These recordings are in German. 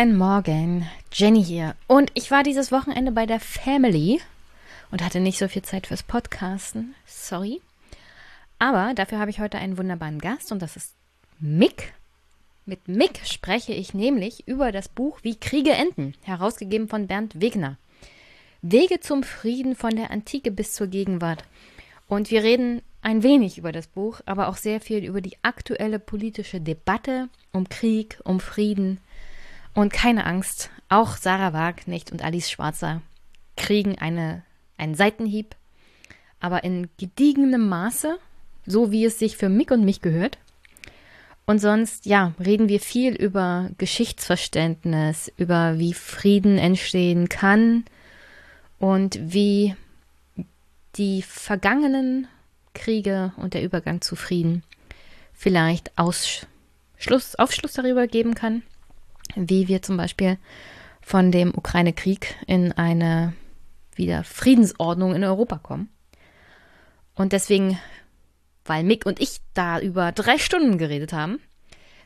Guten Morgen, Jenny hier. Und ich war dieses Wochenende bei der Family und hatte nicht so viel Zeit fürs Podcasten. Sorry. Aber dafür habe ich heute einen wunderbaren Gast und das ist Mick. Mit Mick spreche ich nämlich über das Buch Wie Kriege enden, herausgegeben von Bernd Wegner. Wege zum Frieden von der Antike bis zur Gegenwart. Und wir reden ein wenig über das Buch, aber auch sehr viel über die aktuelle politische Debatte um Krieg, um Frieden. Und keine Angst, auch Sarah Wagenknecht und Alice Schwarzer kriegen eine, einen Seitenhieb, aber in gediegenem Maße, so wie es sich für Mick und mich gehört. Und sonst, ja, reden wir viel über Geschichtsverständnis, über wie Frieden entstehen kann und wie die vergangenen Kriege und der Übergang zu Frieden vielleicht Ausschluss, Aufschluss darüber geben kann, wie wir zum Beispiel von dem Ukraine-Krieg in eine wieder Friedensordnung in Europa kommen. Und deswegen, weil Mick und ich da über drei Stunden geredet haben,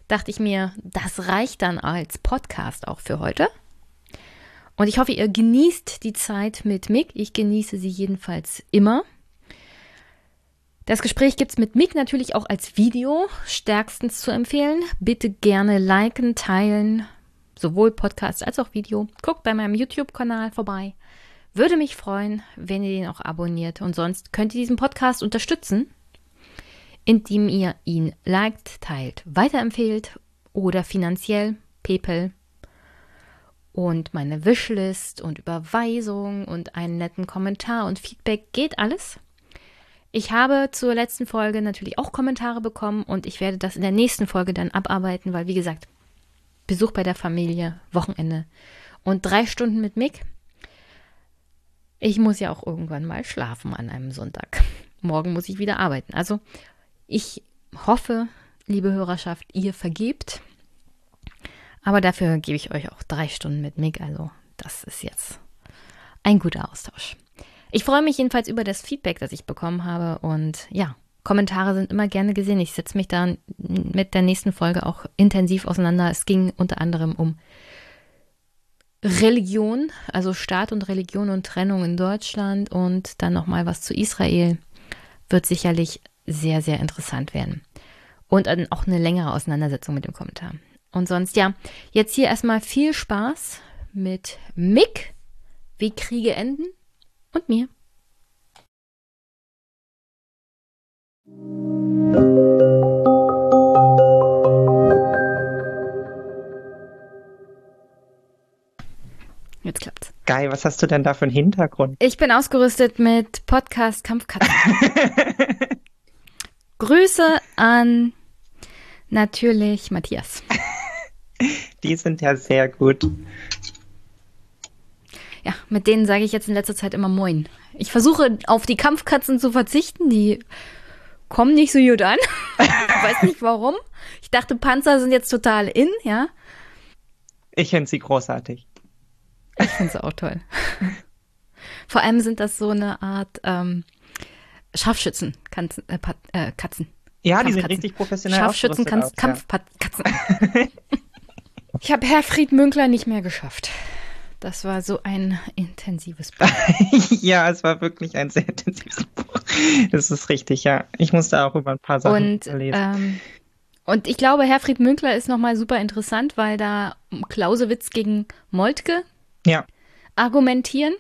dachte ich mir, das reicht dann als Podcast auch für heute. Und ich hoffe, ihr genießt die Zeit mit Mick. Ich genieße sie jedenfalls immer. Das Gespräch gibt es mit Mick natürlich auch als Video, stärkstens zu empfehlen. Bitte gerne liken, teilen, sowohl Podcast als auch Video. Guckt bei meinem YouTube-Kanal vorbei. Würde mich freuen, wenn ihr den auch abonniert. Und sonst könnt ihr diesen Podcast unterstützen, indem ihr ihn liked, teilt, weiterempfehlt oder finanziell, PayPal und meine Wishlist und Überweisung und einen netten Kommentar und Feedback geht alles. Ich habe zur letzten Folge natürlich auch Kommentare bekommen und ich werde das in der nächsten Folge dann abarbeiten, weil wie gesagt, Besuch bei der Familie, Wochenende und drei Stunden mit Mick. Ich muss ja auch irgendwann mal schlafen an einem Sonntag. Morgen muss ich wieder arbeiten. Also ich hoffe, liebe Hörerschaft, ihr vergebt. Aber dafür gebe ich euch auch drei Stunden mit Mick. Also das ist jetzt ein guter Austausch. Ich freue mich jedenfalls über das Feedback, das ich bekommen habe. Und ja, Kommentare sind immer gerne gesehen. Ich setze mich da mit der nächsten Folge auch intensiv auseinander. Es ging unter anderem um Religion, also Staat und Religion und Trennung in Deutschland und dann nochmal was zu Israel. Wird sicherlich sehr, sehr interessant werden. Und auch eine längere Auseinandersetzung mit dem Kommentar. Und sonst, ja, jetzt hier erstmal viel Spaß mit Mick, wie Kriege enden und mir. Jetzt klappt's. Geil, was hast du denn da für einen Hintergrund? Ich bin ausgerüstet mit Podcast Kampfkatzen. Grüße an natürlich Matthias. Die sind ja sehr gut. Ja, mit denen sage ich jetzt in letzter Zeit immer Moin. Ich versuche auf die Kampfkatzen zu verzichten, die kommen nicht so gut an. ich weiß nicht warum. Ich dachte, Panzer sind jetzt total in, ja. Ich finde sie großartig. Ich finde sie auch toll. Vor allem sind das so eine Art ähm, Scharfschützen, Katzen. Äh, äh, Katzen. Ja, die sind richtig professionell. Scharfschützen, Kampfkatzen. Ja. ich habe Herfried Münkler nicht mehr geschafft. Das war so ein intensives Buch. ja, es war wirklich ein sehr intensives Buch. Das ist richtig, ja. Ich musste auch über ein paar Sachen und, lesen. Ähm, und ich glaube, Herfried Münkler ist nochmal super interessant, weil da Clausewitz gegen Moltke ja. argumentieren.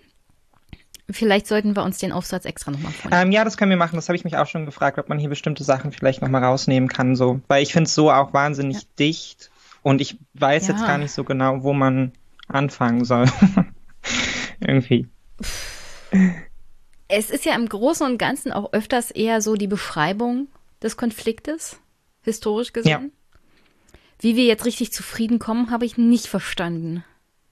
Vielleicht sollten wir uns den Aufsatz extra nochmal vornehmen. Ähm, ja, das können wir machen. Das habe ich mich auch schon gefragt, ob man hier bestimmte Sachen vielleicht nochmal rausnehmen kann. So. Weil ich finde es so auch wahnsinnig ja. dicht. Und ich weiß ja. jetzt gar nicht so genau, wo man anfangen soll. Irgendwie. Es ist ja im Großen und Ganzen auch öfters eher so die Beschreibung des Konfliktes, historisch gesehen. Ja. Wie wir jetzt richtig zufrieden kommen, habe ich nicht verstanden.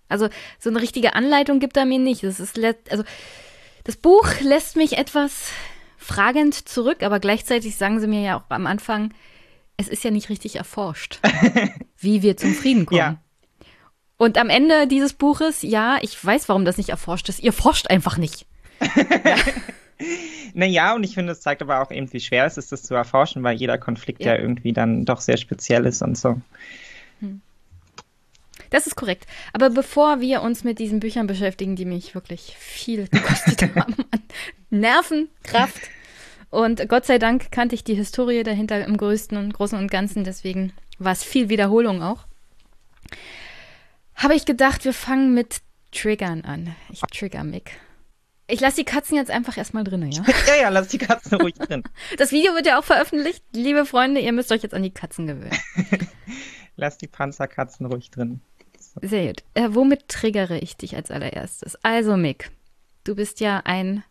Also so eine richtige Anleitung gibt er mir nicht. Das ist also das Buch lässt mich etwas fragend zurück, aber gleichzeitig sagen sie mir ja auch am Anfang, es ist ja nicht richtig erforscht, wie wir zum Frieden kommen. Ja. Und am Ende dieses Buches, ja, ich weiß, warum das nicht erforscht ist. Ihr forscht einfach nicht. ja. Naja, und ich finde, es zeigt aber auch eben, wie schwer es ist, das zu erforschen, weil jeder Konflikt ja, ja irgendwie dann doch sehr speziell ist und so. Hm. Das ist korrekt. Aber bevor wir uns mit diesen Büchern beschäftigen, die mich wirklich viel gekostet haben an Nerven, Kraft und Gott sei Dank kannte ich die Historie dahinter im größten und Großen und Ganzen, deswegen war es viel Wiederholung auch. Habe ich gedacht, wir fangen mit Triggern an. Ich trigger Mick. Ich lasse die Katzen jetzt einfach erstmal drin, ja? ja, ja, lass die Katzen ruhig drin. Das Video wird ja auch veröffentlicht. Liebe Freunde, ihr müsst euch jetzt an die Katzen gewöhnen. lass die Panzerkatzen ruhig drin. So. Sehr gut. Äh, womit triggere ich dich als allererstes? Also, Mick, du bist ja ein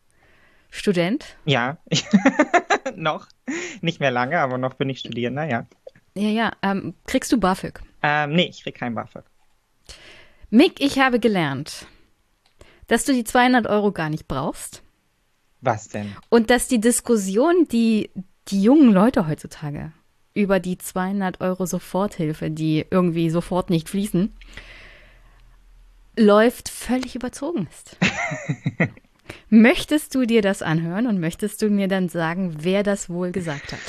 Student. Ja, noch. Nicht mehr lange, aber noch bin ich Studierender, ja. Ja, ja. Ähm, kriegst du BAföG? Ähm, nee, ich krieg kein BAföG. Mick, ich habe gelernt, dass du die 200 Euro gar nicht brauchst. Was denn? Und dass die Diskussion, die die jungen Leute heutzutage über die 200 Euro Soforthilfe, die irgendwie sofort nicht fließen, läuft, völlig überzogen ist. möchtest du dir das anhören und möchtest du mir dann sagen, wer das wohl gesagt hat?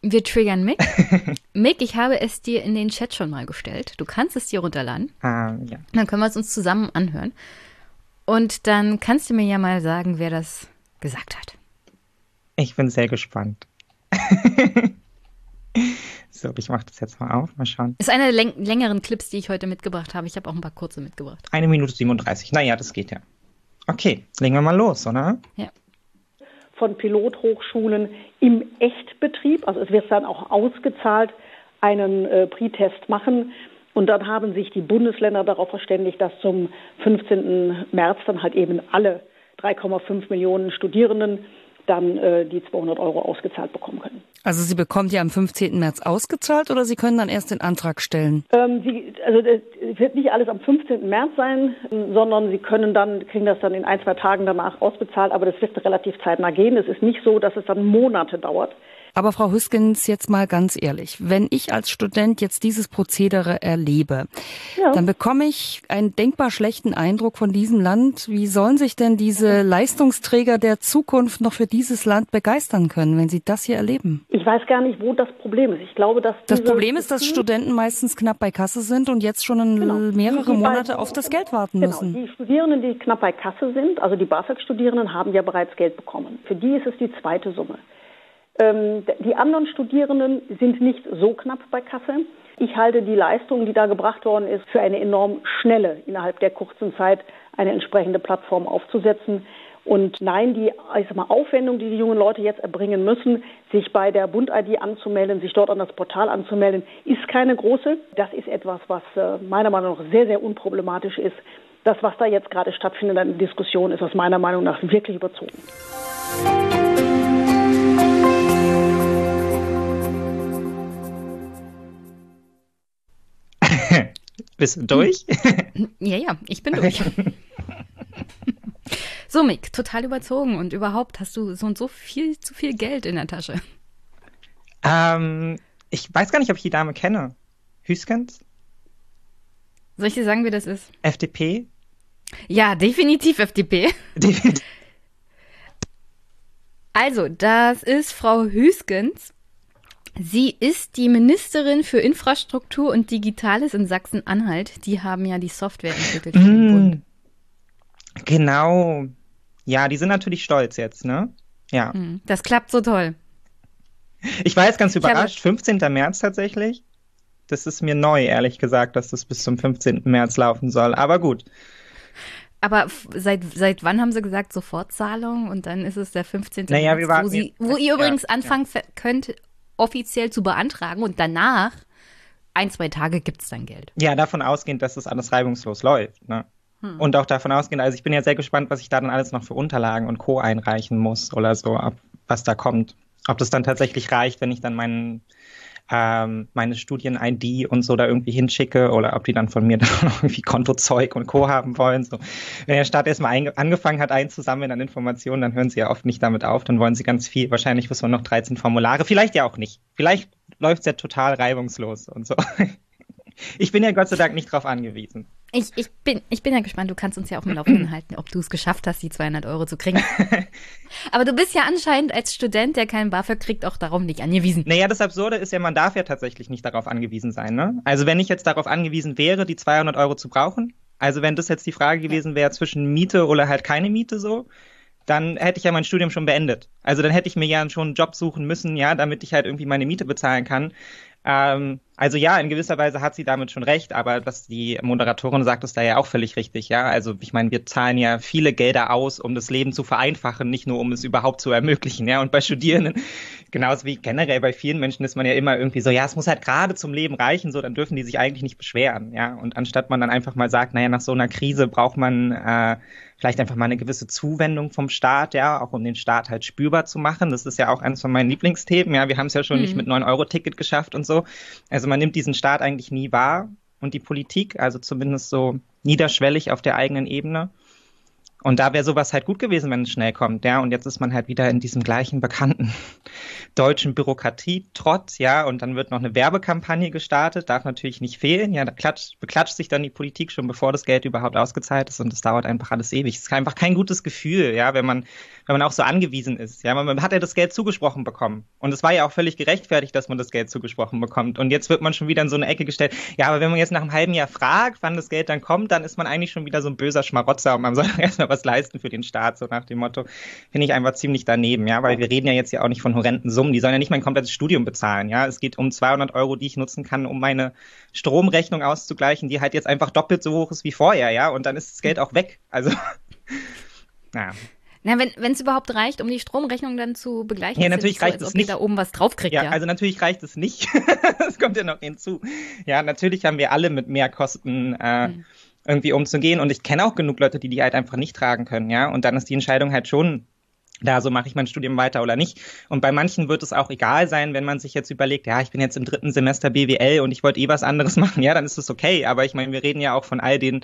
Wir triggern Mick. Mick, ich habe es dir in den Chat schon mal gestellt. Du kannst es dir runterladen. Ah, ja. Dann können wir es uns zusammen anhören. Und dann kannst du mir ja mal sagen, wer das gesagt hat. Ich bin sehr gespannt. so, ich mache das jetzt mal auf. Mal schauen. Ist eine der längeren Clips, die ich heute mitgebracht habe. Ich habe auch ein paar kurze mitgebracht. Eine Minute 37. Naja, das geht ja. Okay, legen wir mal los, oder? Ja von Pilothochschulen im Echtbetrieb, also es wird dann auch ausgezahlt, einen äh, Pre-Test machen. Und dann haben sich die Bundesländer darauf verständigt, dass zum 15. März dann halt eben alle 3,5 Millionen Studierenden dann äh, die 200 Euro ausgezahlt bekommen können. Also Sie bekommt ja am 15. März ausgezahlt oder Sie können dann erst den Antrag stellen? Ähm, Sie, also es wird nicht alles am 15. März sein, sondern Sie können dann, kriegen das dann in ein, zwei Tagen danach ausbezahlt, aber das wird relativ zeitnah gehen. Es ist nicht so, dass es dann Monate dauert. Aber Frau Hüskens, jetzt mal ganz ehrlich, wenn ich als Student jetzt dieses Prozedere erlebe, ja. dann bekomme ich einen denkbar schlechten Eindruck von diesem Land. Wie sollen sich denn diese Leistungsträger der Zukunft noch für dieses Land begeistern können, wenn sie das hier erleben? Ich weiß gar nicht, wo das Problem ist. Ich glaube, dass das Problem ist, dass Studenten meistens knapp bei Kasse sind und jetzt schon genau. mehrere Monate auf das Geld warten genau. müssen. Die Studierenden, die knapp bei Kasse sind, also die BAföG-Studierenden, haben ja bereits Geld bekommen. Für die ist es die zweite Summe. Ähm, die anderen Studierenden sind nicht so knapp bei Kasse. Ich halte die Leistung, die da gebracht worden ist, für eine enorm schnelle, innerhalb der kurzen Zeit eine entsprechende Plattform aufzusetzen. Und nein, die ich sag mal, Aufwendung, die die jungen Leute jetzt erbringen müssen, sich bei der Bund-ID anzumelden, sich dort an das Portal anzumelden, ist keine große. Das ist etwas, was äh, meiner Meinung nach sehr, sehr unproblematisch ist. Das, was da jetzt gerade stattfindet in der Diskussion, ist aus meiner Meinung nach wirklich überzogen. Bist du durch? Ja, ja, ich bin durch. so, Mick, total überzogen und überhaupt hast du so und so viel zu viel Geld in der Tasche. Ähm, ich weiß gar nicht, ob ich die Dame kenne. Hüskens? Soll ich dir sagen, wie das ist? FDP? Ja, definitiv FDP. Also, das ist Frau Hüskens. Sie ist die Ministerin für Infrastruktur und Digitales in Sachsen-Anhalt. Die haben ja die Software entwickelt für den mm. Bund. Genau. Ja, die sind natürlich stolz jetzt, ne? Ja. Mm, das klappt so toll. Ich war jetzt ganz überrascht. 15. März tatsächlich. Das ist mir neu, ehrlich gesagt, dass das bis zum 15. März laufen soll. Aber gut. Aber seit, seit wann haben sie gesagt Sofortzahlung und dann ist es der 15. Naja, März, wo, sie, wo ihr übrigens ja, anfangen ja. könnt, offiziell zu beantragen und danach, ein, zwei Tage, gibt es dann Geld. Ja, davon ausgehend, dass das alles reibungslos läuft. Ne? Hm. Und auch davon ausgehend, also ich bin ja sehr gespannt, was ich da dann alles noch für Unterlagen und Co. einreichen muss oder so, ab, was da kommt. Ob das dann tatsächlich reicht, wenn ich dann meinen ähm, meine Studien-ID und so da irgendwie hinschicke oder ob die dann von mir dann irgendwie Kontozeug und Co. haben wollen. So. Wenn der Staat erstmal angefangen hat einzusammeln an Informationen, dann hören sie ja oft nicht damit auf, dann wollen sie ganz viel. Wahrscheinlich muss man noch 13 Formulare, vielleicht ja auch nicht. Vielleicht läuft es ja total reibungslos und so. Ich bin ja Gott sei Dank nicht drauf angewiesen. Ich, ich, bin, ich bin ja gespannt, du kannst uns ja auch im Laufenden halten, ob du es geschafft hast, die 200 Euro zu kriegen. Aber du bist ja anscheinend als Student, der keinen BAföG kriegt, auch darum nicht angewiesen. Naja, das Absurde ist ja, man darf ja tatsächlich nicht darauf angewiesen sein. Ne? Also wenn ich jetzt darauf angewiesen wäre, die 200 Euro zu brauchen, also wenn das jetzt die Frage gewesen wäre zwischen Miete oder halt keine Miete so, dann hätte ich ja mein Studium schon beendet. Also dann hätte ich mir ja schon einen Job suchen müssen, ja, damit ich halt irgendwie meine Miete bezahlen kann. Ähm, also ja, in gewisser Weise hat sie damit schon recht, aber was die Moderatorin sagt, ist da ja auch völlig richtig, ja. Also ich meine, wir zahlen ja viele Gelder aus, um das Leben zu vereinfachen, nicht nur um es überhaupt zu ermöglichen, ja. Und bei Studierenden, genauso wie generell bei vielen Menschen ist man ja immer irgendwie so, ja, es muss halt gerade zum Leben reichen, so, dann dürfen die sich eigentlich nicht beschweren, ja. Und anstatt man dann einfach mal sagt, naja, nach so einer Krise braucht man äh, vielleicht einfach mal eine gewisse Zuwendung vom Staat, ja, auch um den Staat halt spürbar zu machen. Das ist ja auch eines von meinen Lieblingsthemen, ja. Wir haben es ja schon mhm. nicht mit 9-Euro-Ticket geschafft und so. Also man nimmt diesen Staat eigentlich nie wahr und die Politik, also zumindest so niederschwellig auf der eigenen Ebene. Und da wäre sowas halt gut gewesen, wenn es schnell kommt, ja. Und jetzt ist man halt wieder in diesem gleichen bekannten deutschen Bürokratie-Trotz, ja. Und dann wird noch eine Werbekampagne gestartet, darf natürlich nicht fehlen, ja. Da klatscht, beklatscht sich dann die Politik schon, bevor das Geld überhaupt ausgezahlt ist. Und das dauert einfach alles ewig. Es ist einfach kein gutes Gefühl, ja, wenn man, wenn man auch so angewiesen ist, ja. Man, man hat ja das Geld zugesprochen bekommen. Und es war ja auch völlig gerechtfertigt, dass man das Geld zugesprochen bekommt. Und jetzt wird man schon wieder in so eine Ecke gestellt. Ja, aber wenn man jetzt nach einem halben Jahr fragt, wann das Geld dann kommt, dann ist man eigentlich schon wieder so ein böser Schmarotzer und man soll erstmal was leisten für den Staat, so nach dem Motto, finde ich einfach ziemlich daneben, ja, weil wir reden ja jetzt ja auch nicht von horrenden Summen, die sollen ja nicht mein komplettes Studium bezahlen, ja, es geht um 200 Euro, die ich nutzen kann, um meine Stromrechnung auszugleichen, die halt jetzt einfach doppelt so hoch ist wie vorher, ja, und dann ist das Geld auch weg, also, naja. Na, wenn es überhaupt reicht, um die Stromrechnung dann zu begleichen. Ja, natürlich so, reicht es nicht. da oben was draufkriegt, ja, ja. Also natürlich reicht es nicht. das kommt ja noch hinzu. Ja, natürlich haben wir alle mit Mehrkosten äh, mhm irgendwie umzugehen. Und ich kenne auch genug Leute, die die halt einfach nicht tragen können, ja. Und dann ist die Entscheidung halt schon da, so mache ich mein Studium weiter oder nicht. Und bei manchen wird es auch egal sein, wenn man sich jetzt überlegt, ja, ich bin jetzt im dritten Semester BWL und ich wollte eh was anderes machen, ja, dann ist es okay. Aber ich meine, wir reden ja auch von all den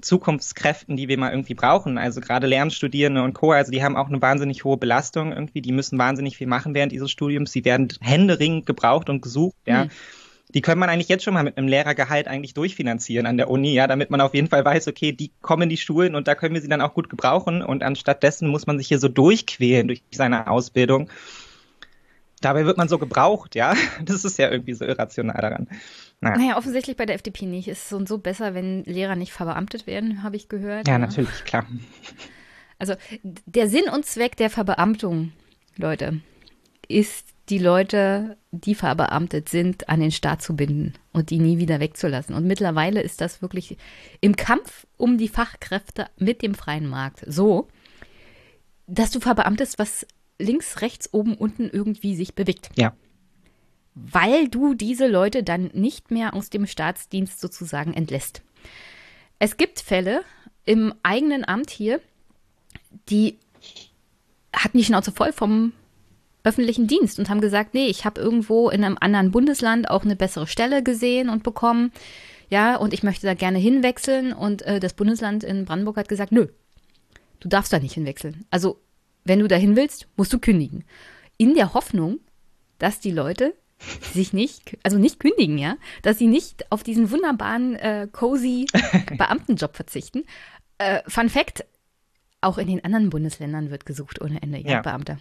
Zukunftskräften, die wir mal irgendwie brauchen. Also gerade Lernstudierende und Co., also die haben auch eine wahnsinnig hohe Belastung irgendwie, die müssen wahnsinnig viel machen während ihres Studiums. Sie werden händeringend gebraucht und gesucht, ja. Mhm die können man eigentlich jetzt schon mal mit einem Lehrergehalt eigentlich durchfinanzieren an der Uni, ja, damit man auf jeden Fall weiß, okay, die kommen in die Schulen und da können wir sie dann auch gut gebrauchen und anstatt dessen muss man sich hier so durchquälen durch seine Ausbildung. Dabei wird man so gebraucht, ja. Das ist ja irgendwie so irrational daran. Naja. naja, offensichtlich bei der FDP nicht. Es ist so und so besser, wenn Lehrer nicht verbeamtet werden, habe ich gehört. Ja, ja, natürlich, klar. Also der Sinn und Zweck der Verbeamtung, Leute, ist die Leute, die verbeamtet sind, an den Staat zu binden und die nie wieder wegzulassen. Und mittlerweile ist das wirklich im Kampf um die Fachkräfte mit dem freien Markt so, dass du verbeamtest, was links, rechts, oben, unten irgendwie sich bewegt. Ja. Weil du diese Leute dann nicht mehr aus dem Staatsdienst sozusagen entlässt. Es gibt Fälle im eigenen Amt hier, die hatten die Schnauze voll vom öffentlichen Dienst und haben gesagt, nee, ich habe irgendwo in einem anderen Bundesland auch eine bessere Stelle gesehen und bekommen. Ja, und ich möchte da gerne hinwechseln. Und äh, das Bundesland in Brandenburg hat gesagt, nö, du darfst da nicht hinwechseln. Also, wenn du da hin willst, musst du kündigen. In der Hoffnung, dass die Leute sich nicht, also nicht kündigen, ja, dass sie nicht auf diesen wunderbaren, äh, cozy Beamtenjob verzichten. Äh, Fun Fact, auch in den anderen Bundesländern wird gesucht ohne Ende, ja, ja. Beamter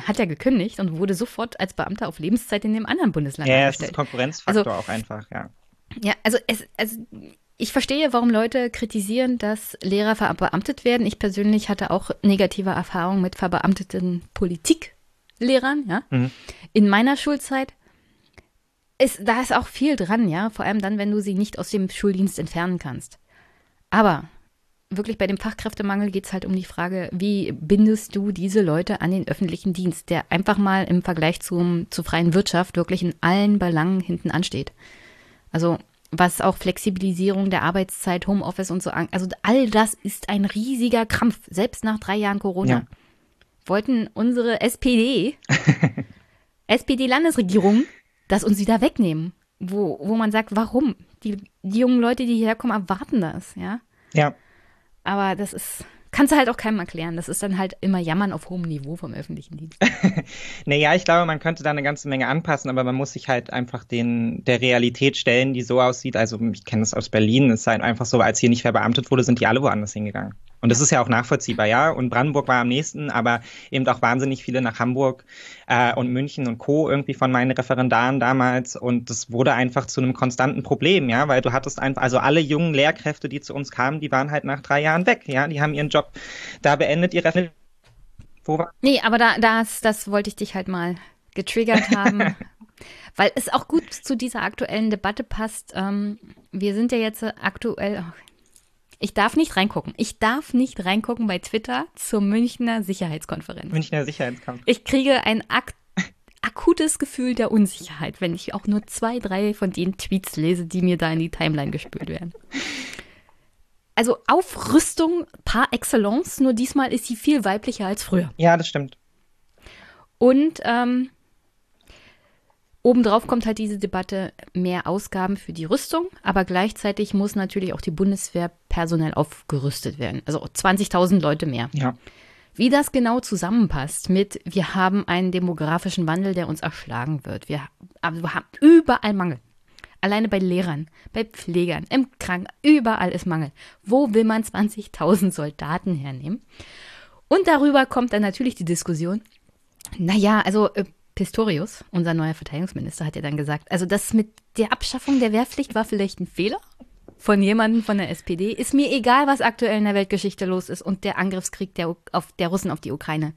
hat er gekündigt und wurde sofort als Beamter auf Lebenszeit in dem anderen Bundesland ja, angestellt. Ja, es ist Konkurrenzfaktor also, auch einfach, ja. Ja, also, es, also ich verstehe, warum Leute kritisieren, dass Lehrer verbeamtet werden. Ich persönlich hatte auch negative Erfahrungen mit verbeamteten Politiklehrern, ja. Mhm. In meiner Schulzeit ist, da ist auch viel dran, ja. Vor allem dann, wenn du sie nicht aus dem Schuldienst entfernen kannst. Aber wirklich bei dem Fachkräftemangel geht es halt um die Frage, wie bindest du diese Leute an den öffentlichen Dienst, der einfach mal im Vergleich zum, zur freien Wirtschaft wirklich in allen Belangen hinten ansteht. Also was auch Flexibilisierung der Arbeitszeit, Homeoffice und so an. Also all das ist ein riesiger Krampf, selbst nach drei Jahren Corona. Ja. Wollten unsere SPD, SPD-Landesregierung, das uns wieder wegnehmen. Wo, wo man sagt, warum? Die, die jungen Leute, die hierher kommen, erwarten das, ja. Ja. Aber das ist kannst du halt auch keinem erklären. Das ist dann halt immer Jammern auf hohem Niveau vom öffentlichen Dienst. naja, ich glaube, man könnte da eine ganze Menge anpassen, aber man muss sich halt einfach den, der Realität stellen, die so aussieht. Also ich kenne das aus Berlin, es ist halt einfach so, als hier nicht verbeamtet wurde, sind die alle woanders hingegangen. Und das ist ja auch nachvollziehbar, ja. Und Brandenburg war am nächsten, aber eben auch wahnsinnig viele nach Hamburg äh, und München und Co. irgendwie von meinen Referendaren damals. Und das wurde einfach zu einem konstanten Problem, ja, weil du hattest einfach, also alle jungen Lehrkräfte, die zu uns kamen, die waren halt nach drei Jahren weg, ja. Die haben ihren Job da beendet, ihre Wo war? Nee, aber da, das, das wollte ich dich halt mal getriggert haben. weil es auch gut zu dieser aktuellen Debatte passt. Ähm, wir sind ja jetzt aktuell, oh, ich darf nicht reingucken. Ich darf nicht reingucken bei Twitter zur Münchner Sicherheitskonferenz. Münchner Sicherheitskonferenz. Ich kriege ein ak akutes Gefühl der Unsicherheit, wenn ich auch nur zwei, drei von den Tweets lese, die mir da in die Timeline gespült werden. Also Aufrüstung par excellence, nur diesmal ist sie viel weiblicher als früher. Ja, das stimmt. Und ähm, Obendrauf kommt halt diese Debatte mehr Ausgaben für die Rüstung, aber gleichzeitig muss natürlich auch die Bundeswehr personell aufgerüstet werden. Also 20.000 Leute mehr. Ja. Wie das genau zusammenpasst mit, wir haben einen demografischen Wandel, der uns erschlagen wird. Wir, wir haben überall Mangel. Alleine bei Lehrern, bei Pflegern, im Kranken, überall ist Mangel. Wo will man 20.000 Soldaten hernehmen? Und darüber kommt dann natürlich die Diskussion, naja, also äh, Pistorius, unser neuer Verteidigungsminister, hat ja dann gesagt, also das mit der Abschaffung der Wehrpflicht war vielleicht ein Fehler von jemandem von der SPD. Ist mir egal, was aktuell in der Weltgeschichte los ist und der Angriffskrieg der, auf, der Russen auf die Ukraine.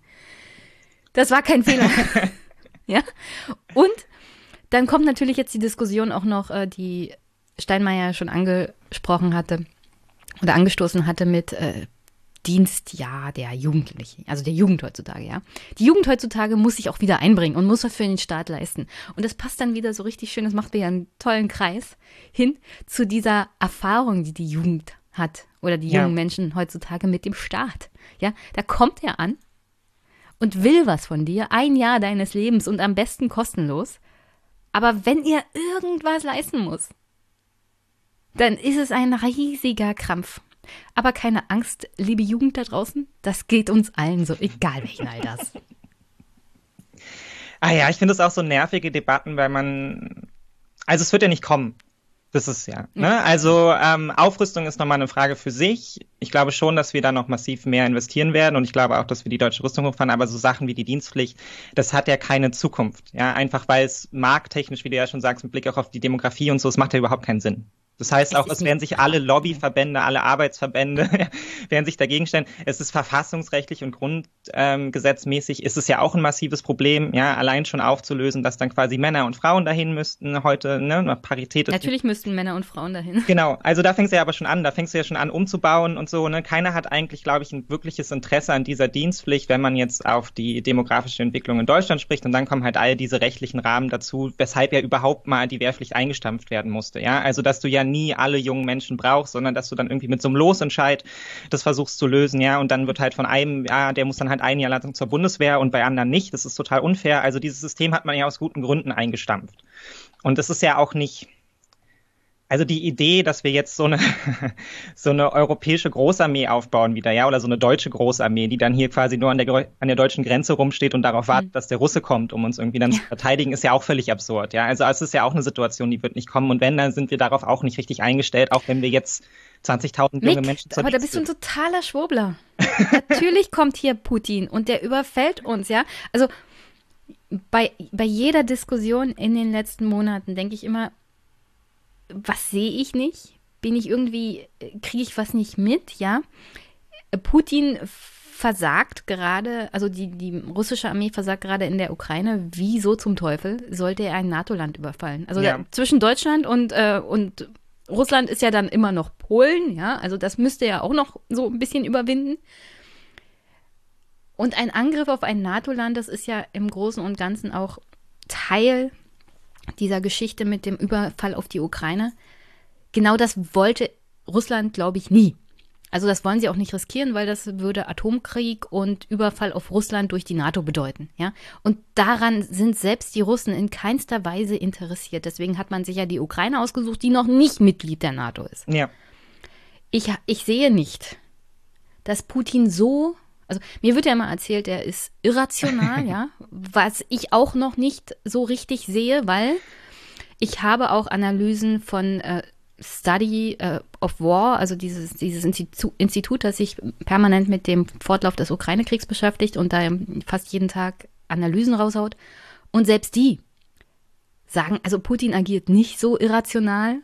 Das war kein Fehler. ja. Und dann kommt natürlich jetzt die Diskussion auch noch, äh, die Steinmeier schon angesprochen hatte oder angestoßen hatte mit äh, Dienstjahr der Jugendlichen, also der Jugend heutzutage, ja. Die Jugend heutzutage muss sich auch wieder einbringen und muss was für den Staat leisten. Und das passt dann wieder so richtig schön, das macht wieder einen tollen Kreis hin zu dieser Erfahrung, die die Jugend hat oder die ja. jungen Menschen heutzutage mit dem Staat. Ja, da kommt er an und will was von dir, ein Jahr deines Lebens und am besten kostenlos. Aber wenn ihr irgendwas leisten muss, dann ist es ein riesiger Krampf. Aber keine Angst, liebe Jugend da draußen, das geht uns allen so, egal welchen Alters. ah ja, ich finde es auch so nervige Debatten, weil man, also es wird ja nicht kommen. Das ist ja. Ne? Also ähm, Aufrüstung ist nochmal eine Frage für sich. Ich glaube schon, dass wir da noch massiv mehr investieren werden und ich glaube auch, dass wir die deutsche Rüstung hochfahren, aber so Sachen wie die Dienstpflicht, das hat ja keine Zukunft. Ja, einfach weil es markttechnisch, wie du ja schon sagst, mit Blick auch auf die Demografie und so, es macht ja überhaupt keinen Sinn. Das heißt auch, es werden sich alle Lobbyverbände, alle Arbeitsverbände werden sich dagegen stellen. Es ist verfassungsrechtlich und grundgesetzmäßig ähm, ist es ja auch ein massives Problem, ja, allein schon aufzulösen, dass dann quasi Männer und Frauen dahin müssten heute, ne, Parität. Natürlich müssten Männer und Frauen dahin. Genau, also da fängst du ja aber schon an, da fängst du ja schon an umzubauen und so, ne. Keiner hat eigentlich, glaube ich, ein wirkliches Interesse an dieser Dienstpflicht, wenn man jetzt auf die demografische Entwicklung in Deutschland spricht und dann kommen halt all diese rechtlichen Rahmen dazu, weshalb ja überhaupt mal die Wehrpflicht eingestampft werden musste, ja. Also, dass du ja nie alle jungen Menschen brauchst, sondern dass du dann irgendwie mit so einem Losentscheid das versuchst zu lösen, ja, und dann wird halt von einem, ja, der muss dann halt ein Jahr lang zur Bundeswehr und bei anderen nicht. Das ist total unfair. Also dieses System hat man ja aus guten Gründen eingestampft. Und das ist ja auch nicht, also die Idee, dass wir jetzt so eine, so eine europäische Großarmee aufbauen wieder, ja, oder so eine deutsche Großarmee, die dann hier quasi nur an der, an der deutschen Grenze rumsteht und darauf wartet, mhm. dass der Russe kommt, um uns irgendwie dann ja. zu verteidigen, ist ja auch völlig absurd, ja. Also es ist ja auch eine Situation, die wird nicht kommen. Und wenn, dann sind wir darauf auch nicht richtig eingestellt, auch wenn wir jetzt 20.000 junge Menschen zur Aber da bist du ein totaler Schwurbler. Natürlich kommt hier Putin und der überfällt uns, ja. Also bei, bei jeder Diskussion in den letzten Monaten denke ich immer, was sehe ich nicht? Bin ich irgendwie, kriege ich was nicht mit, ja? Putin versagt gerade, also die, die russische Armee versagt gerade in der Ukraine. Wieso zum Teufel sollte er ein NATO-Land überfallen? Also ja. da, zwischen Deutschland und, äh, und Russland ist ja dann immer noch Polen, ja, also das müsste er auch noch so ein bisschen überwinden. Und ein Angriff auf ein NATO-Land, das ist ja im Großen und Ganzen auch Teil dieser Geschichte mit dem Überfall auf die Ukraine. Genau das wollte Russland, glaube ich, nie. Also das wollen sie auch nicht riskieren, weil das würde Atomkrieg und Überfall auf Russland durch die NATO bedeuten, ja? Und daran sind selbst die Russen in keinster Weise interessiert. Deswegen hat man sich ja die Ukraine ausgesucht, die noch nicht Mitglied der NATO ist. Ja. Ich, ich sehe nicht, dass Putin so, also mir wird ja immer erzählt, er ist irrational, ja, was ich auch noch nicht so richtig sehe, weil ich habe auch Analysen von äh, Study uh, of War, also dieses, dieses Institut, das sich permanent mit dem Fortlauf des Ukraine-Kriegs beschäftigt und da fast jeden Tag Analysen raushaut. Und selbst die sagen, also Putin agiert nicht so irrational,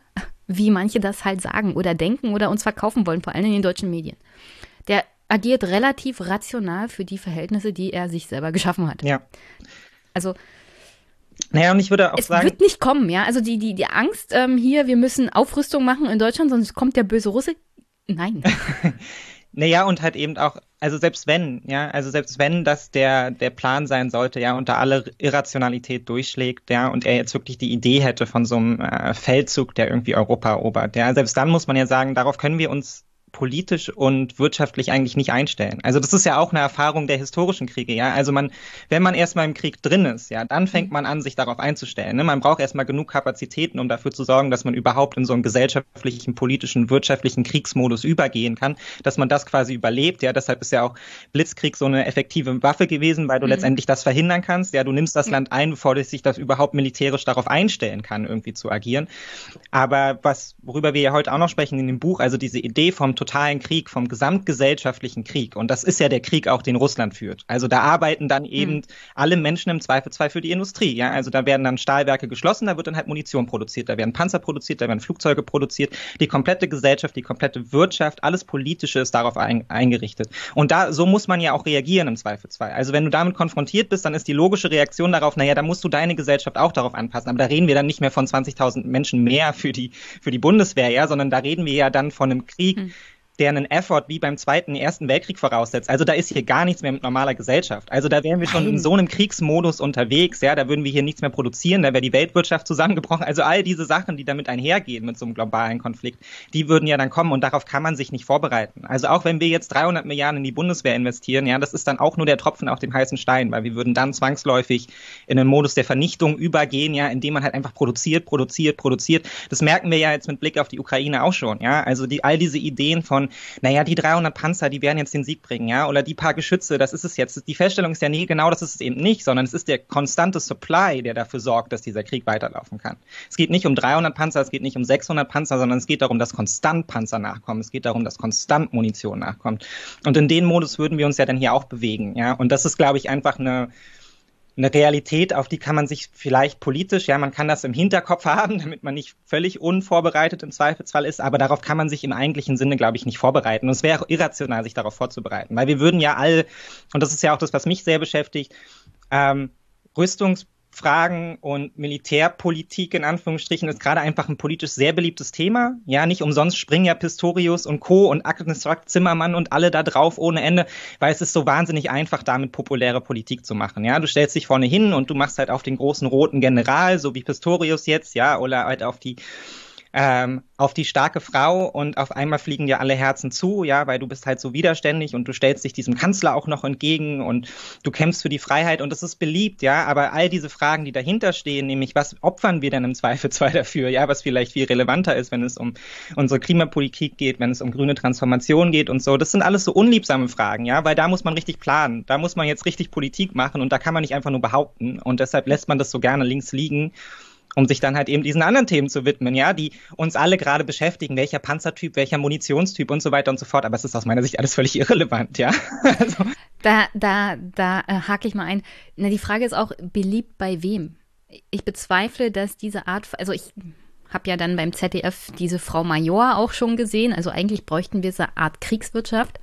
wie manche das halt sagen oder denken oder uns verkaufen wollen, vor allem in den deutschen Medien. Der agiert relativ rational für die Verhältnisse, die er sich selber geschaffen hat. Ja. Also naja, und ich würde auch es sagen. Es wird nicht kommen, ja. Also die, die, die Angst ähm, hier, wir müssen Aufrüstung machen in Deutschland, sonst kommt der böse Russe. Nein. naja, und halt eben auch, also selbst wenn, ja, also selbst wenn das der, der Plan sein sollte, ja, und da alle Irrationalität durchschlägt, ja, und er jetzt wirklich die Idee hätte von so einem äh, Feldzug, der irgendwie Europa erobert, ja, selbst dann muss man ja sagen, darauf können wir uns politisch und wirtschaftlich eigentlich nicht einstellen. Also das ist ja auch eine Erfahrung der historischen Kriege, ja. Also man, wenn man erstmal im Krieg drin ist, ja, dann fängt man an, sich darauf einzustellen. Ne? Man braucht erstmal genug Kapazitäten, um dafür zu sorgen, dass man überhaupt in so einen gesellschaftlichen, politischen, wirtschaftlichen Kriegsmodus übergehen kann, dass man das quasi überlebt. Ja, deshalb ist ja auch Blitzkrieg so eine effektive Waffe gewesen, weil du mhm. letztendlich das verhindern kannst. Ja, du nimmst das Land ein, bevor sich das überhaupt militärisch darauf einstellen kann, irgendwie zu agieren. Aber was, worüber wir ja heute auch noch sprechen in dem Buch, also diese Idee vom totalen Krieg, vom gesamtgesellschaftlichen Krieg. Und das ist ja der Krieg auch, den Russland führt. Also da arbeiten dann eben mhm. alle Menschen im Zweifelsfall für die Industrie. Ja, also da werden dann Stahlwerke geschlossen, da wird dann halt Munition produziert, da werden Panzer produziert, da werden Flugzeuge produziert. Die komplette Gesellschaft, die komplette Wirtschaft, alles Politische ist darauf ein, eingerichtet. Und da, so muss man ja auch reagieren im Zweifelsfall. Also wenn du damit konfrontiert bist, dann ist die logische Reaktion darauf, naja, da musst du deine Gesellschaft auch darauf anpassen. Aber da reden wir dann nicht mehr von 20.000 Menschen mehr für die, für die Bundeswehr, ja, sondern da reden wir ja dann von einem Krieg, mhm der einen Effort wie beim Zweiten, Ersten Weltkrieg voraussetzt. Also da ist hier gar nichts mehr mit normaler Gesellschaft. Also da wären wir schon in so einem Kriegsmodus unterwegs, ja, da würden wir hier nichts mehr produzieren, da wäre die Weltwirtschaft zusammengebrochen. Also all diese Sachen, die damit einhergehen mit so einem globalen Konflikt, die würden ja dann kommen und darauf kann man sich nicht vorbereiten. Also auch wenn wir jetzt 300 Milliarden in die Bundeswehr investieren, ja, das ist dann auch nur der Tropfen auf dem heißen Stein, weil wir würden dann zwangsläufig in einen Modus der Vernichtung übergehen, ja, indem man halt einfach produziert, produziert, produziert. Das merken wir ja jetzt mit Blick auf die Ukraine auch schon, ja. Also die, all diese Ideen von naja, die 300 Panzer, die werden jetzt den Sieg bringen, ja, oder die paar Geschütze, das ist es jetzt. Die Feststellung ist ja nie genau, das ist es eben nicht, sondern es ist der konstante Supply, der dafür sorgt, dass dieser Krieg weiterlaufen kann. Es geht nicht um 300 Panzer, es geht nicht um 600 Panzer, sondern es geht darum, dass konstant Panzer nachkommen. Es geht darum, dass konstant Munition nachkommt. Und in den Modus würden wir uns ja dann hier auch bewegen, ja. Und das ist, glaube ich, einfach eine, eine Realität, auf die kann man sich vielleicht politisch, ja, man kann das im Hinterkopf haben, damit man nicht völlig unvorbereitet im Zweifelsfall ist, aber darauf kann man sich im eigentlichen Sinne, glaube ich, nicht vorbereiten. Und es wäre auch irrational, sich darauf vorzubereiten, weil wir würden ja all, und das ist ja auch das, was mich sehr beschäftigt, ähm, Rüstungs Fragen und Militärpolitik in Anführungsstrichen ist gerade einfach ein politisch sehr beliebtes Thema. Ja, nicht umsonst springen ja Pistorius und Co. und Agnes Zimmermann und alle da drauf ohne Ende, weil es ist so wahnsinnig einfach, damit populäre Politik zu machen. Ja, du stellst dich vorne hin und du machst halt auf den großen roten General, so wie Pistorius jetzt, ja, oder halt auf die ähm, auf die starke Frau und auf einmal fliegen dir alle Herzen zu, ja, weil du bist halt so widerständig und du stellst dich diesem Kanzler auch noch entgegen und du kämpfst für die Freiheit und das ist beliebt, ja, aber all diese Fragen, die dahinter stehen, nämlich was opfern wir denn im Zweifelsfall dafür, ja, was vielleicht viel relevanter ist, wenn es um unsere Klimapolitik geht, wenn es um grüne Transformation geht und so, das sind alles so unliebsame Fragen, ja, weil da muss man richtig planen, da muss man jetzt richtig Politik machen und da kann man nicht einfach nur behaupten und deshalb lässt man das so gerne links liegen um sich dann halt eben diesen anderen Themen zu widmen, ja, die uns alle gerade beschäftigen, welcher Panzertyp, welcher Munitionstyp und so weiter und so fort. Aber es ist aus meiner Sicht alles völlig irrelevant, ja. also. Da, da, da äh, hake ich mal ein. Na, die Frage ist auch, beliebt bei wem? Ich bezweifle, dass diese Art, also ich habe ja dann beim ZDF diese Frau Major auch schon gesehen. Also eigentlich bräuchten wir so eine Art Kriegswirtschaft.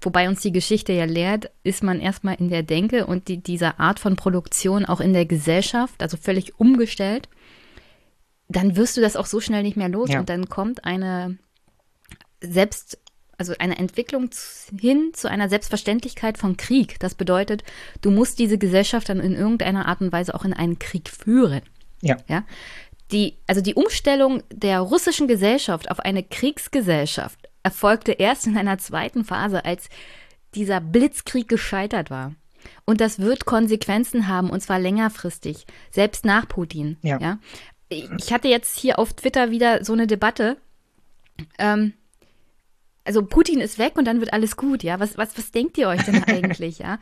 Wobei uns die Geschichte ja lehrt, ist man erstmal in der Denke und die, dieser Art von Produktion auch in der Gesellschaft, also völlig umgestellt dann wirst du das auch so schnell nicht mehr los ja. und dann kommt eine selbst also eine Entwicklung hin zu einer Selbstverständlichkeit von Krieg. Das bedeutet, du musst diese Gesellschaft dann in irgendeiner Art und Weise auch in einen Krieg führen. Ja. ja? Die, also die Umstellung der russischen Gesellschaft auf eine Kriegsgesellschaft erfolgte erst in einer zweiten Phase, als dieser Blitzkrieg gescheitert war. Und das wird Konsequenzen haben, und zwar längerfristig, selbst nach Putin. Ja. ja? Ich hatte jetzt hier auf Twitter wieder so eine Debatte. Ähm, also Putin ist weg und dann wird alles gut, ja. Was, was, was denkt ihr euch denn eigentlich, ja?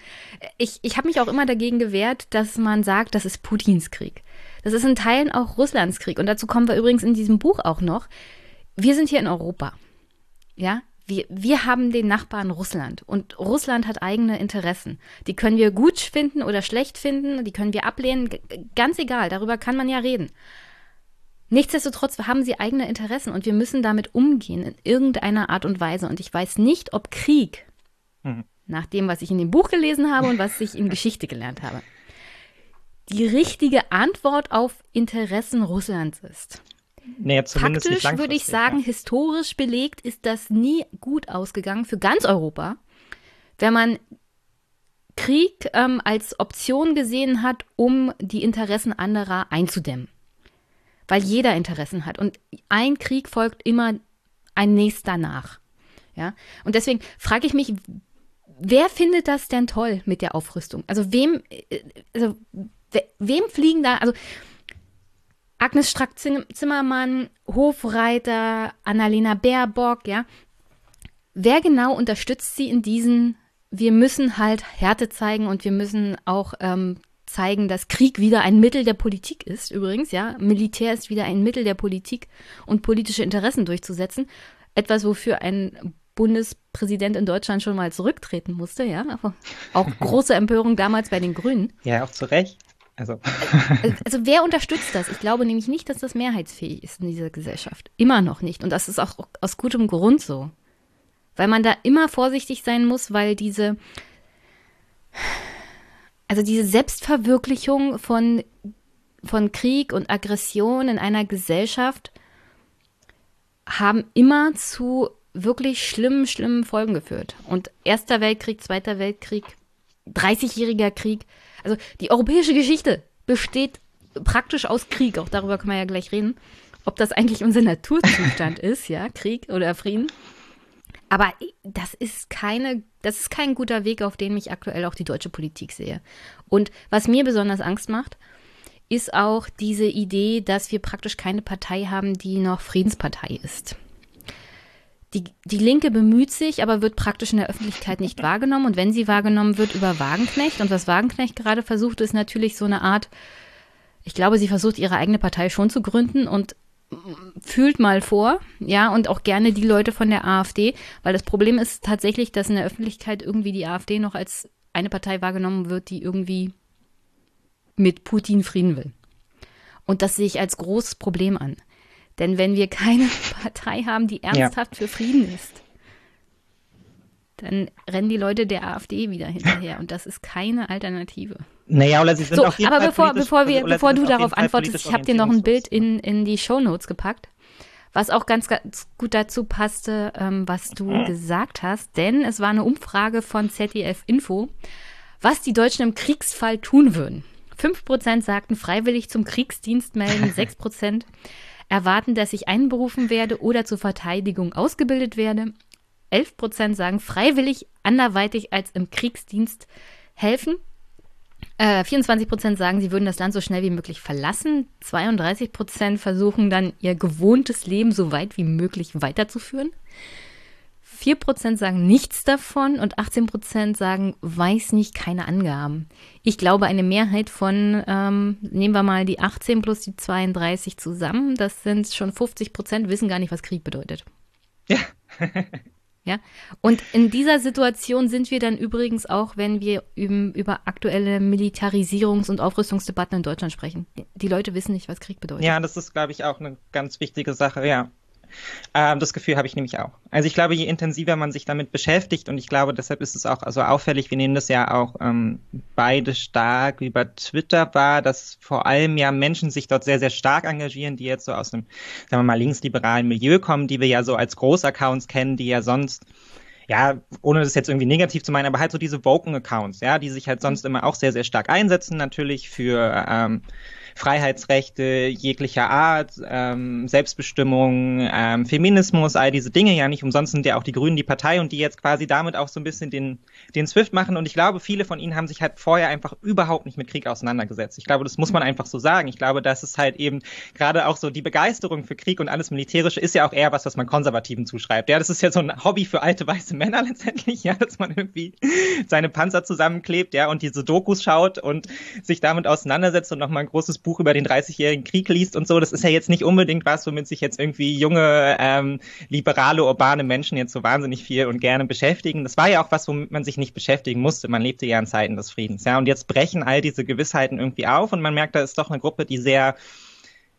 Ich, ich habe mich auch immer dagegen gewehrt, dass man sagt, das ist Putins Krieg. Das ist in Teilen auch Russlands Krieg. Und dazu kommen wir übrigens in diesem Buch auch noch. Wir sind hier in Europa. Ja, wir, wir haben den Nachbarn Russland und Russland hat eigene Interessen. Die können wir gut finden oder schlecht finden, die können wir ablehnen, ganz egal, darüber kann man ja reden. Nichtsdestotrotz haben sie eigene Interessen und wir müssen damit umgehen in irgendeiner Art und Weise. Und ich weiß nicht, ob Krieg, mhm. nach dem, was ich in dem Buch gelesen habe und was ich in Geschichte gelernt habe, die richtige Antwort auf Interessen Russlands ist. Nee, zumindest Faktisch würde ich sagen, ja. historisch belegt ist das nie gut ausgegangen für ganz Europa, wenn man Krieg ähm, als Option gesehen hat, um die Interessen anderer einzudämmen. Weil jeder Interessen hat und ein Krieg folgt immer ein nächster nach. Ja? Und deswegen frage ich mich, wer findet das denn toll mit der Aufrüstung? Also wem, äh, also wem fliegen da, also Agnes Strack-Zimmermann, Hofreiter, Annalena Baerbock, ja. Wer genau unterstützt sie in diesen, wir müssen halt Härte zeigen und wir müssen auch ähm, zeigen, dass Krieg wieder ein Mittel der Politik ist, übrigens, ja. Militär ist wieder ein Mittel der Politik und politische Interessen durchzusetzen. Etwas, wofür ein Bundespräsident in Deutschland schon mal zurücktreten musste, ja. Auch große Empörung damals bei den Grünen. Ja, auch zu Recht. Also. also wer unterstützt das? Ich glaube nämlich nicht, dass das mehrheitsfähig ist in dieser Gesellschaft. Immer noch nicht. Und das ist auch aus gutem Grund so. Weil man da immer vorsichtig sein muss, weil diese, also diese Selbstverwirklichung von, von Krieg und Aggression in einer Gesellschaft haben immer zu wirklich schlimmen, schlimmen Folgen geführt. Und Erster Weltkrieg, Zweiter Weltkrieg, 30-jähriger Krieg, also die europäische Geschichte besteht praktisch aus Krieg. Auch darüber können wir ja gleich reden. Ob das eigentlich unser Naturzustand ist, ja, Krieg oder Frieden. Aber das ist keine, das ist kein guter Weg, auf den ich aktuell auch die deutsche Politik sehe. Und was mir besonders Angst macht, ist auch diese Idee, dass wir praktisch keine Partei haben, die noch Friedenspartei ist. Die, die Linke bemüht sich, aber wird praktisch in der Öffentlichkeit nicht wahrgenommen. Und wenn sie wahrgenommen wird, über Wagenknecht. Und was Wagenknecht gerade versucht, ist natürlich so eine Art, ich glaube, sie versucht, ihre eigene Partei schon zu gründen und fühlt mal vor, ja, und auch gerne die Leute von der AfD, weil das Problem ist tatsächlich, dass in der Öffentlichkeit irgendwie die AfD noch als eine Partei wahrgenommen wird, die irgendwie mit Putin Frieden will. Und das sehe ich als großes Problem an. Denn wenn wir keine Partei haben, die ernsthaft ja. für Frieden ist, dann rennen die Leute der AfD wieder hinterher. Und das ist keine Alternative. Naja, oder sie sind so, auf jeden aber Fall bevor, bevor, wir, bevor du darauf antwortest, ich habe dir noch ein Bild in, in die Shownotes gepackt, was auch ganz, ganz gut dazu passte, ähm, was du mhm. gesagt hast. Denn es war eine Umfrage von ZDF Info, was die Deutschen im Kriegsfall tun würden. 5% sagten freiwillig zum Kriegsdienst melden, 6% erwarten, dass ich einberufen werde oder zur Verteidigung ausgebildet werde. 11 Prozent sagen freiwillig anderweitig als im Kriegsdienst helfen. Äh, 24 Prozent sagen, sie würden das Land so schnell wie möglich verlassen. 32 Prozent versuchen dann, ihr gewohntes Leben so weit wie möglich weiterzuführen. 4% sagen nichts davon und 18% sagen, weiß nicht, keine Angaben. Ich glaube, eine Mehrheit von, ähm, nehmen wir mal die 18 plus die 32 zusammen, das sind schon 50%, wissen gar nicht, was Krieg bedeutet. Ja. Ja. Und in dieser Situation sind wir dann übrigens auch, wenn wir über aktuelle Militarisierungs- und Aufrüstungsdebatten in Deutschland sprechen. Die Leute wissen nicht, was Krieg bedeutet. Ja, das ist, glaube ich, auch eine ganz wichtige Sache, ja. Ähm, das Gefühl habe ich nämlich auch. Also ich glaube, je intensiver man sich damit beschäftigt und ich glaube, deshalb ist es auch so auffällig, wir nehmen das ja auch ähm, beide stark über Twitter wahr, dass vor allem ja Menschen sich dort sehr, sehr stark engagieren, die jetzt so aus einem, sagen wir mal, linksliberalen Milieu kommen, die wir ja so als Großaccounts kennen, die ja sonst ja, ohne das jetzt irgendwie negativ zu meinen, aber halt so diese Woken-Accounts, ja, die sich halt sonst immer auch sehr, sehr stark einsetzen, natürlich für ähm, Freiheitsrechte jeglicher Art, ähm, Selbstbestimmung, ähm, Feminismus, all diese Dinge. Ja, nicht umsonst sind ja auch die Grünen die Partei und die jetzt quasi damit auch so ein bisschen den, den Swift machen. Und ich glaube, viele von ihnen haben sich halt vorher einfach überhaupt nicht mit Krieg auseinandergesetzt. Ich glaube, das muss man einfach so sagen. Ich glaube, dass es halt eben gerade auch so die Begeisterung für Krieg und alles Militärische ist ja auch eher was, was man Konservativen zuschreibt. Ja, das ist ja so ein Hobby für alte weiße Männer letztendlich, ja, dass man irgendwie seine Panzer zusammenklebt, ja, und diese Dokus schaut und sich damit auseinandersetzt und nochmal ein großes Buch über den 30-jährigen Krieg liest und so. Das ist ja jetzt nicht unbedingt was, womit sich jetzt irgendwie junge, ähm, liberale, urbane Menschen jetzt so wahnsinnig viel und gerne beschäftigen. Das war ja auch was, womit man sich nicht beschäftigen musste. Man lebte ja in Zeiten des Friedens, ja. Und jetzt brechen all diese Gewissheiten irgendwie auf und man merkt, da ist doch eine Gruppe, die sehr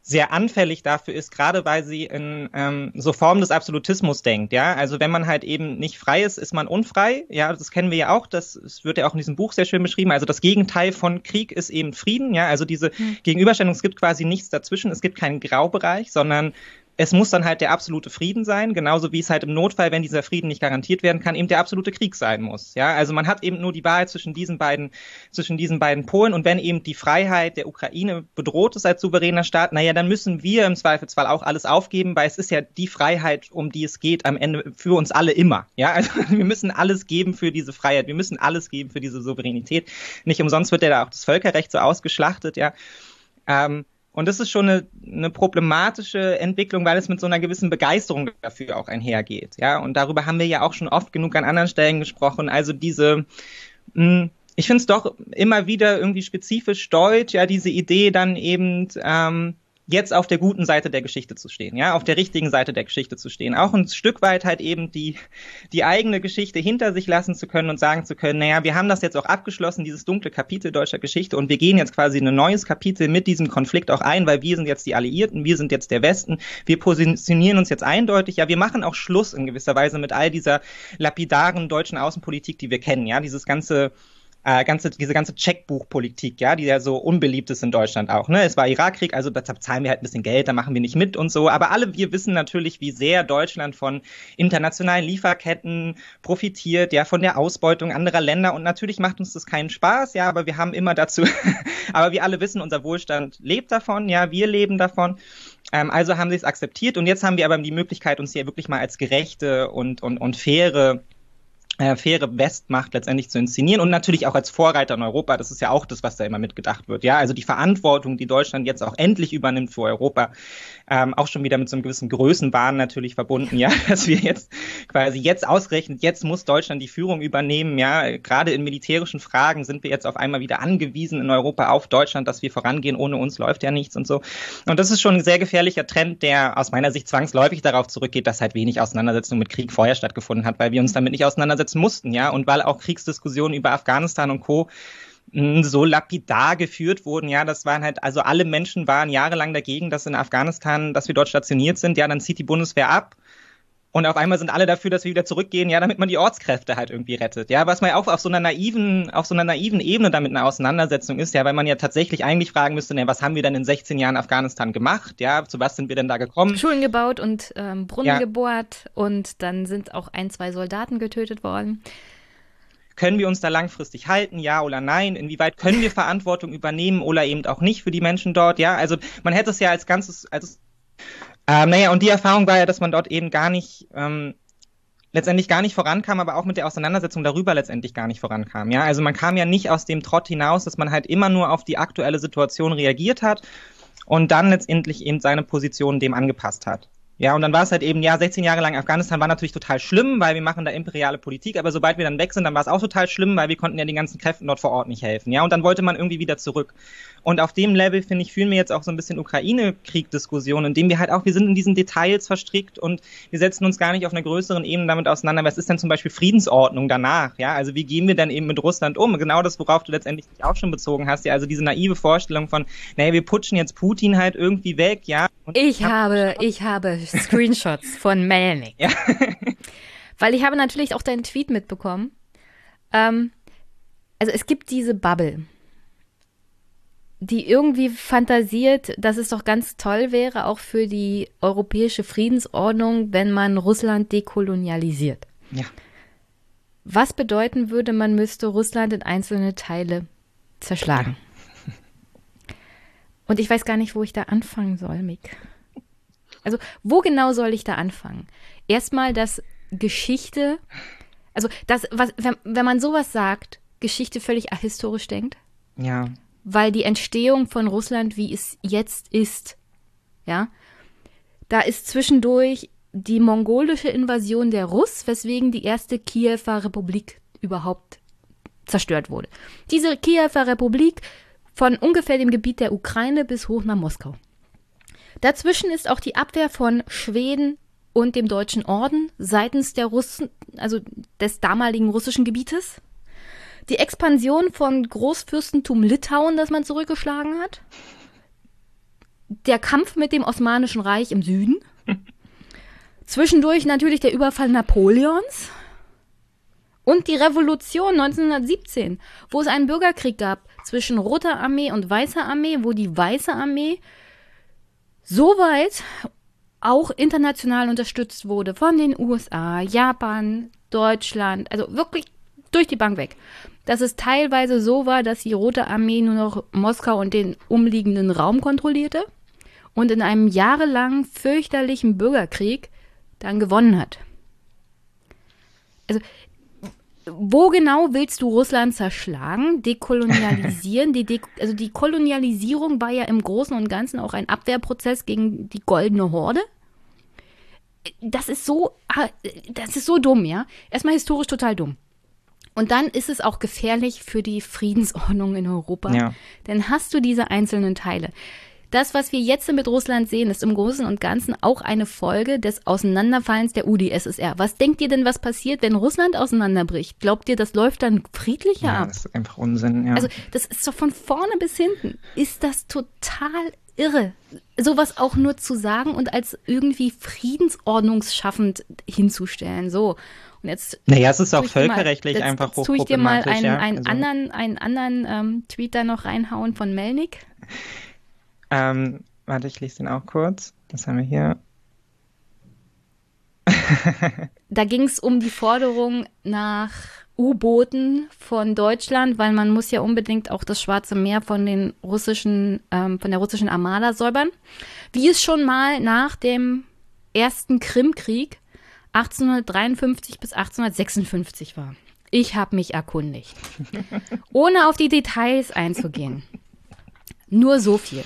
sehr anfällig dafür ist, gerade weil sie in ähm, so Formen des Absolutismus denkt, ja. Also wenn man halt eben nicht frei ist, ist man unfrei. Ja, das kennen wir ja auch. Das, das wird ja auch in diesem Buch sehr schön beschrieben. Also das Gegenteil von Krieg ist eben Frieden, ja. Also diese mhm. Gegenüberstellung, es gibt quasi nichts dazwischen. Es gibt keinen Graubereich, sondern es muss dann halt der absolute Frieden sein, genauso wie es halt im Notfall, wenn dieser Frieden nicht garantiert werden kann, eben der absolute Krieg sein muss. Ja, also man hat eben nur die Wahl zwischen diesen beiden, zwischen diesen beiden Polen und wenn eben die Freiheit der Ukraine bedroht ist als souveräner Staat, naja, dann müssen wir im Zweifelsfall auch alles aufgeben, weil es ist ja die Freiheit, um die es geht am Ende für uns alle immer. Ja, also wir müssen alles geben für diese Freiheit, wir müssen alles geben für diese Souveränität. Nicht umsonst wird ja da auch das Völkerrecht so ausgeschlachtet, ja. Ähm, und das ist schon eine, eine problematische Entwicklung, weil es mit so einer gewissen Begeisterung dafür auch einhergeht. Ja, und darüber haben wir ja auch schon oft genug an anderen Stellen gesprochen. Also diese, mh, hm, ich finde es doch immer wieder irgendwie spezifisch deutsch, ja, diese Idee dann eben, ähm, jetzt auf der guten Seite der Geschichte zu stehen, ja, auf der richtigen Seite der Geschichte zu stehen. Auch ein Stück weit halt eben die, die eigene Geschichte hinter sich lassen zu können und sagen zu können, naja, wir haben das jetzt auch abgeschlossen, dieses dunkle Kapitel deutscher Geschichte und wir gehen jetzt quasi in ein neues Kapitel mit diesem Konflikt auch ein, weil wir sind jetzt die Alliierten, wir sind jetzt der Westen, wir positionieren uns jetzt eindeutig, ja, wir machen auch Schluss in gewisser Weise mit all dieser lapidaren deutschen Außenpolitik, die wir kennen, ja, dieses ganze äh, ganze, diese ganze Checkbuchpolitik, ja, die ja so unbeliebt ist in Deutschland auch. Ne? Es war Irakkrieg, also deshalb zahlen wir halt ein bisschen Geld, da machen wir nicht mit und so. Aber alle wir wissen natürlich, wie sehr Deutschland von internationalen Lieferketten profitiert, ja, von der Ausbeutung anderer Länder. Und natürlich macht uns das keinen Spaß, ja, aber wir haben immer dazu, aber wir alle wissen, unser Wohlstand lebt davon, ja, wir leben davon. Ähm, also haben sie es akzeptiert und jetzt haben wir aber die Möglichkeit, uns hier wirklich mal als gerechte und, und, und faire faire Westmacht letztendlich zu inszenieren und natürlich auch als Vorreiter in Europa. Das ist ja auch das, was da immer mitgedacht wird. Ja, also die Verantwortung, die Deutschland jetzt auch endlich übernimmt für Europa, ähm, auch schon wieder mit so einem gewissen Größenwahn natürlich verbunden. Ja, dass wir jetzt quasi jetzt ausgerechnet, jetzt muss Deutschland die Führung übernehmen. Ja, gerade in militärischen Fragen sind wir jetzt auf einmal wieder angewiesen in Europa auf Deutschland, dass wir vorangehen. Ohne uns läuft ja nichts und so. Und das ist schon ein sehr gefährlicher Trend, der aus meiner Sicht zwangsläufig darauf zurückgeht, dass halt wenig Auseinandersetzung mit Krieg vorher stattgefunden hat, weil wir uns damit nicht auseinandersetzen auseinandersetzen mussten, ja, und weil auch Kriegsdiskussionen über Afghanistan und Co. so lapidar geführt wurden, ja, das waren halt, also alle Menschen waren jahrelang dagegen, dass in Afghanistan, dass wir dort stationiert sind, ja, dann zieht die Bundeswehr ab und auf einmal sind alle dafür, dass wir wieder zurückgehen, ja, damit man die Ortskräfte halt irgendwie rettet. Ja, was man ja auch auf so einer naiven, auf so einer naiven Ebene damit eine Auseinandersetzung ist, ja, weil man ja tatsächlich eigentlich fragen müsste, ne, was haben wir denn in 16 Jahren Afghanistan gemacht? Ja, zu was sind wir denn da gekommen? Schulen gebaut und ähm, Brunnen ja. gebohrt und dann sind auch ein, zwei Soldaten getötet worden. Können wir uns da langfristig halten, ja oder nein? Inwieweit können wir Verantwortung übernehmen oder eben auch nicht für die Menschen dort? Ja, also man hätte es ja als ganzes, als ähm, naja, und die Erfahrung war ja, dass man dort eben gar nicht, ähm, letztendlich gar nicht vorankam, aber auch mit der Auseinandersetzung darüber letztendlich gar nicht vorankam. Ja, also man kam ja nicht aus dem Trott hinaus, dass man halt immer nur auf die aktuelle Situation reagiert hat und dann letztendlich eben seine Position dem angepasst hat. Ja, und dann war es halt eben, ja, 16 Jahre lang Afghanistan war natürlich total schlimm, weil wir machen da imperiale Politik, aber sobald wir dann weg sind, dann war es auch total schlimm, weil wir konnten ja den ganzen Kräften dort vor Ort nicht helfen. Ja, und dann wollte man irgendwie wieder zurück. Und auf dem Level, finde ich, fühlen wir jetzt auch so ein bisschen Ukraine-Krieg-Diskussionen, indem wir halt auch, wir sind in diesen Details verstrickt und wir setzen uns gar nicht auf einer größeren Ebene damit auseinander. Was ist denn zum Beispiel Friedensordnung danach? Ja, also wie gehen wir dann eben mit Russland um? Genau das, worauf du letztendlich dich auch schon bezogen hast. Ja, also diese naive Vorstellung von, naja, wir putschen jetzt Putin halt irgendwie weg, ja. Ich habe, ich habe Screenshots von Melnik. Ja. Weil ich habe natürlich auch deinen Tweet mitbekommen. Ähm, also es gibt diese Bubble, die irgendwie fantasiert, dass es doch ganz toll wäre, auch für die europäische Friedensordnung, wenn man Russland dekolonialisiert. Ja. Was bedeuten würde, man müsste Russland in einzelne Teile zerschlagen? Und ich weiß gar nicht, wo ich da anfangen soll, Mick. Also, wo genau soll ich da anfangen? Erstmal, dass Geschichte, also das, was, wenn, wenn man sowas sagt, Geschichte völlig ahistorisch denkt. Ja. Weil die Entstehung von Russland, wie es jetzt ist, ja, da ist zwischendurch die mongolische Invasion der Russ, weswegen die erste Kiewer Republik überhaupt zerstört wurde. Diese Kiewer Republik von ungefähr dem Gebiet der Ukraine bis hoch nach Moskau. Dazwischen ist auch die Abwehr von Schweden und dem Deutschen Orden seitens der Russen, also des damaligen russischen Gebietes. Die Expansion von Großfürstentum Litauen, das man zurückgeschlagen hat. Der Kampf mit dem Osmanischen Reich im Süden. Zwischendurch natürlich der Überfall Napoleons. Und die Revolution 1917, wo es einen Bürgerkrieg gab zwischen Roter Armee und Weißer Armee, wo die Weiße Armee soweit auch international unterstützt wurde von den USA, Japan, Deutschland, also wirklich durch die Bank weg. Dass es teilweise so war, dass die Rote Armee nur noch Moskau und den umliegenden Raum kontrollierte und in einem jahrelang fürchterlichen Bürgerkrieg dann gewonnen hat. Also wo genau willst du Russland zerschlagen, dekolonialisieren? die De also die Kolonialisierung war ja im Großen und Ganzen auch ein Abwehrprozess gegen die goldene Horde. Das ist so, ah, das ist so dumm, ja. Erstmal historisch total dumm. Und dann ist es auch gefährlich für die Friedensordnung in Europa. Ja. Denn hast du diese einzelnen Teile. Das, was wir jetzt mit Russland sehen, ist im Großen und Ganzen auch eine Folge des Auseinanderfallens der UdSSR. Was denkt ihr denn, was passiert, wenn Russland auseinanderbricht? Glaubt ihr, das läuft dann friedlicher ja, ab? Das ist einfach Unsinn, ja. Also, das ist doch von vorne bis hinten. Ist das total irre, sowas auch nur zu sagen und als irgendwie friedensordnungsschaffend hinzustellen. So. Und jetzt. Naja, es ist auch völkerrechtlich mal, jetzt, einfach jetzt tue ich dir mal einen, ja? einen also. anderen, einen anderen ähm, Tweet da noch reinhauen von Melnik. Ähm, warte, ich lese den auch kurz. Was haben wir hier? da ging es um die Forderung nach U-Booten von Deutschland, weil man muss ja unbedingt auch das Schwarze Meer von den russischen, ähm, von der russischen Armada säubern. Wie es schon mal nach dem ersten Krimkrieg 1853 bis 1856 war. Ich habe mich erkundigt. Ohne auf die Details einzugehen. Nur so viel.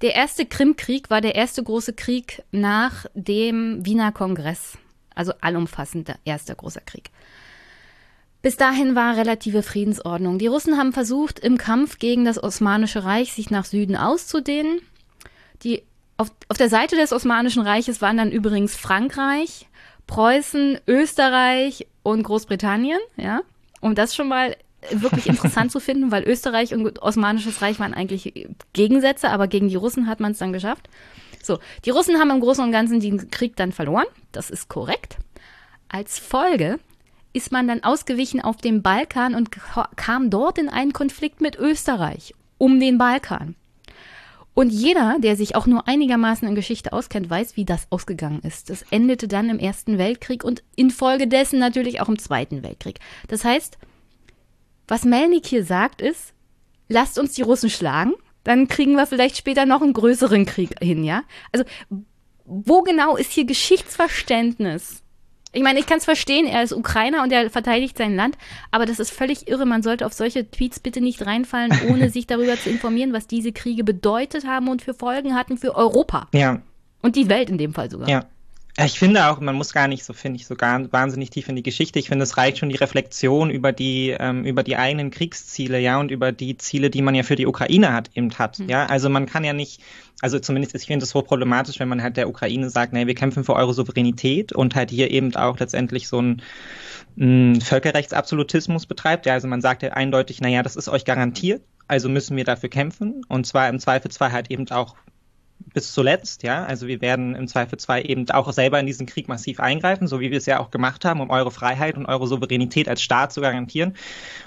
Der erste Krimkrieg war der erste große Krieg nach dem Wiener Kongress. Also allumfassender erster großer Krieg. Bis dahin war relative Friedensordnung. Die Russen haben versucht, im Kampf gegen das Osmanische Reich sich nach Süden auszudehnen. Die, auf, auf der Seite des Osmanischen Reiches waren dann übrigens Frankreich, Preußen, Österreich und Großbritannien, ja. Um das schon mal wirklich interessant zu finden, weil Österreich und Osmanisches Reich waren eigentlich Gegensätze, aber gegen die Russen hat man es dann geschafft. So, die Russen haben im Großen und Ganzen den Krieg dann verloren. Das ist korrekt. Als Folge ist man dann ausgewichen auf den Balkan und kam dort in einen Konflikt mit Österreich um den Balkan. Und jeder, der sich auch nur einigermaßen in Geschichte auskennt, weiß, wie das ausgegangen ist. Das endete dann im Ersten Weltkrieg und infolgedessen natürlich auch im Zweiten Weltkrieg. Das heißt, was Melnik hier sagt, ist, lasst uns die Russen schlagen, dann kriegen wir vielleicht später noch einen größeren Krieg hin, ja? Also, wo genau ist hier Geschichtsverständnis? Ich meine, ich kann es verstehen, er ist Ukrainer und er verteidigt sein Land, aber das ist völlig irre. Man sollte auf solche Tweets bitte nicht reinfallen, ohne sich darüber zu informieren, was diese Kriege bedeutet haben und für Folgen hatten für Europa. Ja. Und die Welt in dem Fall sogar. Ja. Ich finde auch, man muss gar nicht so, finde ich, so gar, wahnsinnig tief in die Geschichte. Ich finde, es reicht schon die Reflexion über die, ähm, über die eigenen Kriegsziele, ja, und über die Ziele, die man ja für die Ukraine hat, eben hat, mhm. ja. Also man kann ja nicht, also zumindest, ich finde es hochproblematisch, wenn man halt der Ukraine sagt, naja, wir kämpfen für eure Souveränität und halt hier eben auch letztendlich so ein, ein Völkerrechtsabsolutismus betreibt. Ja, also man sagt ja eindeutig, naja, das ist euch garantiert, also müssen wir dafür kämpfen und zwar im Zweifelsfall halt eben auch bis zuletzt, ja. Also wir werden im Zweifelsfall eben auch selber in diesen Krieg massiv eingreifen, so wie wir es ja auch gemacht haben, um eure Freiheit und eure Souveränität als Staat zu garantieren.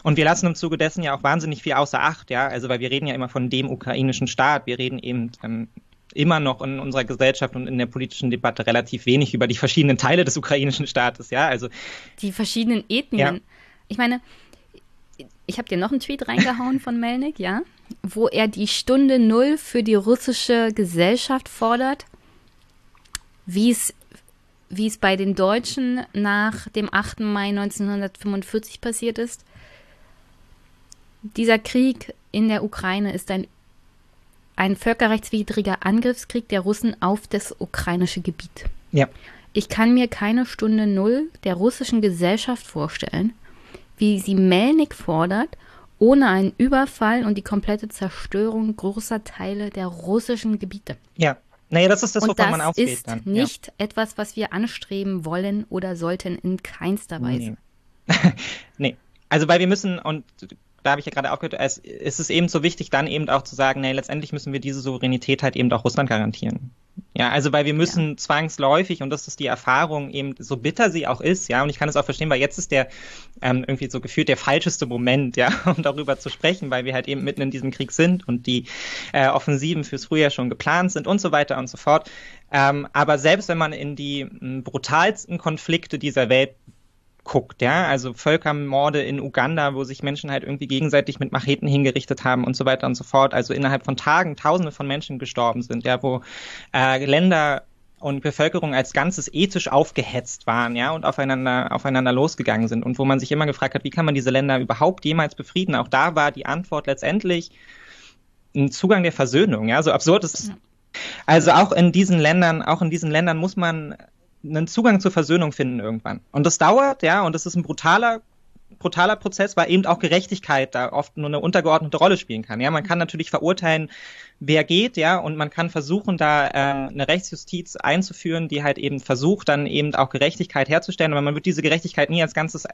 Und wir lassen im Zuge dessen ja auch wahnsinnig viel außer Acht, ja. Also weil wir reden ja immer von dem ukrainischen Staat, wir reden eben ähm, immer noch in unserer Gesellschaft und in der politischen Debatte relativ wenig über die verschiedenen Teile des ukrainischen Staates, ja. Also die verschiedenen Ethnien. Ja. Ich meine, ich habe dir noch einen Tweet reingehauen von Melnik, ja, wo er die Stunde Null für die russische Gesellschaft fordert, wie es wie es bei den Deutschen nach dem 8. Mai 1945 passiert ist. Dieser Krieg in der Ukraine ist ein, ein völkerrechtswidriger Angriffskrieg der Russen auf das ukrainische Gebiet. Ja. Ich kann mir keine Stunde Null der russischen Gesellschaft vorstellen, wie sie Melnik fordert, ohne einen Überfall und die komplette Zerstörung großer Teile der russischen Gebiete. Ja, naja, das ist das, wovon man ausgeht. Das ist dann. nicht ja. etwas, was wir anstreben wollen oder sollten in keinster Weise. Nee. nee. Also, weil wir müssen, und da habe ich ja gerade aufgehört, es, es ist eben so wichtig, dann eben auch zu sagen, nee, letztendlich müssen wir diese Souveränität halt eben auch Russland garantieren. Ja, also weil wir müssen ja. zwangsläufig, und das ist die Erfahrung, eben so bitter sie auch ist, ja, und ich kann es auch verstehen, weil jetzt ist der ähm, irgendwie so gefühlt der falscheste Moment, ja, um darüber zu sprechen, weil wir halt eben mitten in diesem Krieg sind und die äh, Offensiven fürs Frühjahr schon geplant sind und so weiter und so fort. Ähm, aber selbst wenn man in die m, brutalsten Konflikte dieser Welt guckt, ja, also Völkermorde in Uganda, wo sich Menschen halt irgendwie gegenseitig mit Macheten hingerichtet haben und so weiter und so fort, also innerhalb von Tagen Tausende von Menschen gestorben sind, ja, wo äh, Länder und Bevölkerung als Ganzes ethisch aufgehetzt waren, ja, und aufeinander, aufeinander losgegangen sind und wo man sich immer gefragt hat, wie kann man diese Länder überhaupt jemals befrieden? Auch da war die Antwort letztendlich ein Zugang der Versöhnung, ja, so absurd ist. Also auch in diesen Ländern, auch in diesen Ländern muss man einen Zugang zur Versöhnung finden irgendwann. Und das dauert, ja, und das ist ein brutaler brutaler Prozess, weil eben auch Gerechtigkeit da oft nur eine untergeordnete Rolle spielen kann. Ja, man kann natürlich verurteilen, wer geht, ja, und man kann versuchen, da äh, eine Rechtsjustiz einzuführen, die halt eben versucht, dann eben auch Gerechtigkeit herzustellen, aber man wird diese Gerechtigkeit nie als Ganzes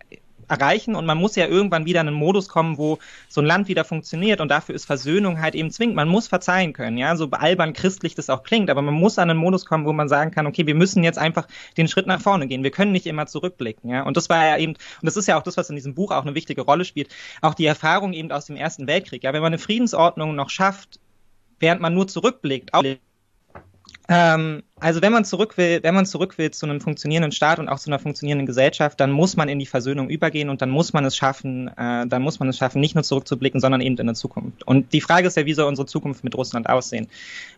erreichen und man muss ja irgendwann wieder in einen Modus kommen, wo so ein Land wieder funktioniert und dafür ist Versöhnung halt eben zwingend. Man muss verzeihen können, ja, so albern christlich das auch klingt, aber man muss an einen Modus kommen, wo man sagen kann, okay, wir müssen jetzt einfach den Schritt nach vorne gehen. Wir können nicht immer zurückblicken, ja. Und das war ja eben, und das ist ja auch das, was in diesem Buch auch eine wichtige Rolle spielt, auch die Erfahrung eben aus dem Ersten Weltkrieg. Ja, wenn man eine Friedensordnung noch schafft, während man nur zurückblickt, ähm, also wenn man zurück will, wenn man zurück will zu einem funktionierenden Staat und auch zu einer funktionierenden Gesellschaft, dann muss man in die Versöhnung übergehen und dann muss man es schaffen, äh, dann muss man es schaffen, nicht nur zurückzublicken, sondern eben in die Zukunft. Und die Frage ist ja, wie soll unsere Zukunft mit Russland aussehen?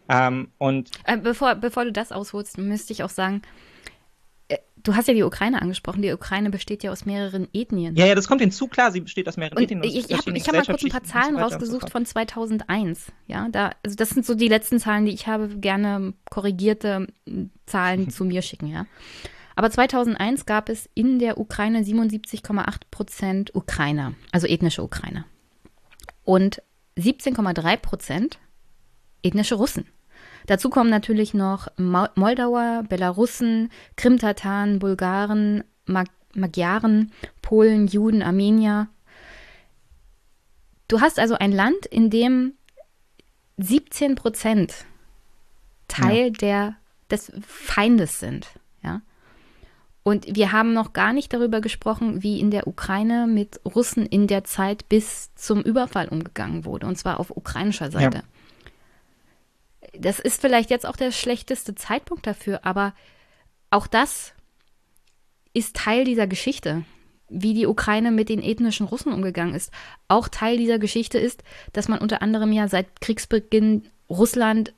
Ähm, und äh, bevor, bevor du das ausholst, müsste ich auch sagen, Du hast ja die Ukraine angesprochen. Die Ukraine besteht ja aus mehreren Ethnien. Ja, ja, das kommt hinzu. Klar, sie besteht aus mehreren und Ethnien. Ich, ich habe hab mal kurz ein paar Zahlen rausgesucht so von 2001. Ja, da, also das sind so die letzten Zahlen, die ich habe. Gerne korrigierte Zahlen zu mir schicken, ja. Aber 2001 gab es in der Ukraine 77,8 Prozent Ukrainer, also ethnische Ukrainer. Und 17,3 Prozent ethnische Russen. Dazu kommen natürlich noch Moldauer, Belarussen, Krimtataren, Bulgaren, Mag Magyaren, Polen, Juden, Armenier. Du hast also ein Land, in dem 17 Prozent Teil ja. der, des Feindes sind. Ja? Und wir haben noch gar nicht darüber gesprochen, wie in der Ukraine mit Russen in der Zeit bis zum Überfall umgegangen wurde, und zwar auf ukrainischer Seite. Ja das ist vielleicht jetzt auch der schlechteste Zeitpunkt dafür, aber auch das ist Teil dieser Geschichte, wie die Ukraine mit den ethnischen Russen umgegangen ist. Auch Teil dieser Geschichte ist, dass man unter anderem ja seit Kriegsbeginn Russland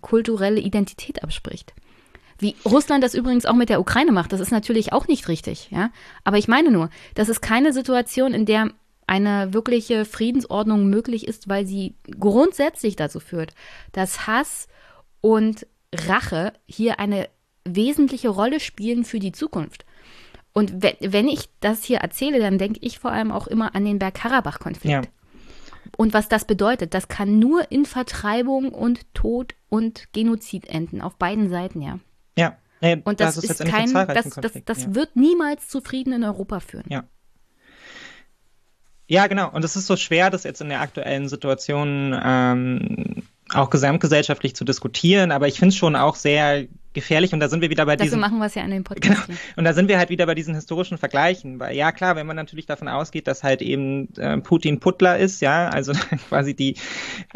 kulturelle Identität abspricht. Wie Russland das übrigens auch mit der Ukraine macht, das ist natürlich auch nicht richtig, ja. Aber ich meine nur, das ist keine Situation, in der eine wirkliche Friedensordnung möglich ist, weil sie grundsätzlich dazu führt, dass Hass und Rache hier eine wesentliche Rolle spielen für die Zukunft. Und wenn ich das hier erzähle, dann denke ich vor allem auch immer an den Bergkarabach-Konflikt. Ja. Und was das bedeutet, das kann nur in Vertreibung und Tod und Genozid enden, auf beiden Seiten, ja. Ja. Nee, und das, das ist, ist kein, das, das, das ja. wird niemals zu Frieden in Europa führen. Ja. Ja, genau. Und es ist so schwer, das jetzt in der aktuellen Situation ähm, auch gesamtgesellschaftlich zu diskutieren. Aber ich finde es schon auch sehr gefährlich und da sind wir wieder bei Dafür diesem. machen wir es ja an den Podcast. Genau. Und da sind wir halt wieder bei diesen historischen Vergleichen. Weil ja klar, wenn man natürlich davon ausgeht, dass halt eben äh, Putin Putler ist, ja, also quasi die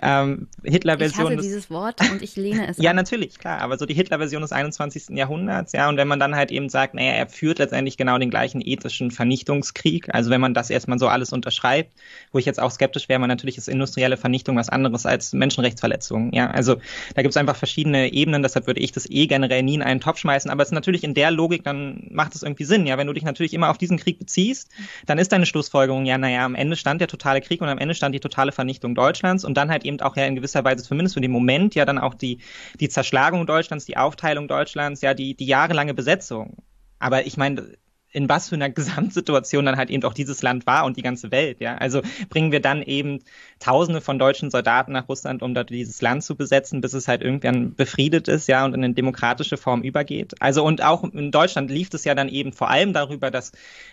ähm, Hitler-Version. Ich hasse dieses Wort und ich lehne es. ja, natürlich, klar, aber so die Hitler-Version des 21. Jahrhunderts, ja, und wenn man dann halt eben sagt, naja, er führt letztendlich genau den gleichen ethischen Vernichtungskrieg, also wenn man das erstmal so alles unterschreibt, wo ich jetzt auch skeptisch wäre, man natürlich ist industrielle Vernichtung was anderes als Menschenrechtsverletzungen, ja, also da gibt es einfach verschiedene Ebenen, deshalb würde ich das eh generell nie in einen Topf schmeißen, aber es ist natürlich in der Logik, dann macht es irgendwie Sinn, ja, wenn du dich natürlich immer auf diesen Krieg beziehst, dann ist deine Schlussfolgerung, ja, naja, am Ende stand der totale Krieg und am Ende stand die totale Vernichtung Deutschlands und dann halt eben auch ja in gewisser Weise zumindest für den Moment ja dann auch die, die Zerschlagung Deutschlands, die Aufteilung Deutschlands, ja, die, die jahrelange Besetzung. Aber ich meine, in was für einer Gesamtsituation dann halt eben auch dieses Land war und die ganze Welt, ja. Also bringen wir dann eben Tausende von deutschen Soldaten nach Russland, um dort dieses Land zu besetzen, bis es halt irgendwann befriedet ist, ja, und in eine demokratische Form übergeht. Also und auch in Deutschland lief es ja dann eben vor allem darüber, dass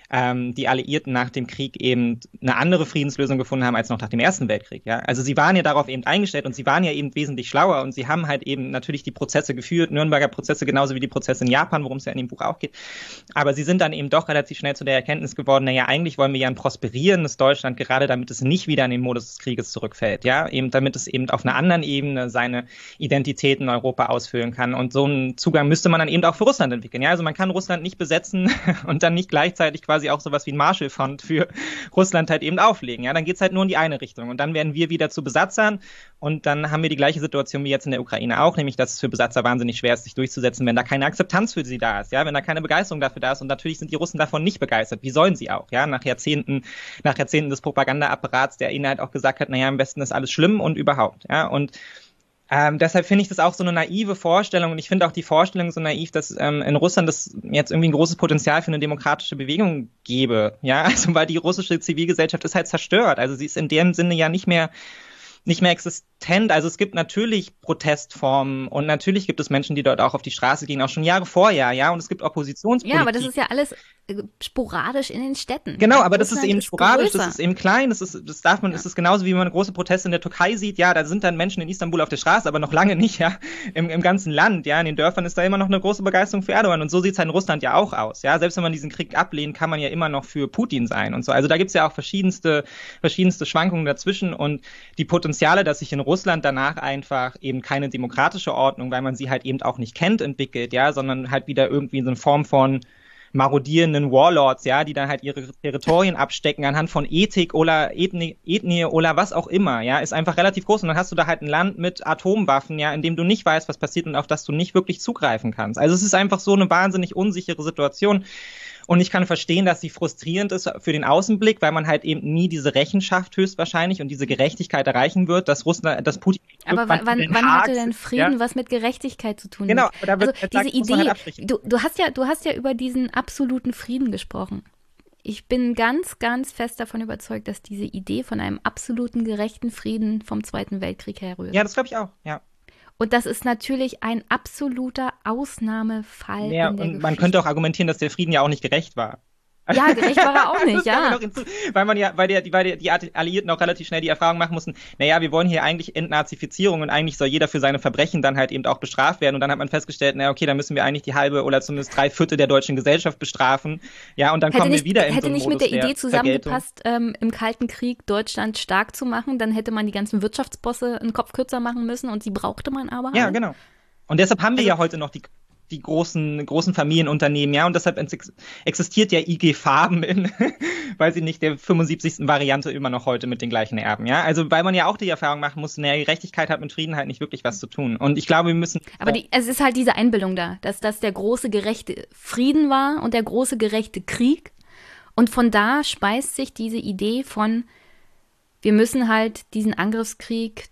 ähm, die Alliierten nach dem Krieg eben eine andere Friedenslösung gefunden haben als noch nach dem Ersten Weltkrieg, ja. Also sie waren ja darauf eben eingestellt und sie waren ja eben wesentlich schlauer und sie haben halt eben natürlich die Prozesse geführt, Nürnberger Prozesse genauso wie die Prozesse in Japan, worum es ja in dem Buch auch geht. Aber sie sind dann eben doch relativ schnell zu der Erkenntnis geworden, naja, eigentlich wollen wir ja ein prosperierendes Deutschland, gerade damit es nicht wieder in den Modus des Krieges Krieges zurückfällt, ja, eben damit es eben auf einer anderen Ebene seine Identität in Europa ausfüllen kann. Und so einen Zugang müsste man dann eben auch für Russland entwickeln. Ja, also man kann Russland nicht besetzen und dann nicht gleichzeitig quasi auch sowas wie ein Marshallfond für Russland halt eben auflegen. Ja, dann geht's halt nur in die eine Richtung. Und dann werden wir wieder zu Besatzern und dann haben wir die gleiche Situation wie jetzt in der Ukraine auch, nämlich dass es für Besatzer wahnsinnig schwer ist, sich durchzusetzen, wenn da keine Akzeptanz für sie da ist, ja, wenn da keine Begeisterung dafür da ist. Und natürlich sind die Russen davon nicht begeistert. Wie sollen sie auch, ja, nach Jahrzehnten, nach Jahrzehnten des Propagandaapparats, der ihnen halt auch gesagt hat, naja, am besten ist alles schlimm und überhaupt, ja, und ähm, deshalb finde ich das auch so eine naive Vorstellung und ich finde auch die Vorstellung so naiv, dass ähm, in Russland das jetzt irgendwie ein großes Potenzial für eine demokratische Bewegung gäbe. Ja, also weil die russische Zivilgesellschaft ist halt zerstört. Also sie ist in dem Sinne ja nicht mehr nicht mehr existent. Also es gibt natürlich Protestformen und natürlich gibt es Menschen, die dort auch auf die Straße gehen, auch schon Jahre vorher, ja. Und es gibt Oppositionspolitik. Ja, aber das ist ja alles äh, sporadisch in den Städten. Genau, aber das ist eben sporadisch, größer. das ist eben klein, das ist, das darf man, ja. das ist genauso wie man große Proteste in der Türkei sieht, ja, da sind dann Menschen in Istanbul auf der Straße, aber noch lange nicht, ja, im, im ganzen Land, ja, in den Dörfern ist da immer noch eine große Begeisterung für Erdogan und so sieht es halt in Russland ja auch aus, ja, selbst wenn man diesen Krieg ablehnt, kann man ja immer noch für Putin sein und so, also da gibt's ja auch verschiedenste, verschiedenste Schwankungen dazwischen und die Potenziale, dass sich in Russland danach einfach eben keine demokratische Ordnung, weil man sie halt eben auch nicht kennt, entwickelt, ja, sondern halt wieder irgendwie so eine Form von marodierenden Warlords, ja, die dann halt ihre Territorien abstecken anhand von Ethik oder Ethnie, Ethnie oder was auch immer, ja, ist einfach relativ groß und dann hast du da halt ein Land mit Atomwaffen, ja, in dem du nicht weißt, was passiert und auf das du nicht wirklich zugreifen kannst. Also es ist einfach so eine wahnsinnig unsichere Situation. Und ich kann verstehen, dass sie frustrierend ist für den Außenblick, weil man halt eben nie diese Rechenschaft höchstwahrscheinlich und diese Gerechtigkeit erreichen wird, dass Russland, dass Putin. Aber wann, wann, wann hatte denn Frieden ja? was mit Gerechtigkeit zu tun? Genau, aber da wird also diese Idee. Halt du, du hast ja, du hast ja über diesen absoluten Frieden gesprochen. Ich bin ganz, ganz fest davon überzeugt, dass diese Idee von einem absoluten gerechten Frieden vom Zweiten Weltkrieg herrührt. Ja, das glaube ich auch, ja. Und das ist natürlich ein absoluter Ausnahmefall. Ja, und Geschichte. man könnte auch argumentieren, dass der Frieden ja auch nicht gerecht war. Ja, gerecht war er auch nicht, ja. Hinzu, weil man ja, weil, der, weil der, die Alliierten auch relativ schnell die Erfahrung machen mussten, naja, wir wollen hier eigentlich Entnazifizierung und eigentlich soll jeder für seine Verbrechen dann halt eben auch bestraft werden. Und dann hat man festgestellt, naja, okay, dann müssen wir eigentlich die halbe oder zumindest drei Viertel der deutschen Gesellschaft bestrafen. Ja, und dann hätte kommen nicht, wir wieder in Hätte so nicht Modus mit der Idee zusammengepasst, ähm, im Kalten Krieg Deutschland stark zu machen, dann hätte man die ganzen Wirtschaftsbosse einen Kopf kürzer machen müssen und die brauchte man aber. Ja, halt. genau. Und deshalb haben wir also, ja heute noch die die großen, großen Familienunternehmen, ja, und deshalb existiert ja IG Farben in, weiß ich nicht, der 75. Variante immer noch heute mit den gleichen Erben, ja. Also, weil man ja auch die Erfahrung machen muss, naja, Gerechtigkeit hat mit Frieden halt nicht wirklich was zu tun. Und ich glaube, wir müssen. Aber die, es ist halt diese Einbildung da, dass das der große gerechte Frieden war und der große gerechte Krieg. Und von da speist sich diese Idee von, wir müssen halt diesen Angriffskrieg,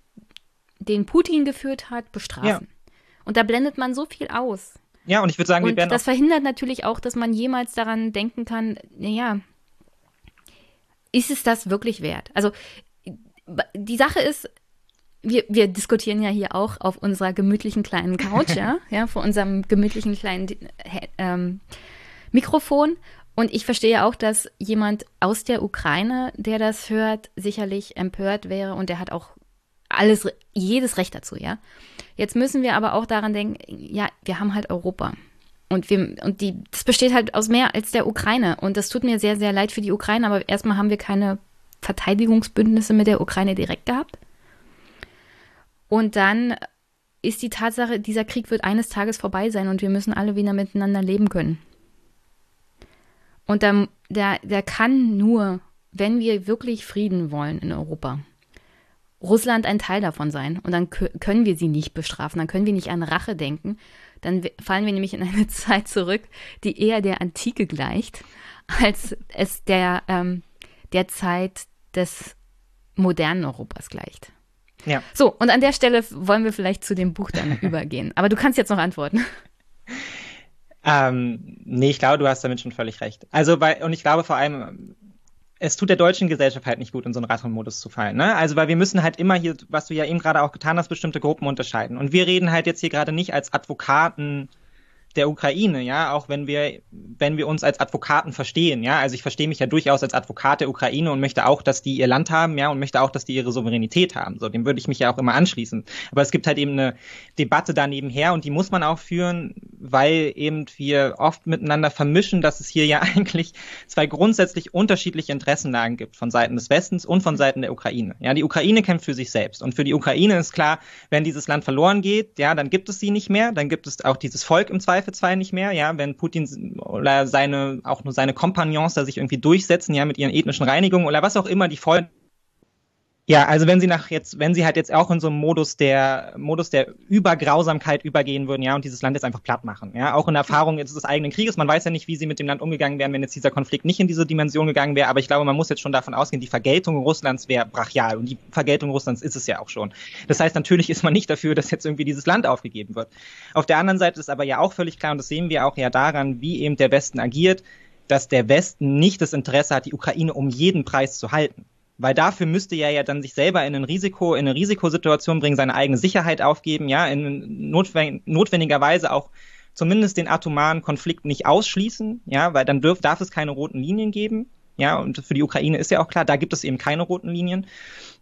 den Putin geführt hat, bestrafen. Ja. Und da blendet man so viel aus. Ja, und ich würde sagen, und wir werden. Das verhindert natürlich auch, dass man jemals daran denken kann, naja, ist es das wirklich wert? Also die Sache ist, wir, wir diskutieren ja hier auch auf unserer gemütlichen kleinen Couch, ja, ja, vor unserem gemütlichen kleinen ähm, Mikrofon. Und ich verstehe auch, dass jemand aus der Ukraine, der das hört, sicherlich empört wäre und der hat auch alles, jedes Recht dazu, ja. Jetzt müssen wir aber auch daran denken, ja, wir haben halt Europa. Und, wir, und die, das besteht halt aus mehr als der Ukraine. Und das tut mir sehr, sehr leid für die Ukraine, aber erstmal haben wir keine Verteidigungsbündnisse mit der Ukraine direkt gehabt. Und dann ist die Tatsache, dieser Krieg wird eines Tages vorbei sein und wir müssen alle wieder miteinander leben können. Und der, der, der kann nur, wenn wir wirklich Frieden wollen in Europa, Russland ein Teil davon sein. Und dann können wir sie nicht bestrafen, dann können wir nicht an Rache denken. Dann fallen wir nämlich in eine Zeit zurück, die eher der Antike gleicht, als es der, ähm, der Zeit des modernen Europas gleicht. Ja. So, und an der Stelle wollen wir vielleicht zu dem Buch dann übergehen. Aber du kannst jetzt noch antworten. Ähm, nee, ich glaube, du hast damit schon völlig recht. Also, weil, und ich glaube vor allem, es tut der deutschen Gesellschaft halt nicht gut, in so einen Rathon-Modus zu fallen. Ne? Also, weil wir müssen halt immer hier, was du ja eben gerade auch getan hast, bestimmte Gruppen unterscheiden. Und wir reden halt jetzt hier gerade nicht als Advokaten der Ukraine, ja, auch wenn wir, wenn wir uns als Advokaten verstehen, ja, also ich verstehe mich ja durchaus als Advokat der Ukraine und möchte auch, dass die ihr Land haben, ja, und möchte auch, dass die ihre Souveränität haben, so, dem würde ich mich ja auch immer anschließen. Aber es gibt halt eben eine Debatte da nebenher und die muss man auch führen, weil eben wir oft miteinander vermischen, dass es hier ja eigentlich zwei grundsätzlich unterschiedliche Interessenlagen gibt von Seiten des Westens und von Seiten der Ukraine. Ja, die Ukraine kämpft für sich selbst und für die Ukraine ist klar, wenn dieses Land verloren geht, ja, dann gibt es sie nicht mehr, dann gibt es auch dieses Volk im Zweifel Zweifelsfall nicht mehr, ja, wenn Putin oder seine, auch nur seine Kompagnons da sich irgendwie durchsetzen, ja, mit ihren ethnischen Reinigungen oder was auch immer die Folgen ja, also wenn sie nach jetzt, wenn sie halt jetzt auch in so einem Modus der Modus der Übergrausamkeit übergehen würden, ja, und dieses Land jetzt einfach platt machen, ja, auch in Erfahrung jetzt des eigenen Krieges, man weiß ja nicht, wie sie mit dem Land umgegangen wären, wenn jetzt dieser Konflikt nicht in diese Dimension gegangen wäre, aber ich glaube, man muss jetzt schon davon ausgehen, die Vergeltung Russlands wäre brachial und die Vergeltung Russlands ist es ja auch schon. Das heißt, natürlich ist man nicht dafür, dass jetzt irgendwie dieses Land aufgegeben wird. Auf der anderen Seite ist aber ja auch völlig klar und das sehen wir auch ja daran, wie eben der Westen agiert, dass der Westen nicht das Interesse hat, die Ukraine um jeden Preis zu halten. Weil dafür müsste er ja dann sich selber in ein Risiko, in eine Risikosituation bringen, seine eigene Sicherheit aufgeben, ja, in notwendigerweise auch zumindest den atomaren Konflikt nicht ausschließen, ja, weil dann dürf, darf es keine roten Linien geben. Ja, und für die Ukraine ist ja auch klar, da gibt es eben keine roten Linien.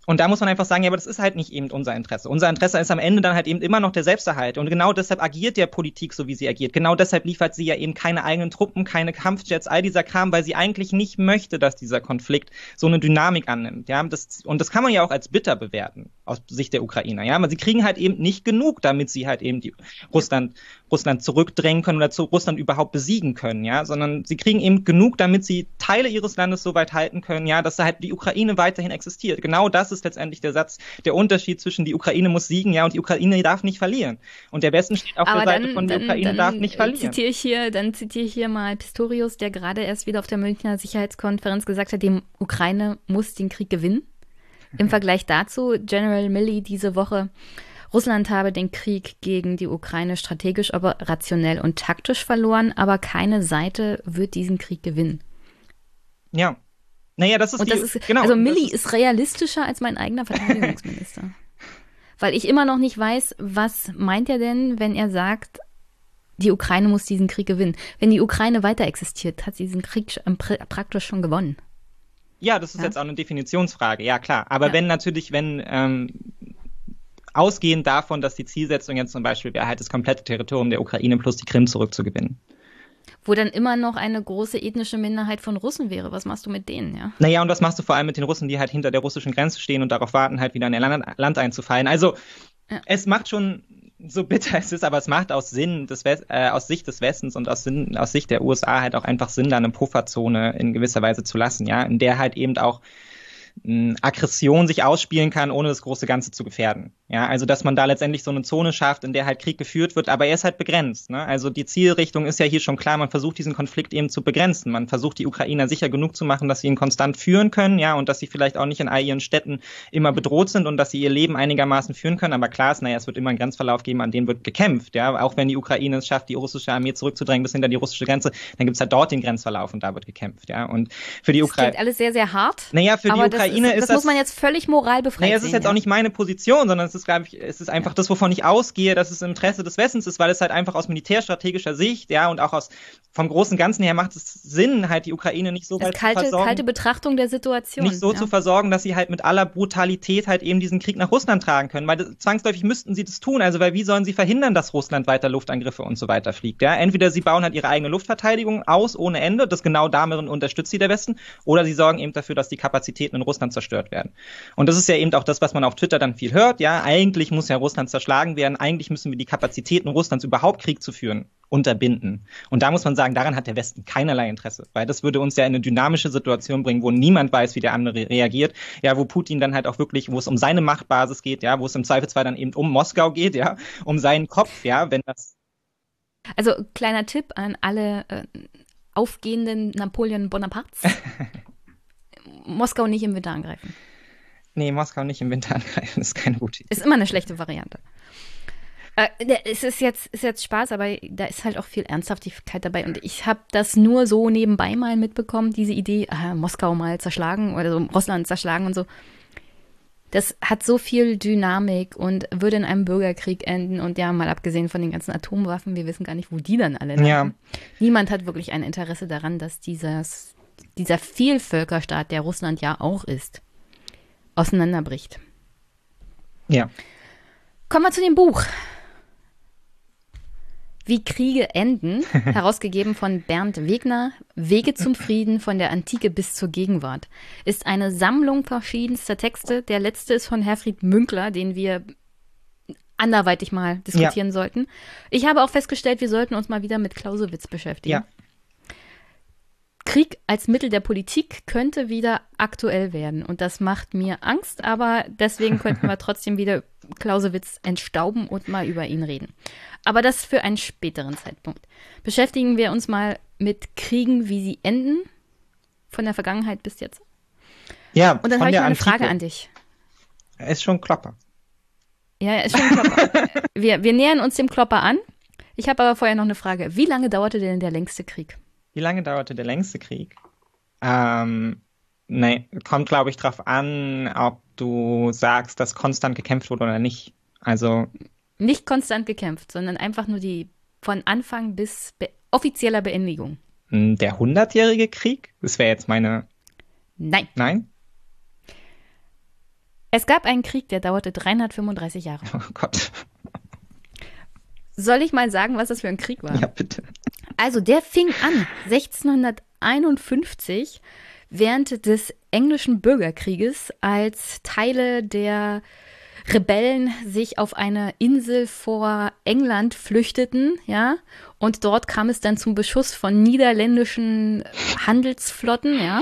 Und da muss man einfach sagen, ja, aber das ist halt nicht eben unser Interesse. Unser Interesse ist am Ende dann halt eben immer noch der Selbsterhalt. Und genau deshalb agiert der Politik so, wie sie agiert. Genau deshalb liefert sie ja eben keine eigenen Truppen, keine Kampfjets, all dieser Kram, weil sie eigentlich nicht möchte, dass dieser Konflikt so eine Dynamik annimmt. Ja, das, und das kann man ja auch als bitter bewerten aus Sicht der Ukrainer. Ja, aber sie kriegen halt eben nicht genug, damit sie halt eben die Russland, Russland zurückdrängen können oder zu Russland überhaupt besiegen können. Ja, sondern sie kriegen eben genug, damit sie Teile ihres Landes so weit halten können. Ja, dass halt die Ukraine weiterhin existiert. Genau das ist letztendlich der Satz, der Unterschied zwischen die Ukraine muss siegen, ja, und die Ukraine darf nicht verlieren. Und der Westen steht auf Aber der Seite von der Ukraine dann, darf nicht verlieren. Zitiere ich hier, dann zitiere ich hier mal Pistorius, der gerade erst wieder auf der Münchner Sicherheitskonferenz gesagt hat, die Ukraine muss den Krieg gewinnen. Im Vergleich dazu, General Milley diese Woche, Russland habe den Krieg gegen die Ukraine strategisch, aber rationell und taktisch verloren, aber keine Seite wird diesen Krieg gewinnen. Ja, naja, das ist, und das die, ist genau. Also Milli ist, ist realistischer als mein eigener Verteidigungsminister. Weil ich immer noch nicht weiß, was meint er denn, wenn er sagt, die Ukraine muss diesen Krieg gewinnen. Wenn die Ukraine weiter existiert, hat sie diesen Krieg praktisch schon gewonnen. Ja, das ist ja? jetzt auch eine Definitionsfrage, ja klar. Aber ja. wenn natürlich, wenn ähm, ausgehend davon, dass die Zielsetzung jetzt zum Beispiel wäre, halt das komplette Territorium der Ukraine plus die Krim zurückzugewinnen, wo dann immer noch eine große ethnische Minderheit von Russen wäre. Was machst du mit denen, ja? Naja, und was machst du vor allem mit den Russen, die halt hinter der russischen Grenze stehen und darauf warten, halt wieder in ihr Land, Land einzufallen? Also, ja. es macht schon so bitter es ist, aber es macht aus Sinn des West, äh, aus Sicht des Westens und aus, Sinn, aus Sicht der USA halt auch einfach Sinn, da eine Pufferzone in gewisser Weise zu lassen, ja, in der halt eben auch Aggression sich ausspielen kann, ohne das große Ganze zu gefährden. Ja, also dass man da letztendlich so eine Zone schafft, in der halt Krieg geführt wird, aber er ist halt begrenzt. Ne? Also die Zielrichtung ist ja hier schon klar, man versucht diesen Konflikt eben zu begrenzen. Man versucht die Ukrainer sicher genug zu machen, dass sie ihn konstant führen können, ja, und dass sie vielleicht auch nicht in all ihren Städten immer bedroht sind und dass sie ihr Leben einigermaßen führen können. Aber klar ist, naja, es wird immer einen Grenzverlauf geben, an dem wird gekämpft, ja. Auch wenn die Ukraine es schafft, die russische Armee zurückzudrängen bis hinter die russische Grenze, dann gibt's halt dort den Grenzverlauf und da wird gekämpft, ja. Und für die Ukraine. Alles sehr, sehr hart. Naja, für die Ukraine Ukraine das, ist das, das muss man jetzt völlig moralbefreit Nee, es ist sehen, jetzt ja. auch nicht meine Position, sondern es ist, ich, es ist einfach ja. das, wovon ich ausgehe, dass es im Interesse des Westens ist, weil es halt einfach aus militärstrategischer Sicht, ja, und auch aus vom großen Ganzen her macht es Sinn, halt die Ukraine nicht so weit kalte, zu versorgen. kalte Betrachtung der Situation. Nicht so ja. zu versorgen, dass sie halt mit aller Brutalität halt eben diesen Krieg nach Russland tragen können, weil das, zwangsläufig müssten sie das tun. Also, weil wie sollen sie verhindern, dass Russland weiter Luftangriffe und so weiter fliegt? Ja, entweder sie bauen halt ihre eigene Luftverteidigung aus ohne Ende, das genau darin unterstützt sie der Westen, oder sie sorgen eben dafür, dass die Kapazitäten in Russland zerstört werden. Und das ist ja eben auch das, was man auf Twitter dann viel hört. Ja, eigentlich muss ja Russland zerschlagen werden. Eigentlich müssen wir die Kapazitäten Russlands überhaupt Krieg zu führen unterbinden. Und da muss man sagen, daran hat der Westen keinerlei Interesse, weil das würde uns ja in eine dynamische Situation bringen, wo niemand weiß, wie der andere reagiert, ja, wo Putin dann halt auch wirklich, wo es um seine Machtbasis geht, ja, wo es im Zweifelsfall dann eben um Moskau geht, ja, um seinen Kopf, ja, wenn das. Also kleiner Tipp an alle äh, aufgehenden Napoleon Bonapartes. Moskau nicht im Winter angreifen. Nee, Moskau nicht im Winter angreifen, ist keine gute Idee. Ist immer eine schlechte Variante. Äh, es ist jetzt, ist jetzt Spaß, aber da ist halt auch viel Ernsthaftigkeit dabei. Und ich habe das nur so nebenbei mal mitbekommen, diese Idee, ah, Moskau mal zerschlagen oder so Russland zerschlagen und so. Das hat so viel Dynamik und würde in einem Bürgerkrieg enden. Und ja, mal abgesehen von den ganzen Atomwaffen, wir wissen gar nicht, wo die dann alle landen. Ja. Niemand hat wirklich ein Interesse daran, dass dieses, dieser Vielvölkerstaat, der Russland ja auch ist, auseinanderbricht. Ja. Kommen wir zu dem Buch. Wie Kriege enden, herausgegeben von Bernd Wegner, Wege zum Frieden von der Antike bis zur Gegenwart, ist eine Sammlung verschiedenster Texte. Der letzte ist von Herfried Münkler, den wir anderweitig mal diskutieren ja. sollten. Ich habe auch festgestellt, wir sollten uns mal wieder mit Clausewitz beschäftigen. Ja. Krieg als Mittel der Politik könnte wieder aktuell werden. Und das macht mir Angst, aber deswegen könnten wir trotzdem wieder Clausewitz entstauben und mal über ihn reden. Aber das für einen späteren Zeitpunkt. Beschäftigen wir uns mal mit Kriegen, wie sie enden, von der Vergangenheit bis jetzt. Ja, und dann habe ich eine Frage an dich. Er ist schon Klopper. Ja, er ist schon Klopper. wir, wir nähern uns dem Klopper an. Ich habe aber vorher noch eine Frage. Wie lange dauerte denn der längste Krieg? Wie lange dauerte der längste Krieg? Ähm, nee, kommt, glaube ich, drauf an, ob du sagst, dass konstant gekämpft wurde oder nicht. Also. Nicht konstant gekämpft, sondern einfach nur die von Anfang bis be offizieller Beendigung. Der hundertjährige Krieg? Das wäre jetzt meine. Nein. Nein? Es gab einen Krieg, der dauerte 335 Jahre. Oh Gott. Soll ich mal sagen, was das für ein Krieg war? Ja, bitte. Also, der fing an 1651 während des englischen Bürgerkrieges, als Teile der Rebellen sich auf eine Insel vor England flüchteten, ja, und dort kam es dann zum Beschuss von niederländischen Handelsflotten, ja.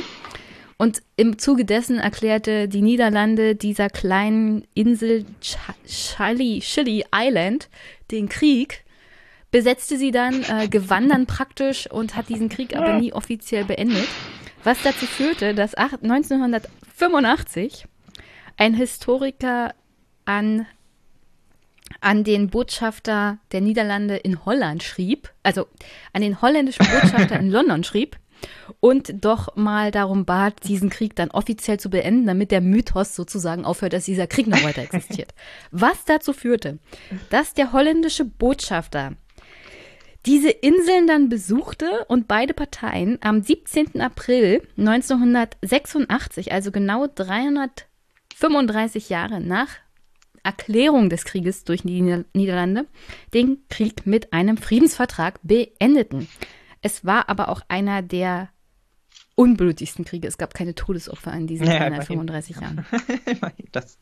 Und im Zuge dessen erklärte die Niederlande dieser kleinen Insel Chili, Chili Island den Krieg, besetzte sie dann, äh, gewann dann praktisch und hat diesen Krieg aber nie offiziell beendet. Was dazu führte, dass 1985 ein Historiker an, an den Botschafter der Niederlande in Holland schrieb, also an den holländischen Botschafter in London schrieb, und doch mal darum bat, diesen Krieg dann offiziell zu beenden, damit der Mythos sozusagen aufhört, dass dieser Krieg noch weiter existiert. Was dazu führte, dass der holländische Botschafter diese Inseln dann besuchte und beide Parteien am 17. April 1986, also genau 335 Jahre nach Erklärung des Krieges durch die Niederlande, den Krieg mit einem Friedensvertrag beendeten. Es war aber auch einer der unblutigsten Kriege. Es gab keine Todesopfer in diesen Ja, 335 Jahren. das,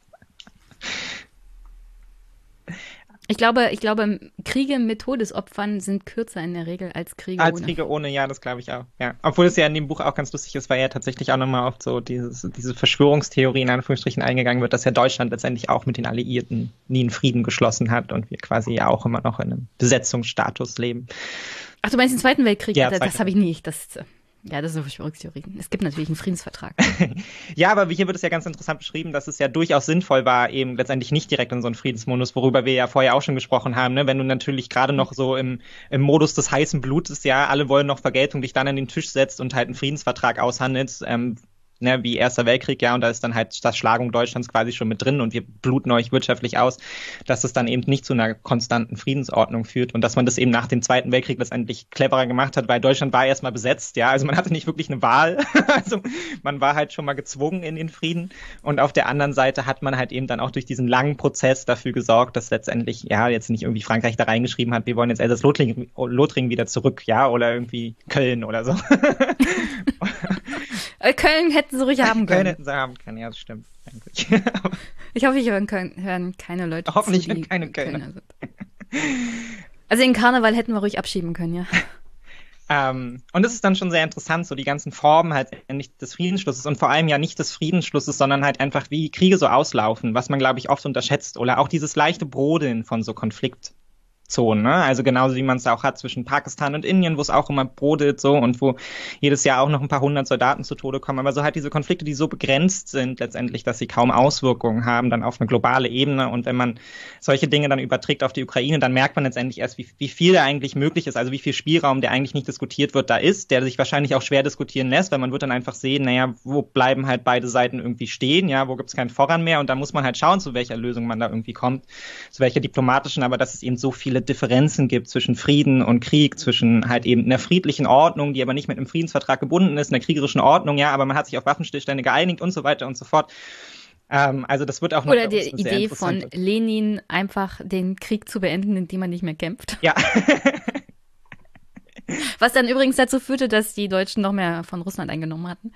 Ich glaube, ich glaube, Kriege mit Todesopfern sind kürzer in der Regel als Kriege als ohne. Kriege ohne, ja, das glaube ich auch. Ja. Obwohl es ja in dem Buch auch ganz lustig ist, weil ja tatsächlich auch nochmal auf so dieses, diese Verschwörungstheorie in Anführungsstrichen eingegangen wird, dass ja Deutschland letztendlich auch mit den Alliierten nie einen Frieden geschlossen hat und wir quasi ja auch immer noch in einem Besetzungsstatus leben. Ach, du meinst den Zweiten Weltkrieg? Ja, das das habe ich nicht. Das, ja, das ist eine Verschwörungstheorie. Es gibt natürlich einen Friedensvertrag. Ja, aber hier wird es ja ganz interessant beschrieben, dass es ja durchaus sinnvoll war, eben letztendlich nicht direkt in so einen Friedensmodus, worüber wir ja vorher auch schon gesprochen haben, ne? wenn du natürlich gerade noch so im, im Modus des heißen Blutes, ja, alle wollen noch Vergeltung, dich dann an den Tisch setzt und halt einen Friedensvertrag aushandelst, ähm, ne, wie Erster Weltkrieg, ja, und da ist dann halt das Schlagung Deutschlands quasi schon mit drin und wir bluten euch wirtschaftlich aus, dass es dann eben nicht zu einer konstanten Friedensordnung führt und dass man das eben nach dem Zweiten Weltkrieg letztendlich cleverer gemacht hat, weil Deutschland war erstmal besetzt, ja, also man hatte nicht wirklich eine Wahl, also man war halt schon mal gezwungen in den Frieden und auf der anderen Seite hat man halt eben dann auch durch diesen langen Prozess dafür gesorgt, dass letztendlich, ja, jetzt nicht irgendwie Frankreich da reingeschrieben hat, wir wollen jetzt Elsass-Lothringen wieder zurück, ja, oder irgendwie Köln oder so. Äh, Köln hätten sie ruhig haben können. Köln hätten sie haben können, ja, das stimmt. Eigentlich. ich hoffe, ich hören, keine Leute. Hoffentlich zu, keine Kölner. Kölner also den Karneval hätten wir ruhig abschieben können, ja. Ähm, und es ist dann schon sehr interessant, so die ganzen Formen halt nicht des Friedensschlusses und vor allem ja nicht des Friedensschlusses, sondern halt einfach, wie Kriege so auslaufen, was man, glaube ich, oft unterschätzt. Oder auch dieses leichte Brodeln von so Konflikt. Zonen, ne? Also genauso wie man es auch hat zwischen Pakistan und Indien, wo es auch immer brodelt so und wo jedes Jahr auch noch ein paar hundert Soldaten zu Tode kommen. Aber so halt diese Konflikte, die so begrenzt sind letztendlich, dass sie kaum Auswirkungen haben dann auf eine globale Ebene. Und wenn man solche Dinge dann überträgt auf die Ukraine, dann merkt man letztendlich erst, wie, wie viel da eigentlich möglich ist, also wie viel Spielraum, der eigentlich nicht diskutiert wird, da ist, der sich wahrscheinlich auch schwer diskutieren lässt, weil man wird dann einfach sehen, naja, wo bleiben halt beide Seiten irgendwie stehen, ja, wo gibt es keinen Voran mehr und da muss man halt schauen, zu welcher Lösung man da irgendwie kommt, zu welcher diplomatischen, aber dass es eben so viele viele Differenzen gibt zwischen Frieden und Krieg, zwischen halt eben einer friedlichen Ordnung, die aber nicht mit einem Friedensvertrag gebunden ist, einer kriegerischen Ordnung, ja, aber man hat sich auf Waffenstillstände geeinigt und so weiter und so fort. Ähm, also das wird auch noch Oder die Idee von Lenin, einfach den Krieg zu beenden, indem man nicht mehr kämpft. Ja. Was dann übrigens dazu führte, dass die Deutschen noch mehr von Russland eingenommen hatten.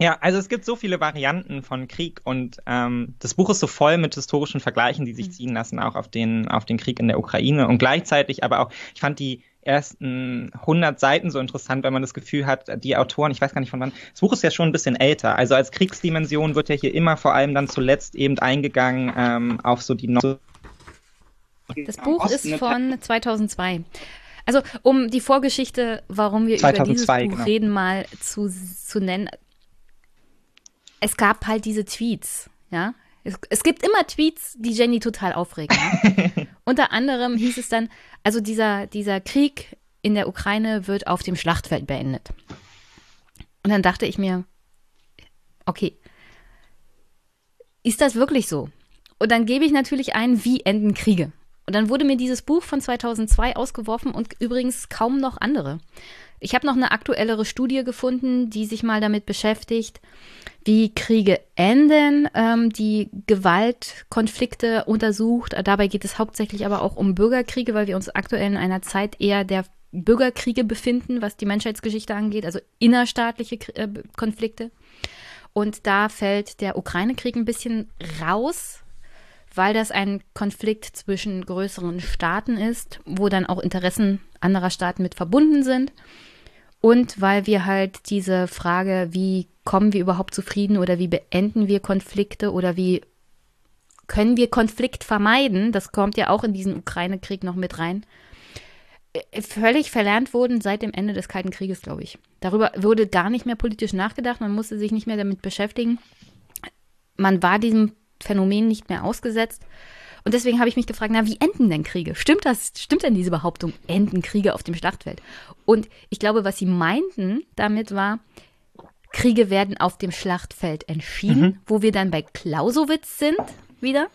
Ja, also es gibt so viele Varianten von Krieg und ähm, das Buch ist so voll mit historischen Vergleichen, die sich mhm. ziehen lassen, auch auf den, auf den Krieg in der Ukraine und gleichzeitig aber auch, ich fand die ersten 100 Seiten so interessant, wenn man das Gefühl hat, die Autoren, ich weiß gar nicht von wann, das Buch ist ja schon ein bisschen älter, also als Kriegsdimension wird ja hier immer vor allem dann zuletzt eben eingegangen ähm, auf so die... No das Buch ist von 2002. Also um die Vorgeschichte, warum wir 2002, über dieses Buch genau. reden, mal zu, zu nennen es gab halt diese Tweets, ja. Es, es gibt immer Tweets, die Jenny total aufregen. Ja? Unter anderem hieß es dann, also dieser, dieser Krieg in der Ukraine wird auf dem Schlachtfeld beendet. Und dann dachte ich mir, okay, ist das wirklich so? Und dann gebe ich natürlich ein, wie enden Kriege? Und dann wurde mir dieses Buch von 2002 ausgeworfen und übrigens kaum noch andere. Ich habe noch eine aktuellere Studie gefunden, die sich mal damit beschäftigt, wie Kriege enden, ähm, die Gewaltkonflikte untersucht. Dabei geht es hauptsächlich aber auch um Bürgerkriege, weil wir uns aktuell in einer Zeit eher der Bürgerkriege befinden, was die Menschheitsgeschichte angeht, also innerstaatliche äh, Konflikte. Und da fällt der Ukraine-Krieg ein bisschen raus, weil das ein Konflikt zwischen größeren Staaten ist, wo dann auch Interessen anderer Staaten mit verbunden sind. Und weil wir halt diese Frage, wie kommen wir überhaupt zufrieden oder wie beenden wir Konflikte oder wie können wir Konflikt vermeiden, das kommt ja auch in diesen Ukraine-Krieg noch mit rein, äh, völlig verlernt wurden seit dem Ende des Kalten Krieges, glaube ich. Darüber wurde gar nicht mehr politisch nachgedacht, man musste sich nicht mehr damit beschäftigen. Man war diesem Phänomen nicht mehr ausgesetzt. Und deswegen habe ich mich gefragt, na, wie enden denn Kriege? Stimmt das? Stimmt denn diese Behauptung? Enden Kriege auf dem Schlachtfeld? Und ich glaube, was sie meinten damit war, Kriege werden auf dem Schlachtfeld entschieden, mhm. wo wir dann bei Clausewitz sind wieder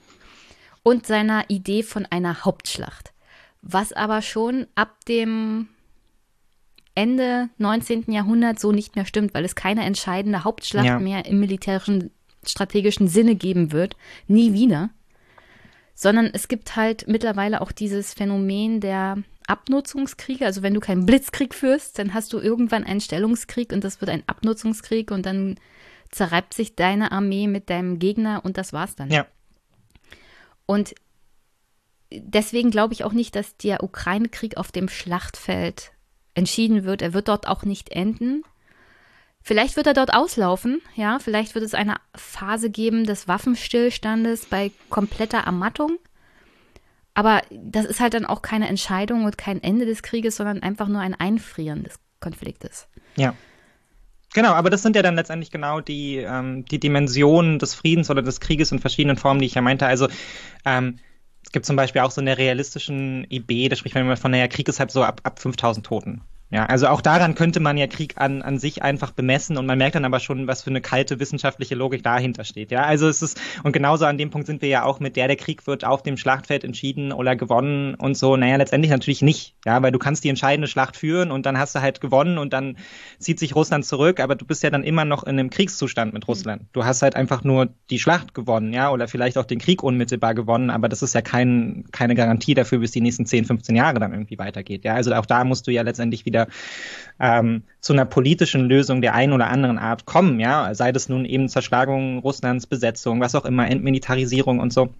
und seiner Idee von einer Hauptschlacht. Was aber schon ab dem Ende 19. Jahrhundert so nicht mehr stimmt, weil es keine entscheidende Hauptschlacht ja. mehr im militärischen strategischen Sinne geben wird. Nie wieder sondern es gibt halt mittlerweile auch dieses Phänomen der Abnutzungskriege. Also wenn du keinen Blitzkrieg führst, dann hast du irgendwann einen Stellungskrieg und das wird ein Abnutzungskrieg und dann zerreibt sich deine Armee mit deinem Gegner und das war's dann. Ja. Und deswegen glaube ich auch nicht, dass der Ukraine-Krieg auf dem Schlachtfeld entschieden wird. Er wird dort auch nicht enden. Vielleicht wird er dort auslaufen, ja, vielleicht wird es eine Phase geben des Waffenstillstandes bei kompletter Ermattung. Aber das ist halt dann auch keine Entscheidung und kein Ende des Krieges, sondern einfach nur ein Einfrieren des Konfliktes. Ja. Genau, aber das sind ja dann letztendlich genau die, ähm, die Dimensionen des Friedens oder des Krieges in verschiedenen Formen, die ich ja meinte. Also ähm, es gibt zum Beispiel auch so eine realistischen Idee, da spricht man immer von, naja, Krieg ist halt so ab, ab 5000 Toten. Ja, also auch daran könnte man ja Krieg an, an sich einfach bemessen und man merkt dann aber schon, was für eine kalte wissenschaftliche Logik dahinter steht. Ja, also es ist, und genauso an dem Punkt sind wir ja auch mit der, der Krieg wird auf dem Schlachtfeld entschieden oder gewonnen und so. Naja, letztendlich natürlich nicht. Ja, weil du kannst die entscheidende Schlacht führen und dann hast du halt gewonnen und dann zieht sich Russland zurück, aber du bist ja dann immer noch in einem Kriegszustand mit Russland. Du hast halt einfach nur die Schlacht gewonnen, ja, oder vielleicht auch den Krieg unmittelbar gewonnen, aber das ist ja kein, keine Garantie dafür, bis die nächsten 10, 15 Jahre dann irgendwie weitergeht. Ja, also auch da musst du ja letztendlich wieder ähm, zu einer politischen Lösung der einen oder anderen Art kommen, ja, sei das nun eben Zerschlagung Russlands, Besetzung, was auch immer, Entmilitarisierung und so.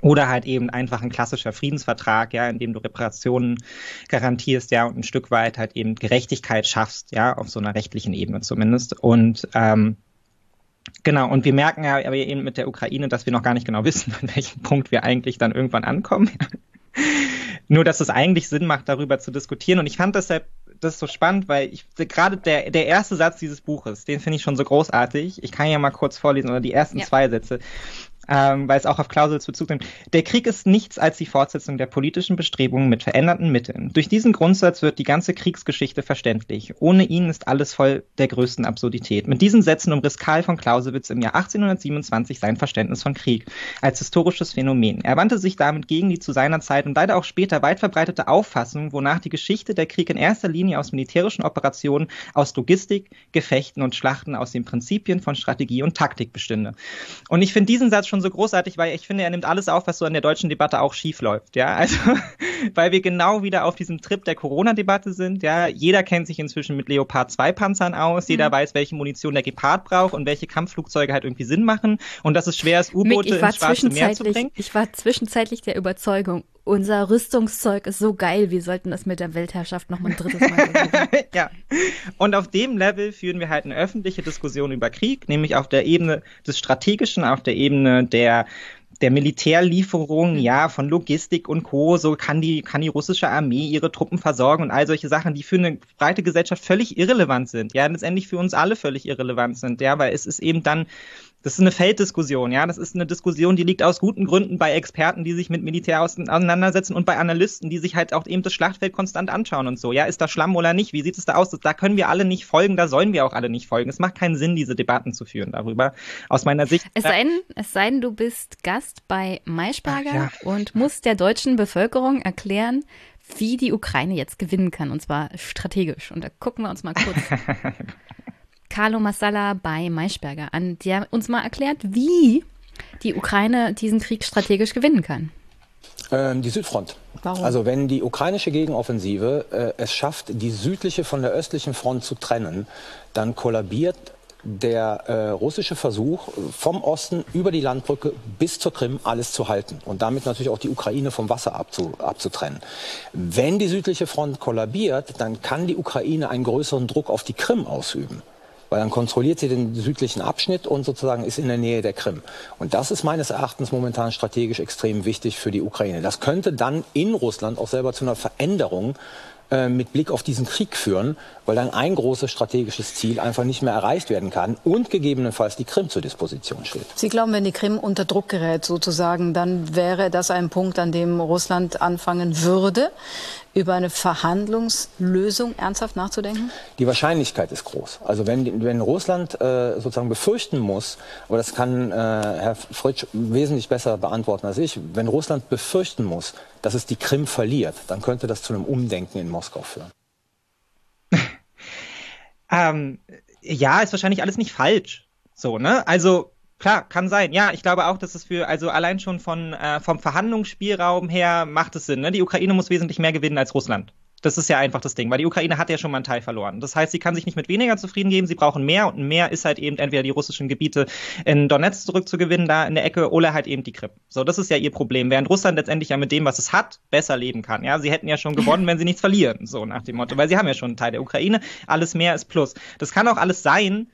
Oder halt eben einfach ein klassischer Friedensvertrag, ja, in dem du Reparationen garantierst, ja, und ein Stück weit halt eben Gerechtigkeit schaffst, ja, auf so einer rechtlichen Ebene zumindest. Und ähm, Genau, und wir merken ja aber eben mit der Ukraine, dass wir noch gar nicht genau wissen, an welchem Punkt wir eigentlich dann irgendwann ankommen. Nur, dass es eigentlich Sinn macht, darüber zu diskutieren. Und ich fand deshalb das so spannend, weil ich gerade der, der erste Satz dieses Buches, den finde ich schon so großartig. Ich kann ja mal kurz vorlesen, oder die ersten ja. zwei Sätze ähm, weil es auch auf Clausels Bezug nimmt. Der Krieg ist nichts als die Fortsetzung der politischen Bestrebungen mit veränderten Mitteln. Durch diesen Grundsatz wird die ganze Kriegsgeschichte verständlich. Ohne ihn ist alles voll der größten Absurdität. Mit diesen Sätzen umriss Karl von Clausewitz im Jahr 1827 sein Verständnis von Krieg als historisches Phänomen. Er wandte sich damit gegen die zu seiner Zeit und leider auch später weit verbreitete Auffassung, wonach die Geschichte der Krieg in erster Linie aus militärischen Operationen, aus Logistik, Gefechten und Schlachten, aus den Prinzipien von Strategie und Taktik bestünde. Und ich finde diesen Satz schon so großartig, weil ich finde, er nimmt alles auf, was so in der deutschen Debatte auch schief läuft. Ja, also, weil wir genau wieder auf diesem Trip der Corona-Debatte sind. Ja, jeder kennt sich inzwischen mit Leopard 2 Panzern aus. Jeder mhm. weiß, welche Munition der Gepard braucht und welche Kampfflugzeuge halt irgendwie Sinn machen. Und dass es schwer ist, U-Boote ins Schwarze Meer zu bringen. Ich war zwischenzeitlich der Überzeugung, unser Rüstungszeug ist so geil, wir sollten das mit der Weltherrschaft noch mal ein drittes Mal versuchen. ja. Und auf dem Level führen wir halt eine öffentliche Diskussion über Krieg, nämlich auf der Ebene des Strategischen, auf der Ebene der der Militärlieferung, ja, von Logistik und Co. So kann die, kann die russische Armee ihre Truppen versorgen und all solche Sachen, die für eine breite Gesellschaft völlig irrelevant sind. Ja, letztendlich für uns alle völlig irrelevant sind. Ja, weil es ist eben dann das ist eine Felddiskussion, ja. Das ist eine Diskussion, die liegt aus guten Gründen bei Experten, die sich mit Militär auseinandersetzen und bei Analysten, die sich halt auch eben das Schlachtfeld konstant anschauen und so. Ja, ist da Schlamm oder nicht? Wie sieht es da aus? Da können wir alle nicht folgen, da sollen wir auch alle nicht folgen. Es macht keinen Sinn, diese Debatten zu führen darüber, aus meiner Sicht. Es sei denn, es sei denn du bist Gast bei Maischberger ja. und musst der deutschen Bevölkerung erklären, wie die Ukraine jetzt gewinnen kann, und zwar strategisch. Und da gucken wir uns mal kurz Carlo Massala bei Maischberger an, der uns mal erklärt, wie die Ukraine diesen Krieg strategisch gewinnen kann. Ähm, die Südfront. Warum? Also wenn die ukrainische Gegenoffensive äh, es schafft, die südliche von der östlichen Front zu trennen, dann kollabiert der äh, russische Versuch, vom Osten über die Landbrücke bis zur Krim alles zu halten und damit natürlich auch die Ukraine vom Wasser abzu, abzutrennen. Wenn die südliche Front kollabiert, dann kann die Ukraine einen größeren Druck auf die Krim ausüben weil dann kontrolliert sie den südlichen Abschnitt und sozusagen ist in der Nähe der Krim. Und das ist meines Erachtens momentan strategisch extrem wichtig für die Ukraine. Das könnte dann in Russland auch selber zu einer Veränderung äh, mit Blick auf diesen Krieg führen, weil dann ein großes strategisches Ziel einfach nicht mehr erreicht werden kann und gegebenenfalls die Krim zur Disposition steht. Sie glauben, wenn die Krim unter Druck gerät sozusagen, dann wäre das ein Punkt, an dem Russland anfangen würde, über eine Verhandlungslösung ernsthaft nachzudenken? Die Wahrscheinlichkeit ist groß. Also wenn, wenn Russland äh, sozusagen befürchten muss, aber das kann äh, Herr Fritsch wesentlich besser beantworten als ich, wenn Russland befürchten muss, dass es die Krim verliert, dann könnte das zu einem Umdenken in Moskau führen. ähm, ja, ist wahrscheinlich alles nicht falsch. So, ne? Also Klar, kann sein. Ja, ich glaube auch, dass es für, also allein schon von, äh, vom Verhandlungsspielraum her macht es Sinn. Ne? Die Ukraine muss wesentlich mehr gewinnen als Russland. Das ist ja einfach das Ding, weil die Ukraine hat ja schon mal einen Teil verloren. Das heißt, sie kann sich nicht mit weniger zufrieden geben, sie brauchen mehr und mehr ist halt eben entweder die russischen Gebiete in Donetsk zurückzugewinnen, da in der Ecke, oder halt eben die Krim. So, das ist ja ihr Problem. Während Russland letztendlich ja mit dem, was es hat, besser leben kann. Ja, sie hätten ja schon gewonnen, wenn sie nichts verlieren. So nach dem Motto, weil sie haben ja schon einen Teil der Ukraine. Alles mehr ist Plus. Das kann auch alles sein,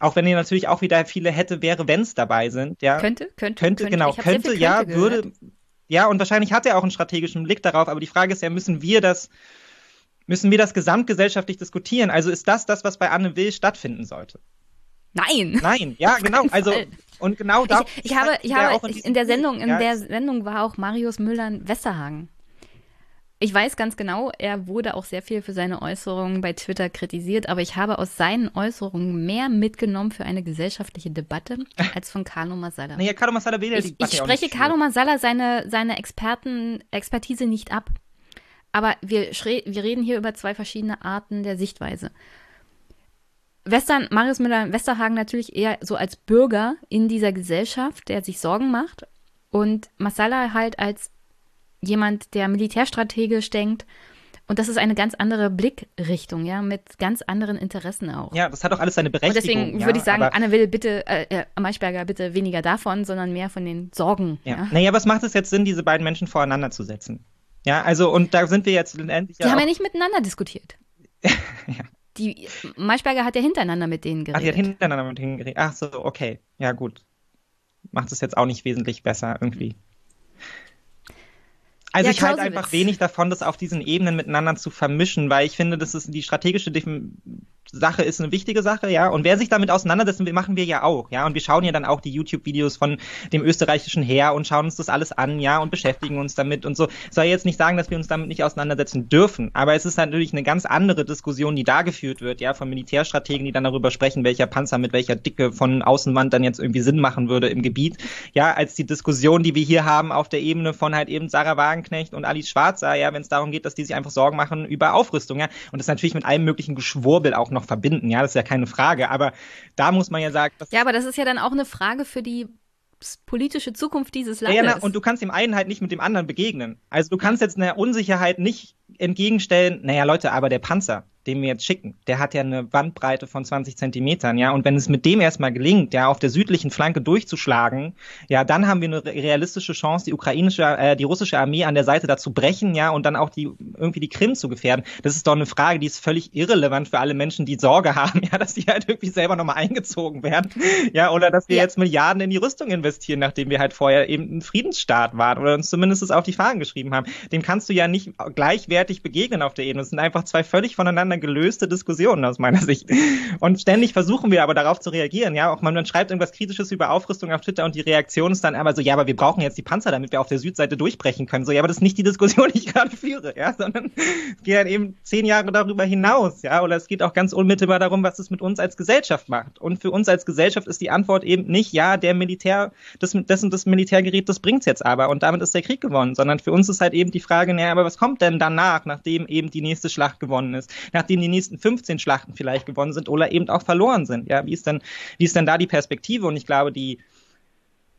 auch wenn ihr natürlich auch wieder viele hätte, wäre, wenn es dabei sind. Ja. Könnte, könnte. Könnte, könnte. genau. Könnte, ja, könnte würde. Ja, und wahrscheinlich hat er auch einen strategischen Blick darauf, aber die Frage ist ja, müssen wir das, müssen wir das gesamtgesellschaftlich diskutieren? Also ist das das, was bei Anne Will stattfinden sollte? Nein. Nein, ja, genau. Also und genau da. Ich, ich habe, ich habe in, in der Sendung, in ja, der Sendung war auch Marius Müller Westerhagen. Ich weiß ganz genau, er wurde auch sehr viel für seine Äußerungen bei Twitter kritisiert, aber ich habe aus seinen Äußerungen mehr mitgenommen für eine gesellschaftliche Debatte als von Carlo Masala. Naja, Carlo Masala will ja die Debatte Ich spreche Carlo Masala seine, seine Experten, Expertise nicht ab. Aber wir, wir reden hier über zwei verschiedene Arten der Sichtweise. Western, Marius Müller-Westerhagen natürlich eher so als Bürger in dieser Gesellschaft, der sich Sorgen macht. Und Masala halt als jemand, der militärstrategisch denkt. Und das ist eine ganz andere Blickrichtung, ja, mit ganz anderen Interessen auch. Ja, das hat auch alles seine Berechtigung. Und deswegen würde ich sagen, Anne will bitte, äh, äh, Maischberger, bitte weniger davon, sondern mehr von den Sorgen. Ja. ja. Naja, was macht es jetzt Sinn, diese beiden Menschen voreinander zu setzen? Ja, also, und da sind wir jetzt endlich. Die ja haben ja nicht miteinander diskutiert. ja. Die Maischberger hat ja hintereinander mit denen geredet. Ach, die hat hintereinander mit denen geredet. Ach so, okay. Ja, gut. Macht es jetzt auch nicht wesentlich besser irgendwie. Also ja, ich halte einfach wenig davon, das auf diesen Ebenen miteinander zu vermischen, weil ich finde, das ist die strategische Sache ist eine wichtige Sache, ja. Und wer sich damit auseinandersetzt, machen wir ja auch, ja. Und wir schauen ja dann auch die YouTube-Videos von dem österreichischen Heer und schauen uns das alles an, ja, und beschäftigen uns damit und so. Soll jetzt nicht sagen, dass wir uns damit nicht auseinandersetzen dürfen, aber es ist natürlich eine ganz andere Diskussion, die da geführt wird, ja, von Militärstrategen, die dann darüber sprechen, welcher Panzer mit welcher Dicke von Außenwand dann jetzt irgendwie Sinn machen würde im Gebiet, ja, als die Diskussion, die wir hier haben auf der Ebene von halt eben Sarah Wagenknecht und Alice Schwarzer, ja, wenn es darum geht, dass die sich einfach Sorgen machen über Aufrüstung, ja. Und das natürlich mit allem möglichen Geschwurbel auch noch noch verbinden, ja, das ist ja keine Frage. Aber da muss man ja sagen. ja, aber das ist ja dann auch eine Frage für die politische Zukunft dieses Landes. Ja, na, und du kannst dem einen halt nicht mit dem anderen begegnen. Also du kannst jetzt einer Unsicherheit nicht entgegenstellen, naja Leute, aber der Panzer, den wir jetzt schicken, der hat ja eine Bandbreite von 20 Zentimetern, ja. Und wenn es mit dem erstmal gelingt, ja, auf der südlichen Flanke durchzuschlagen, ja, dann haben wir eine realistische Chance, die ukrainische, äh, die russische Armee an der Seite dazu brechen, ja, und dann auch die irgendwie die Krim zu gefährden. Das ist doch eine Frage, die ist völlig irrelevant für alle Menschen, die Sorge haben, ja, dass die halt irgendwie selber nochmal eingezogen werden, ja, oder dass wir ja. jetzt Milliarden in die Rüstung investieren, nachdem wir halt vorher eben ein Friedensstaat waren oder uns zumindest auf die Fahnen geschrieben haben. Dem kannst du ja nicht gleichwertig begegnen auf der Ebene. Das sind einfach zwei völlig voneinander gelöste Diskussionen aus meiner Sicht. Und ständig versuchen wir aber darauf zu reagieren. Ja, auch man, man schreibt irgendwas Kritisches über Aufrüstung auf Twitter und die Reaktion ist dann aber so, ja, aber wir brauchen jetzt die Panzer, damit wir auf der Südseite durchbrechen können. So, ja, aber das ist nicht die Diskussion, die ich gerade führe, ja, sondern es geht halt eben zehn Jahre darüber hinaus, ja, oder es geht auch ganz unmittelbar darum, was es mit uns als Gesellschaft macht. Und für uns als Gesellschaft ist die Antwort eben nicht, ja, der Militär, das, das und das Militärgerät, das bringt's jetzt aber und damit ist der Krieg gewonnen, sondern für uns ist halt eben die Frage, naja, aber was kommt denn danach, nachdem eben die nächste Schlacht gewonnen ist, nachdem die nächsten 15 Schlachten vielleicht gewonnen sind oder eben auch verloren sind. Ja, wie ist denn, wie ist denn da die Perspektive? Und ich glaube, die,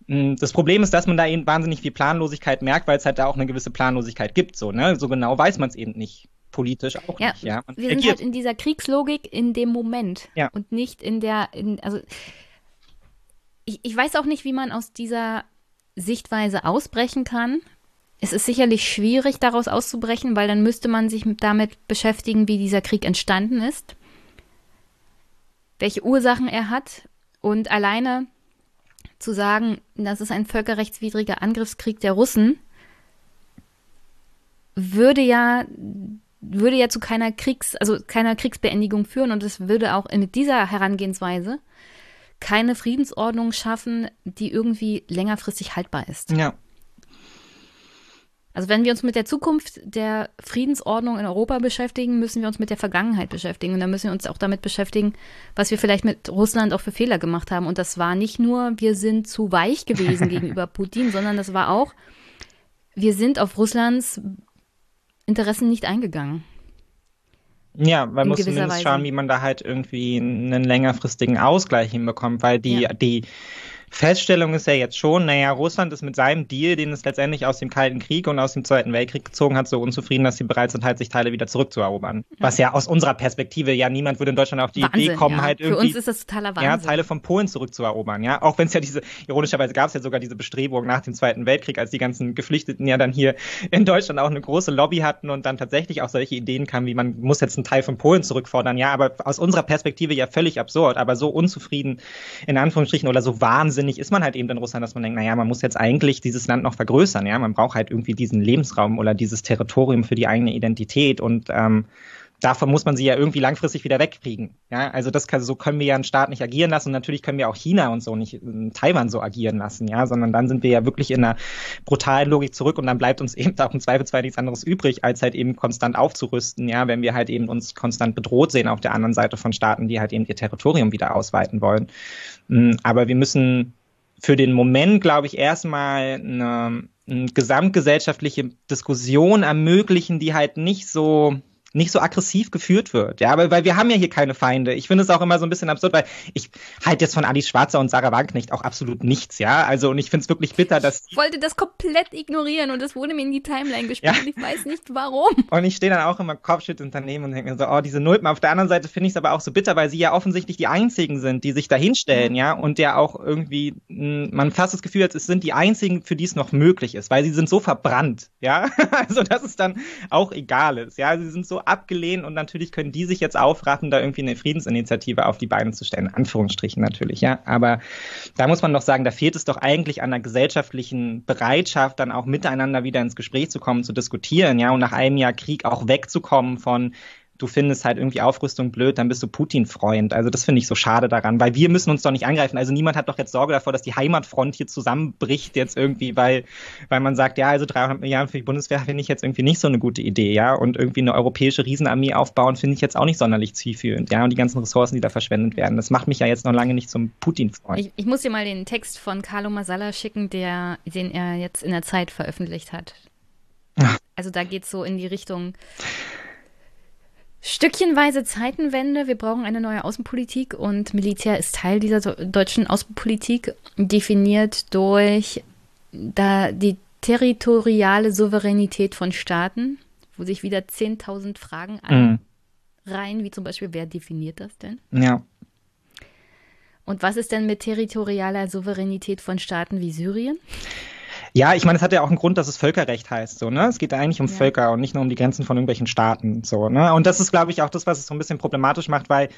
hm, das Problem ist, dass man da eben wahnsinnig viel Planlosigkeit merkt, weil es halt da auch eine gewisse Planlosigkeit gibt. So, ne? so genau weiß man es eben nicht. Politisch auch ja, nicht. Ja, man wir sind halt in dieser Kriegslogik in dem Moment ja. und nicht in der, in, also ich, ich weiß auch nicht, wie man aus dieser Sichtweise ausbrechen kann, es ist sicherlich schwierig, daraus auszubrechen, weil dann müsste man sich damit beschäftigen, wie dieser Krieg entstanden ist, welche Ursachen er hat und alleine zu sagen, das ist ein völkerrechtswidriger Angriffskrieg der Russen, würde ja würde ja zu keiner Kriegs, also keiner Kriegsbeendigung führen und es würde auch mit dieser Herangehensweise keine Friedensordnung schaffen, die irgendwie längerfristig haltbar ist. Ja. Also wenn wir uns mit der Zukunft der Friedensordnung in Europa beschäftigen, müssen wir uns mit der Vergangenheit beschäftigen. Und dann müssen wir uns auch damit beschäftigen, was wir vielleicht mit Russland auch für Fehler gemacht haben. Und das war nicht nur, wir sind zu weich gewesen gegenüber Putin, sondern das war auch, wir sind auf Russlands Interessen nicht eingegangen. Ja, man muss zumindest Weise. schauen, wie man da halt irgendwie einen längerfristigen Ausgleich hinbekommt, weil die, ja. die Feststellung ist ja jetzt schon, naja, Russland ist mit seinem Deal, den es letztendlich aus dem Kalten Krieg und aus dem Zweiten Weltkrieg gezogen hat, so unzufrieden, dass sie bereit sind, halt sich Teile wieder zurückzuerobern. Ja. Was ja aus unserer Perspektive, ja, niemand würde in Deutschland auf die Wahnsinn, Idee kommen, ja. halt irgendwie. Für uns ist das totaler Wahnsinn. Ja, Teile von Polen zurückzuerobern, ja. Auch wenn es ja diese, ironischerweise gab es ja sogar diese Bestrebung nach dem Zweiten Weltkrieg, als die ganzen Geflüchteten ja dann hier in Deutschland auch eine große Lobby hatten und dann tatsächlich auch solche Ideen kamen, wie man muss jetzt einen Teil von Polen zurückfordern, ja, aber aus unserer Perspektive ja völlig absurd, aber so unzufrieden, in Anführungsstrichen, oder so wahnsinnig ist man halt eben dann Russland, dass man denkt, naja, man muss jetzt eigentlich dieses Land noch vergrößern, ja, man braucht halt irgendwie diesen Lebensraum oder dieses Territorium für die eigene Identität und ähm, davon muss man sie ja irgendwie langfristig wieder wegkriegen. Ja, also das kann, so können wir ja einen Staat nicht agieren lassen und natürlich können wir auch China und so nicht in Taiwan so agieren lassen, ja, sondern dann sind wir ja wirklich in einer brutalen Logik zurück und dann bleibt uns eben auch im Zweifelsfall nichts anderes übrig, als halt eben konstant aufzurüsten, ja, wenn wir halt eben uns konstant bedroht sehen auf der anderen Seite von Staaten, die halt eben ihr Territorium wieder ausweiten wollen. Mm, aber wir müssen für den Moment, glaube ich, erstmal eine, eine gesamtgesellschaftliche Diskussion ermöglichen, die halt nicht so nicht so aggressiv geführt wird. Ja, aber weil wir haben ja hier keine Feinde. Ich finde es auch immer so ein bisschen absurd, weil ich halte jetzt von Alice Schwarzer und Sarah Wagenknecht auch absolut nichts, ja. Also und ich finde es wirklich bitter, dass ich wollte das komplett ignorieren und es wurde mir in die Timeline gespielt ja. und ich weiß nicht warum. Und ich stehe dann auch immer Kopfschüttelnd daneben und denke mir so, oh, diese Nulpen. Auf der anderen Seite finde ich es aber auch so bitter, weil sie ja offensichtlich die einzigen sind, die sich da hinstellen, mhm. ja, und der auch irgendwie hm, man fast das Gefühl hat, es sind die einzigen, für die es noch möglich ist, weil sie sind so verbrannt, ja. Also dass es dann auch egal ist, ja. Sie sind so abgelehnt und natürlich können die sich jetzt aufraffen, da irgendwie eine Friedensinitiative auf die Beine zu stellen. Anführungsstrichen natürlich, ja. Aber da muss man doch sagen, da fehlt es doch eigentlich an der gesellschaftlichen Bereitschaft, dann auch miteinander wieder ins Gespräch zu kommen, zu diskutieren, ja, und nach einem Jahr Krieg auch wegzukommen von du findest halt irgendwie Aufrüstung blöd, dann bist du Putin-Freund. Also das finde ich so schade daran, weil wir müssen uns doch nicht angreifen. Also niemand hat doch jetzt Sorge davor, dass die Heimatfront hier zusammenbricht jetzt irgendwie, weil, weil man sagt, ja, also 300 Milliarden für die Bundeswehr finde ich jetzt irgendwie nicht so eine gute Idee, ja. Und irgendwie eine europäische Riesenarmee aufbauen finde ich jetzt auch nicht sonderlich zielführend, ja. Und die ganzen Ressourcen, die da verschwendet werden, das macht mich ja jetzt noch lange nicht zum Putin-Freund. Ich, ich muss dir mal den Text von Carlo Masala schicken, der, den er jetzt in der Zeit veröffentlicht hat. Also da geht es so in die Richtung, Stückchenweise Zeitenwende. Wir brauchen eine neue Außenpolitik und Militär ist Teil dieser deutschen Außenpolitik, definiert durch da die territoriale Souveränität von Staaten, wo sich wieder 10.000 Fragen mhm. einreihen, wie zum Beispiel, wer definiert das denn? Ja. Und was ist denn mit territorialer Souveränität von Staaten wie Syrien? Ja, ich meine, es hat ja auch einen Grund, dass es Völkerrecht heißt, so, ne? Es geht eigentlich um ja. Völker und nicht nur um die Grenzen von irgendwelchen Staaten, so, ne? Und das ist, glaube ich, auch das, was es so ein bisschen problematisch macht, weil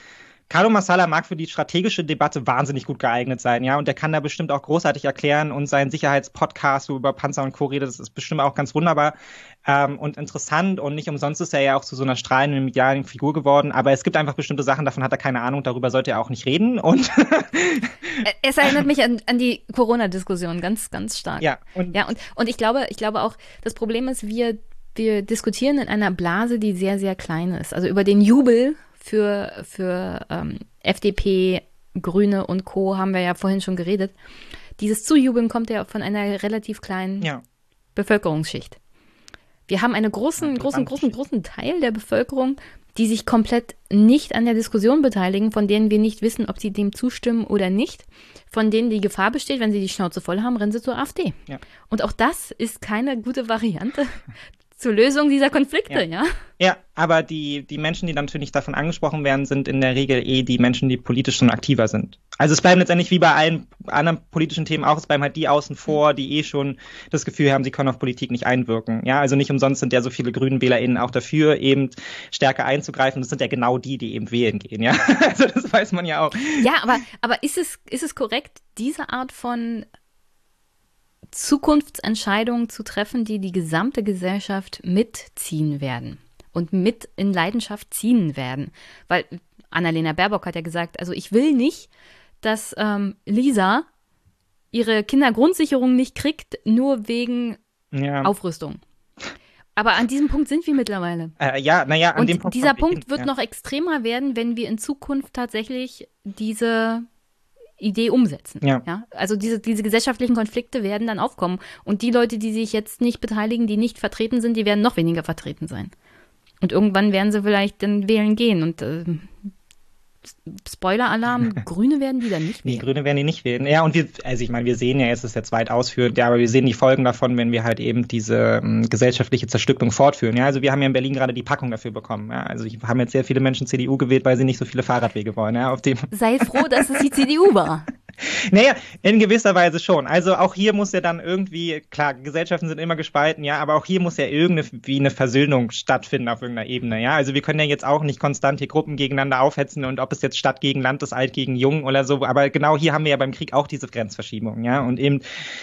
Carlo Massala mag für die strategische Debatte wahnsinnig gut geeignet sein, ja, und der kann da bestimmt auch großartig erklären und sein Sicherheitspodcast, wo über Panzer und Co. redet, das ist bestimmt auch ganz wunderbar ähm, und interessant und nicht umsonst ist er ja auch zu so einer strahlenden medialen Figur geworden, aber es gibt einfach bestimmte Sachen, davon hat er keine Ahnung, darüber sollte er auch nicht reden und es erinnert mich an, an die Corona-Diskussion ganz, ganz stark. Ja, und, ja und, und ich glaube, ich glaube auch, das Problem ist, wir wir diskutieren in einer Blase, die sehr, sehr klein ist. Also über den Jubel für, für ähm, FDP, Grüne und Co. haben wir ja vorhin schon geredet. Dieses Zujubeln kommt ja von einer relativ kleinen ja. Bevölkerungsschicht. Wir haben einen großen, großen, großen, großen Teil der Bevölkerung, die sich komplett nicht an der Diskussion beteiligen, von denen wir nicht wissen, ob sie dem zustimmen oder nicht, von denen die Gefahr besteht, wenn sie die Schnauze voll haben, rennen sie zur AfD. Ja. Und auch das ist keine gute Variante, zur Lösung dieser Konflikte, ja. Ja, ja aber die, die Menschen, die natürlich davon angesprochen werden, sind in der Regel eh die Menschen, die politisch schon aktiver sind. Also es bleiben letztendlich wie bei allen anderen politischen Themen auch, es bleiben halt die außen vor, die eh schon das Gefühl haben, sie können auf Politik nicht einwirken. Ja, also nicht umsonst sind ja so viele grünen WählerInnen auch dafür, eben stärker einzugreifen. Das sind ja genau die, die eben wählen gehen, ja. Also das weiß man ja auch. Ja, aber, aber ist es, ist es korrekt, diese Art von Zukunftsentscheidungen zu treffen, die die gesamte Gesellschaft mitziehen werden und mit in Leidenschaft ziehen werden. Weil Annalena Baerbock hat ja gesagt, also ich will nicht, dass ähm, Lisa ihre Kindergrundsicherung nicht kriegt, nur wegen ja. Aufrüstung. Aber an diesem Punkt sind wir mittlerweile. Äh, ja, naja, an und dem Punkt. Dieser Punkt wird ja. noch extremer werden, wenn wir in Zukunft tatsächlich diese Idee umsetzen. Ja. ja. Also diese, diese gesellschaftlichen Konflikte werden dann aufkommen. Und die Leute, die sich jetzt nicht beteiligen, die nicht vertreten sind, die werden noch weniger vertreten sein. Und irgendwann werden sie vielleicht dann wählen gehen. Und äh, Spoiler-Alarm, Grüne werden die dann nicht wählen. Die Grüne werden die nicht wählen. Ja, und wir, also ich meine, wir sehen ja, jetzt ist jetzt weit ausführend, ja, aber wir sehen die Folgen davon, wenn wir halt eben diese ähm, gesellschaftliche Zerstückelung fortführen. Ja, also wir haben ja in Berlin gerade die Packung dafür bekommen. Ja, also ich, haben jetzt sehr viele Menschen CDU gewählt, weil sie nicht so viele Fahrradwege wollen. Ja, auf dem Sei froh, dass es die CDU war. Naja, in gewisser Weise schon. Also auch hier muss ja dann irgendwie, klar, Gesellschaften sind immer gespalten, ja, aber auch hier muss ja irgendwie eine Versöhnung stattfinden auf irgendeiner Ebene, ja. Also wir können ja jetzt auch nicht konstant hier Gruppen gegeneinander aufhetzen und ob es jetzt Stadt gegen Land ist, Alt gegen Jung oder so, aber genau hier haben wir ja beim Krieg auch diese Grenzverschiebung, ja. Und eben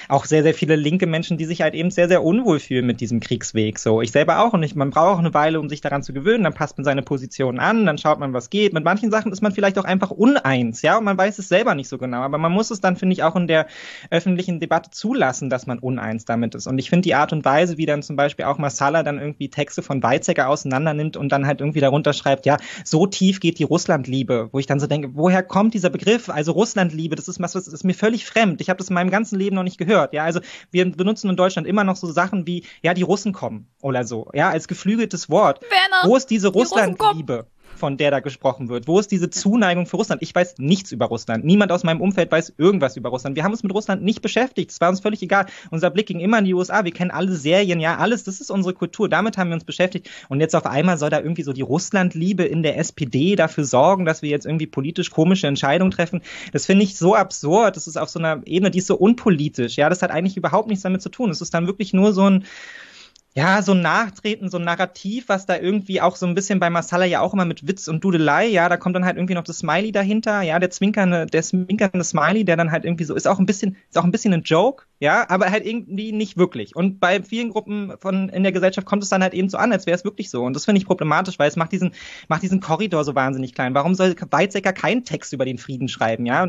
auch sehr, sehr viele linke Menschen, die sich halt eben sehr, sehr unwohl fühlen mit diesem Kriegsweg. So, ich selber auch nicht. Man braucht eine Weile, um sich daran zu gewöhnen, dann passt man seine Position an, dann schaut man, was geht. Mit manchen Sachen ist man vielleicht auch einfach uneins, ja, und man weiß es selber nicht so genau, aber man muss es dann, finde ich, auch in der öffentlichen Debatte zulassen, dass man uneins damit ist. Und ich finde die Art und Weise, wie dann zum Beispiel auch Masala dann irgendwie Texte von Weizsäcker auseinander nimmt und dann halt irgendwie darunter schreibt, ja, so tief geht die Russlandliebe, wo ich dann so denke, woher kommt dieser Begriff? Also Russlandliebe, das ist was, das ist mir völlig fremd. Ich habe das in meinem ganzen Leben noch nicht gehört. Ja, also wir benutzen in Deutschland immer noch so Sachen wie, ja, die Russen kommen oder so, ja, als geflügeltes Wort. Werner, wo ist diese Russlandliebe? Von der da gesprochen wird? Wo ist diese Zuneigung für Russland? Ich weiß nichts über Russland. Niemand aus meinem Umfeld weiß irgendwas über Russland. Wir haben uns mit Russland nicht beschäftigt. Es war uns völlig egal. Unser Blick ging immer in die USA. Wir kennen alle Serien, ja, alles. Das ist unsere Kultur. Damit haben wir uns beschäftigt. Und jetzt auf einmal soll da irgendwie so die Russlandliebe in der SPD dafür sorgen, dass wir jetzt irgendwie politisch komische Entscheidungen treffen. Das finde ich so absurd. Das ist auf so einer Ebene, die ist so unpolitisch. Ja, das hat eigentlich überhaupt nichts damit zu tun. Es ist dann wirklich nur so ein, ja, so ein Nachtreten, so ein Narrativ, was da irgendwie auch so ein bisschen bei Masala ja auch immer mit Witz und Dudelei, ja, da kommt dann halt irgendwie noch das Smiley dahinter, ja, der zwinkernde, der zwinkernde Smiley, der dann halt irgendwie so ist auch ein bisschen, ist auch ein bisschen ein Joke, ja, aber halt irgendwie nicht wirklich. Und bei vielen Gruppen von in der Gesellschaft kommt es dann halt eben so an, als wäre es wirklich so. Und das finde ich problematisch, weil es macht diesen, macht diesen Korridor so wahnsinnig klein. Warum soll Weizsäcker keinen Text über den Frieden schreiben, ja?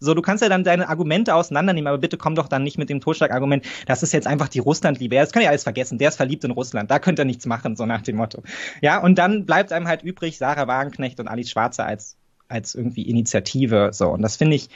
So, du kannst ja dann deine Argumente auseinandernehmen, aber bitte komm doch dann nicht mit dem Totschlagargument, das ist jetzt einfach die Russlandliebe. Das kann ja alles vergessen. Der ist verliebt in Russland. Da könnt ihr nichts machen, so nach dem Motto. Ja, und dann bleibt einem halt übrig Sarah Wagenknecht und Alice Schwarze als, als irgendwie Initiative. So, und das finde ich,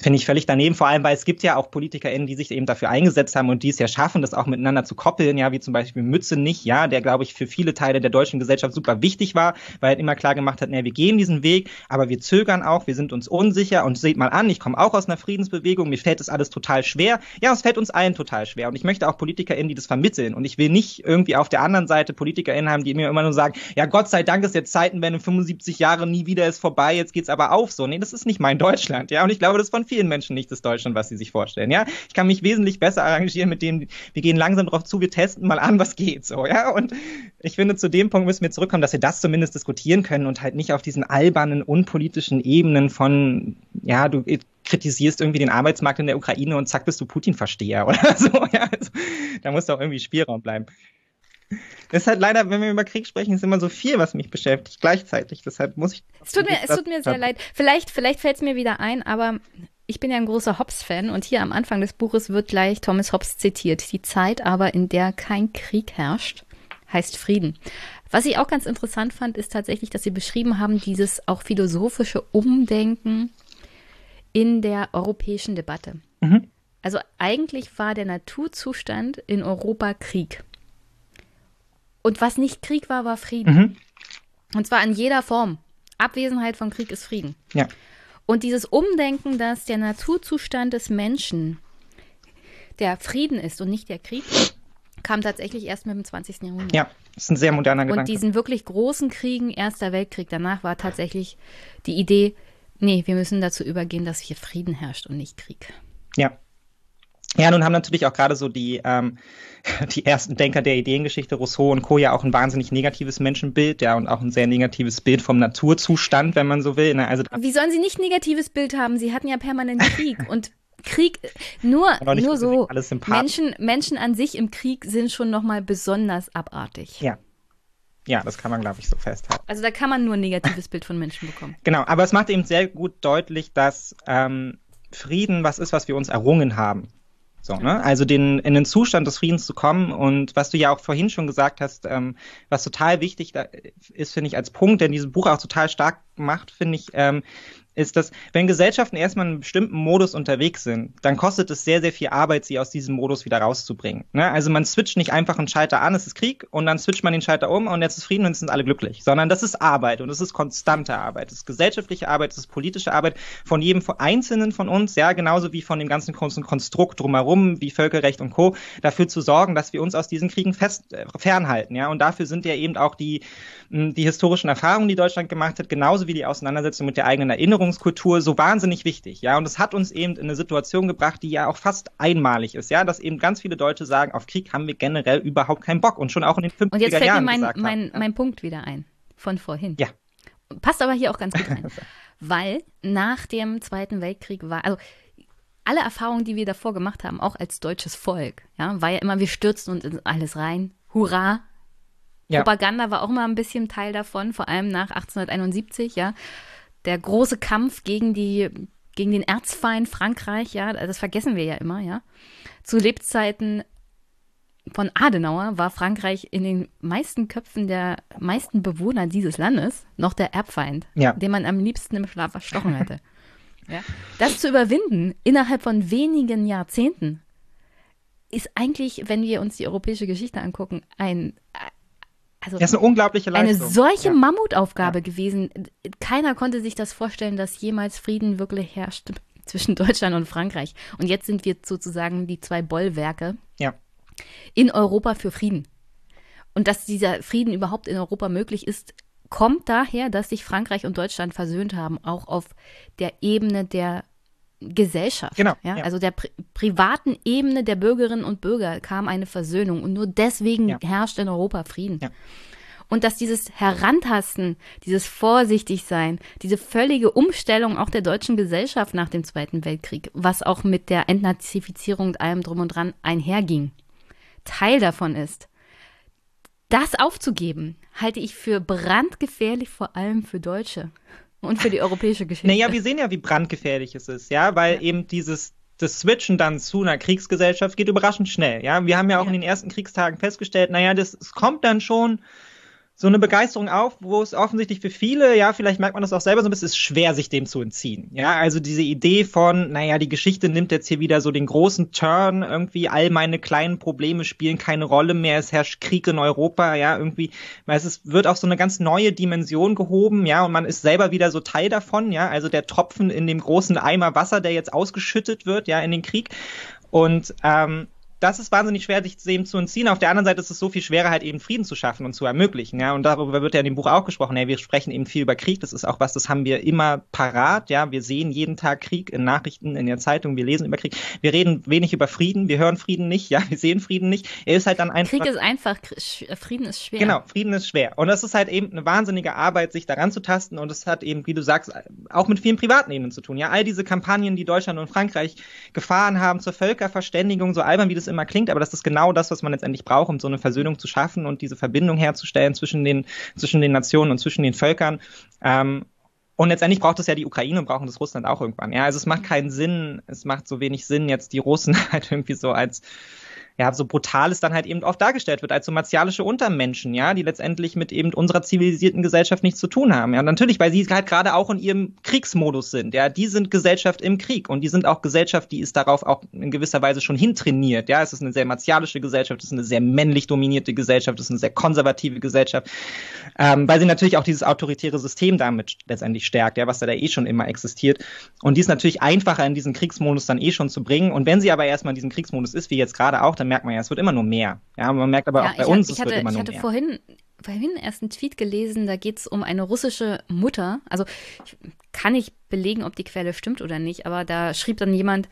finde ich völlig daneben, vor allem, weil es gibt ja auch PolitikerInnen, die sich eben dafür eingesetzt haben und die es ja schaffen, das auch miteinander zu koppeln, ja, wie zum Beispiel Mütze nicht, ja, der, glaube ich, für viele Teile der deutschen Gesellschaft super wichtig war, weil er immer klar gemacht hat, naja, wir gehen diesen Weg, aber wir zögern auch, wir sind uns unsicher und seht mal an, ich komme auch aus einer Friedensbewegung, mir fällt das alles total schwer. Ja, es fällt uns allen total schwer und ich möchte auch PolitikerInnen, die das vermitteln und ich will nicht irgendwie auf der anderen Seite PolitikerInnen haben, die mir immer nur sagen, ja, Gott sei Dank ist jetzt Zeitenwende 75 Jahre, nie wieder ist vorbei, jetzt geht's aber auf so. Nee, das ist nicht mein Deutschland, ja, und ich glaube, das ist von vielen Menschen nicht das Deutschland, was sie sich vorstellen. Ja, ich kann mich wesentlich besser arrangieren mit dem, wir gehen langsam drauf zu, wir testen mal an, was geht so. Ja, und ich finde, zu dem Punkt müssen wir zurückkommen, dass wir das zumindest diskutieren können und halt nicht auf diesen albernen, unpolitischen Ebenen von, ja, du kritisierst irgendwie den Arbeitsmarkt in der Ukraine und zack bist du Putin-Versteher oder so. Ja, also, da muss doch irgendwie Spielraum bleiben. Das ist halt leider, wenn wir über Krieg sprechen, ist immer so viel, was mich beschäftigt gleichzeitig. Deshalb muss ich. Es tut mir, es tut mir sehr leid. Vielleicht, vielleicht fällt es mir wieder ein, aber ich bin ja ein großer Hobbes-Fan und hier am Anfang des Buches wird gleich Thomas Hobbes zitiert. Die Zeit aber, in der kein Krieg herrscht, heißt Frieden. Was ich auch ganz interessant fand, ist tatsächlich, dass Sie beschrieben haben, dieses auch philosophische Umdenken in der europäischen Debatte. Mhm. Also eigentlich war der Naturzustand in Europa Krieg. Und was nicht Krieg war, war Frieden. Mhm. Und zwar in jeder Form. Abwesenheit von Krieg ist Frieden. Ja. Und dieses Umdenken, dass der Naturzustand des Menschen der Frieden ist und nicht der Krieg, kam tatsächlich erst mit dem 20. Jahrhundert. Ja, das ist ein sehr moderner Gedanke. Und diesen wirklich großen Kriegen, Erster Weltkrieg, danach war tatsächlich die Idee, nee, wir müssen dazu übergehen, dass hier Frieden herrscht und nicht Krieg. Ja. Ja, nun haben natürlich auch gerade so die, ähm, die ersten Denker der Ideengeschichte, Rousseau und Co. ja auch ein wahnsinnig negatives Menschenbild, ja, und auch ein sehr negatives Bild vom Naturzustand, wenn man so will. Ne? Also, Wie sollen sie nicht negatives Bild haben? Sie hatten ja permanent Krieg und Krieg, nur, nur so, Menschen, Menschen an sich im Krieg sind schon nochmal besonders abartig. Ja, ja, das kann man, glaube ich, so festhalten. Also da kann man nur ein negatives Bild von Menschen bekommen. Genau, aber es macht eben sehr gut deutlich, dass ähm, Frieden was ist, was wir uns errungen haben. So, ne? Also den, in den Zustand des Friedens zu kommen und was du ja auch vorhin schon gesagt hast, ähm, was total wichtig ist, finde ich, als Punkt, der in diesem Buch auch total stark macht, finde ich, ähm, ist, dass wenn Gesellschaften erstmal in einem bestimmten Modus unterwegs sind, dann kostet es sehr, sehr viel Arbeit, sie aus diesem Modus wieder rauszubringen. Ne? Also man switcht nicht einfach einen Schalter an, es ist Krieg, und dann switcht man den Schalter um und jetzt ist Frieden und sind alle glücklich, sondern das ist Arbeit und das ist konstante Arbeit, das ist gesellschaftliche Arbeit, das ist politische Arbeit von jedem Einzelnen von uns, ja, genauso wie von dem ganzen Konstrukt drumherum, wie Völkerrecht und Co., dafür zu sorgen, dass wir uns aus diesen Kriegen fest, äh, fernhalten, ja, und dafür sind ja eben auch die, die historischen Erfahrungen, die Deutschland gemacht hat, genauso wie die Auseinandersetzung mit der eigenen Erinnerung Führungskultur so wahnsinnig wichtig, ja. Und es hat uns eben in eine Situation gebracht, die ja auch fast einmalig ist, ja, dass eben ganz viele Deutsche sagen, auf Krieg haben wir generell überhaupt keinen Bock und schon auch in den 50er Jahren. Und jetzt fällt Jahren mir mein, mein, mein Punkt wieder ein von vorhin. Ja. Passt aber hier auch ganz gut rein. Weil nach dem Zweiten Weltkrieg war, also alle Erfahrungen, die wir davor gemacht haben, auch als deutsches Volk, ja, war ja immer, wir stürzen uns in alles rein. Hurra! Ja. Propaganda war auch mal ein bisschen Teil davon, vor allem nach 1871, ja. Der große Kampf gegen die, gegen den Erzfeind Frankreich, ja, das vergessen wir ja immer, ja. Zu Lebzeiten von Adenauer war Frankreich in den meisten Köpfen der meisten Bewohner dieses Landes noch der Erbfeind, ja. den man am liebsten im Schlaf erstochen hätte. ja. Das zu überwinden innerhalb von wenigen Jahrzehnten ist eigentlich, wenn wir uns die europäische Geschichte angucken, ein also das ist eine unglaubliche Leistung. Eine solche ja. Mammutaufgabe ja. gewesen. Keiner konnte sich das vorstellen, dass jemals Frieden wirklich herrscht zwischen Deutschland und Frankreich. Und jetzt sind wir sozusagen die zwei Bollwerke ja. in Europa für Frieden. Und dass dieser Frieden überhaupt in Europa möglich ist, kommt daher, dass sich Frankreich und Deutschland versöhnt haben, auch auf der Ebene der Gesellschaft. Genau. Ja? ja. Also der pri privaten Ebene der Bürgerinnen und Bürger kam eine Versöhnung und nur deswegen ja. herrscht in Europa Frieden. Und dass dieses Herantasten, dieses Vorsichtigsein, diese völlige Umstellung auch der deutschen Gesellschaft nach dem Zweiten Weltkrieg, was auch mit der Entnazifizierung und allem drum und dran einherging, Teil davon ist. Das aufzugeben, halte ich für brandgefährlich, vor allem für Deutsche. Und für die europäische Geschichte. Naja, wir sehen ja, wie brandgefährlich es ist, ja, weil ja. eben dieses das Switchen dann zu einer Kriegsgesellschaft geht überraschend schnell. Ja, wir haben ja auch ja. in den ersten Kriegstagen festgestellt, naja, das es kommt dann schon so eine Begeisterung auf, wo es offensichtlich für viele, ja, vielleicht merkt man das auch selber so ein bisschen, ist schwer, sich dem zu entziehen. Ja, also diese Idee von, naja, die Geschichte nimmt jetzt hier wieder so den großen Turn, irgendwie all meine kleinen Probleme spielen keine Rolle mehr, es herrscht Krieg in Europa, ja, irgendwie, weil es wird auf so eine ganz neue Dimension gehoben, ja, und man ist selber wieder so Teil davon, ja, also der Tropfen in dem großen Eimer Wasser, der jetzt ausgeschüttet wird, ja, in den Krieg. Und ähm, das ist wahnsinnig schwer, sich dem zu entziehen. Auf der anderen Seite ist es so viel schwerer, halt eben Frieden zu schaffen und zu ermöglichen. Ja, und darüber wird ja in dem Buch auch gesprochen. Ja, wir sprechen eben viel über Krieg. Das ist auch was, das haben wir immer parat. Ja, wir sehen jeden Tag Krieg in Nachrichten, in der Zeitung. Wir lesen über Krieg. Wir reden wenig über Frieden. Wir hören Frieden nicht. Ja, wir sehen Frieden nicht. Er ist halt dann einfach. Krieg ist einfach. Frieden ist schwer. Genau, Frieden ist schwer. Und das ist halt eben eine wahnsinnige Arbeit, sich daran zu tasten. Und es hat eben, wie du sagst, auch mit vielen privaten Ebenen zu tun. Ja, all diese Kampagnen, die Deutschland und Frankreich gefahren haben zur Völkerverständigung, so albern wie das immer klingt, aber das ist genau das, was man letztendlich braucht, um so eine Versöhnung zu schaffen und diese Verbindung herzustellen zwischen den, zwischen den Nationen und zwischen den Völkern. Ähm, und letztendlich braucht es ja die Ukraine und brauchen das Russland auch irgendwann. Ja, also es macht keinen Sinn, es macht so wenig Sinn, jetzt die Russen halt irgendwie so als ja, so brutal es dann halt eben oft dargestellt wird, als so martialische Untermenschen, ja, die letztendlich mit eben unserer zivilisierten Gesellschaft nichts zu tun haben. Ja, und natürlich, weil sie halt gerade auch in ihrem Kriegsmodus sind, ja, die sind Gesellschaft im Krieg und die sind auch Gesellschaft, die ist darauf auch in gewisser Weise schon hintrainiert, ja, es ist eine sehr martialische Gesellschaft, es ist eine sehr männlich dominierte Gesellschaft, es ist eine sehr konservative Gesellschaft, ähm, weil sie natürlich auch dieses autoritäre System damit letztendlich stärkt, ja, was da, da eh schon immer existiert. Und die ist natürlich einfacher in diesen Kriegsmodus dann eh schon zu bringen. Und wenn sie aber erstmal in diesem Kriegsmodus ist, wie jetzt gerade auch, dann merkt man ja, es wird immer nur mehr. Ja, man merkt aber ja, auch bei uns, es hatte, wird immer nur mehr. Ich hatte vorhin, vorhin erst einen Tweet gelesen, da geht es um eine russische Mutter. Also ich kann nicht belegen, ob die Quelle stimmt oder nicht, aber da schrieb dann jemand,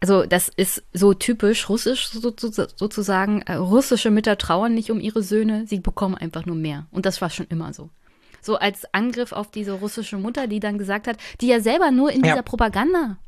also das ist so typisch russisch sozusagen, äh, russische Mütter trauern nicht um ihre Söhne, sie bekommen einfach nur mehr. Und das war schon immer so so als Angriff auf diese russische Mutter, die dann gesagt hat, die ja selber nur in ja. dieser Propaganda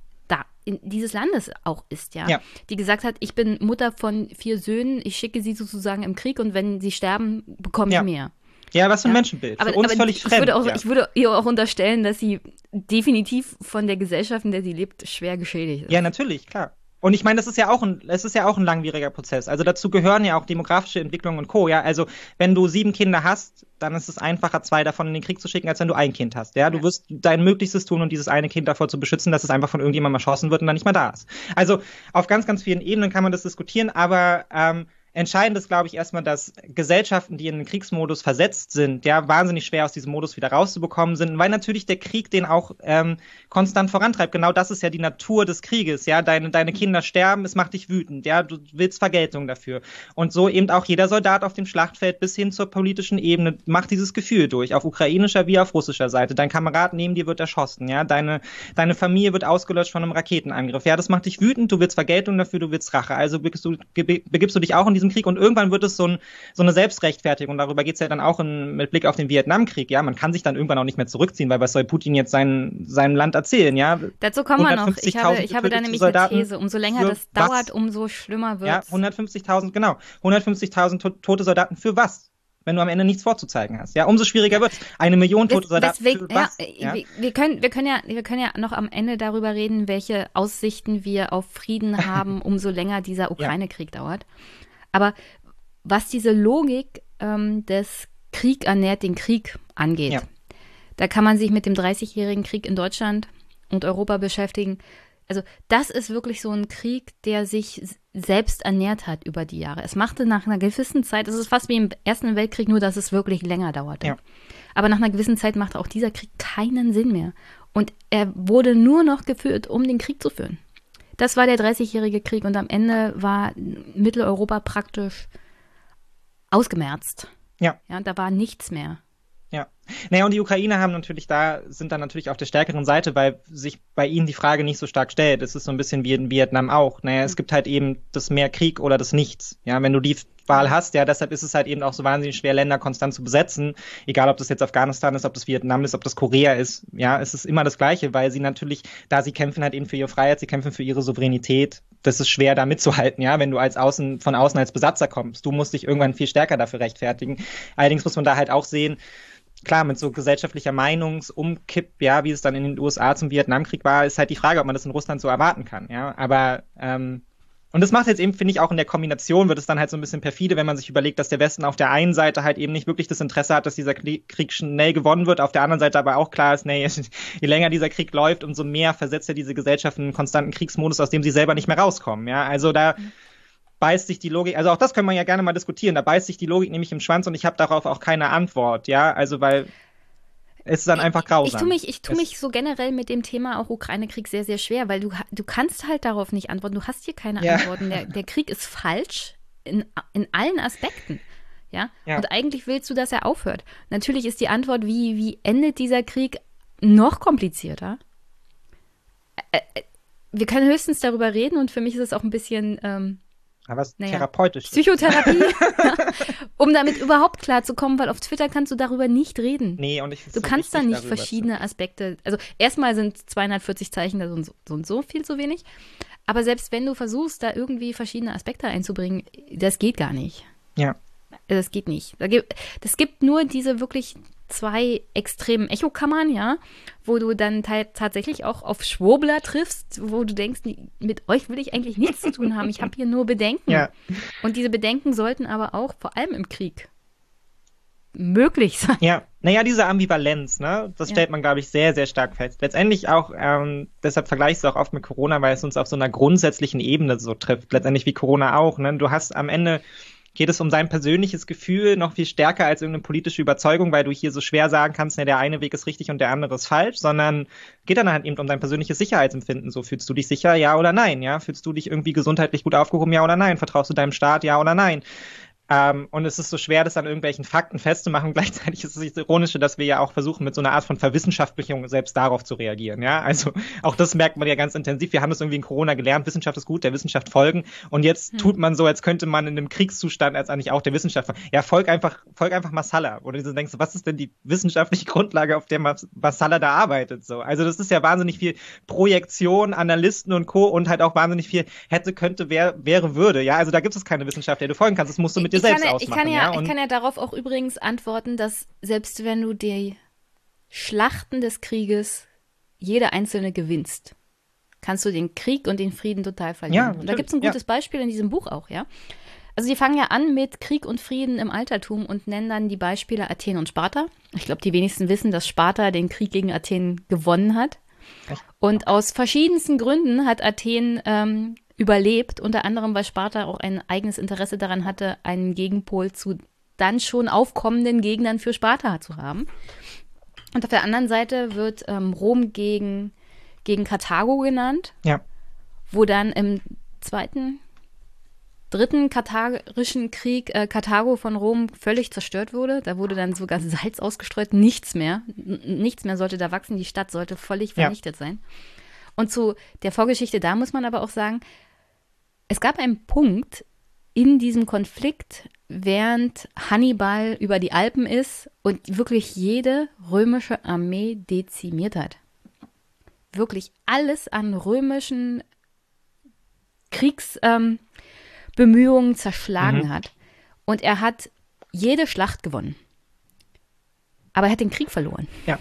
dieses Landes auch ist, ja? ja. Die gesagt hat, ich bin Mutter von vier Söhnen, ich schicke sie sozusagen im Krieg und wenn sie sterben, bekomme ich ja. mehr. Ja, was für ein ja. Menschenbild. Für aber, uns aber völlig ich fremd. Würde auch, ja. Ich würde ihr auch unterstellen, dass sie definitiv von der Gesellschaft, in der sie lebt, schwer geschädigt ist. Ja, natürlich, klar. Und ich meine, das ist ja auch ein, es ist ja auch ein langwieriger Prozess. Also dazu gehören ja auch demografische Entwicklungen und Co. Ja, also wenn du sieben Kinder hast, dann ist es einfacher, zwei davon in den Krieg zu schicken, als wenn du ein Kind hast. Ja, du wirst dein Möglichstes tun, um dieses eine Kind davor zu beschützen, dass es einfach von irgendjemandem erschossen wird und dann nicht mehr da ist. Also auf ganz, ganz vielen Ebenen kann man das diskutieren, aber ähm, entscheidend ist, glaube ich, erstmal, dass Gesellschaften, die in den Kriegsmodus versetzt sind, ja, wahnsinnig schwer aus diesem Modus wieder rauszubekommen sind, weil natürlich der Krieg den auch ähm, konstant vorantreibt. Genau das ist ja die Natur des Krieges, ja. Deine, deine Kinder sterben, es macht dich wütend, ja. Du willst Vergeltung dafür. Und so eben auch jeder Soldat auf dem Schlachtfeld bis hin zur politischen Ebene macht dieses Gefühl durch, auf ukrainischer wie auf russischer Seite. Dein Kamerad neben dir wird erschossen, ja. Deine, deine Familie wird ausgelöscht von einem Raketenangriff. Ja, das macht dich wütend, du willst Vergeltung dafür, du willst Rache. Also begibst du, begibst du dich auch in diesem Krieg und irgendwann wird es so, ein, so eine Selbstrechtfertigung. Darüber geht es ja dann auch in, mit Blick auf den Vietnamkrieg. Ja, man kann sich dann irgendwann auch nicht mehr zurückziehen, weil was soll Putin jetzt sein, seinem Land erzählen? Ja, dazu kommen wir noch. Ich habe, ich habe da nämlich Soldaten eine These. Umso länger das dauert, was? umso schlimmer wird Ja, 150.000, genau. 150.000 tote Soldaten für was? wenn du am Ende nichts vorzuzeigen hast. Ja, umso schwieriger wird Eine Million tote Soldaten. Deswegen, ja, ja? Wir, können, wir, können ja, wir können ja noch am Ende darüber reden, welche Aussichten wir auf Frieden haben, umso länger dieser Ukraine-Krieg dauert. Aber was diese Logik ähm, des Krieg ernährt den Krieg angeht, ja. da kann man sich mit dem 30-jährigen Krieg in Deutschland und Europa beschäftigen. Also das ist wirklich so ein Krieg, der sich selbst ernährt hat über die Jahre. Es machte nach einer gewissen Zeit, es ist fast wie im Ersten Weltkrieg, nur dass es wirklich länger dauerte. Ja. Aber nach einer gewissen Zeit machte auch dieser Krieg keinen Sinn mehr. Und er wurde nur noch geführt, um den Krieg zu führen. Das war der 30-jährige Krieg und am Ende war Mitteleuropa praktisch ausgemerzt. Ja. Ja, da war nichts mehr. Ja. Naja, und die Ukrainer haben natürlich da, sind dann natürlich auf der stärkeren Seite, weil sich bei ihnen die Frage nicht so stark stellt. Es ist so ein bisschen wie in Vietnam auch. Naja, es gibt halt eben das mehr Krieg oder das Nichts. Ja, wenn du die Wahl hast, ja, deshalb ist es halt eben auch so wahnsinnig schwer, Länder konstant zu besetzen. Egal, ob das jetzt Afghanistan ist, ob das Vietnam ist, ob das Korea ist. Ja, es ist immer das Gleiche, weil sie natürlich, da sie kämpfen halt eben für ihre Freiheit, sie kämpfen für ihre Souveränität. Das ist schwer, da mitzuhalten, ja, wenn du als Außen, von außen als Besatzer kommst. Du musst dich irgendwann viel stärker dafür rechtfertigen. Allerdings muss man da halt auch sehen, klar, mit so gesellschaftlicher Meinungsumkipp, ja, wie es dann in den USA zum Vietnamkrieg war, ist halt die Frage, ob man das in Russland so erwarten kann, ja. Aber ähm, und das macht jetzt eben, finde ich, auch in der Kombination wird es dann halt so ein bisschen perfide, wenn man sich überlegt, dass der Westen auf der einen Seite halt eben nicht wirklich das Interesse hat, dass dieser Krieg schnell gewonnen wird, auf der anderen Seite aber auch klar ist, nee, je länger dieser Krieg läuft, umso mehr versetzt er diese Gesellschaft in einen konstanten Kriegsmodus, aus dem sie selber nicht mehr rauskommen, ja. Also da, mhm beißt sich die Logik, also auch das können wir ja gerne mal diskutieren, da beißt sich die Logik nämlich im Schwanz und ich habe darauf auch keine Antwort, ja, also weil es ist dann einfach grausam. Ich tue mich, ich tu mich so generell mit dem Thema auch Ukraine-Krieg sehr, sehr schwer, weil du, du kannst halt darauf nicht antworten. Du hast hier keine ja. Antworten. Der, der Krieg ist falsch in, in allen Aspekten. Ja? ja? Und eigentlich willst du, dass er aufhört. Natürlich ist die Antwort, wie, wie endet dieser Krieg, noch komplizierter. Wir können höchstens darüber reden und für mich ist es auch ein bisschen ähm, aber es naja, therapeutisch. Psychotherapie, um damit überhaupt klarzukommen, weil auf Twitter kannst du darüber nicht reden. Nee, und ich Du kannst da nicht verschiedene Aspekte. Also erstmal sind 240 Zeichen da so und so, so und so viel zu wenig. Aber selbst wenn du versuchst, da irgendwie verschiedene Aspekte einzubringen, das geht gar nicht. Ja. Das geht nicht. Das gibt nur diese wirklich zwei extremen Echokammern, ja, wo du dann tatsächlich auch auf Schwurbler triffst, wo du denkst, mit euch will ich eigentlich nichts zu tun haben. Ich habe hier nur Bedenken. Ja. Und diese Bedenken sollten aber auch vor allem im Krieg möglich sein. Ja, naja, diese Ambivalenz, ne, das ja. stellt man, glaube ich, sehr, sehr stark fest. Letztendlich auch, ähm, deshalb vergleiche ich es auch oft mit Corona, weil es uns auf so einer grundsätzlichen Ebene so trifft. Letztendlich wie Corona auch, ne. Du hast am Ende geht es um sein persönliches Gefühl noch viel stärker als irgendeine politische Überzeugung, weil du hier so schwer sagen kannst, ne, der eine Weg ist richtig und der andere ist falsch, sondern geht dann halt eben um dein persönliches Sicherheitsempfinden. So fühlst du dich sicher, ja oder nein, ja? Fühlst du dich irgendwie gesundheitlich gut aufgehoben, ja oder nein? Vertraust du deinem Staat, ja oder nein? Ähm, und es ist so schwer, das an irgendwelchen Fakten festzumachen. Gleichzeitig ist es das Ironische, dass wir ja auch versuchen, mit so einer Art von Verwissenschaftlichung selbst darauf zu reagieren. Ja, also auch das merkt man ja ganz intensiv. Wir haben das irgendwie in Corona gelernt. Wissenschaft ist gut, der Wissenschaft folgen. Und jetzt hm. tut man so, als könnte man in einem Kriegszustand als eigentlich auch der Wissenschaft folgen. Ja, folg einfach, folg einfach Masala. Oder du denkst, was ist denn die wissenschaftliche Grundlage, auf der Masala da arbeitet? So, also das ist ja wahnsinnig viel Projektion, Analysten und Co. und halt auch wahnsinnig viel hätte, könnte, wer, wäre, würde. Ja, also da gibt es keine Wissenschaft, der du folgen kannst. Das musst du mit dir selbst ja, ausmachen. Ich kann ja, ja? ich kann ja darauf auch übrigens antworten, dass selbst wenn du die Schlachten des Krieges jede einzelne gewinnst, kannst du den Krieg und den Frieden total verlieren. Ja, und da gibt es ein gutes ja. Beispiel in diesem Buch auch, ja. Also die fangen ja an mit Krieg und Frieden im Altertum und nennen dann die Beispiele Athen und Sparta. Ich glaube, die wenigsten wissen, dass Sparta den Krieg gegen Athen gewonnen hat. Und aus verschiedensten Gründen hat Athen ähm, überlebt, unter anderem, weil Sparta auch ein eigenes Interesse daran hatte, einen Gegenpol zu dann schon aufkommenden Gegnern für Sparta zu haben. Und auf der anderen Seite wird ähm, Rom gegen, gegen Karthago genannt. Ja. Wo dann im zweiten, dritten katharischen Krieg äh, Karthago von Rom völlig zerstört wurde. Da wurde dann sogar Salz ausgestreut, nichts mehr. N nichts mehr sollte da wachsen. Die Stadt sollte völlig vernichtet ja. sein. Und zu der Vorgeschichte da muss man aber auch sagen, es gab einen Punkt in diesem Konflikt, während Hannibal über die Alpen ist und wirklich jede römische Armee dezimiert hat. Wirklich alles an römischen Kriegsbemühungen ähm, zerschlagen mhm. hat. Und er hat jede Schlacht gewonnen. Aber er hat den Krieg verloren. Ja.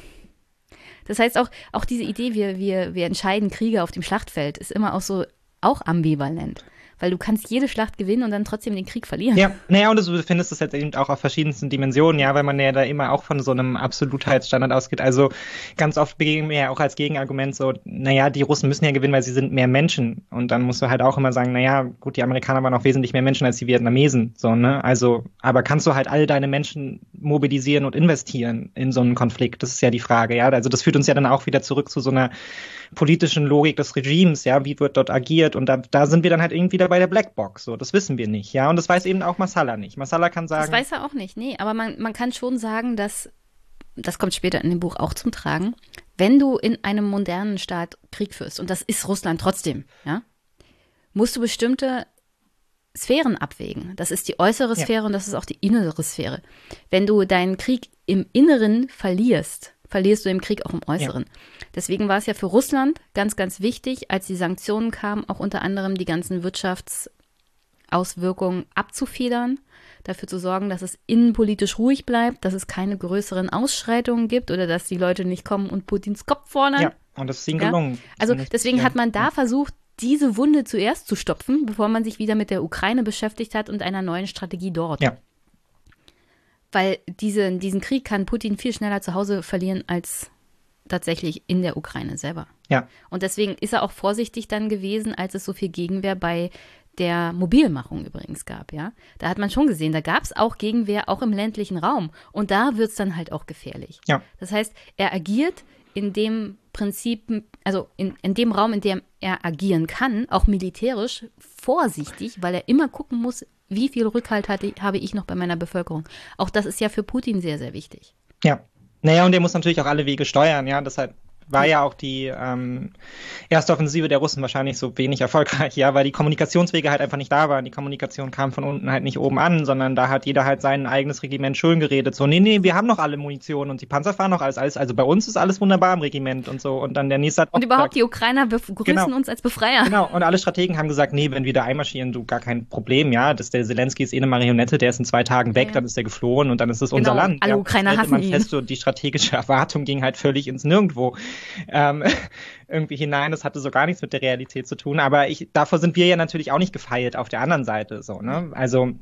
Das heißt auch, auch diese Idee, wir, wir, wir entscheiden Kriege auf dem Schlachtfeld, ist immer auch so auch ambivalent weil du kannst jede Schlacht gewinnen und dann trotzdem den Krieg verlieren. Ja, naja, und du findest es jetzt eben auch auf verschiedensten Dimensionen, ja, weil man ja da immer auch von so einem Absolutheitsstandard ausgeht. Also ganz oft begegnen wir ja auch als Gegenargument so, naja, die Russen müssen ja gewinnen, weil sie sind mehr Menschen. Und dann musst du halt auch immer sagen, naja, gut, die Amerikaner waren auch wesentlich mehr Menschen als die Vietnamesen, so, ne? Also, aber kannst du halt all deine Menschen mobilisieren und investieren in so einen Konflikt? Das ist ja die Frage, ja. Also das führt uns ja dann auch wieder zurück zu so einer politischen Logik des Regimes, ja, wie wird dort agiert und da, da sind wir dann halt irgendwie wieder bei der Blackbox, so, das wissen wir nicht, ja, und das weiß eben auch Masala nicht. Masala kann sagen. Das weiß er auch nicht, nee, aber man, man kann schon sagen, dass, das kommt später in dem Buch auch zum Tragen, wenn du in einem modernen Staat Krieg führst, und das ist Russland trotzdem, ja, musst du bestimmte Sphären abwägen. Das ist die äußere Sphäre ja. und das ist auch die innere Sphäre. Wenn du deinen Krieg im Inneren verlierst, verlierst du im Krieg auch im Äußeren. Ja. Deswegen war es ja für Russland ganz, ganz wichtig, als die Sanktionen kamen, auch unter anderem die ganzen Wirtschaftsauswirkungen abzufedern, dafür zu sorgen, dass es innenpolitisch ruhig bleibt, dass es keine größeren Ausschreitungen gibt oder dass die Leute nicht kommen und Putins Kopf fordern. Ja, und das ist ihnen gelungen. Ja? Also deswegen hat man da versucht, diese Wunde zuerst zu stopfen, bevor man sich wieder mit der Ukraine beschäftigt hat und einer neuen Strategie dort. Ja. Weil diese, diesen Krieg kann Putin viel schneller zu Hause verlieren als tatsächlich in der Ukraine selber. Ja. Und deswegen ist er auch vorsichtig dann gewesen, als es so viel Gegenwehr bei der Mobilmachung übrigens gab, ja. Da hat man schon gesehen, da gab es auch Gegenwehr, auch im ländlichen Raum. Und da wird es dann halt auch gefährlich. Ja. Das heißt, er agiert in dem Prinzip, also in, in dem Raum, in dem er agieren kann, auch militärisch vorsichtig, weil er immer gucken muss, wie viel Rückhalt hatte, habe ich noch bei meiner Bevölkerung. Auch das ist ja für Putin sehr, sehr wichtig. Ja. Naja, und der muss natürlich auch alle Wege steuern, ja. Deshalb war ja auch die ähm, erste Offensive der Russen wahrscheinlich so wenig erfolgreich, ja, weil die Kommunikationswege halt einfach nicht da waren. Die Kommunikation kam von unten halt nicht oben an, sondern da hat jeder halt sein eigenes Regiment schön geredet. So, nee, nee, wir haben noch alle Munition und die Panzer fahren noch alles, alles. Also bei uns ist alles wunderbar im Regiment und so. Und dann der nächste hat Und überhaupt gesagt, die Ukrainer begrüßen genau, uns als Befreier. Genau, und alle Strategen haben gesagt, nee, wenn wir da einmarschieren, du gar kein Problem, ja. Das, der Zelensky ist eh eine Marionette, der ist in zwei Tagen weg, ja. dann ist der geflohen und dann ist es genau, unser Land. Alle ja. Ukrainer hassen man ihn. fest, so die strategische Erwartung ging halt völlig ins Nirgendwo. Ähm, irgendwie hinein. Das hatte so gar nichts mit der Realität zu tun. Aber ich, davor sind wir ja natürlich auch nicht gefeilt auf der anderen Seite. So, ne? Also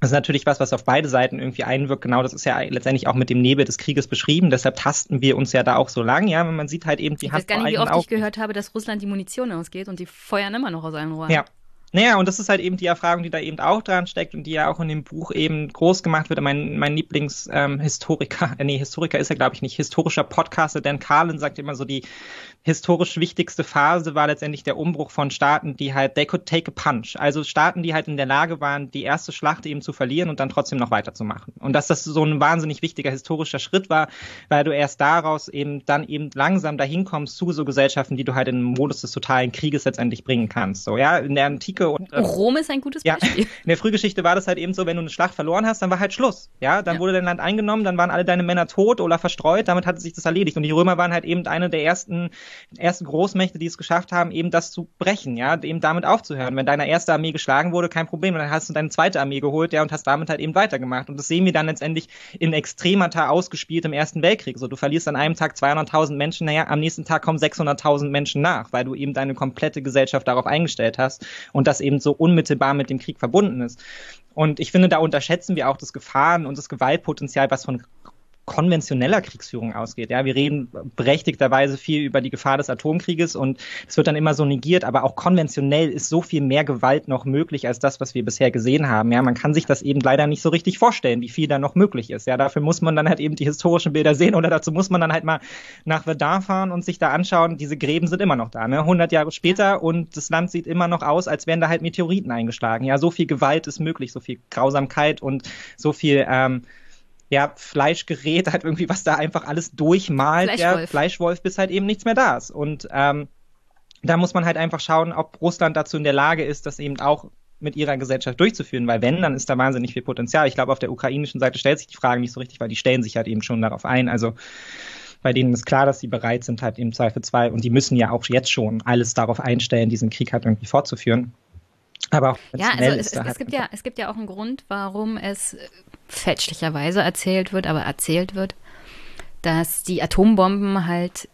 das ist natürlich was, was auf beide Seiten irgendwie einwirkt. Genau, das ist ja letztendlich auch mit dem Nebel des Krieges beschrieben. Deshalb tasten wir uns ja da auch so lang. Ja, man sieht halt eben die Ich weiß gar nicht, wie oft ich gehört habe, dass Russland die Munition ausgeht und die feuern immer noch aus allen Rohren. Ja, naja, und das ist halt eben die Erfahrung, die da eben auch dran steckt und die ja auch in dem Buch eben groß gemacht wird. Mein, mein Lieblingshistoriker, ähm, äh, nee, Historiker ist er, glaube ich, nicht, historischer Podcaster, Dan Carlin sagt immer so, die historisch wichtigste Phase war letztendlich der Umbruch von Staaten, die halt, they could take a punch. Also Staaten, die halt in der Lage waren, die erste Schlacht eben zu verlieren und dann trotzdem noch weiterzumachen. Und dass das so ein wahnsinnig wichtiger historischer Schritt war, weil du erst daraus eben dann eben langsam dahin kommst zu so Gesellschaften, die du halt in den Modus des totalen Krieges letztendlich bringen kannst. So, ja, in der Antike und. Äh, Rom ist ein gutes Beispiel. Ja, in der Frühgeschichte war das halt eben so, wenn du eine Schlacht verloren hast, dann war halt Schluss. Ja, dann ja. wurde dein Land eingenommen, dann waren alle deine Männer tot oder verstreut, damit hatte sich das erledigt. Und die Römer waren halt eben eine der ersten, ersten Großmächte, die es geschafft haben, eben das zu brechen, ja, eben damit aufzuhören. Wenn deine erste Armee geschlagen wurde, kein Problem, dann hast du deine zweite Armee geholt, ja, und hast damit halt eben weitergemacht. Und das sehen wir dann letztendlich in Extremata ausgespielt im Ersten Weltkrieg. So, du verlierst an einem Tag 200.000 Menschen, naja, am nächsten Tag kommen 600.000 Menschen nach, weil du eben deine komplette Gesellschaft darauf eingestellt hast und das eben so unmittelbar mit dem Krieg verbunden ist. Und ich finde, da unterschätzen wir auch das Gefahren und das Gewaltpotenzial, was von konventioneller Kriegsführung ausgeht. Ja, wir reden berechtigterweise viel über die Gefahr des Atomkrieges und es wird dann immer so negiert, aber auch konventionell ist so viel mehr Gewalt noch möglich als das, was wir bisher gesehen haben. Ja, man kann sich das eben leider nicht so richtig vorstellen, wie viel da noch möglich ist. Ja, dafür muss man dann halt eben die historischen Bilder sehen oder dazu muss man dann halt mal nach Verdun fahren und sich da anschauen, diese Gräben sind immer noch da, ne? 100 Jahre später und das Land sieht immer noch aus, als wären da halt Meteoriten eingeschlagen. Ja, so viel Gewalt ist möglich, so viel Grausamkeit und so viel ähm, ja, Fleischgerät, halt irgendwie, was da einfach alles durchmalt, Fleischwolf. ja, Fleischwolf, bis halt eben nichts mehr da ist. Und ähm, da muss man halt einfach schauen, ob Russland dazu in der Lage ist, das eben auch mit ihrer Gesellschaft durchzuführen, weil wenn, dann ist da wahnsinnig viel Potenzial. Ich glaube, auf der ukrainischen Seite stellt sich die Frage nicht so richtig, weil die stellen sich halt eben schon darauf ein. Also bei denen ist klar, dass sie bereit sind, halt im Zweifel zwei, und die müssen ja auch jetzt schon alles darauf einstellen, diesen Krieg halt irgendwie fortzuführen. Aber auch ja, also es, es, halt es, gibt ja, es gibt ja auch einen Grund, warum es fälschlicherweise erzählt wird, aber erzählt wird, dass die Atombomben halt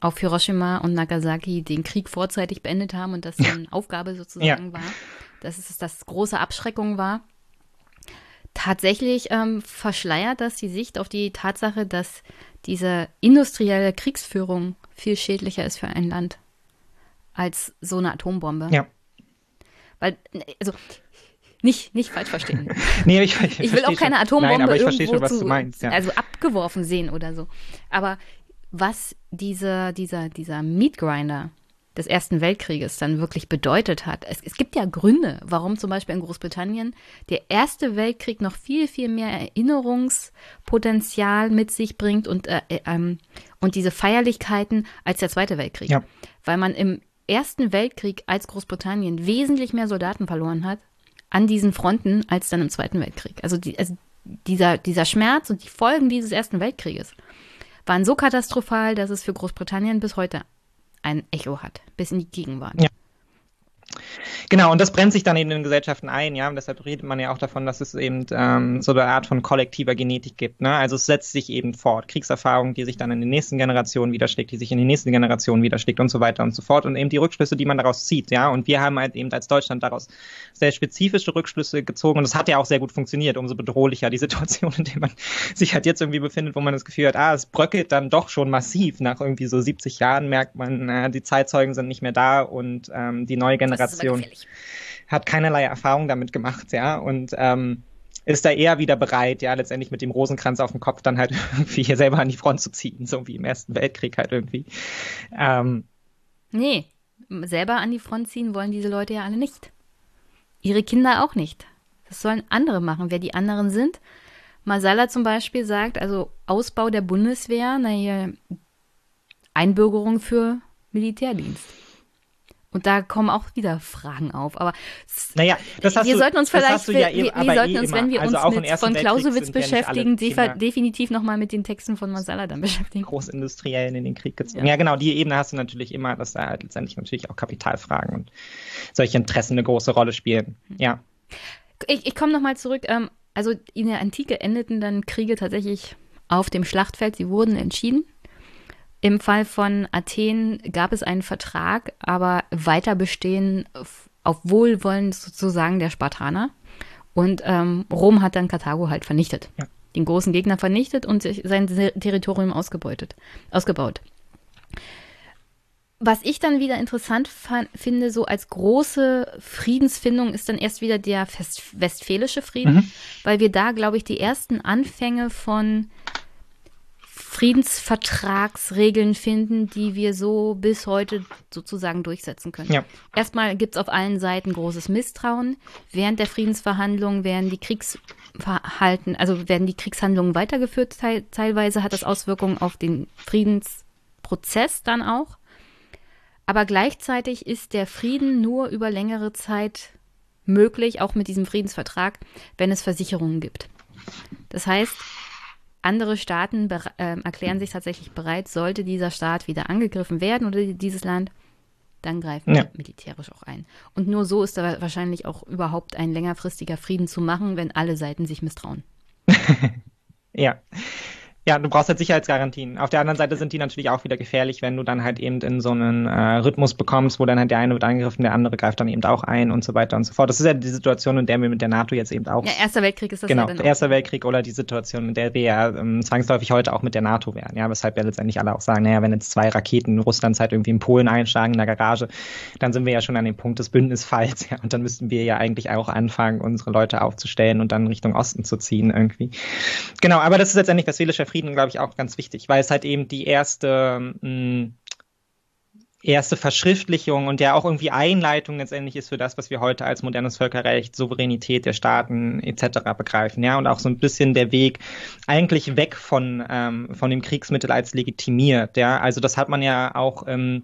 auf Hiroshima und Nagasaki den Krieg vorzeitig beendet haben und das eine Aufgabe sozusagen ja. war, dass es das große Abschreckung war. Tatsächlich ähm, verschleiert das die Sicht auf die Tatsache, dass diese industrielle Kriegsführung viel schädlicher ist für ein Land als so eine Atombombe. Ja. Weil, also, nicht, nicht falsch verstehen. nee, ich, ich, ich will auch keine Atombombe Nein, aber ich irgendwo schon, was zu, du meinst, ja. also abgeworfen sehen oder so. Aber was diese, dieser, dieser Meatgrinder des Ersten Weltkrieges dann wirklich bedeutet hat. Es, es, gibt ja Gründe, warum zum Beispiel in Großbritannien der Erste Weltkrieg noch viel, viel mehr Erinnerungspotenzial mit sich bringt und, äh, äh, ähm, und diese Feierlichkeiten als der Zweite Weltkrieg. Ja. Weil man im Ersten Weltkrieg als Großbritannien wesentlich mehr Soldaten verloren hat an diesen Fronten als dann im Zweiten Weltkrieg. Also, die, also dieser, dieser Schmerz und die Folgen dieses Ersten Weltkrieges waren so katastrophal, dass es für Großbritannien bis heute ein Echo hat, bis in die Gegenwart. Ja. Genau, und das brennt sich dann in den Gesellschaften ein, ja. Und deshalb redet man ja auch davon, dass es eben ähm, so eine Art von kollektiver Genetik gibt. Ne? Also es setzt sich eben fort. Kriegserfahrung, die sich dann in den nächsten Generationen widerschlägt, die sich in den nächsten Generationen widerschlägt und so weiter und so fort. Und eben die Rückschlüsse, die man daraus zieht, ja. Und wir haben halt eben als Deutschland daraus sehr spezifische Rückschlüsse gezogen. Und das hat ja auch sehr gut funktioniert. Umso bedrohlicher die Situation, in der man sich halt jetzt irgendwie befindet, wo man das Gefühl hat, ah, es bröckelt dann doch schon massiv. Nach irgendwie so 70 Jahren merkt man, äh, die Zeitzeugen sind nicht mehr da und ähm, die neue Generation hat keinerlei Erfahrung damit gemacht, ja, und ähm, ist da eher wieder bereit, ja, letztendlich mit dem Rosenkranz auf dem Kopf dann halt irgendwie hier selber an die Front zu ziehen, so wie im Ersten Weltkrieg halt irgendwie. Ähm, nee, selber an die Front ziehen wollen diese Leute ja alle nicht. Ihre Kinder auch nicht. Das sollen andere machen. Wer die anderen sind, Masala zum Beispiel sagt, also Ausbau der Bundeswehr, naja, Einbürgerung für Militärdienst. Und da kommen auch wieder Fragen auf. Aber naja, das hast wir du, sollten uns vielleicht, ja wir, wir eh sollten uns, wenn wir also uns mit von Clausewitz beschäftigen, ja definitiv nochmal mit den Texten von Masala dann beschäftigen. Großindustriellen in den Krieg gezogen. Ja. ja. genau, die Ebene hast du natürlich immer, dass da halt letztendlich natürlich auch Kapitalfragen und solche Interessen eine große Rolle spielen. Hm. Ja. Ich, ich komme nochmal zurück. Ähm, also in der Antike endeten dann Kriege tatsächlich auf dem Schlachtfeld. Sie wurden entschieden. Im Fall von Athen gab es einen Vertrag, aber weiter bestehen auf Wohlwollen sozusagen der Spartaner. Und ähm, Rom hat dann Karthago halt vernichtet. Ja. Den großen Gegner vernichtet und sein Territorium ausgebeutet, ausgebaut. Was ich dann wieder interessant fand, finde, so als große Friedensfindung ist dann erst wieder der Westfälische Frieden, mhm. weil wir da, glaube ich, die ersten Anfänge von Friedensvertragsregeln finden, die wir so bis heute sozusagen durchsetzen können. Ja. Erstmal gibt es auf allen Seiten großes Misstrauen. Während der Friedensverhandlungen werden die Kriegsverhalten, also werden die Kriegshandlungen weitergeführt. Teil, teilweise hat das Auswirkungen auf den Friedensprozess dann auch. Aber gleichzeitig ist der Frieden nur über längere Zeit möglich, auch mit diesem Friedensvertrag, wenn es Versicherungen gibt. Das heißt, andere Staaten äh, erklären sich tatsächlich bereit, sollte dieser Staat wieder angegriffen werden oder dieses Land, dann greifen ja. wir militärisch auch ein. Und nur so ist da wahrscheinlich auch überhaupt ein längerfristiger Frieden zu machen, wenn alle Seiten sich misstrauen. ja. Ja, du brauchst halt Sicherheitsgarantien. Auf der anderen Seite sind die natürlich auch wieder gefährlich, wenn du dann halt eben in so einen äh, Rhythmus bekommst, wo dann halt der eine wird angegriffen, der andere greift dann eben auch ein und so weiter und so fort. Das ist ja die Situation, in der wir mit der NATO jetzt eben auch. Ja, Erster Weltkrieg ist das genau, ja dann Erster Weltkrieg oder die Situation, in der wir ja ähm, zwangsläufig heute auch mit der NATO wären. Ja, weshalb ja letztendlich alle auch sagen, naja, wenn jetzt zwei Raketen Russlands halt irgendwie in Polen einschlagen in der Garage, dann sind wir ja schon an dem Punkt des Bündnisfalls. Ja, und dann müssten wir ja eigentlich auch anfangen, unsere Leute aufzustellen und dann Richtung Osten zu ziehen irgendwie. Genau, aber das ist letztendlich westfälischer Frieden, glaube ich, auch ganz wichtig, weil es halt eben die erste, mh, hm, erste Verschriftlichung und der auch irgendwie Einleitung letztendlich ist für das, was wir heute als modernes Völkerrecht, Souveränität der Staaten etc. begreifen. Ja, und auch so ein bisschen der Weg eigentlich weg von, ähm, von dem Kriegsmittel als legitimiert. Ja, also das hat man ja auch, ähm,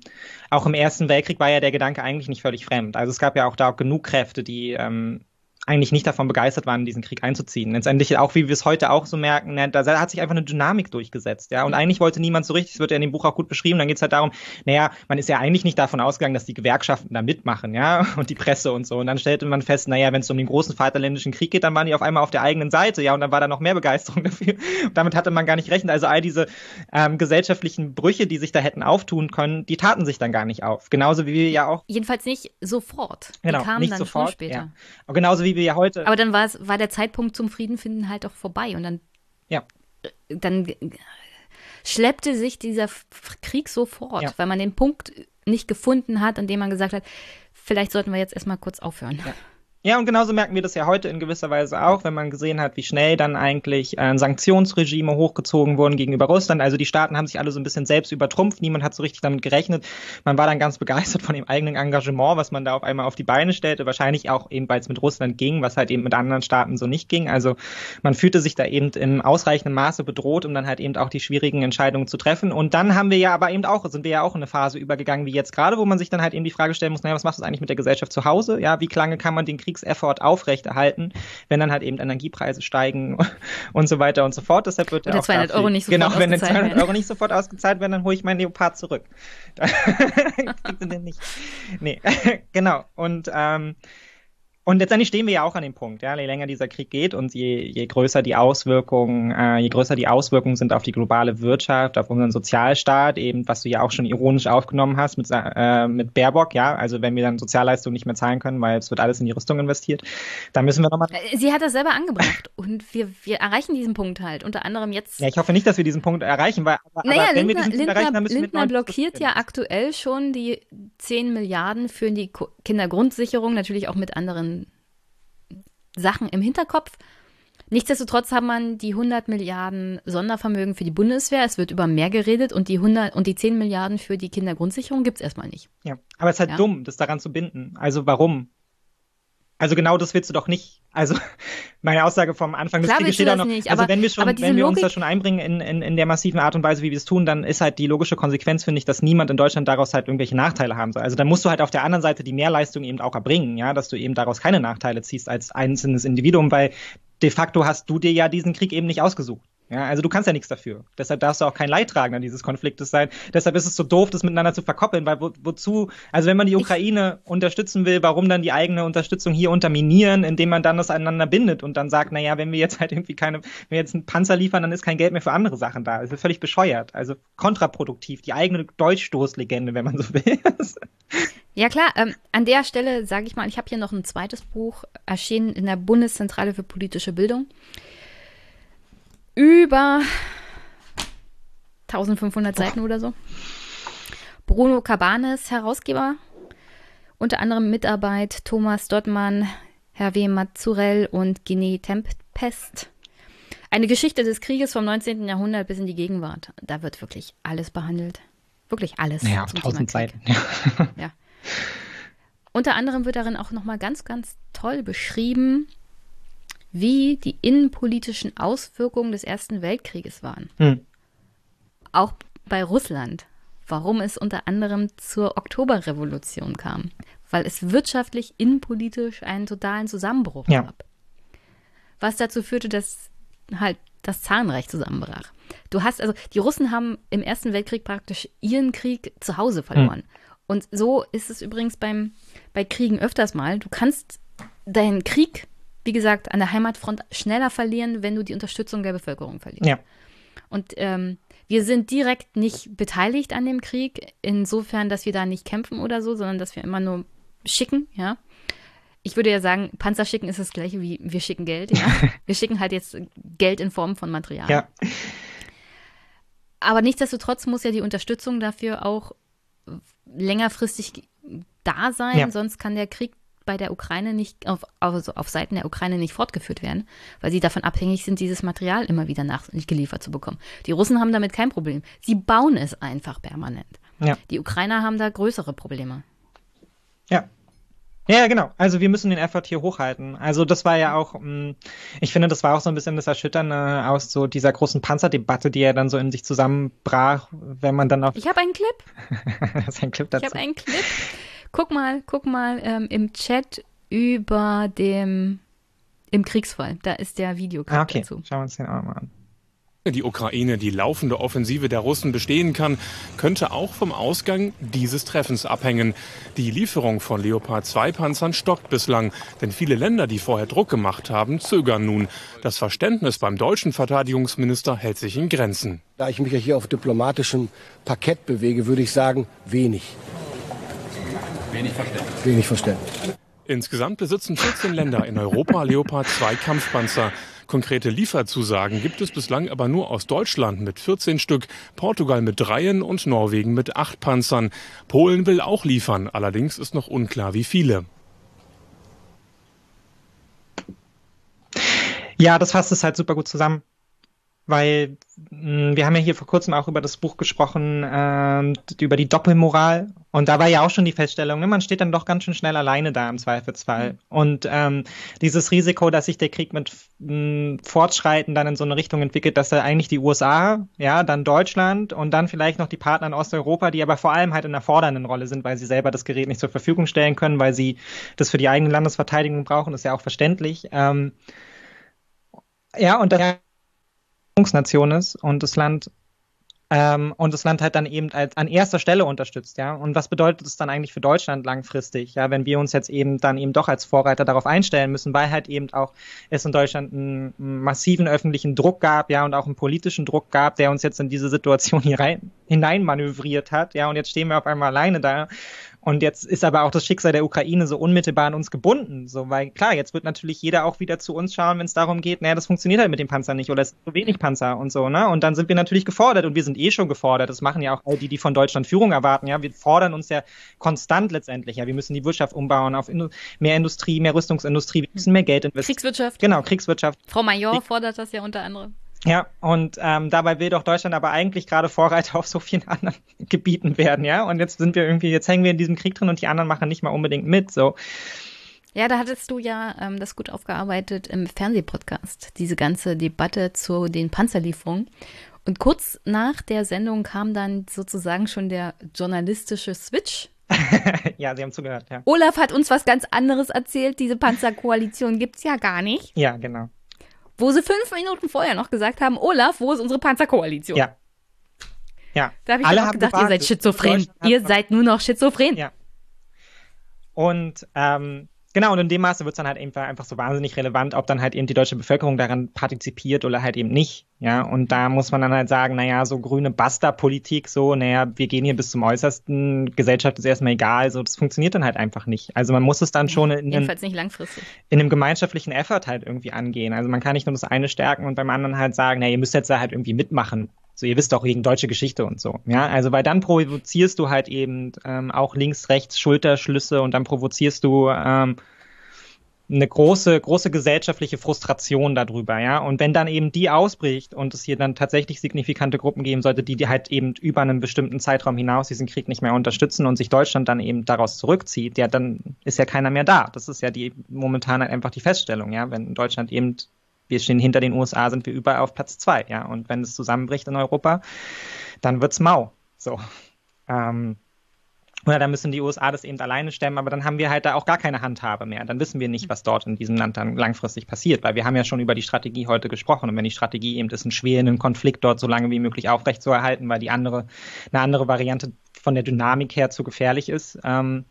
auch im Ersten Weltkrieg war ja der Gedanke eigentlich nicht völlig fremd. Also es gab ja auch da auch genug Kräfte, die ähm, eigentlich nicht davon begeistert waren, diesen Krieg einzuziehen. Letztendlich auch, wie wir es heute auch so merken, ne, da hat sich einfach eine Dynamik durchgesetzt, ja. Und eigentlich wollte niemand so richtig, das wird ja in dem Buch auch gut beschrieben, dann geht es halt darum, naja, man ist ja eigentlich nicht davon ausgegangen, dass die Gewerkschaften da mitmachen, ja, und die Presse und so. Und dann stellte man fest, naja, wenn es um den großen Vaterländischen Krieg geht, dann waren die auf einmal auf der eigenen Seite, ja, und dann war da noch mehr Begeisterung dafür. Und damit hatte man gar nicht rechnen. Also all diese ähm, gesellschaftlichen Brüche, die sich da hätten auftun können, die taten sich dann gar nicht auf. Genauso wie wir ja auch. Jedenfalls nicht sofort. Genau, die kamen nicht dann sofort, später. Ja. Und genauso wie wir ja heute. Aber dann war es, war der Zeitpunkt zum Frieden finden halt auch vorbei und dann, ja. dann schleppte sich dieser Krieg sofort, Ja. weil man den Punkt nicht gefunden hat, an dem man gesagt hat, vielleicht sollten wir jetzt erstmal kurz aufhören. Ja. Ja, und genauso merken wir das ja heute in gewisser Weise auch, wenn man gesehen hat, wie schnell dann eigentlich äh, Sanktionsregime hochgezogen wurden gegenüber Russland. Also die Staaten haben sich alle so ein bisschen selbst übertrumpft, niemand hat so richtig damit gerechnet. Man war dann ganz begeistert von dem eigenen Engagement, was man da auf einmal auf die Beine stellte. Wahrscheinlich auch eben, weil es mit Russland ging, was halt eben mit anderen Staaten so nicht ging. Also man fühlte sich da eben im ausreichenden Maße bedroht, um dann halt eben auch die schwierigen Entscheidungen zu treffen. Und dann haben wir ja aber eben auch, sind wir ja auch in eine Phase übergegangen wie jetzt gerade, wo man sich dann halt eben die Frage stellen muss, naja, was macht das eigentlich mit der Gesellschaft zu Hause? Ja, wie lange kann man den Kriegseffort aufrechterhalten, wenn dann halt eben Energiepreise steigen und so weiter und so fort. Deshalb wird Oder ja auch 200 dafür- Euro nicht sofort Genau, wenn dann ausgezahlt 200 werden. Euro nicht sofort ausgezahlt werden, dann hole ich meinen Leopard zurück. Kriegt ihr den nicht. Nee, genau. Und ähm, und letztendlich stehen wir ja auch an dem Punkt, ja, je länger dieser Krieg geht und je, je größer die Auswirkungen, äh, je größer die Auswirkungen sind auf die globale Wirtschaft, auf unseren Sozialstaat, eben was du ja auch schon ironisch aufgenommen hast mit, äh, mit Baerbock, ja, also wenn wir dann Sozialleistungen nicht mehr zahlen können, weil es wird alles in die Rüstung investiert, dann müssen wir nochmal. Äh, Sie hat das selber angebracht und wir, wir erreichen diesen Punkt halt. Unter anderem jetzt. Ja, ich hoffe nicht, dass wir diesen Punkt erreichen, weil aber, Naja, aber wenn Lindner, wir diesen Punkt Lindner, erreichen, dann müssen Lindner wir blockiert ja aktuell schon die 10 Milliarden für die Kindergrundsicherung, natürlich auch mit anderen Sachen im Hinterkopf. Nichtsdestotrotz hat man die 100 Milliarden Sondervermögen für die Bundeswehr. Es wird über mehr geredet und die 100 und die 10 Milliarden für die Kindergrundsicherung gibt es erstmal nicht. Ja, aber es ist halt Ja. dumm, das daran zu binden. Also warum? Also genau das willst du doch nicht. Also meine Aussage vom Anfang des Krieges steht das noch. nicht, also aber- wenn wir schon, wenn wir uns Logik- da schon einbringen in, in, in der massiven Art und Weise, wie wir es tun, dann ist halt die logische Konsequenz, finde ich, dass niemand in Deutschland daraus halt irgendwelche Nachteile haben soll. Also dann musst du halt auf der anderen Seite die Mehrleistung eben auch erbringen, ja, dass du eben daraus keine Nachteile ziehst als einzelnes Individuum, weil de facto hast du dir ja diesen Krieg eben nicht ausgesucht. Ja, also du kannst ja nichts dafür. Deshalb darfst du auch kein Leidtragender dieses Konfliktes sein. Deshalb ist es so doof, das miteinander zu verkoppeln, weil wo, wozu, also wenn man die Ukraine unterstützen will, warum dann die eigene Unterstützung hier unterminieren, indem man dann das aneinander bindet und dann sagt, naja, wenn wir jetzt halt irgendwie keine, wenn wir jetzt einen Panzer liefern, dann ist kein Geld mehr für andere Sachen da. Das ist völlig bescheuert. Also kontraproduktiv. Die eigene Deutschstoßlegende, wenn man so will. Ja klar, ähm, an der Stelle sage ich mal, ich habe hier noch ein zweites Buch erschienen in der Bundeszentrale für politische Bildung über 1500 Seiten oder so. Bruno Cabanes, Herausgeber, unter anderem Mitarbeit Thomas Dottmann, Hervé Mazurell und Guinée Tempest. Eine Geschichte des Krieges vom 19. Jahrhundert bis in die Gegenwart. Da wird wirklich alles behandelt. Wirklich alles. Naja, auf tausend. Seiten. Ja. Ja. Unter anderem wird darin auch nochmal ganz, ganz toll beschrieben, wie die innenpolitischen Auswirkungen des Ersten Weltkrieges waren. Hm. Auch bei Russland. Warum es unter anderem zur Oktoberrevolution kam. Weil es wirtschaftlich, innenpolitisch einen totalen Zusammenbruch Ja. gab. Was dazu führte, dass halt das Zarenreich zusammenbrach. Du hast also, die Russen haben im Ersten Weltkrieg praktisch ihren Krieg zu Hause verloren. Und so ist es übrigens beim, bei Kriegen öfters mal. Du kannst deinen Krieg, wie gesagt, an der Heimatfront schneller verlieren, wenn du die Unterstützung der Bevölkerung verlierst. ja. Und ähm, wir sind direkt nicht beteiligt an dem Krieg, insofern, dass wir da nicht kämpfen oder so, sondern dass wir immer nur schicken, ja. Ich würde ja sagen, Panzer schicken ist das gleiche wie wir schicken Geld, ja. wir schicken halt jetzt Geld in Form von Material. Ja. Aber nichtsdestotrotz muss ja die Unterstützung dafür auch längerfristig da sein, ja. sonst kann der Krieg bei der Ukraine nicht, auf, also auf Seiten der Ukraine nicht fortgeführt werden, weil sie davon abhängig sind, dieses Material immer wieder nachgeliefert zu bekommen. Die Russen haben damit kein Problem. Sie bauen es einfach permanent. Ja. Die Ukrainer haben da größere Probleme. Ja, ja, genau. Also wir müssen den Effort hier hochhalten. Also das war ja auch, mm, ich finde, das war auch so ein bisschen das Erschütternde aus so dieser großen Panzerdebatte, die ja dann so in sich zusammenbrach, wenn man dann auf. Ich habe einen Clip. das ist ein Clip dazu. Ich habe einen Clip. Guck mal, guck mal ähm, im Chat über dem im Kriegsfall. Da ist der Videoclip ah, okay. dazu. Schauen wir uns den auch mal an die Ukraine die laufende Offensive der Russen bestehen kann, könnte auch vom Ausgang dieses Treffens abhängen. Die Lieferung von Leopard 2 Panzern stockt bislang, denn viele Länder, die vorher Druck gemacht haben, zögern nun. Das Verständnis beim deutschen Verteidigungsminister hält sich in Grenzen. Da ich mich ja hier auf diplomatischem Parkett bewege, würde ich sagen, wenig. Wenig Verständnis. Wenig Verständnis. Insgesamt besitzen 14 Länder in Europa Leopard 2 Kampfpanzer. Konkrete Lieferzusagen gibt es bislang aber nur aus Deutschland mit 14 Stück, Portugal mit dreien und Norwegen mit acht Panzern. Polen will auch liefern, allerdings ist noch unklar, wie viele. Ja, das fasst es halt super gut zusammen weil mh, hm, wir haben ja hier vor kurzem auch über das Buch gesprochen, äh, über die Doppelmoral. Und da war ja auch schon die Feststellung, ne, man steht dann doch ganz schön schnell alleine da im Zweifelsfall. Mhm. Und ähm, dieses Risiko, dass sich der Krieg mit mh, hm, Fortschreiten dann in so eine Richtung entwickelt, dass er eigentlich die USA, ja, dann Deutschland und dann vielleicht noch die Partner in Osteuropa, die aber vor allem halt in einer fordernden Rolle sind, weil sie selber das Gerät nicht zur Verfügung stellen können, weil sie das für die eigene Landesverteidigung brauchen, ist ja auch verständlich. Ähm, ja, und da Nation ist und das Land ähm, und das Land halt dann eben als an erster Stelle unterstützt, ja. Und was bedeutet es dann eigentlich für Deutschland langfristig, ja, wenn wir uns jetzt eben dann eben doch als Vorreiter darauf einstellen müssen, weil halt eben auch es in Deutschland einen massiven öffentlichen Druck gab, ja, und auch einen politischen Druck gab, der uns jetzt in diese Situation hier rein, hineinmanövriert hat, ja, und jetzt stehen wir auf einmal alleine da und jetzt ist aber auch das Schicksal der Ukraine so unmittelbar an uns gebunden. So, weil klar, jetzt wird natürlich jeder auch wieder zu uns schauen, wenn es darum geht, naja, das funktioniert halt mit dem Panzer nicht oder es ist zu wenig Panzer und so, ne? Und dann sind wir natürlich gefordert und wir sind eh schon gefordert. Das machen ja auch all die, die von Deutschland Führung erwarten, ja. Wir fordern uns ja konstant letztendlich, ja. Wir müssen die Wirtschaft umbauen auf mehr Industrie, mehr Rüstungsindustrie, wir müssen mehr Geld investieren. Kriegswirtschaft. Genau, Kriegswirtschaft. Frau Major fordert das ja unter anderem. Ja, und ähm, dabei will doch Deutschland aber eigentlich gerade Vorreiter auf so vielen anderen Gebieten werden, ja. Und jetzt sind wir irgendwie, jetzt hängen wir in diesem Krieg drin und die anderen machen nicht mal unbedingt mit. So. Ja, da hattest du ja ähm, das gut aufgearbeitet im Fernsehpodcast, diese ganze Debatte zu den Panzerlieferungen. Und kurz nach der Sendung kam dann sozusagen schon der journalistische Switch. ja, Sie haben zugehört, ja. Olaf hat uns was ganz anderes erzählt. Diese Panzerkoalition gibt es ja gar nicht. Ja, genau wo sie fünf Minuten vorher noch gesagt haben, Olaf, wo ist unsere Panzerkoalition? Ja. Ja. Da habe ich Alle auch gedacht, ihr seid schizophren. Ihr seid nur noch schizophren. Ja. Und ähm, Genau, und in dem Maße wird es dann halt einfach so wahnsinnig relevant, ob dann halt eben die deutsche Bevölkerung daran partizipiert oder halt eben nicht. Ja, und da muss man dann halt sagen, naja, so grüne Basta-Politik, so, naja, wir gehen hier bis zum Äußersten, Gesellschaft ist erstmal egal, so, das funktioniert dann halt einfach nicht. Also man muss es dann schon in, langfristig. in einem gemeinschaftlichen Effort halt irgendwie angehen. Also man kann nicht nur das eine stärken und beim anderen halt sagen, naja, ihr müsst jetzt da halt irgendwie mitmachen. So, ihr wisst doch wegen deutsche Geschichte und so. Ja, also weil dann provozierst du halt eben ähm, auch links, rechts Schulterschlüsse und dann provozierst du ähm, eine große, große gesellschaftliche Frustration darüber, ja. Und wenn dann eben die ausbricht und es hier dann tatsächlich signifikante Gruppen geben sollte, die, die halt eben über einen bestimmten Zeitraum hinaus diesen Krieg nicht mehr unterstützen und sich Deutschland dann eben daraus zurückzieht, ja, dann ist ja keiner mehr da. Das ist ja die momentan halt einfach die Feststellung, ja. Wenn Deutschland eben wir stehen hinter den USA, sind wir überall auf Platz zwei, ja. Und wenn es zusammenbricht in Europa, dann wird's mau. So. Ähm, oder dann müssen die USA das eben alleine stemmen, aber dann haben wir halt da auch gar keine Handhabe mehr. Dann wissen wir nicht, was dort in diesem Land dann langfristig passiert, weil wir haben ja schon über die Strategie heute gesprochen. Und wenn die Strategie eben ist, einen schwelenden Konflikt dort so lange wie möglich aufrechtzuerhalten, weil die andere, eine andere Variante von der Dynamik her zu gefährlich ist, ähm,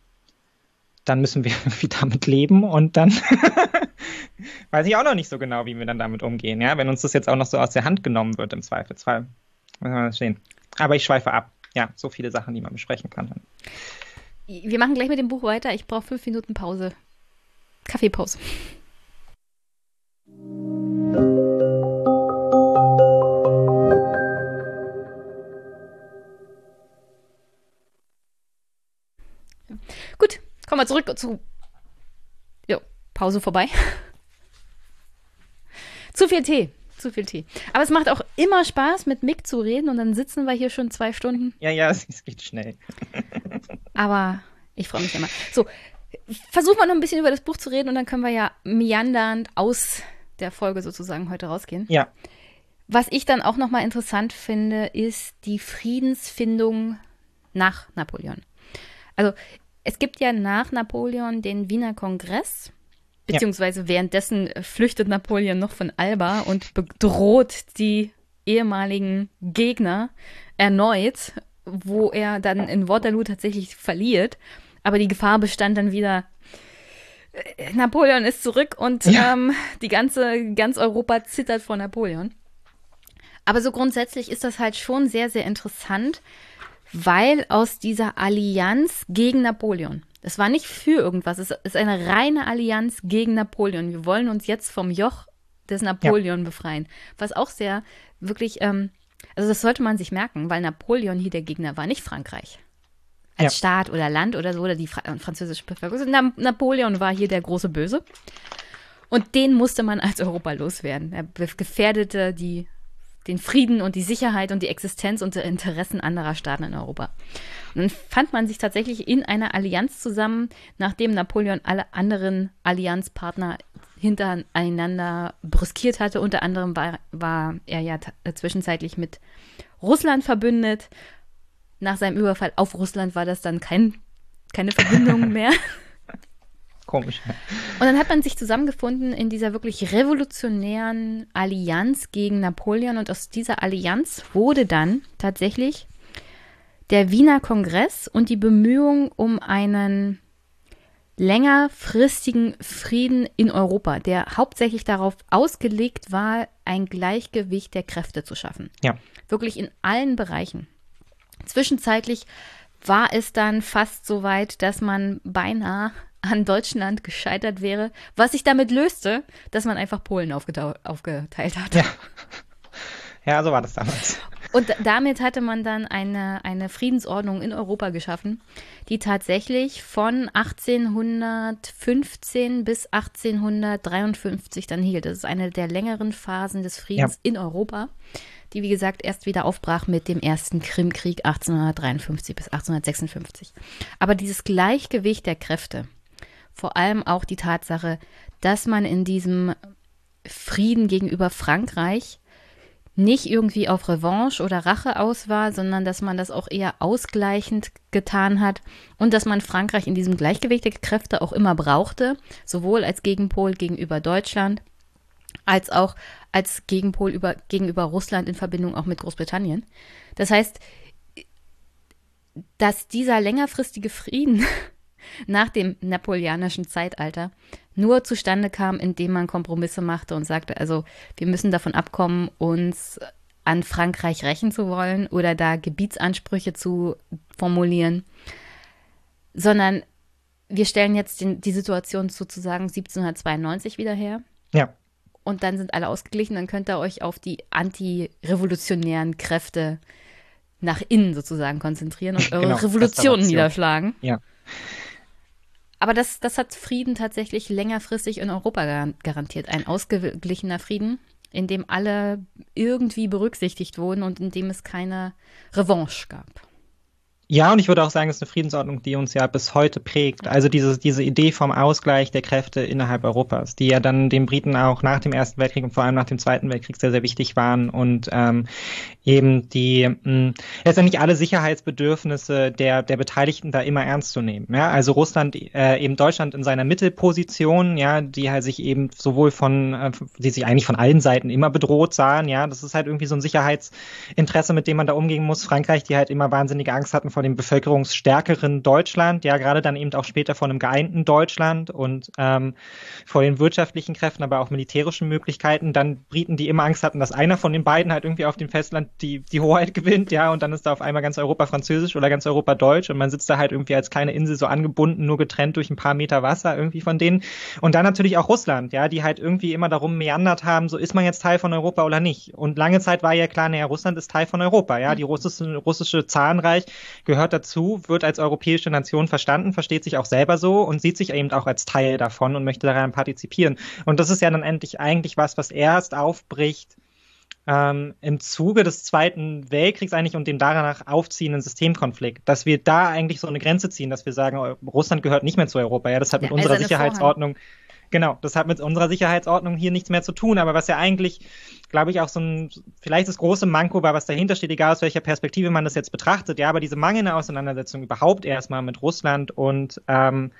dann müssen wir irgendwie damit leben und dann weiß ich auch noch nicht so genau, wie wir dann damit umgehen, ja, wenn uns das jetzt auch noch so aus der Hand genommen wird im Zweifelsfall. Müssen wir das sehen. Aber ich schweife ab. Ja, so viele Sachen, die man besprechen kann. Wir machen gleich mit dem Buch weiter. Ich brauche fünf Minuten Pause. Kaffeepause. Gut, kommen wir zurück zu. Pause vorbei. zu viel Tee. Zu viel Tee. Aber es macht auch immer Spaß, mit Mick zu reden und dann sitzen wir hier schon zwei Stunden. Ja, ja, es geht schnell. Aber ich freue mich immer. So, versuchen wir noch ein bisschen über das Buch zu reden und dann können wir ja meandernd aus der Folge sozusagen heute rausgehen. Ja. Was ich dann auch nochmal interessant finde, ist die Friedensfindung nach Napoleon. Also es gibt ja nach Napoleon den Wiener Kongress, beziehungsweise ja. währenddessen flüchtet Napoleon noch von Alba und bedroht die ehemaligen Gegner erneut, wo er dann in Waterloo tatsächlich verliert. Aber die Gefahr bestand dann wieder, äh, Napoleon ist zurück und ja. ähm, die ganze, ganz Europa zittert vor Napoleon. Aber so grundsätzlich ist das halt schon sehr, sehr interessant, weil aus dieser Allianz gegen Napoleon, es war nicht für irgendwas, es ist eine reine Allianz gegen Napoleon. Wir wollen uns jetzt vom Joch des Napoleon ja. befreien. Was auch sehr wirklich, ähm, also das sollte man sich merken, weil Napoleon hier der Gegner war, nicht Frankreich. Als ja. Staat oder Land oder so, oder die Fra französische Bevölkerung. Na Napoleon war hier der große Böse. Und den musste man als Europa loswerden. Er gefährdete die den Frieden und die Sicherheit und die Existenz und die Interessen anderer Staaten in Europa. Und dann fand man sich tatsächlich in einer Allianz zusammen, nachdem Napoleon alle anderen Allianzpartner hintereinander brüskiert hatte. Unter anderem war, war er ja zwischenzeitlich mit Russland verbündet. Nach seinem Überfall auf Russland war das dann kein, keine Verbindung mehr. Komisch. Und dann hat man sich zusammengefunden in dieser wirklich revolutionären Allianz gegen Napoleon. Und aus dieser Allianz wurde dann tatsächlich der Wiener Kongress und die Bemühungen um einen längerfristigen Frieden in Europa, der hauptsächlich darauf ausgelegt war, ein Gleichgewicht der Kräfte zu schaffen. Ja. Wirklich in allen Bereichen. Zwischenzeitlich war es dann fast so weit, dass man beinahe an Deutschland gescheitert wäre, was sich damit löste, dass man einfach Polen aufgeteilt hat. Ja. ja, so war das damals. Und damit hatte man dann eine, eine Friedensordnung in Europa geschaffen, die tatsächlich von 1815 bis 1853 dann hielt. Das ist eine der längeren Phasen des Friedens ja. in Europa, die wie gesagt erst wieder aufbrach mit dem ersten Krimkrieg 1853 bis 1856. Aber dieses Gleichgewicht der Kräfte, vor allem auch die Tatsache, dass man in diesem Frieden gegenüber Frankreich nicht irgendwie auf Revanche oder Rache aus war, sondern dass man das auch eher ausgleichend getan hat und dass man Frankreich in diesem Gleichgewicht der Kräfte auch immer brauchte, sowohl als Gegenpol gegenüber Deutschland als auch als Gegenpol über, gegenüber Russland in Verbindung auch mit Großbritannien. Das heißt, dass dieser längerfristige Frieden nach dem napoleonischen Zeitalter nur zustande kam, indem man Kompromisse machte und sagte, also wir müssen davon abkommen, uns an Frankreich rächen zu wollen oder da Gebietsansprüche zu formulieren, sondern wir stellen jetzt den, die Situation sozusagen 1792 wieder her. Ja. Und dann sind alle ausgeglichen, dann könnt ihr euch auf die antirevolutionären Kräfte nach innen sozusagen konzentrieren und eure genau, Revolution niederschlagen. Ja. Aber das, das hat Frieden tatsächlich längerfristig in Europa garantiert. Ein ausgeglichener Frieden, in dem alle irgendwie berücksichtigt wurden und in dem es keine Revanche gab. Ja, und ich würde auch sagen, es ist eine Friedensordnung, die uns ja bis heute prägt. Also diese, diese Idee vom Ausgleich der Kräfte innerhalb Europas, die ja dann den Briten auch nach dem Ersten Weltkrieg und vor allem nach dem Zweiten Weltkrieg sehr, sehr wichtig waren und ähm, eben die mh, letztendlich alle Sicherheitsbedürfnisse der, der Beteiligten da immer ernst zu nehmen. Ja, also Russland, äh, eben Deutschland in seiner Mittelposition, ja, die halt sich eben sowohl von, äh, die sich eigentlich von allen Seiten immer bedroht sahen, ja, das ist halt irgendwie so ein Sicherheitsinteresse, mit dem man da umgehen muss. Frankreich, die halt immer wahnsinnige Angst hatten vor vor dem bevölkerungsstärkeren Deutschland, ja gerade dann eben auch später vor einem geeinten Deutschland und ähm, vor den wirtschaftlichen Kräften, aber auch militärischen Möglichkeiten, dann Briten, die immer Angst hatten, dass einer von den beiden halt irgendwie auf dem Festland die, die Hoheit gewinnt, ja, und dann ist da auf einmal ganz Europa französisch oder ganz Europa deutsch und man sitzt da halt irgendwie als kleine Insel so angebunden, nur getrennt durch ein paar Meter Wasser irgendwie von denen. Und dann natürlich auch Russland, ja, die halt irgendwie immer darum meandert haben, so ist man jetzt Teil von Europa oder nicht. Und lange Zeit war ja klar, naja, Russland ist Teil von Europa, ja, die russische, russische Zahnreich gehört dazu, wird als europäische Nation verstanden, versteht sich auch selber so und sieht sich eben auch als Teil davon und möchte daran partizipieren. Und das ist ja dann endlich eigentlich was, was erst aufbricht, ähm, im Zuge des Zweiten Weltkriegs eigentlich und dem danach aufziehenden Systemkonflikt, dass wir da eigentlich so eine Grenze ziehen, dass wir sagen, Russland gehört nicht mehr zu Europa. Ja, das hat mit ja, unserer Sicherheitsordnung, Vorhang. genau, das hat mit unserer Sicherheitsordnung hier nichts mehr zu tun. Aber was ja eigentlich, glaube ich, auch so ein, vielleicht das große Manko war, was dahinter steht, egal aus welcher Perspektive man das jetzt betrachtet. Ja, aber diese mangelnde Auseinandersetzung überhaupt erstmal mit Russland und ähm,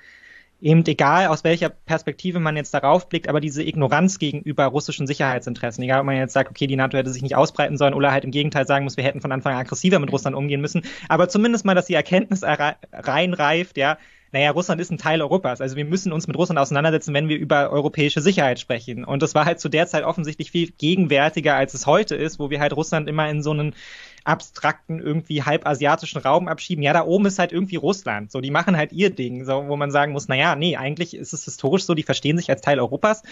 eben egal aus welcher Perspektive man jetzt darauf blickt, aber diese Ignoranz gegenüber russischen Sicherheitsinteressen, egal ob man jetzt sagt, okay, die NATO hätte sich nicht ausbreiten sollen oder halt im Gegenteil sagen muss, wir hätten von Anfang an aggressiver mit Russland umgehen müssen, aber zumindest mal, dass die Erkenntnis reinreift, ja, naja, Russland ist ein Teil Europas. Also wir müssen uns mit Russland auseinandersetzen, wenn wir über europäische Sicherheit sprechen. Und das war halt zu der Zeit offensichtlich viel gegenwärtiger, als es heute ist, wo wir halt Russland immer in so einen abstrakten, irgendwie halbasiatischen Raum abschieben. Ja, da oben ist halt irgendwie Russland. So, die machen halt ihr Ding, so, wo man sagen muss, naja, nee, eigentlich ist es historisch so, die verstehen sich als Teil Europas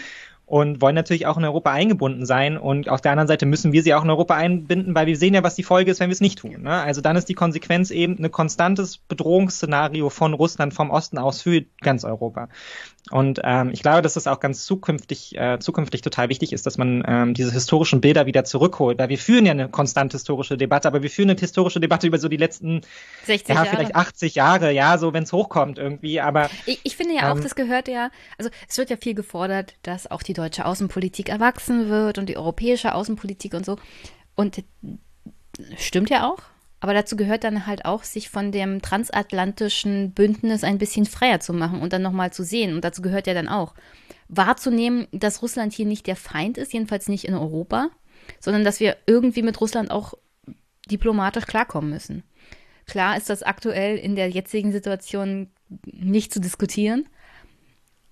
und wollen natürlich auch in Europa eingebunden sein. Und auf der anderen Seite müssen wir sie auch in Europa einbinden, weil wir sehen ja, was die Folge ist, wenn wir es nicht tun. Ne? Also dann ist die Konsequenz eben ein konstantes Bedrohungsszenario von Russland vom Osten aus für ganz Europa. Und ähm, ich glaube, dass es auch ganz zukünftig, äh, zukünftig total wichtig ist, dass man ähm, diese historischen Bilder wieder zurückholt, weil wir führen ja eine konstant historische Debatte, aber wir führen eine historische Debatte über so die letzten 60 ja, Jahre. vielleicht 80 Jahre, ja, so wenn es hochkommt irgendwie. Aber ich, ich finde ja ähm, auch, das gehört ja, also es wird ja viel gefordert, dass auch die deutsche Außenpolitik erwachsen wird und die europäische Außenpolitik und so. Und stimmt ja auch. Aber dazu gehört dann halt auch, sich von dem transatlantischen Bündnis ein bisschen freier zu machen und dann nochmal zu sehen. Und dazu gehört ja dann auch, wahrzunehmen, dass Russland hier nicht der Feind ist, jedenfalls nicht in Europa, sondern dass wir irgendwie mit Russland auch diplomatisch klarkommen müssen. Klar ist das aktuell in der jetzigen Situation nicht zu diskutieren,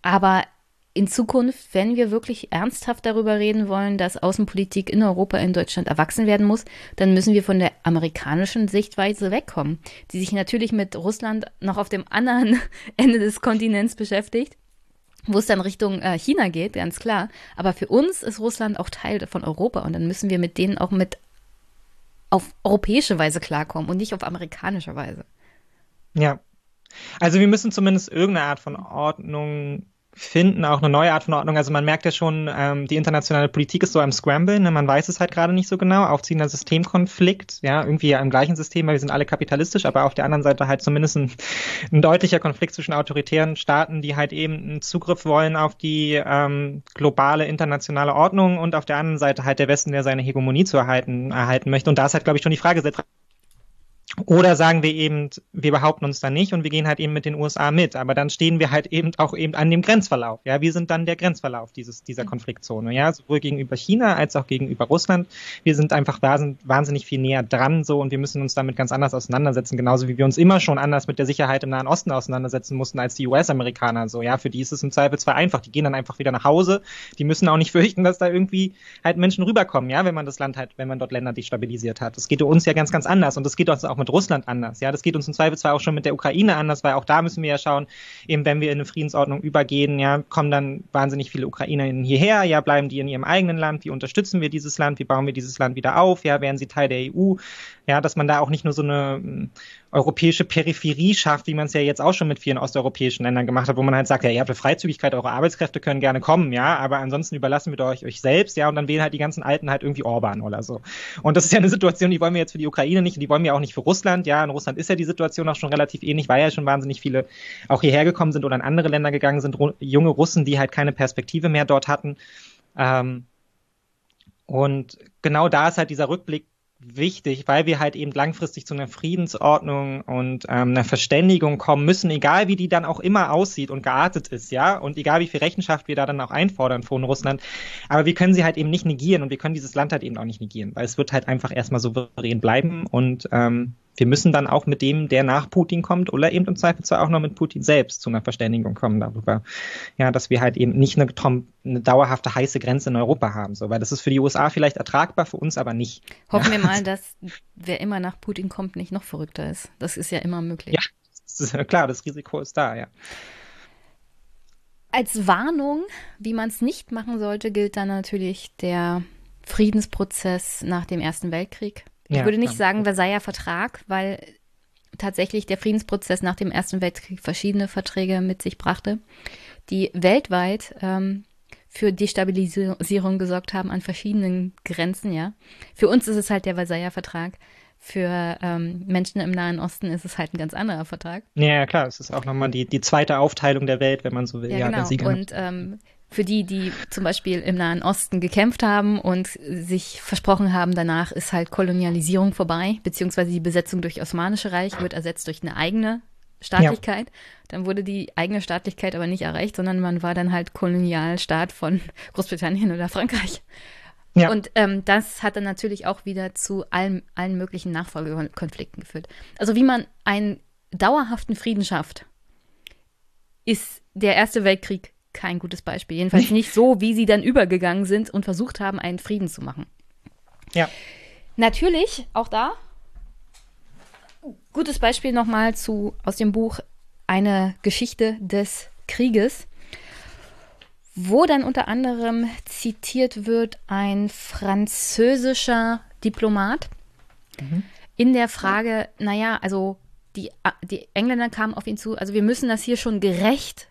aber in Zukunft, wenn wir wirklich ernsthaft darüber reden wollen, dass Außenpolitik in Europa, in Deutschland erwachsen werden muss, dann müssen wir von der amerikanischen Sichtweise wegkommen, die sich natürlich mit Russland noch auf dem anderen Ende des Kontinents beschäftigt, wo es dann Richtung äh, China geht, ganz klar. Aber für uns ist Russland auch Teil von Europa und dann müssen wir mit denen auch mit auf europäische Weise klarkommen und nicht auf amerikanische Weise. Ja. Also wir müssen zumindest irgendeine Art von Ordnung finden, auch eine neue Art von Ordnung. Also man merkt ja schon, ähm, die internationale Politik ist so am Scramble, ne? man weiß es halt gerade nicht so genau, aufziehender Systemkonflikt, ja, irgendwie ja im gleichen System, weil wir sind alle kapitalistisch, aber auf der anderen Seite halt zumindest ein, ein deutlicher Konflikt zwischen autoritären Staaten, die halt eben einen Zugriff wollen auf die ähm, globale internationale Ordnung und auf der anderen Seite halt der Westen, der seine Hegemonie zu erhalten, erhalten möchte. Und da ist halt, glaube ich, schon die Frage, oder sagen wir eben, wir behaupten uns da nicht und wir gehen halt eben mit den USA mit. Aber dann stehen wir halt eben auch eben an dem Grenzverlauf. Ja, wir sind dann der Grenzverlauf dieses, dieser mhm. Konfliktzone. Ja, sowohl gegenüber China als auch gegenüber Russland. Wir sind einfach wahnsinnig viel näher dran so und wir müssen uns damit ganz anders auseinandersetzen. Genauso wie wir uns immer schon anders mit der Sicherheit im Nahen Osten auseinandersetzen mussten als die US-Amerikaner. So, ja, für die ist es im Zweifel zwar einfach. Die gehen dann einfach wieder nach Hause. Die müssen auch nicht fürchten, dass da irgendwie halt Menschen rüberkommen. Ja, wenn man das Land halt, wenn man dort Länder destabilisiert hat. Das geht uns ja ganz, ganz anders und das geht uns auch mit Russland anders. Ja, das geht uns im Zweifelsfall auch schon mit der Ukraine anders, weil auch da müssen wir ja schauen, eben wenn wir in eine Friedensordnung übergehen, ja, kommen dann wahnsinnig viele Ukrainerinnen hierher, ja, bleiben die in ihrem eigenen Land, wie unterstützen wir dieses Land, wie bauen wir dieses Land wieder auf, ja, werden sie Teil der EU, ja, dass man da auch nicht nur so eine europäische Peripherie schafft, wie man es ja jetzt auch schon mit vielen osteuropäischen Ländern gemacht hat, wo man halt sagt, ja, ihr habt eine Freizügigkeit, eure Arbeitskräfte können gerne kommen, ja, aber ansonsten überlassen wir euch euch selbst, ja, und dann wählen halt die ganzen Alten halt irgendwie Orban oder so. Und das ist ja eine Situation, die wollen wir jetzt für die Ukraine nicht, die wollen wir auch nicht für Russland, ja, in Russland ist ja die Situation auch schon relativ ähnlich, weil ja schon wahnsinnig viele auch hierher gekommen sind oder in andere Länder gegangen sind, junge Russen, die halt keine Perspektive mehr dort hatten. Ähm, und genau da ist halt dieser Rückblick wichtig, weil wir halt eben langfristig zu einer Friedensordnung und ähm, einer Verständigung kommen müssen, egal wie die dann auch immer aussieht und geartet ist, ja, und egal wie viel Rechenschaft wir da dann auch einfordern von Russland. Aber wir können sie halt eben nicht negieren und wir können dieses Land halt eben auch nicht negieren, weil es wird halt einfach erstmal souverän bleiben und ähm, wir müssen dann auch mit dem, der nach Putin kommt, oder eben im Zweifelsfall auch noch mit Putin selbst zu einer Verständigung kommen darüber. Ja, dass wir halt eben nicht eine, eine dauerhafte heiße Grenze in Europa haben, so, weil das ist für die USA vielleicht ertragbar, für uns aber nicht. Hoffen ja. wir mal, dass wer immer nach Putin kommt, nicht noch verrückter ist. Das ist ja immer möglich. Ja, das ist, klar, das Risiko ist da, ja. Als Warnung, wie man es nicht machen sollte, gilt dann natürlich der Friedensprozess nach dem Ersten Weltkrieg. Ich ja, würde nicht sagen Versailler Vertrag, weil tatsächlich der Friedensprozess nach dem Ersten Weltkrieg verschiedene Verträge mit sich brachte, die weltweit ähm, für Destabilisierung gesorgt haben an verschiedenen Grenzen, ja. Für uns ist es halt der Versailler Vertrag. Für ähm, Menschen im Nahen Osten ist es halt ein ganz anderer Vertrag. Ja, klar, es ist auch nochmal die, die zweite Aufteilung der Welt, wenn man so will. Ja, ja genau. Und ähm, für die, die zum Beispiel im Nahen Osten gekämpft haben und sich versprochen haben, danach ist halt Kolonialisierung vorbei, beziehungsweise die Besetzung durch Osmanische Reich wird ersetzt durch eine eigene Staatlichkeit. Ja. Dann wurde die eigene Staatlichkeit aber nicht erreicht, sondern man war dann halt Kolonialstaat von Großbritannien oder Frankreich. Ja. Und ähm, das hat dann natürlich auch wieder zu allen, allen möglichen Nachfolgekonflikten geführt. Also wie man einen dauerhaften Frieden schafft, ist der Erste Weltkrieg kein gutes Beispiel. Jedenfalls nicht so, wie sie dann übergegangen sind und versucht haben, einen Frieden zu machen. Ja. Natürlich, auch da, gutes Beispiel nochmal zu aus dem Buch Eine Geschichte des Krieges, wo dann unter anderem zitiert wird ein französischer Diplomat mhm. in der Frage, naja, also die, die Engländer kamen auf ihn zu, also wir müssen das hier schon gerecht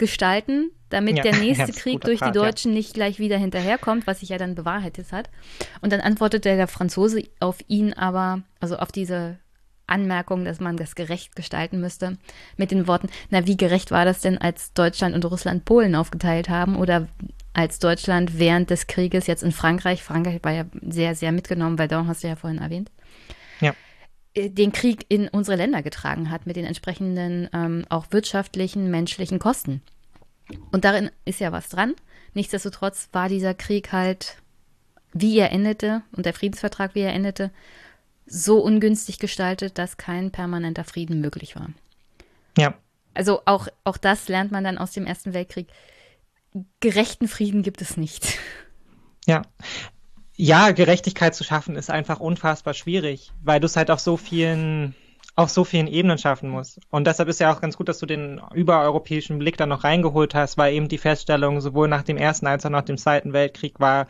gestalten, damit ja, der nächste Krieg durch Part, die Deutschen ja. nicht gleich wieder hinterherkommt, was sich ja dann bewahrheitet hat. Und dann antwortete der Franzose auf ihn aber, also auf diese Anmerkung, dass man das gerecht gestalten müsste, mit den Worten, na, wie gerecht war das denn, als Deutschland und Russland Polen aufgeteilt haben oder als Deutschland während des Krieges jetzt in Frankreich, Frankreich war ja sehr, sehr mitgenommen, weil Verdun hast du ja vorhin erwähnt. Äh, den Krieg in unsere Länder getragen hat mit den entsprechenden ähm, auch wirtschaftlichen, menschlichen Kosten. Und darin ist ja was dran. Nichtsdestotrotz war dieser Krieg halt, wie er endete und der Friedensvertrag, wie er endete, so ungünstig gestaltet, dass kein permanenter Frieden möglich war. Ja. Also auch, auch das lernt man dann aus dem Ersten Weltkrieg. Gerechten Frieden gibt es nicht. Ja, ja, Gerechtigkeit zu schaffen ist einfach unfassbar schwierig, weil du es halt auf so vielen auf so vielen Ebenen schaffen musst. Und deshalb ist ja auch ganz gut, dass du den übereuropäischen Blick da noch reingeholt hast, weil eben die Feststellung sowohl nach dem Ersten als auch nach dem Zweiten Weltkrieg war,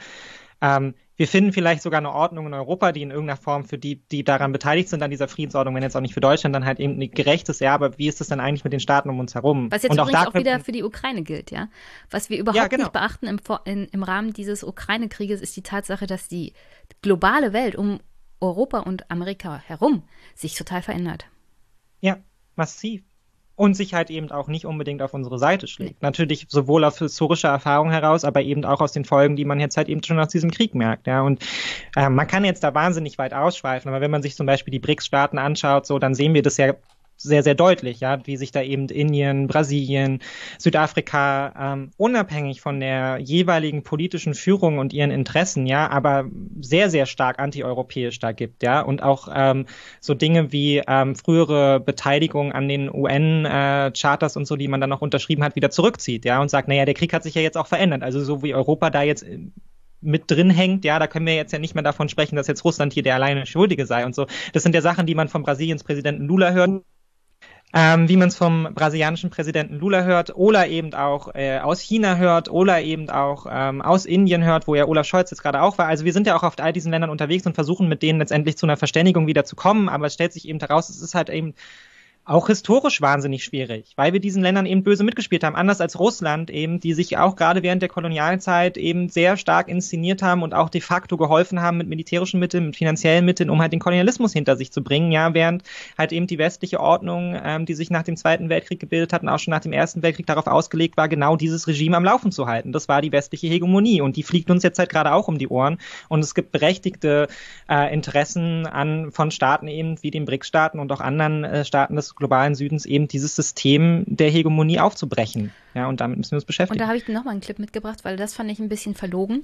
ähm, wir finden vielleicht sogar eine Ordnung in Europa, die in irgendeiner Form für die, die daran beteiligt sind, an dieser Friedensordnung, wenn jetzt auch nicht für Deutschland, dann halt eben ein gerechtes, ja, aber wie ist es denn eigentlich mit den Staaten um uns herum? Was jetzt Und auch auch wieder für die Ukraine gilt, ja. Was wir überhaupt ja, genau. nicht beachten im, in, im Rahmen dieses Ukraine-Krieges ist die Tatsache, dass die globale Welt um Europa und Amerika herum sich total verändert. Ja, massiv und sich halt eben auch nicht unbedingt auf unsere Seite schlägt. Natürlich sowohl aus historischer Erfahrung heraus, aber eben auch aus den Folgen, die man jetzt halt eben schon aus diesem Krieg merkt. Ja, und äh, man kann jetzt da wahnsinnig weit ausschweifen, aber wenn man sich zum Beispiel die BRICS-Staaten anschaut, so dann sehen wir das ja sehr, sehr deutlich, ja, wie sich da eben Indien, Brasilien, Südafrika ähm, unabhängig von der jeweiligen politischen Führung und ihren Interessen, ja, aber sehr, sehr stark antieuropäisch da gibt, ja, und auch ähm, so Dinge wie ähm, frühere Beteiligung an den UN-Charters äh, und so, die man dann noch unterschrieben hat, wieder zurückzieht, ja, und sagt, naja, der Krieg hat sich ja jetzt auch verändert. Also so wie Europa da jetzt mit drin hängt, ja, da können wir jetzt ja nicht mehr davon sprechen, dass jetzt Russland hier der alleine Schuldige sei und so. Das sind ja Sachen, die man von Brasiliens Präsidenten Lula hört ähm, wie man es vom brasilianischen Präsidenten Lula hört, oder eben auch äh, aus China hört, oder eben auch ähm, aus Indien hört, wo ja Olaf Scholz jetzt gerade auch war. Also wir sind ja auch auf all diesen Ländern unterwegs und versuchen mit denen letztendlich zu einer Verständigung wieder zu kommen, aber es stellt sich eben heraus, es ist halt eben auch historisch wahnsinnig schwierig, weil wir diesen Ländern eben böse mitgespielt haben, anders als Russland eben, die sich auch gerade während der Kolonialzeit eben sehr stark inszeniert haben und auch de facto geholfen haben mit militärischen Mitteln, mit finanziellen Mitteln, um halt den Kolonialismus hinter sich zu bringen, ja, während halt eben die westliche Ordnung, ähm, die sich nach dem Zweiten Weltkrieg gebildet hat und auch schon nach dem Ersten Weltkrieg darauf ausgelegt war, genau dieses Regime am Laufen zu halten. Das war die westliche Hegemonie und die fliegt uns jetzt halt gerade auch um die Ohren. Und es gibt berechtigte äh, Interessen an von Staaten eben wie den BRICS-Staaten und auch anderen äh, Staaten des globalen Südens eben dieses System der Hegemonie aufzubrechen. Ja, und damit müssen wir uns beschäftigen. Und da habe ich dir nochmal einen Clip mitgebracht, weil das fand ich ein bisschen verlogen.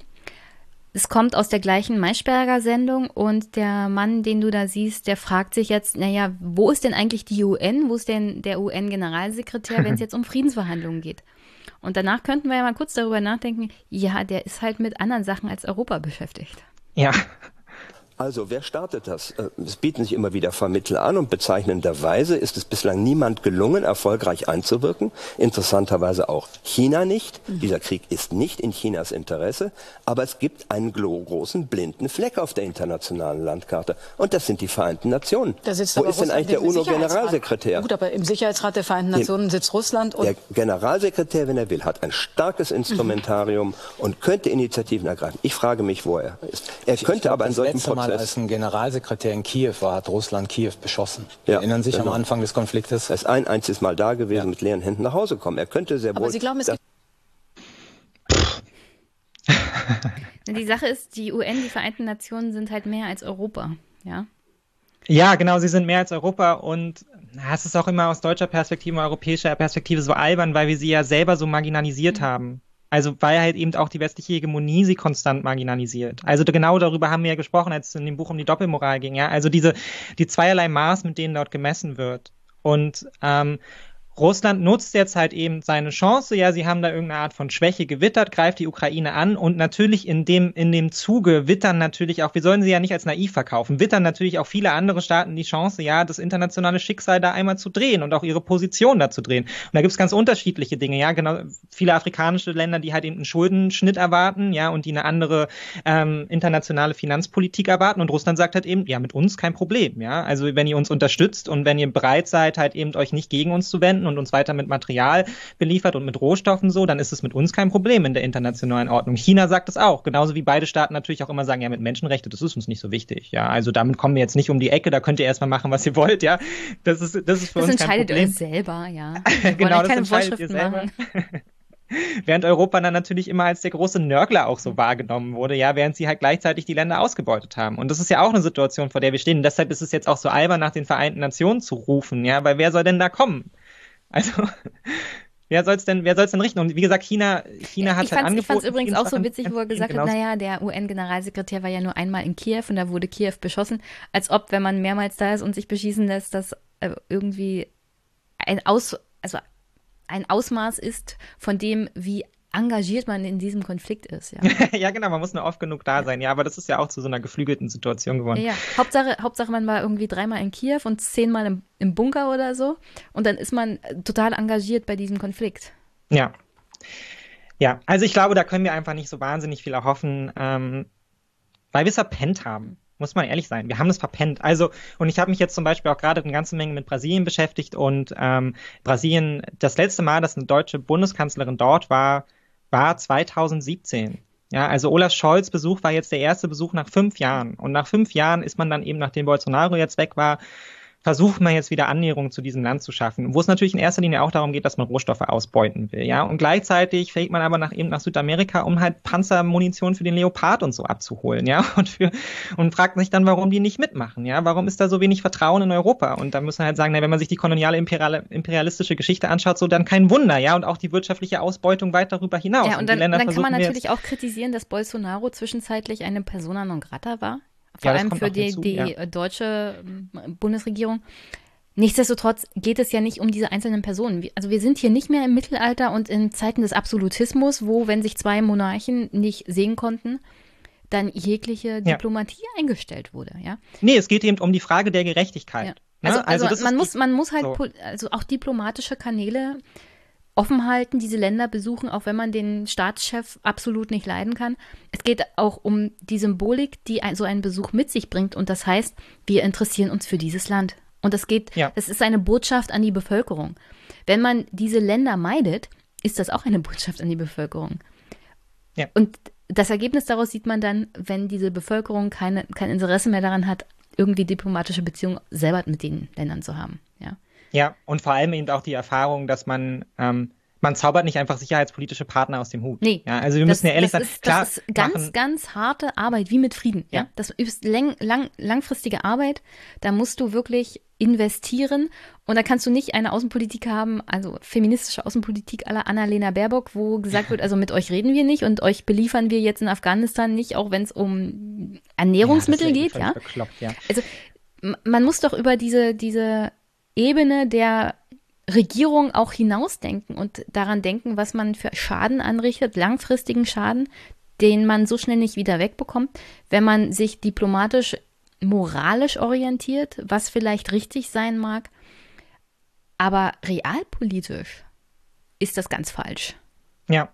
es kommt aus der gleichen Maischberger-Sendung und der Mann, den du da siehst, der fragt sich jetzt, naja, wo ist denn eigentlich die UN? Wo ist denn der UN-Generalsekretär, wenn es jetzt um Friedensverhandlungen geht? Und danach könnten wir ja mal kurz darüber nachdenken, ja, der ist halt mit anderen Sachen als Europa beschäftigt. Ja, also, wer startet das? Äh, es bieten sich immer wieder Vermittler an und bezeichnenderweise ist es bislang niemand gelungen, erfolgreich einzuwirken. Interessanterweise auch China nicht. Mhm. Dieser Krieg ist nicht in Chinas Interesse, aber es gibt einen großen blinden Fleck auf der internationalen Landkarte und das sind die Vereinten Nationen. Da sitzt Wo ist denn eigentlich der UNO-Generalsekretär? Gut, aber im Sicherheitsrat der Vereinten Nationen sitzt Russland. Und der Generalsekretär, wenn er will, hat ein starkes Instrumentarium mhm. und könnte Initiativen ergreifen. Ich frage mich, wo er ist. Er ich könnte aber einen solchen Prozess Mal, als ein Generalsekretär in Kiew war, hat Russland Kiew beschossen. Ja, Erinnern sich genau. am Anfang des Konfliktes? Er ist ein einziges Mal da gewesen, ja. mit leeren Händen nach Hause kommen. Er könnte sehr wohl. Aber Sie glauben, es gibt die Sache ist, die UN, die Vereinten Nationen sind halt mehr als Europa, ja. Ja, genau, sie sind mehr als Europa und es ist auch immer aus deutscher Perspektive, europäischer Perspektive so albern, weil wir sie ja selber so marginalisiert mhm. haben. Also weil halt eben auch die westliche Hegemonie sie konstant marginalisiert. Also genau darüber haben wir ja gesprochen, als es in dem Buch um die Doppelmoral ging. Ja, also diese die zweierlei Maß, mit denen dort gemessen wird. Und ähm, Russland nutzt jetzt halt eben seine Chance, ja, sie haben da irgendeine Art von Schwäche gewittert, greift die Ukraine an und natürlich in dem, in dem Zuge wittern natürlich auch, wir sollen sie ja nicht als naiv verkaufen, wittern natürlich auch viele andere Staaten die Chance, ja, das internationale Schicksal da einmal zu drehen und auch ihre Position da zu drehen. Und da gibt's ganz unterschiedliche Dinge, ja, genau, viele afrikanische Länder, die halt eben einen Schuldenschnitt erwarten, ja, und die eine andere ähm, internationale Finanzpolitik erwarten. Und Russland sagt halt eben, ja, mit uns kein Problem, ja, also wenn ihr uns unterstützt und wenn ihr bereit seid, halt eben euch nicht gegen uns zu wenden, und uns weiter mit Material beliefert und mit Rohstoffen so, dann ist es mit uns kein Problem in der internationalen Ordnung. China sagt es auch, genauso wie beide Staaten natürlich auch immer sagen, ja, mit Menschenrechten, das ist uns nicht so wichtig. Ja, also damit kommen wir jetzt nicht um die Ecke, da könnt ihr erstmal machen, was ihr wollt, ja. Das ist, das ist für das uns kein Problem. Das entscheidet ihr selber, ja. genau, das entscheidet ihr selber. Während Europa dann natürlich immer als der große Nörgler auch so wahrgenommen wurde, ja, während sie halt gleichzeitig die Länder ausgebeutet haben. Und das ist ja auch eine Situation, vor der wir stehen. Und deshalb ist es jetzt auch so albern, nach den Vereinten Nationen zu rufen, ja, weil wer soll denn da kommen? Also, wer soll es denn, wer soll's denn richten? Und wie gesagt, China, China hat ich halt angeboten. Ich fand es übrigens auch so witzig, wo er gesagt hat, naja, der UN-Generalsekretär war ja nur einmal in Kiew und da wurde Kiew beschossen. Als ob, wenn man mehrmals da ist und sich beschießen lässt, das äh, irgendwie ein Aus, also ein Ausmaß ist von dem, wie engagiert man in diesem Konflikt ist. Ja, ja genau, man muss nur oft genug da sein. Ja, aber das ist ja auch zu so einer geflügelten Situation geworden. Ja, Hauptsache, Hauptsache man war irgendwie dreimal in Kiew und zehnmal im, im Bunker oder so. Und dann ist man total engagiert bei diesem Konflikt. Ja. Ja, also ich glaube, da können wir einfach nicht so wahnsinnig viel erhoffen, ähm, weil wir es verpennt haben. Muss man ehrlich sein. Wir haben es verpennt. Also, und ich habe mich jetzt zum Beispiel auch gerade eine ganze Menge mit Brasilien beschäftigt und ähm, Brasilien, das letzte Mal, dass eine deutsche Bundeskanzlerin dort war, war 2017. Ja, also Olaf Scholz Besuch war jetzt der erste Besuch nach fünf Jahren. Und nach fünf Jahren ist man dann eben, nachdem Bolsonaro jetzt weg war, versucht man jetzt wieder Annäherung zu diesem Land zu schaffen, wo es natürlich in erster Linie auch darum geht, dass man Rohstoffe ausbeuten will, ja. Und gleichzeitig fähigt man aber nach eben nach Südamerika, um halt Panzermunition für den Leopard und so abzuholen, ja. Und für und fragt sich dann, warum die nicht mitmachen, ja. Warum ist da so wenig Vertrauen in Europa? Und da muss man halt sagen, na, wenn man sich die koloniale imperiale, imperialistische Geschichte anschaut, so dann kein Wunder, ja. Und auch die wirtschaftliche Ausbeutung weit darüber hinaus. Ja, und dann, und dann kann man natürlich auch kritisieren, dass Bolsonaro zwischenzeitlich eine Persona non grata war vor ja, allem für die, hinzu, die ja. deutsche ähm, Bundesregierung. Nichtsdestotrotz geht es ja nicht um diese einzelnen Personen. Also wir sind hier nicht mehr im Mittelalter und in Zeiten des Absolutismus, wo, wenn sich zwei Monarchen nicht sehen konnten, dann jegliche Diplomatie ja. eingestellt wurde, ja? Nee, es geht eben um die Frage der Gerechtigkeit. Ja. Also, ne? also, also man, muss, man muss halt, so. also auch diplomatische Kanäle offen halten, diese Länder besuchen, auch wenn man den Staatschef absolut nicht leiden kann. Es geht auch um die Symbolik, die ein, so ein Besuch mit sich bringt. Und das heißt, wir interessieren uns für dieses Land. Und es geht, ja. es ist eine Botschaft an die Bevölkerung. Wenn man diese Länder meidet, ist das auch eine Botschaft an die Bevölkerung. Ja. Und das Ergebnis daraus sieht man dann, wenn diese Bevölkerung keine, kein Interesse mehr daran hat, irgendwie diplomatische Beziehungen selber mit den Ländern zu haben. Ja. Und vor allem eben auch die Erfahrung, dass man ähm, man zaubert nicht einfach sicherheitspolitische Partner aus dem Hut. Nee. Ja, also wir das, müssen ja ehrlich das sein. Ist, Klar, das ist ganz, machen, ganz harte Arbeit, wie mit Frieden. Ja. ja? Das ist lang, lang, langfristige Arbeit. Da musst du wirklich investieren. Und da kannst du nicht eine Außenpolitik haben, also feministische Außenpolitik aller Annalena Baerbock, wo gesagt wird, also mit euch reden wir nicht und euch beliefern wir jetzt in Afghanistan nicht, auch wenn es um Ernährungsmittel ja, geht. Ja? Bekloppt, ja. Also man muss doch über diese, diese Ebene der Regierung auch hinausdenken und daran denken, was man für Schaden anrichtet, langfristigen Schaden, den man so schnell nicht wieder wegbekommt, wenn man sich diplomatisch, moralisch orientiert, was vielleicht richtig sein mag. Aber realpolitisch ist das ganz falsch. Ja.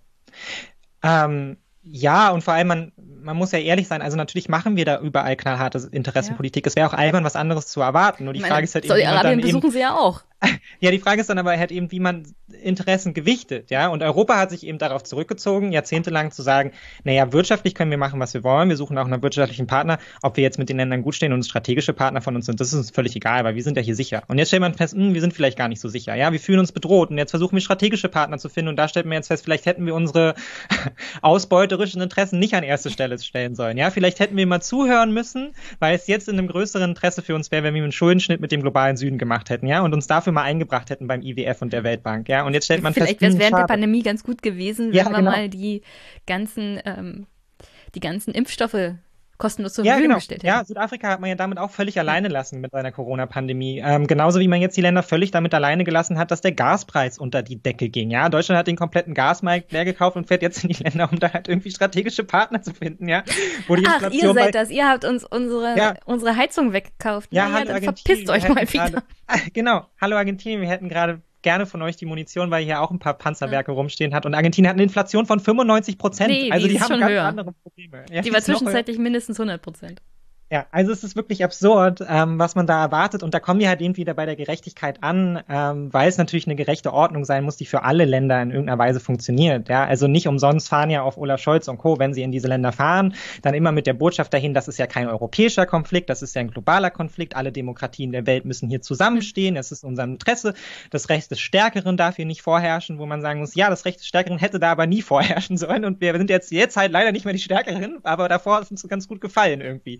Ähm, ja, und vor allem, man, man muss ja ehrlich sein, also natürlich machen wir da überall knallharte Interessenpolitik. Ja. Es wäre auch albern, was anderes zu erwarten. Nur die Frage ist halt eben. Saudi-Arabien besuchen sie ja auch. Ja, die Frage ist dann aber halt eben, wie man Interessen gewichtet, ja. Und Europa hat sich eben darauf zurückgezogen, jahrzehntelang zu sagen, naja, wirtschaftlich können wir machen, was wir wollen. Wir suchen auch einen wirtschaftlichen Partner. Ob wir jetzt mit den Ländern gut stehen und strategische Partner von uns sind, das ist uns völlig egal, weil wir sind ja hier sicher. Und jetzt stellt man fest, mh, hm, wir sind vielleicht gar nicht so sicher, ja. Wir fühlen uns bedroht und jetzt versuchen wir strategische Partner zu finden und da stellt man jetzt fest, vielleicht hätten wir unsere ausbeuterischen Interessen nicht an erste Stelle stellen sollen, ja. Vielleicht hätten wir mal zuhören müssen, weil es jetzt in einem größeren Interesse für uns wäre, wenn wir einen Schuldenschnitt mit dem globalen Süden gemacht hätten, ja, und uns dafür mal eingebracht hätten beim IWF und der Weltbank, ja. Und jetzt stellt man Vielleicht wäre es hm, während der Pandemie ganz gut gewesen, wenn ja, wir genau. mal die ganzen, ähm, die ganzen Impfstoffe kostenlos zur ja, Verfügung genau. gestellt hätten. Ja, Südafrika hat man ja damit auch völlig alleine lassen mit seiner Corona-Pandemie. Ähm, genauso wie man jetzt die Länder völlig damit alleine gelassen hat, dass der Gaspreis unter die Decke ging. Ja, Deutschland hat den kompletten Gasmarkt leer gekauft und fährt jetzt in die Länder, um da halt irgendwie strategische Partner zu finden, ja. Wo die Ach, ihr seid das. Ihr habt uns unsere, ja. unsere Heizung weggekauft. Ja, naja, dann verpisst euch mal wieder. Grade, genau. Hallo Argentinien, wir hätten gerade gerne von euch die Munition, weil hier auch ein paar Panzerwerke ja. rumstehen hat. Und Argentinien hat eine Inflation von 95 Prozent. Nee, also die, die haben ganz höher. andere Probleme. Ja, die war zwischenzeitlich mindestens 100 Prozent. Ja, also es ist wirklich absurd, ähm, was man da erwartet. Und da kommen wir halt eben wieder bei der Gerechtigkeit an, ähm, weil es natürlich eine gerechte Ordnung sein muss, die für alle Länder in irgendeiner Weise funktioniert. Ja, also nicht umsonst fahren ja auf Olaf Scholz und Co., wenn sie in diese Länder fahren, dann immer mit der Botschaft dahin, das ist ja kein europäischer Konflikt, das ist ja ein globaler Konflikt. Alle Demokratien der Welt müssen hier zusammenstehen. Es ist unser Interesse. Das Recht des Stärkeren darf hier nicht vorherrschen, wo man sagen muss, ja, das Recht des Stärkeren hätte da aber nie vorherrschen sollen. Und wir sind jetzt, jetzt halt leider nicht mehr die Stärkeren, aber davor ist uns ganz gut gefallen irgendwie.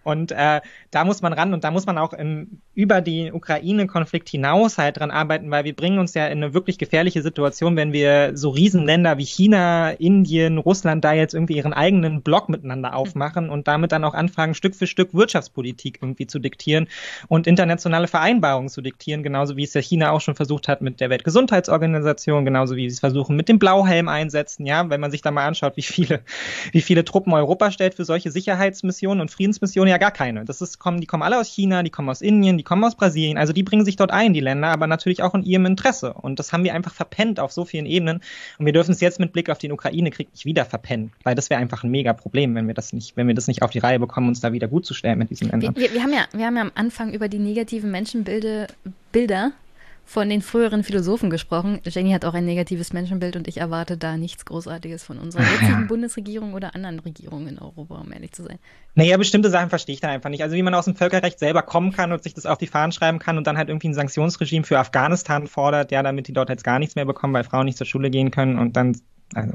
Und äh, da muss man ran und da muss man auch in, über den Ukraine-Konflikt hinaus halt dran arbeiten, weil wir bringen uns ja in eine wirklich gefährliche Situation, wenn wir so Riesenländer wie China, Indien, Russland da jetzt irgendwie ihren eigenen Block miteinander aufmachen und damit dann auch anfangen, Stück für Stück Wirtschaftspolitik irgendwie zu diktieren und internationale Vereinbarungen zu diktieren, genauso wie es ja China auch schon versucht hat mit der Weltgesundheitsorganisation, genauso wie sie es versuchen mit dem Blauhelm einsetzen, ja, wenn man sich da mal anschaut, wie viele, wie viele Truppen Europa stellt für solche Sicherheitsmissionen und Friedensmissionen, ja gar keine. Das ist, kommen, die kommen alle aus China, die kommen aus Indien, die kommen aus Brasilien. Also die bringen sich dort ein, die Länder, aber natürlich auch in ihrem Interesse. Und das haben wir einfach verpennt auf so vielen Ebenen. Und wir dürfen es jetzt mit Blick auf den Ukraine-Krieg nicht wieder verpennen, weil das wäre einfach ein mega Problem, wenn wir das nicht, wenn wir das nicht auf die Reihe bekommen, uns da wieder gut zu stellen mit diesen Ländern. Wir, wir, wir haben ja, wir haben ja am Anfang über die negativen Menschenbilder Bilder von den früheren Philosophen gesprochen. Jenny hat auch ein negatives Menschenbild und ich erwarte da nichts Großartiges von unserer jetzigen Bundesregierung oder anderen Regierungen in Europa, um ehrlich zu sein. Naja, bestimmte Sachen verstehe ich da einfach nicht. Also wie man aus dem Völkerrecht selber kommen kann und sich das auf die Fahnen schreiben kann und dann halt irgendwie ein Sanktionsregime für Afghanistan fordert, ja, damit die dort jetzt gar nichts mehr bekommen, weil Frauen nicht zur Schule gehen können und dann, also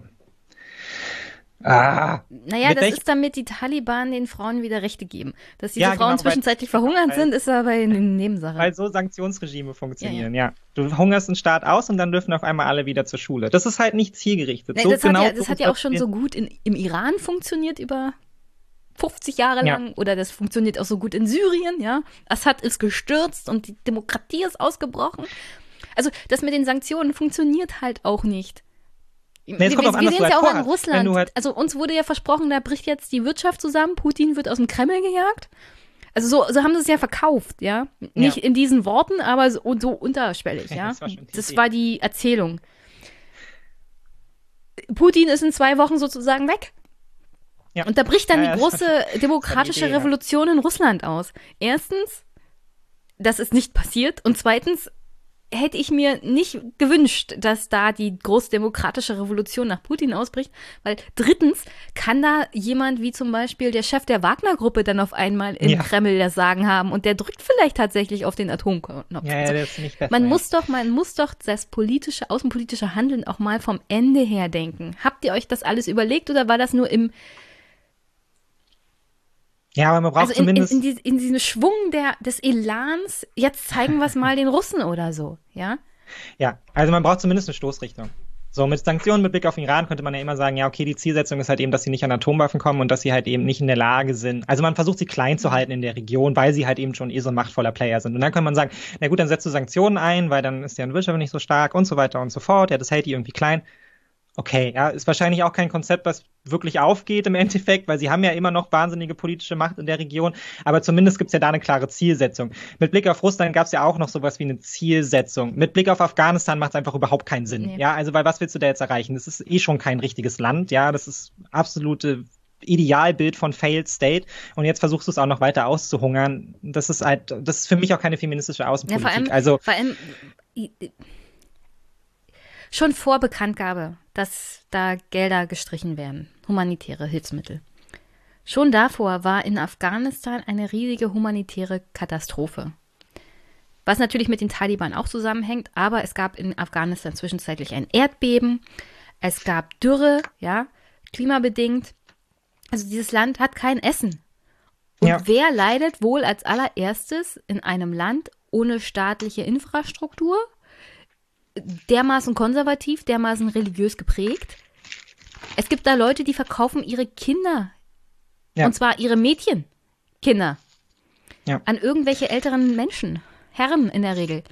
Ah, naja, das ist damit die Taliban den Frauen wieder Rechte geben. Dass diese ja, Frauen genau, zwischenzeitlich verhungert sind, ist aber eine Nebensache. Weil so Sanktionsregime funktionieren, ja, ja. ja. Du hungerst einen Staat aus und dann dürfen auf einmal alle wieder zur Schule. Das ist halt nicht zielgerichtet. Nee, so das genau hat ja, das hat ja auch schon so gut in, im Iran funktioniert über 50 Jahre lang ja. oder das funktioniert auch so gut in Syrien, ja. Assad ist gestürzt und die Demokratie ist ausgebrochen. Also das mit den Sanktionen funktioniert halt auch nicht. Nee, wir, wir, wir sehen es ja auch an Russland. Halt also uns wurde ja versprochen, da bricht jetzt die Wirtschaft zusammen, Putin wird aus dem Kreml gejagt. Also so, so haben sie es ja verkauft, ja. Nicht ja. in diesen Worten, aber so, so unterschwellig, ja. Das war, das war die Erzählung. Putin ist in zwei Wochen sozusagen weg. Ja. Und da bricht dann ja, die große demokratische die Idee, Revolution in Russland aus. Erstens, das ist nicht passiert. Und zweitens, hätte ich mir nicht gewünscht, dass da die große demokratische Revolution nach Putin ausbricht, weil drittens kann da jemand wie zum Beispiel der Chef der Wagner-Gruppe dann auf einmal im ja. Kreml das Sagen haben und der drückt vielleicht tatsächlich auf den Atomknopf. Ja, ja, also das ist nicht besser, man ja. muss doch, man muss doch das politische, außenpolitische Handeln auch mal vom Ende her denken. Habt ihr euch das alles überlegt oder war das nur im ja, aber man braucht also in, zumindest. In, in, in diesem Schwung der, des Elans, jetzt zeigen wir es mal den Russen oder so, ja? Ja, also man braucht zumindest eine Stoßrichtung. So, mit Sanktionen mit Blick auf Iran könnte man ja immer sagen, ja, okay, die Zielsetzung ist halt eben, dass sie nicht an Atomwaffen kommen und dass sie halt eben nicht in der Lage sind. Also man versucht sie klein zu halten in der Region, weil sie halt eben schon eh so ein machtvoller Player sind. Und dann kann man sagen, na gut, dann setzt du Sanktionen ein, weil dann ist deren Wirtschaft nicht so stark und so weiter und so fort. Ja, das hält die irgendwie klein okay, ja, ist wahrscheinlich auch kein Konzept, was wirklich aufgeht im Endeffekt, weil sie haben ja immer noch wahnsinnige politische Macht in der Region, aber zumindest gibt's ja da eine klare Zielsetzung. Mit Blick auf Russland gab's ja auch noch sowas wie eine Zielsetzung. Mit Blick auf Afghanistan macht's einfach überhaupt keinen Sinn. Nee. Ja, also weil was willst du da jetzt erreichen? Das ist eh schon kein richtiges Land, ja, das ist absolute Idealbild von Failed State und jetzt versuchst du es auch noch weiter auszuhungern. Das ist halt, das ist für mich auch keine feministische Außenpolitik. Ja, vor allem, also vor allem schon vor Bekanntgabe, dass da Gelder gestrichen werden, humanitäre Hilfsmittel. Schon davor war in Afghanistan eine riesige humanitäre Katastrophe. Was natürlich mit den Taliban auch zusammenhängt, aber es gab in Afghanistan zwischenzeitlich ein Erdbeben, es gab Dürre, ja, klimabedingt. Also dieses Land hat kein Essen. Und ja. wer leidet wohl als allererstes in einem Land ohne staatliche Infrastruktur? Dermaßen konservativ, dermaßen religiös geprägt. Es gibt da Leute, die verkaufen ihre Kinder. Ja. Und zwar ihre Mädchenkinder. Ja. An irgendwelche älteren Menschen. Herren in der Regel.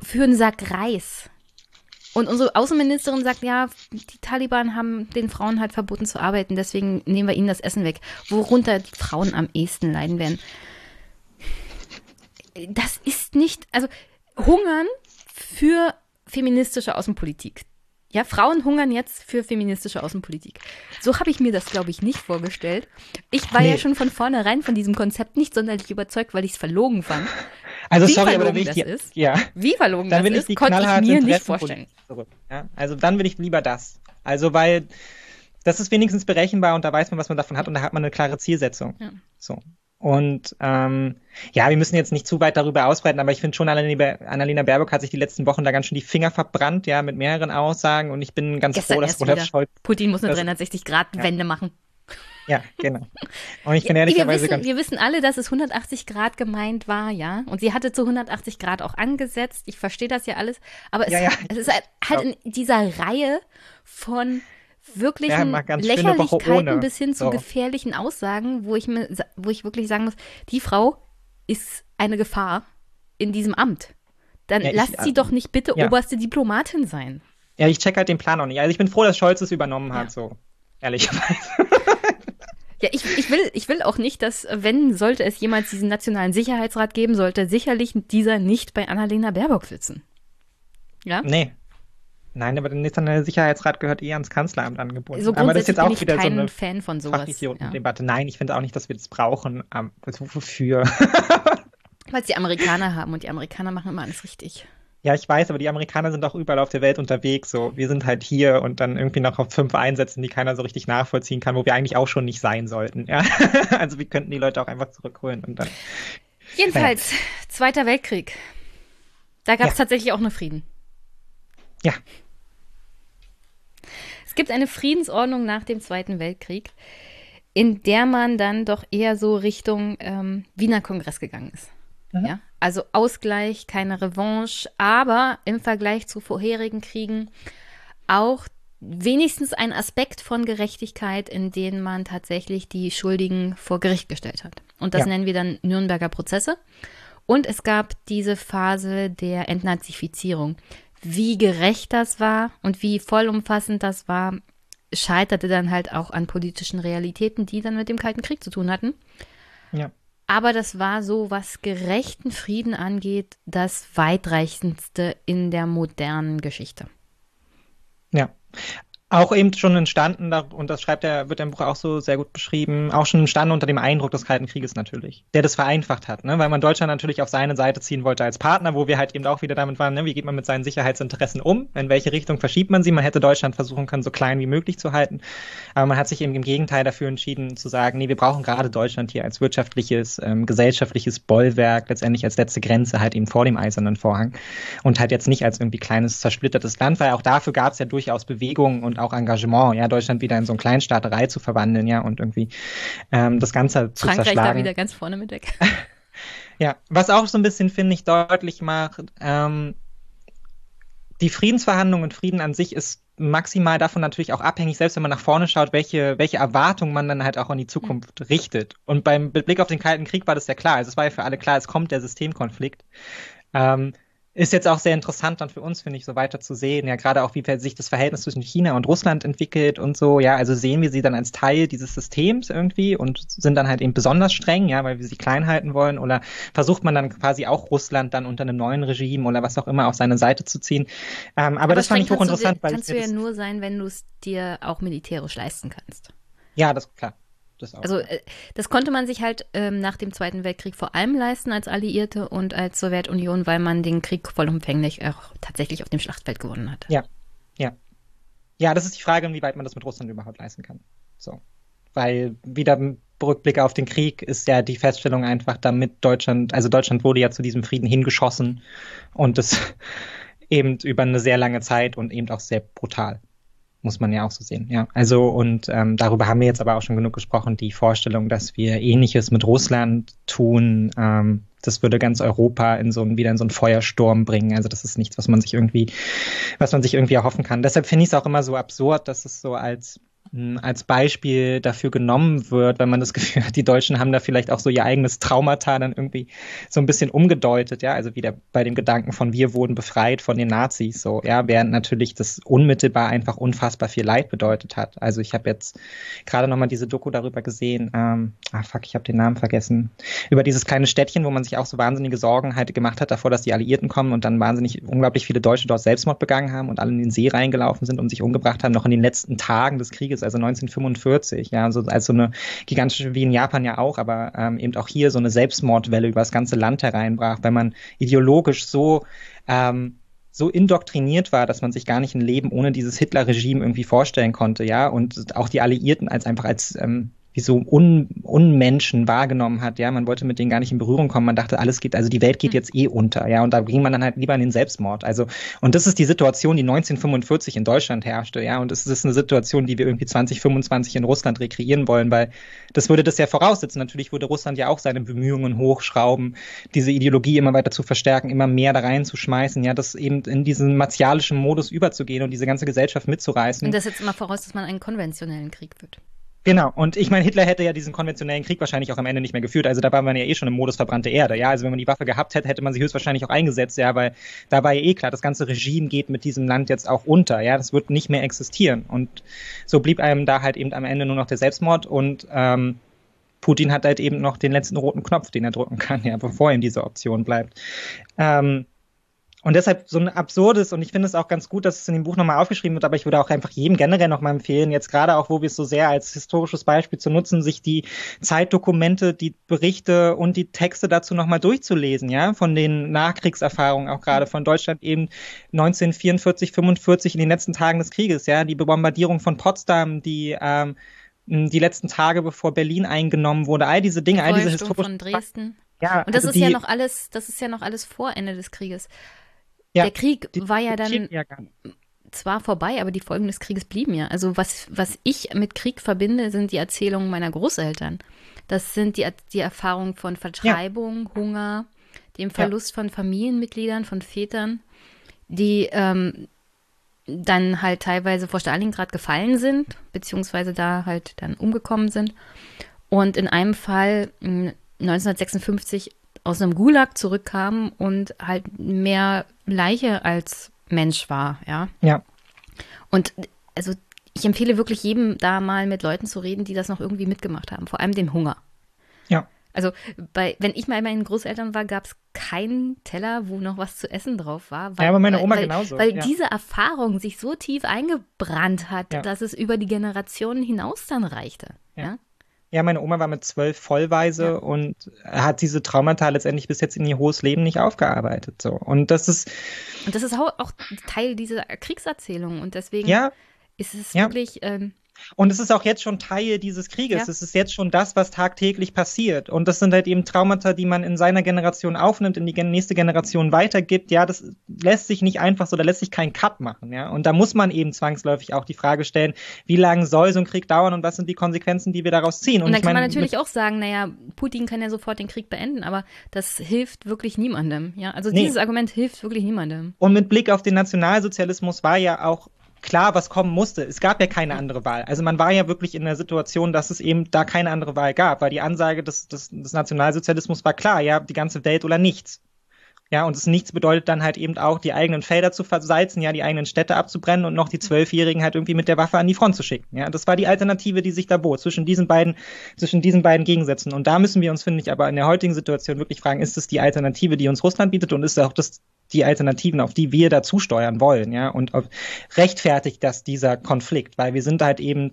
Für einen Sack Reis. Und unsere Außenministerin sagt, ja, die Taliban haben den Frauen halt verboten zu arbeiten, deswegen nehmen wir ihnen das Essen weg. Worunter die Frauen am ehesten leiden werden. Das ist nicht, also hungern für feministische Außenpolitik. Ja, Frauen hungern jetzt für feministische Außenpolitik. So habe ich mir das, glaube ich, nicht vorgestellt. Ich war nee. ja schon von vornherein von diesem Konzept nicht sonderlich überzeugt, weil ich es verlogen fand. Also Wie sorry, aber will ich die, ist, ja. Wie verlogen dann das ist, ich konnte ich mir nicht vorstellen. Ja? Also dann will ich lieber das. Also weil das ist wenigstens berechenbar und da weiß man, was man davon hat und da hat man eine klare Zielsetzung. Ja. So. Und ähm, ja, wir müssen jetzt nicht zu weit darüber ausbreiten, aber ich finde schon, Annalena Baerbock hat sich die letzten Wochen da ganz schön die Finger verbrannt, ja, mit mehreren Aussagen. Und ich bin ganz Gestern froh, dass Olaf Scholz. Putin muss eine 360-Grad-Wende ja. machen. Ja, genau. Und ich bin ehrlicherweise wir wissen, ganz. Wir wissen alle, dass es 180 Grad gemeint war, ja. Und sie hatte zu 180 Grad auch angesetzt. Ich verstehe das ja alles. Aber es, ja, ja. es ist halt, halt in dieser Reihe von wirklichen ja, Lächerlichkeiten bis hin zu so. gefährlichen Aussagen, wo ich mir, wo ich wirklich sagen muss, die Frau ist eine Gefahr in diesem Amt. Dann ja, lasst sie äh, doch nicht bitte ja. oberste Diplomatin sein. Ja, ich check halt den Plan auch nicht. Also ich bin froh, dass Scholz es übernommen hat, so ehrlicherweise. Ja, ich, ich, will, ich will auch nicht, dass, wenn, sollte es jemals diesen Nationalen Sicherheitsrat geben, sollte sicherlich dieser nicht bei Annalena Baerbock sitzen. Ja? Nee, Nein, aber der nationale Sicherheitsrat gehört eher ans Kanzleramt angeboten. So aber das ist jetzt auch wieder so eine Fan von sowas. Debatte. Ja. Nein, ich finde auch nicht, dass wir das brauchen. Um, wofür? Weil es die Amerikaner haben und die Amerikaner machen immer alles richtig. Ja, ich weiß, aber die Amerikaner sind auch überall auf der Welt unterwegs. So, wir sind halt hier und dann irgendwie noch auf fünf Einsätzen, die keiner so richtig nachvollziehen kann, wo wir eigentlich auch schon nicht sein sollten. Ja? also wir könnten die Leute auch einfach zurückholen und dann. Jedenfalls, naja. Zweiter Weltkrieg. Da gab es ja. tatsächlich auch nur Frieden. Ja. Es gibt eine Friedensordnung nach dem Zweiten Weltkrieg, in der man dann doch eher so Richtung ähm, Wiener Kongress gegangen ist. Mhm. Ja? Also Ausgleich, keine Revanche, aber im Vergleich zu vorherigen Kriegen auch wenigstens ein Aspekt von Gerechtigkeit, in dem man tatsächlich die Schuldigen vor Gericht gestellt hat. Und das ja. nennen wir dann Nürnberger Prozesse. Und es gab diese Phase der Entnazifizierung. Wie gerecht das war und wie vollumfassend das war, scheiterte dann halt auch an politischen Realitäten, die dann mit dem Kalten Krieg zu tun hatten. Ja. Aber das war so, was gerechten Frieden angeht, das weitreichendste in der modernen Geschichte. Ja. Auch eben schon entstanden, und das schreibt er, wird im Buch auch so sehr gut beschrieben, auch schon entstanden unter dem Eindruck des Kalten Krieges natürlich, der das vereinfacht hat, ne? weil man Deutschland natürlich auf seine Seite ziehen wollte als Partner, wo wir halt eben auch wieder damit waren, ne? wie geht man mit seinen Sicherheitsinteressen um, in welche Richtung verschiebt man sie, man hätte Deutschland versuchen können, so klein wie möglich zu halten, aber man hat sich eben im Gegenteil dafür entschieden zu sagen, nee, wir brauchen gerade Deutschland hier als wirtschaftliches, ähm, gesellschaftliches Bollwerk, letztendlich als letzte Grenze halt eben vor dem eisernen Vorhang und halt jetzt nicht als irgendwie kleines zersplittertes Land, weil auch dafür gab es ja durchaus Bewegungen und auch Engagement, ja, Deutschland wieder in so eine Kleinstaaterei zu verwandeln, ja, und irgendwie ähm, das Ganze zu Frankreich zerschlagen. da wieder ganz vorne mit weg. ja, was auch so ein bisschen, finde ich, deutlich macht, ähm, die Friedensverhandlungen und Frieden an sich ist maximal davon natürlich auch abhängig, selbst wenn man nach vorne schaut, welche, welche Erwartungen man dann halt auch in die Zukunft mhm. richtet. Und beim Blick auf den Kalten Krieg war das ja klar. Also es war ja für alle klar, es kommt der Systemkonflikt. Ähm, ist jetzt auch sehr interessant dann für uns, finde ich, so weiter zu sehen. Ja, gerade auch, wie sich das Verhältnis zwischen China und Russland entwickelt und so. Ja, also sehen wir sie dann als Teil dieses Systems irgendwie und sind dann halt eben besonders streng, ja, weil wir sie klein halten wollen. Oder versucht man dann quasi auch Russland dann unter einem neuen Regime oder was auch immer auf seine Seite zu ziehen. Ähm, aber, aber das fand ich hochinteressant. Kannst du, kannst du ja nur sein, wenn du es dir auch militärisch leisten kannst. Ja, das klar. Das also äh, das konnte man sich halt ähm, nach dem Zweiten Weltkrieg vor allem leisten als Alliierte und als Sowjetunion, weil man den Krieg vollumfänglich auch tatsächlich auf dem Schlachtfeld gewonnen hat. Ja, ja. Ja, das ist die Frage, inwieweit man das mit Russland überhaupt leisten kann. So. Weil wieder im Rückblick auf den Krieg ist ja die Feststellung einfach, damit Deutschland, also Deutschland wurde ja zu diesem Frieden hingeschossen und das eben über eine sehr lange Zeit und eben auch sehr brutal muss man ja auch so sehen. Ja, also und ähm, darüber haben wir jetzt aber auch schon genug gesprochen. Die Vorstellung, dass wir Ähnliches mit Russland tun, ähm, das würde ganz Europa in so ein, wieder in so einen Feuersturm bringen. Also das ist nichts, was man sich irgendwie, was man sich irgendwie erhoffen kann. Deshalb finde ich es auch immer so absurd, dass es so als als Beispiel dafür genommen wird, wenn man das Gefühl hat, die Deutschen haben da vielleicht auch so ihr eigenes Traumata dann irgendwie so ein bisschen umgedeutet, ja, also wieder bei dem Gedanken von wir wurden befreit von den Nazis, so, ja, während natürlich das unmittelbar einfach unfassbar viel Leid bedeutet hat. Also ich habe jetzt gerade nochmal diese Doku darüber gesehen, ähm, ah fuck, ich habe den Namen vergessen, über dieses kleine Städtchen, wo man sich auch so wahnsinnige Sorgen halt gemacht hat davor, dass die Alliierten kommen und dann wahnsinnig unglaublich viele Deutsche dort Selbstmord begangen haben und alle in den See reingelaufen sind und sich umgebracht haben, noch in den letzten Tagen des Krieges also 1945, ja, so als so eine gigantische, wie in Japan ja auch, aber ähm, eben auch hier so eine Selbstmordwelle über das ganze Land hereinbrach, weil man ideologisch so ähm, so indoktriniert war, dass man sich gar nicht ein Leben ohne dieses Hitler-Regime irgendwie vorstellen konnte, ja, und auch die Alliierten als einfach als ähm, wie so Un Unmenschen wahrgenommen hat. Ja, man wollte mit denen gar nicht in Berührung kommen. Man dachte, alles geht, also die Welt geht mhm. jetzt eh unter. Ja, und da ging man dann halt lieber in den Selbstmord. Also, und das ist die Situation, die 1945 in Deutschland herrschte. Ja, und es ist eine Situation, die wir irgendwie 2025 in Russland rekreieren wollen, weil das würde das ja voraussetzen. Natürlich würde Russland ja auch seine Bemühungen hochschrauben, diese Ideologie immer weiter zu verstärken, immer mehr da reinzuschmeißen. Ja, das eben in diesen martialischen Modus überzugehen und diese ganze Gesellschaft mitzureißen. Und das setzt immer voraus, dass man einen konventionellen Krieg wird. Genau, und ich meine, Hitler hätte ja diesen konventionellen Krieg wahrscheinlich auch am Ende nicht mehr geführt. Also da war man ja eh schon im Modus verbrannte Erde. Ja, also wenn man die Waffe gehabt hätte, hätte man sie höchstwahrscheinlich auch eingesetzt. Ja, weil da war ja eh klar, das ganze Regime geht mit diesem Land jetzt auch unter. Ja, das wird nicht mehr existieren. Und so blieb einem da halt eben am Ende nur noch der Selbstmord und ähm, Putin hat halt eben noch den letzten roten Knopf, den er drücken kann, ja, bevor ihm diese Option bleibt. Ähm, und deshalb so ein absurdes, und ich finde es auch ganz gut, dass es in dem Buch nochmal aufgeschrieben wird, aber ich würde auch einfach jedem generell nochmal empfehlen, jetzt gerade auch, wo wir es so sehr als historisches Beispiel zu nutzen, sich die Zeitdokumente, die Berichte und die Texte dazu nochmal durchzulesen, ja, von den Nachkriegserfahrungen, auch gerade von Deutschland eben 1944, 45 in den letzten Tagen des Krieges, ja, die Bombardierung von Potsdam, die, ähm, die letzten Tage, bevor Berlin eingenommen wurde, all diese Dinge, all diese historischen. von Dresden. Ja, und das also ist ja noch alles, das ist ja noch alles vor Ende des Krieges. Ja, der Krieg war ja dann ja zwar vorbei, aber die Folgen des Krieges blieben ja. Also was, was ich mit Krieg verbinde, sind die Erzählungen meiner Großeltern. Das sind die, die Erfahrungen von Vertreibung, ja. Hunger, dem Verlust von Familienmitgliedern, von Vätern, die ähm, dann halt teilweise vor Stalingrad gefallen sind, beziehungsweise da halt dann umgekommen sind. Und in einem Fall 1956 aus einem Gulag zurückkam und halt mehr Leiche als Mensch war, ja. Ja. Und also ich empfehle wirklich jedem da mal mit Leuten zu reden, die das noch irgendwie mitgemacht haben, vor allem dem Hunger. Ja. Also bei, wenn ich mal bei meinen Großeltern war, gab es keinen Teller, wo noch was zu essen drauf war. Weil, ja, aber meine Oma weil, genauso. Weil ja. diese Erfahrung sich so tief eingebrannt hat, ja. dass es über die Generationen hinaus dann reichte. Ja. Ja, meine Oma war mit zwölf vollweise ja. und hat diese Traumata letztendlich bis jetzt in ihr hohes Leben nicht aufgearbeitet. So. Und das ist. Und das ist auch, auch Teil dieser Kriegserzählung. Und deswegen ja. ist es wirklich. Ähm, und es ist auch jetzt schon Teil dieses Krieges. Ja. Es ist jetzt schon das, was tagtäglich passiert. Und das sind halt eben Traumata, die man in seiner Generation aufnimmt, in die nächste Generation weitergibt. Ja, das lässt sich nicht einfach so, da lässt sich kein Cut machen. Ja, und da muss man eben zwangsläufig auch die Frage stellen, wie lange soll so ein Krieg dauern und was sind die Konsequenzen, die wir daraus ziehen? Und, und dann kann man natürlich auch sagen, naja, Putin kann ja sofort den Krieg beenden, aber das hilft wirklich niemandem. Ja, also nee. dieses Argument hilft wirklich niemandem. Und mit Blick auf den Nationalsozialismus war ja auch klar, was kommen musste. Es gab ja keine andere Wahl. Also man war ja wirklich in der Situation, dass es eben da keine andere Wahl gab, weil die Ansage des, des, des Nationalsozialismus war klar, ja, die ganze Welt oder nichts. Ja, und das Nichts bedeutet dann halt eben auch, die eigenen Felder zu versalzen, ja, die eigenen Städte abzubrennen und noch die Zwölfjährigen halt irgendwie mit der Waffe an die Front zu schicken. Ja, das war die Alternative, die sich da bot, zwischen diesen beiden, zwischen diesen beiden Gegensätzen. Und da müssen wir uns, finde ich, aber in der heutigen Situation wirklich fragen, ist es die Alternative, die uns Russland bietet und ist auch das die Alternativen, auf die wir dazu steuern wollen, ja, und rechtfertigt das dieser Konflikt, weil wir sind halt eben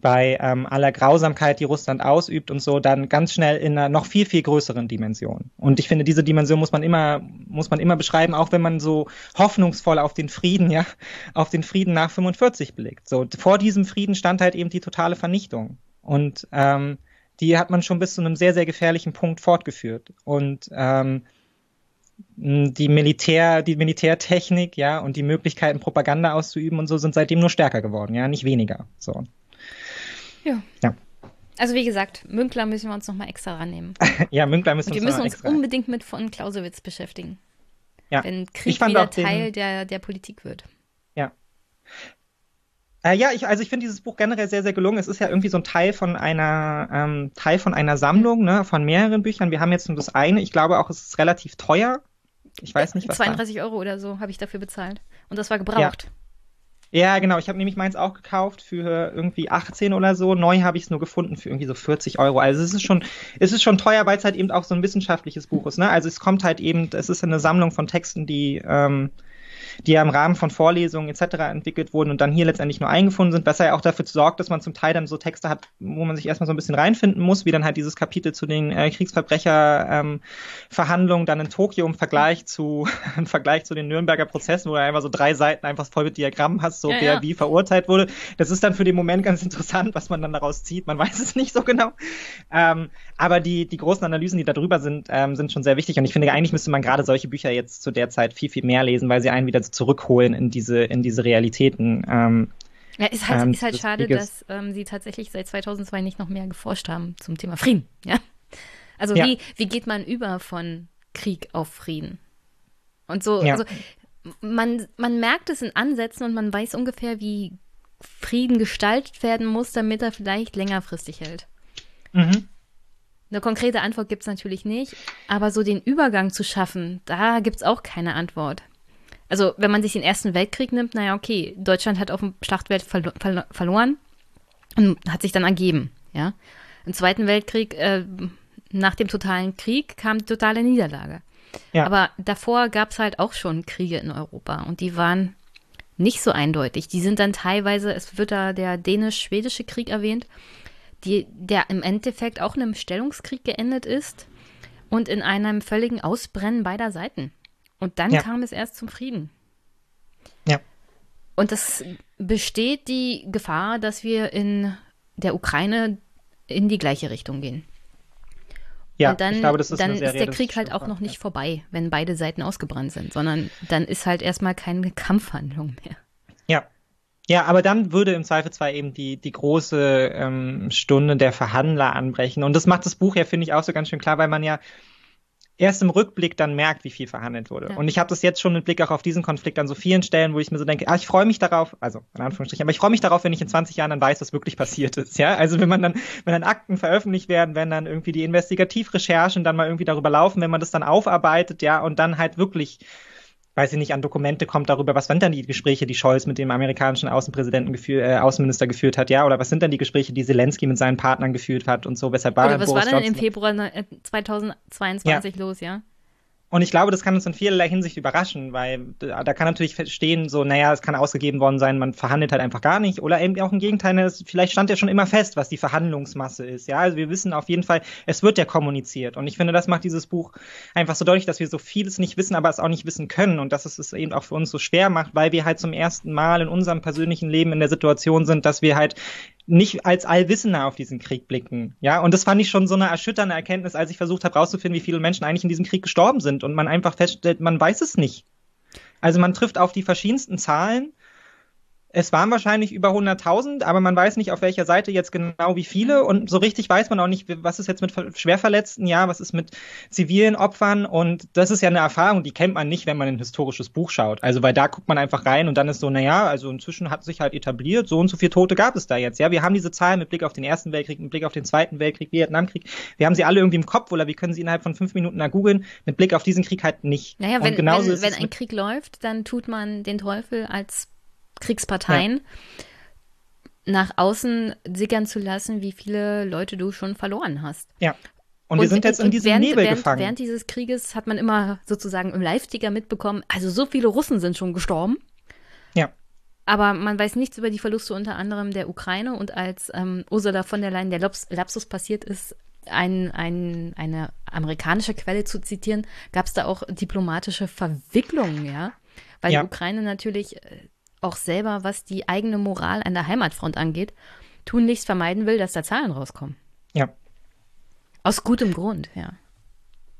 bei ähm, aller Grausamkeit, die Russland ausübt und so, dann ganz schnell in einer noch viel, viel größeren Dimension. Und ich finde, diese Dimension muss man immer, muss man immer beschreiben, auch wenn man so hoffnungsvoll auf den Frieden, ja, auf den Frieden nach 45 blickt. So, vor diesem Frieden stand halt eben die totale Vernichtung. Und ähm, die hat man schon bis zu einem sehr, sehr gefährlichen Punkt fortgeführt. Und ähm, die Militär, die Militärtechnik, ja, und die Möglichkeiten, Propaganda auszuüben und so sind seitdem nur stärker geworden, ja, nicht weniger. So. Ja. ja. Also wie gesagt, Münkler müssen wir uns nochmal extra rannehmen. ja, Münkler müssen und wir uns Wir müssen uns unbedingt mit von Clausewitz beschäftigen. Ja. Wenn Krieg wieder Teil der, der Politik wird. Ja. Äh, ja, ich, also ich finde dieses Buch generell sehr, sehr gelungen. Es ist ja irgendwie so ein Teil von einer ähm, Teil von einer Sammlung, ne, von mehreren Büchern. Wir haben jetzt nur das eine. Ich glaube auch, es ist relativ teuer. Ich weiß nicht, was 32 war. Euro oder so habe ich dafür bezahlt. Und das war gebraucht. Ja, ja genau. Ich habe nämlich meins auch gekauft für irgendwie 18 oder so. Neu habe ich es nur gefunden für irgendwie so 40 Euro. Also es ist schon, es ist schon teuer, weil es halt eben auch so ein wissenschaftliches Buch ist. Ne? Also es kommt halt eben, es ist eine Sammlung von Texten, die ähm, die ja im Rahmen von Vorlesungen etc. entwickelt wurden und dann hier letztendlich nur eingefunden sind, was ja auch dafür sorgt, dass man zum Teil dann so Texte hat, wo man sich erstmal so ein bisschen reinfinden muss, wie dann halt dieses Kapitel zu den äh, Kriegsverbrecherverhandlungen ähm, dann in Tokio im Vergleich zu im Vergleich zu den Nürnberger Prozessen, wo du einfach so drei Seiten einfach voll mit Diagrammen hast, so ja, wer ja. wie verurteilt wurde. Das ist dann für den Moment ganz interessant, was man dann daraus zieht. Man weiß es nicht so genau. Ähm, aber die, die großen Analysen, die da drüber sind, ähm, sind schon sehr wichtig. Und ich finde, eigentlich müsste man gerade solche Bücher jetzt zu der Zeit viel, viel mehr lesen, weil sie einen wieder zurückholen in diese, in diese Realitäten. Ähm, ja, ist halt, ähm, ist halt schade, dass ähm, sie tatsächlich seit 2002 nicht noch mehr geforscht haben zum Thema Frieden. Ja? Also ja. Wie, wie geht man über von Krieg auf Frieden? Und so, ja. also man, man merkt es in Ansätzen und man weiß ungefähr, wie Frieden gestaltet werden muss, damit er vielleicht längerfristig hält. Mhm. Eine konkrete Antwort gibt es natürlich nicht, aber so den Übergang zu schaffen, da gibt es auch keine Antwort. Also, wenn man sich den Ersten Weltkrieg nimmt, naja, okay, Deutschland hat auf dem Schlachtfeld verlo verlo verloren und hat sich dann ergeben, ja. Im Zweiten Weltkrieg, äh, nach dem totalen Krieg, kam die totale Niederlage. Ja. Aber davor gab es halt auch schon Kriege in Europa und die waren nicht so eindeutig. Die sind dann teilweise, es wird da der dänisch-schwedische Krieg erwähnt, die, der im Endeffekt auch in einem Stellungskrieg geendet ist und in einem völligen Ausbrennen beider Seiten. Und dann ja. kam es erst zum Frieden. Ja. Und es besteht die Gefahr, dass wir in der Ukraine in die gleiche Richtung gehen. Ja, und dann, glaube, ist, dann ist der Krieg halt auch noch nicht ja. vorbei, wenn beide Seiten ausgebrannt sind, sondern dann ist halt erstmal keine Kampfhandlung mehr. Ja. Ja, aber dann würde im Zweifelsfall eben die, die große ähm, Stunde der Verhandler anbrechen. Und das macht das Buch ja, finde ich, auch so ganz schön klar, weil man ja erst im Rückblick dann merkt, wie viel verhandelt wurde. Ja. Und ich habe das jetzt schon mit Blick auch auf diesen Konflikt an so vielen Stellen, wo ich mir so denke, ah, ich freue mich darauf, also in Anführungsstrichen, aber ich freue mich darauf, wenn ich in 20 Jahren dann weiß, was wirklich passiert ist. Ja, also wenn man dann, wenn dann Akten veröffentlicht werden, wenn dann irgendwie die Investigativrecherchen dann mal irgendwie darüber laufen, wenn man das dann aufarbeitet, ja, und dann halt wirklich weiß ich nicht, an Dokumente kommt darüber, was sind dann die Gespräche, die Scholz mit dem amerikanischen Außenpräsidenten geführt, äh, Außenminister geführt hat, ja, oder was sind dann die Gespräche, die Zelensky mit seinen Partnern geführt hat und so, weshalb war Oder was Boris war denn im Februar 2022 ja. los, ja? Und ich glaube, das kann uns in vielerlei Hinsicht überraschen, weil da, da kann natürlich stehen, so, naja, es kann ausgegeben worden sein, man verhandelt halt einfach gar nicht. Oder eben auch im Gegenteil, ne, vielleicht stand ja schon immer fest, was die Verhandlungsmasse ist. Ja, also wir wissen auf jeden Fall, es wird ja kommuniziert. Und ich finde, das macht dieses Buch einfach so deutlich, dass wir so vieles nicht wissen, aber es auch nicht wissen können. Und dass es es eben auch für uns so schwer macht, weil wir halt zum ersten Mal in unserem persönlichen Leben in der Situation sind, dass wir halt nicht als Allwissender auf diesen Krieg blicken. Ja, und das fand ich schon so eine erschütternde Erkenntnis, als ich versucht habe, rauszufinden, wie viele Menschen eigentlich in diesem Krieg gestorben sind und man einfach feststellt, man weiß es nicht. Also man trifft auf die verschiedensten Zahlen es waren wahrscheinlich über 100.000, aber man weiß nicht, auf welcher Seite jetzt genau wie viele. Und so richtig weiß man auch nicht, was ist jetzt mit Schwerverletzten, ja, was ist mit zivilen Opfern. Und das ist ja eine Erfahrung, die kennt man nicht, wenn man ein historisches Buch schaut. Also, weil da guckt man einfach rein und dann ist so, naja, also inzwischen hat sich halt etabliert, so und so viele Tote gab es da jetzt. Ja, wir haben diese Zahlen mit Blick auf den Ersten Weltkrieg, mit Blick auf den Zweiten Weltkrieg, Vietnamkrieg. Wir haben sie alle irgendwie im Kopf oder wir können sie innerhalb von fünf Minuten da googeln. Mit Blick auf diesen Krieg halt nicht. Naja, wenn, wenn, wenn ein Krieg läuft, dann tut man den Teufel als Kriegsparteien ja. nach außen sickern zu lassen, wie viele Leute du schon verloren hast. Ja. Und, und wir sind jetzt in diesem während, Nebel während, gefangen. Während dieses Krieges hat man immer sozusagen im Live-Ticker mitbekommen, also so viele Russen sind schon gestorben. Ja. Aber man weiß nichts über die Verluste unter anderem der Ukraine. Und als ähm, Ursula von der Leyen der Laps Lapsus passiert ist, ein, ein, eine amerikanische Quelle zu zitieren, gab es da auch diplomatische Verwicklungen, ja. Weil ja. die Ukraine natürlich äh, auch selber, was die eigene Moral an der Heimatfront angeht, tunlichst vermeiden will, dass da Zahlen rauskommen. Ja. Aus gutem Grund, ja.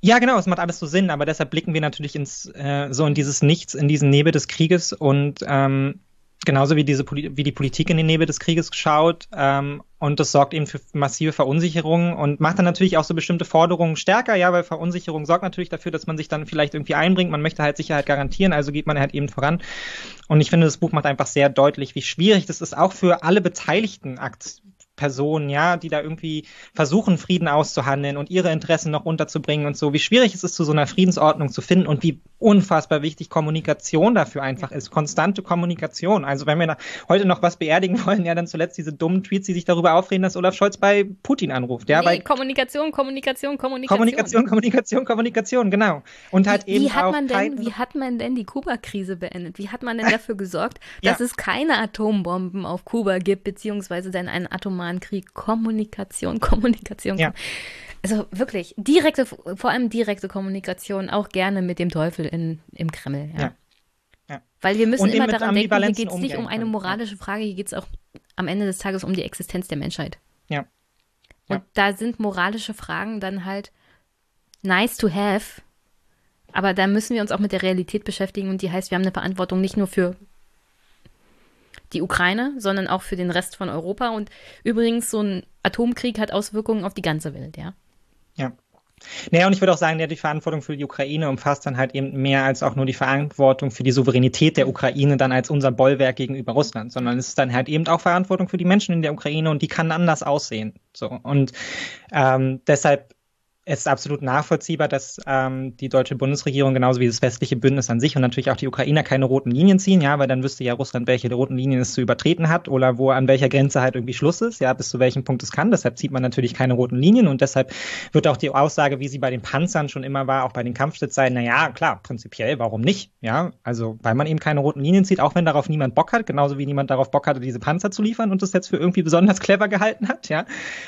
Ja, genau, es macht alles so Sinn, aber deshalb blicken wir natürlich ins äh, so in dieses Nichts, in diesen Nebel des Krieges und ähm, genauso wie diese wie die Politik in den Nebel des Krieges schaut ähm, und das sorgt eben für massive Verunsicherung und macht dann natürlich auch so bestimmte Forderungen stärker, ja, weil Verunsicherung sorgt natürlich dafür, dass man sich dann vielleicht irgendwie einbringt. Man möchte halt Sicherheit garantieren, also geht man halt eben voran. Und ich finde, das Buch macht einfach sehr deutlich, wie schwierig das ist, auch für alle Beteiligten Personen, ja, die da irgendwie versuchen, Frieden auszuhandeln und ihre Interessen noch unterzubringen und so, wie schwierig es ist, zu so einer Friedensordnung zu finden und wie unfassbar wichtig Kommunikation dafür einfach ist. Konstante Kommunikation. Also wenn wir heute noch was beerdigen wollen, ja, dann zuletzt diese dummen Tweets, die sich darüber aufreden, dass Olaf Scholz bei Putin anruft. Ja, nee, bei Kommunikation, Kommunikation, Kommunikation. Kommunikation, Kommunikation, Kommunikation, genau. Und halt wie, eben wie hat man denn, wie hat man denn die Kuba-Krise beendet? Wie hat man denn dafür gesorgt, dass ja. es keine Atombomben auf Kuba gibt, beziehungsweise dann einen atomaren atomaren Krieg. Kommunikation, Kommunikation. Ja. Also wirklich, direkte, vor allem direkte Kommunikation, auch gerne mit dem Teufel in, im Kreml. Ja. ja. ja. Weil wir müssen immer daran denken, hier geht es nicht um eine moralische Frage, hier geht es auch am Ende des Tages um die Existenz der Menschheit. Ja. Und da sind moralische Fragen dann halt nice to have, aber da müssen wir uns auch mit der Realität beschäftigen und die heißt, wir haben eine Verantwortung nicht nur für die Ukraine, sondern auch für den Rest von Europa. Und übrigens, so ein Atomkrieg hat Auswirkungen auf die ganze Welt, ja. Ja. Naja, und ich würde auch sagen, ja, die Verantwortung für die Ukraine umfasst dann halt eben mehr als auch nur die Verantwortung für die Souveränität der Ukraine dann als unser Bollwerk gegenüber Russland, sondern es ist dann halt eben auch Verantwortung für die Menschen in der Ukraine und die kann anders aussehen. So und ähm, deshalb es ist absolut nachvollziehbar, dass ähm, die deutsche Bundesregierung genauso wie das westliche Bündnis an sich und natürlich auch die Ukrainer keine roten Linien ziehen, ja, weil dann wüsste ja Russland, welche roten Linien es zu übertreten hat oder wo an welcher Grenze halt irgendwie Schluss ist, ja, bis zu welchem Punkt es kann. Deshalb zieht man natürlich keine roten Linien und deshalb wird auch die Aussage, wie sie bei den Panzern schon immer war, auch bei den Kampfjets sein, na ja, klar, prinzipiell, warum nicht? Ja, also weil man eben keine roten Linien zieht, auch wenn darauf niemand Bock hat, genauso wie niemand darauf Bock hatte, diese Panzer zu liefern und das jetzt für irgendwie besonders clever gehalten hat, ja.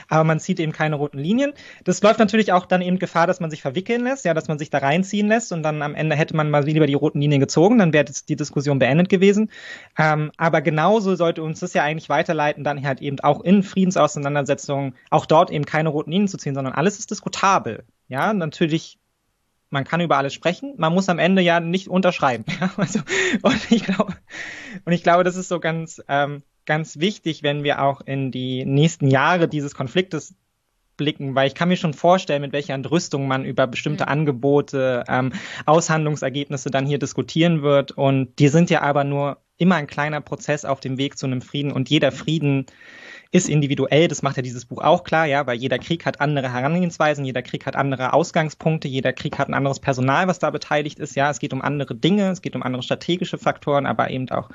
Aber man zieht eben keine roten Linien. Das läuft natürlich auch dann eben Gefahr, dass man sich verwickeln lässt, ja, dass man sich da reinziehen lässt und dann am Ende hätte man mal lieber die roten Linien gezogen, dann wäre die Diskussion beendet gewesen. Ähm, aber genauso sollte uns das ja eigentlich weiterleiten, dann halt eben auch in Friedensauseinandersetzungen auch dort eben keine roten Linien zu ziehen, sondern alles ist diskutabel. Ja, natürlich man kann über alles sprechen, man muss am Ende ja nicht unterschreiben. Also, und ich glaube, und ich glaube, das ist so ganz, ähm, ganz wichtig, wenn wir auch in die nächsten Jahre dieses Konfliktes blicken, weil ich kann mir schon vorstellen, mit welcher Entrüstung man über bestimmte mhm. Angebote, ähm, Aushandlungsergebnisse dann hier diskutieren wird. Und die sind ja aber nur immer ein kleiner Prozess auf dem Weg zu einem Frieden. Und jeder Frieden ist individuell, das macht ja dieses Buch auch klar, ja, weil jeder Krieg hat andere Herangehensweisen, jeder Krieg hat andere Ausgangspunkte, jeder Krieg hat ein anderes Personal, was da beteiligt ist, ja, es geht um andere Dinge, es geht um andere strategische Faktoren, aber eben auch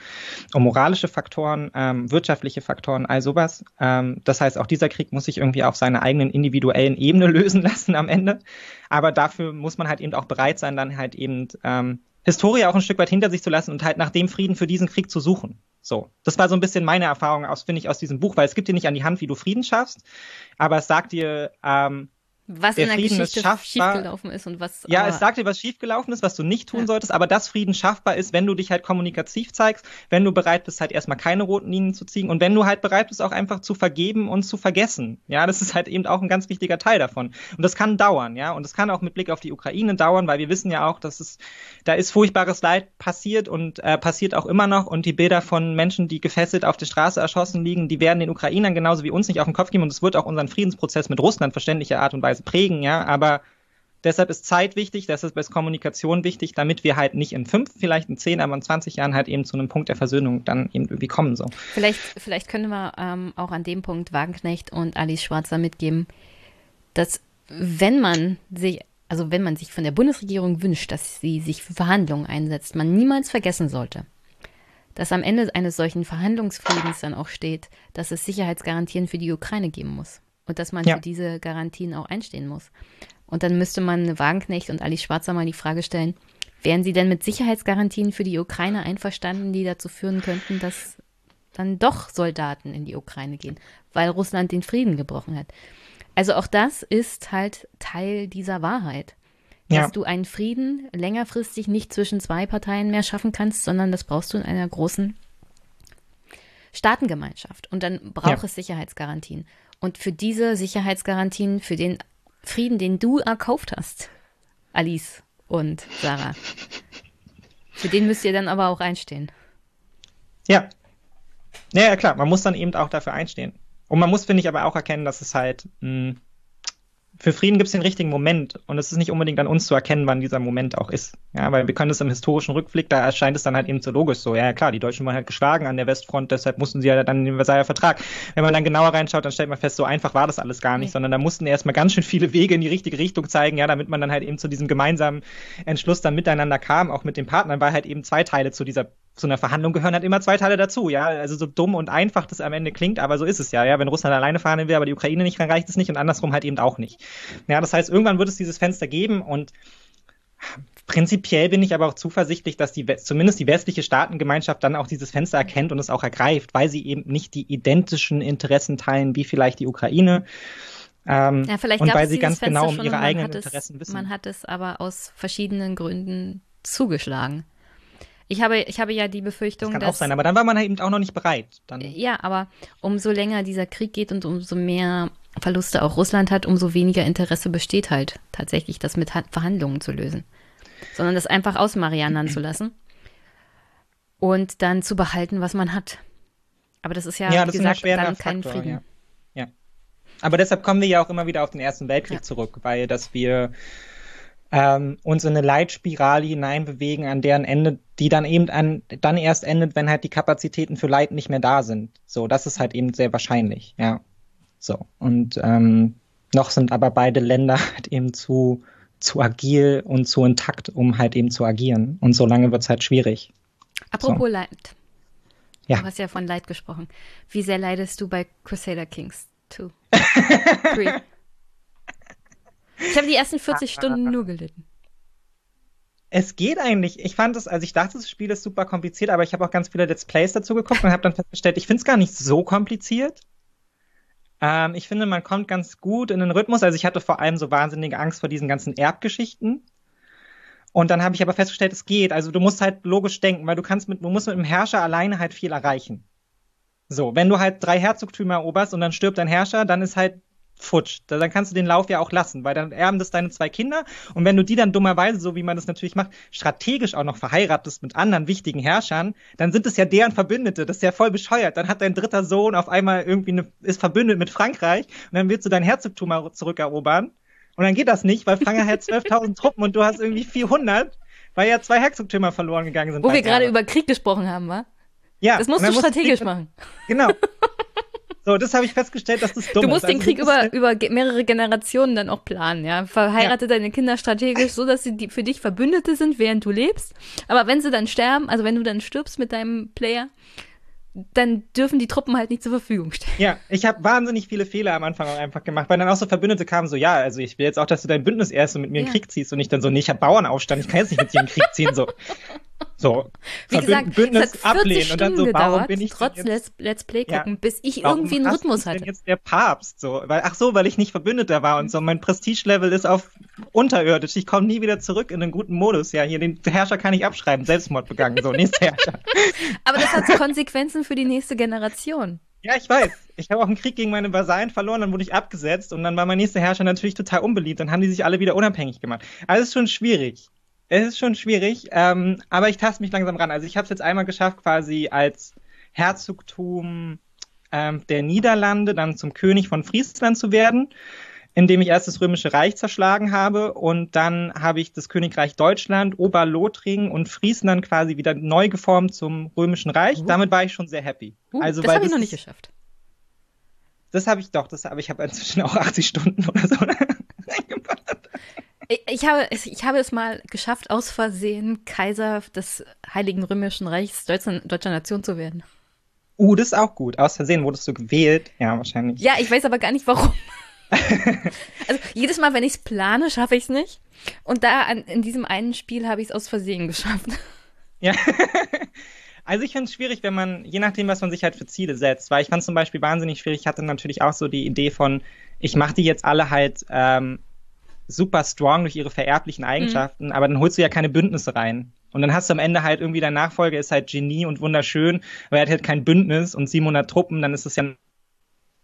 um moralische Faktoren, ähm, wirtschaftliche Faktoren, all sowas. Ähm, das heißt, auch dieser Krieg muss sich irgendwie auf seiner eigenen individuellen Ebene lösen lassen am Ende, aber dafür muss man halt eben auch bereit sein, dann halt eben ähm, Historie auch ein Stück weit hinter sich zu lassen und halt nach dem Frieden für diesen Krieg zu suchen. So, das war so ein bisschen meine Erfahrung aus, finde ich, aus diesem Buch, weil es gibt dir nicht an die Hand, wie du Frieden schaffst, aber es sagt dir, ähm, was der in der Frieden Geschichte ist schiefgelaufen ist und was. Ja, es sagt dir, was schiefgelaufen ist, was du nicht tun ja. solltest, aber dass Frieden schaffbar ist, wenn du dich halt kommunikativ zeigst, wenn du bereit bist, halt erstmal keine roten Linien zu ziehen und wenn du halt bereit bist, auch einfach zu vergeben und zu vergessen. Ja, das ist halt eben auch ein ganz wichtiger Teil davon. Und das kann dauern, ja, und das kann auch mit Blick auf die Ukraine dauern, weil wir wissen ja auch, dass es, da ist furchtbares Leid passiert und äh, passiert auch immer noch und die Bilder von Menschen, die gefesselt auf der Straße erschossen liegen, die werden den Ukrainern genauso wie uns nicht auf den Kopf geben und es wird auch unseren Friedensprozess mit Russland verständlicher Art und Weise prägen, ja, aber deshalb ist Zeit wichtig, deshalb ist Kommunikation wichtig, damit wir halt nicht in fünf, vielleicht in zehn, aber in 20 Jahren halt eben zu einem Punkt der Versöhnung dann eben irgendwie kommen. So. Vielleicht, vielleicht können wir ähm, auch an dem Punkt Wagenknecht und Alice Schwarzer mitgeben, dass wenn man sich, also wenn man sich von der Bundesregierung wünscht, dass sie sich für Verhandlungen einsetzt, man niemals vergessen sollte, dass am Ende eines solchen Verhandlungsfriedens dann auch steht, dass es Sicherheitsgarantien für die Ukraine geben muss und dass man ja. für diese Garantien auch einstehen muss. Und dann müsste man Wagenknecht und Alice Schwarzer mal die Frage stellen, wären sie denn mit Sicherheitsgarantien für die Ukraine einverstanden, die dazu führen könnten, dass dann doch Soldaten in die Ukraine gehen, weil Russland den Frieden gebrochen hat. Also auch das ist halt Teil dieser Wahrheit. Dass ja. du einen Frieden längerfristig nicht zwischen zwei Parteien mehr schaffen kannst, sondern das brauchst du in einer großen Staatengemeinschaft. Und dann braucht ja. es Sicherheitsgarantien. Und für diese Sicherheitsgarantien, für den Frieden, den du erkauft hast, Alice und Sarah, für den müsst ihr dann aber auch einstehen. Ja. Ja, klar, man muss dann eben auch dafür einstehen. Und man muss, finde ich, aber auch erkennen, dass es halt mh, hm, für Frieden gibt es den richtigen Moment und es ist nicht unbedingt an uns zu erkennen, wann dieser Moment auch ist. Ja, weil wir können es im historischen Rückblick, da erscheint es dann halt eben so logisch so. Ja, klar, die Deutschen waren halt geschlagen an der Westfront, deshalb mussten sie ja dann den Versailler Vertrag. Wenn man dann genauer reinschaut, dann stellt man fest, so einfach war das alles gar nicht, nee. sondern da mussten erstmal ganz schön viele Wege in die richtige Richtung zeigen, ja, damit man dann halt eben zu diesem gemeinsamen Entschluss dann miteinander kam, auch mit den Partnern, weil halt eben zwei Teile zu dieser zu einer Verhandlung gehören halt immer zwei Teile dazu, ja. Also so dumm und einfach das am Ende klingt, aber so ist es ja, ja. Wenn Russland alleine verhandeln will, aber die Ukraine nicht, dann reicht es nicht und andersrum halt eben auch nicht. Ja, das heißt, irgendwann wird es dieses Fenster geben und Prinzipiell bin ich aber auch zuversichtlich, dass die, zumindest die westliche Staatengemeinschaft dann auch dieses Fenster erkennt und es auch ergreift, weil sie eben nicht die identischen Interessen teilen wie vielleicht die Ukraine. Ähm, ja, vielleicht und weil sie ganz Fenster genau um ihre eigenen Interessen es, wissen. Man hat es aber aus verschiedenen Gründen zugeschlagen. Ich habe, ich habe ja die Befürchtung, das kann dass, auch sein, aber dann war man eben auch noch nicht bereit. Dann. Ja, aber umso länger dieser Krieg geht und umso mehr Verluste auch Russland hat, umso weniger Interesse besteht halt tatsächlich, das mit Verhandlungen zu lösen. Sondern das einfach aus Marianern zu lassen und dann zu behalten, was man hat. Aber das ist ja, ja wie gesagt, dann kein Faktor, Frieden. Ja. ja. Aber deshalb kommen wir ja auch immer wieder auf den Ersten Weltkrieg ja. zurück, weil dass wir ähm, uns in eine Leitspirale hineinbewegen, an deren Ende, die dann eben an, dann erst endet, wenn halt die Kapazitäten für Leid nicht mehr da sind. So, das ist halt eben sehr wahrscheinlich, ja. So. Und ähm, noch sind aber beide Länder halt eben zu, zu agil und zu intakt, um halt eben zu agieren. Und so lange wird es halt schwierig. Apropos so. Leid. Ja. Du hast ja von Leid gesprochen. Wie sehr leidest du bei Crusader Kings 2? Ich habe die ersten 40 Stunden nur gelitten. Es geht eigentlich. Ich fand es, also ich dachte, das Spiel ist super kompliziert, aber ich habe auch ganz viele Let's Plays dazu geguckt und habe dann festgestellt, ich finde es gar nicht so kompliziert. Ähm, ich finde, man kommt ganz gut in den Rhythmus. Also ich hatte vor allem so wahnsinnige Angst vor diesen ganzen Erbgeschichten. Und dann habe ich aber festgestellt, es geht. Also du musst halt logisch denken, weil du kannst mit, du musst mit dem Herrscher alleine halt viel erreichen. So, wenn du halt drei Herzogtümer eroberst und dann stirbt dein Herrscher, dann ist halt futsch. Dann kannst du den Lauf ja auch lassen, weil dann erben das deine zwei Kinder. Und wenn du die dann dummerweise, so wie man das natürlich macht, strategisch auch noch verheiratest mit anderen wichtigen Herrschern, dann sind es ja deren Verbündete. Das ist ja voll bescheuert. Dann hat dein dritter Sohn auf einmal irgendwie eine, ist verbündet mit Frankreich und dann willst du dein Herzogtum zurückerobern. Und dann geht das nicht, weil Frankreich hat 12.000 Truppen und du hast irgendwie 400, weil ja zwei Herzogtümer verloren gegangen sind. Wo wir gerade über Krieg gesprochen haben, wa? Ja. Das musst du strategisch machen. Genau. So, das habe ich festgestellt, dass das dumm Du musst ist. den Also, Krieg über, ist- über mehrere Generationen dann auch planen, ja. Verheirate deine Kinder strategisch so, dass sie die, für dich Verbündete sind, während du lebst. Aber wenn sie dann sterben, also wenn du dann stirbst mit deinem Player, dann dürfen die Truppen halt nicht zur Verfügung stehen. Ja, ich habe wahnsinnig viele Fehler am Anfang einfach gemacht, weil dann auch so Verbündete kamen, so, ja, also ich will jetzt auch, dass du dein Bündnis erst und mit mir in Ja. den Krieg ziehst und ich dann so, nee, ich habe Bauernaufstand, ich kann jetzt nicht mit dir in den Krieg ziehen, so. So, Wie gesagt, Bündnis es hat 40 ablehnen und dann so, Stunden warum gedauert, bin ich trotz jetzt, Let's, Play Ja. gucken, bis ich irgendwie einen Rhythmus mich denn hatte. jetzt der Papst, so, weil, ach so, weil ich nicht Verbündeter war und so, mein Prestigelevel ist auf unterirdisch, ich komme nie wieder zurück in einen guten Modus, ja, hier, den Herrscher kann ich abschreiben, Selbstmord begangen, so, nächster Herrscher. Aber das hat Konsequenzen für die nächste Generation. Ja, ich weiß. Ich habe auch einen Krieg gegen meine Vasallen verloren, dann wurde ich abgesetzt und dann war mein nächster Herrscher natürlich total unbeliebt. Dann haben die sich alle wieder unabhängig gemacht. Also es ist schon schwierig. Es ist schon schwierig, ähm, aber ich taste mich langsam ran. Also ich habe es jetzt einmal geschafft, quasi als Herzogtum ähm, der Niederlande dann zum König von Friesland zu werden, indem ich erst das Römische Reich zerschlagen habe und dann habe ich das Königreich Deutschland, Oberlothringen und Friesland quasi wieder neu geformt zum Römischen Reich. Damit war ich schon sehr happy. Uh, also, das habe ich noch nicht geschafft. das habe ich doch, das habe ich habe inzwischen auch 80 Stunden oder so. Ich, habe, es- ich habe es mal geschafft, aus Versehen Kaiser des Heiligen Römischen Reichs deutscher, deutscher Nation zu werden. Uh, das ist auch gut. Aus Versehen wurdest du gewählt. Ja, wahrscheinlich. Ja, ich weiß aber gar nicht warum. also jedes Mal, wenn ich es plane, schaffe ich es nicht. Und da an, in diesem einen Spiel habe ich es aus Versehen geschafft. Ja. Also ich finde es schwierig, wenn man, je nachdem, was man sich halt für Ziele setzt, weil ich fand zum Beispiel wahnsinnig schwierig, ich hatte natürlich auch so die Idee von, ich mache die jetzt alle halt ähm, super strong durch ihre vererblichen Eigenschaften, aber dann holst du ja keine Bündnisse rein. Und dann hast du am Ende halt irgendwie dein Nachfolger ist halt Genie und wunderschön, aber er hat halt kein Bündnis und 700 Truppen, dann ist es ja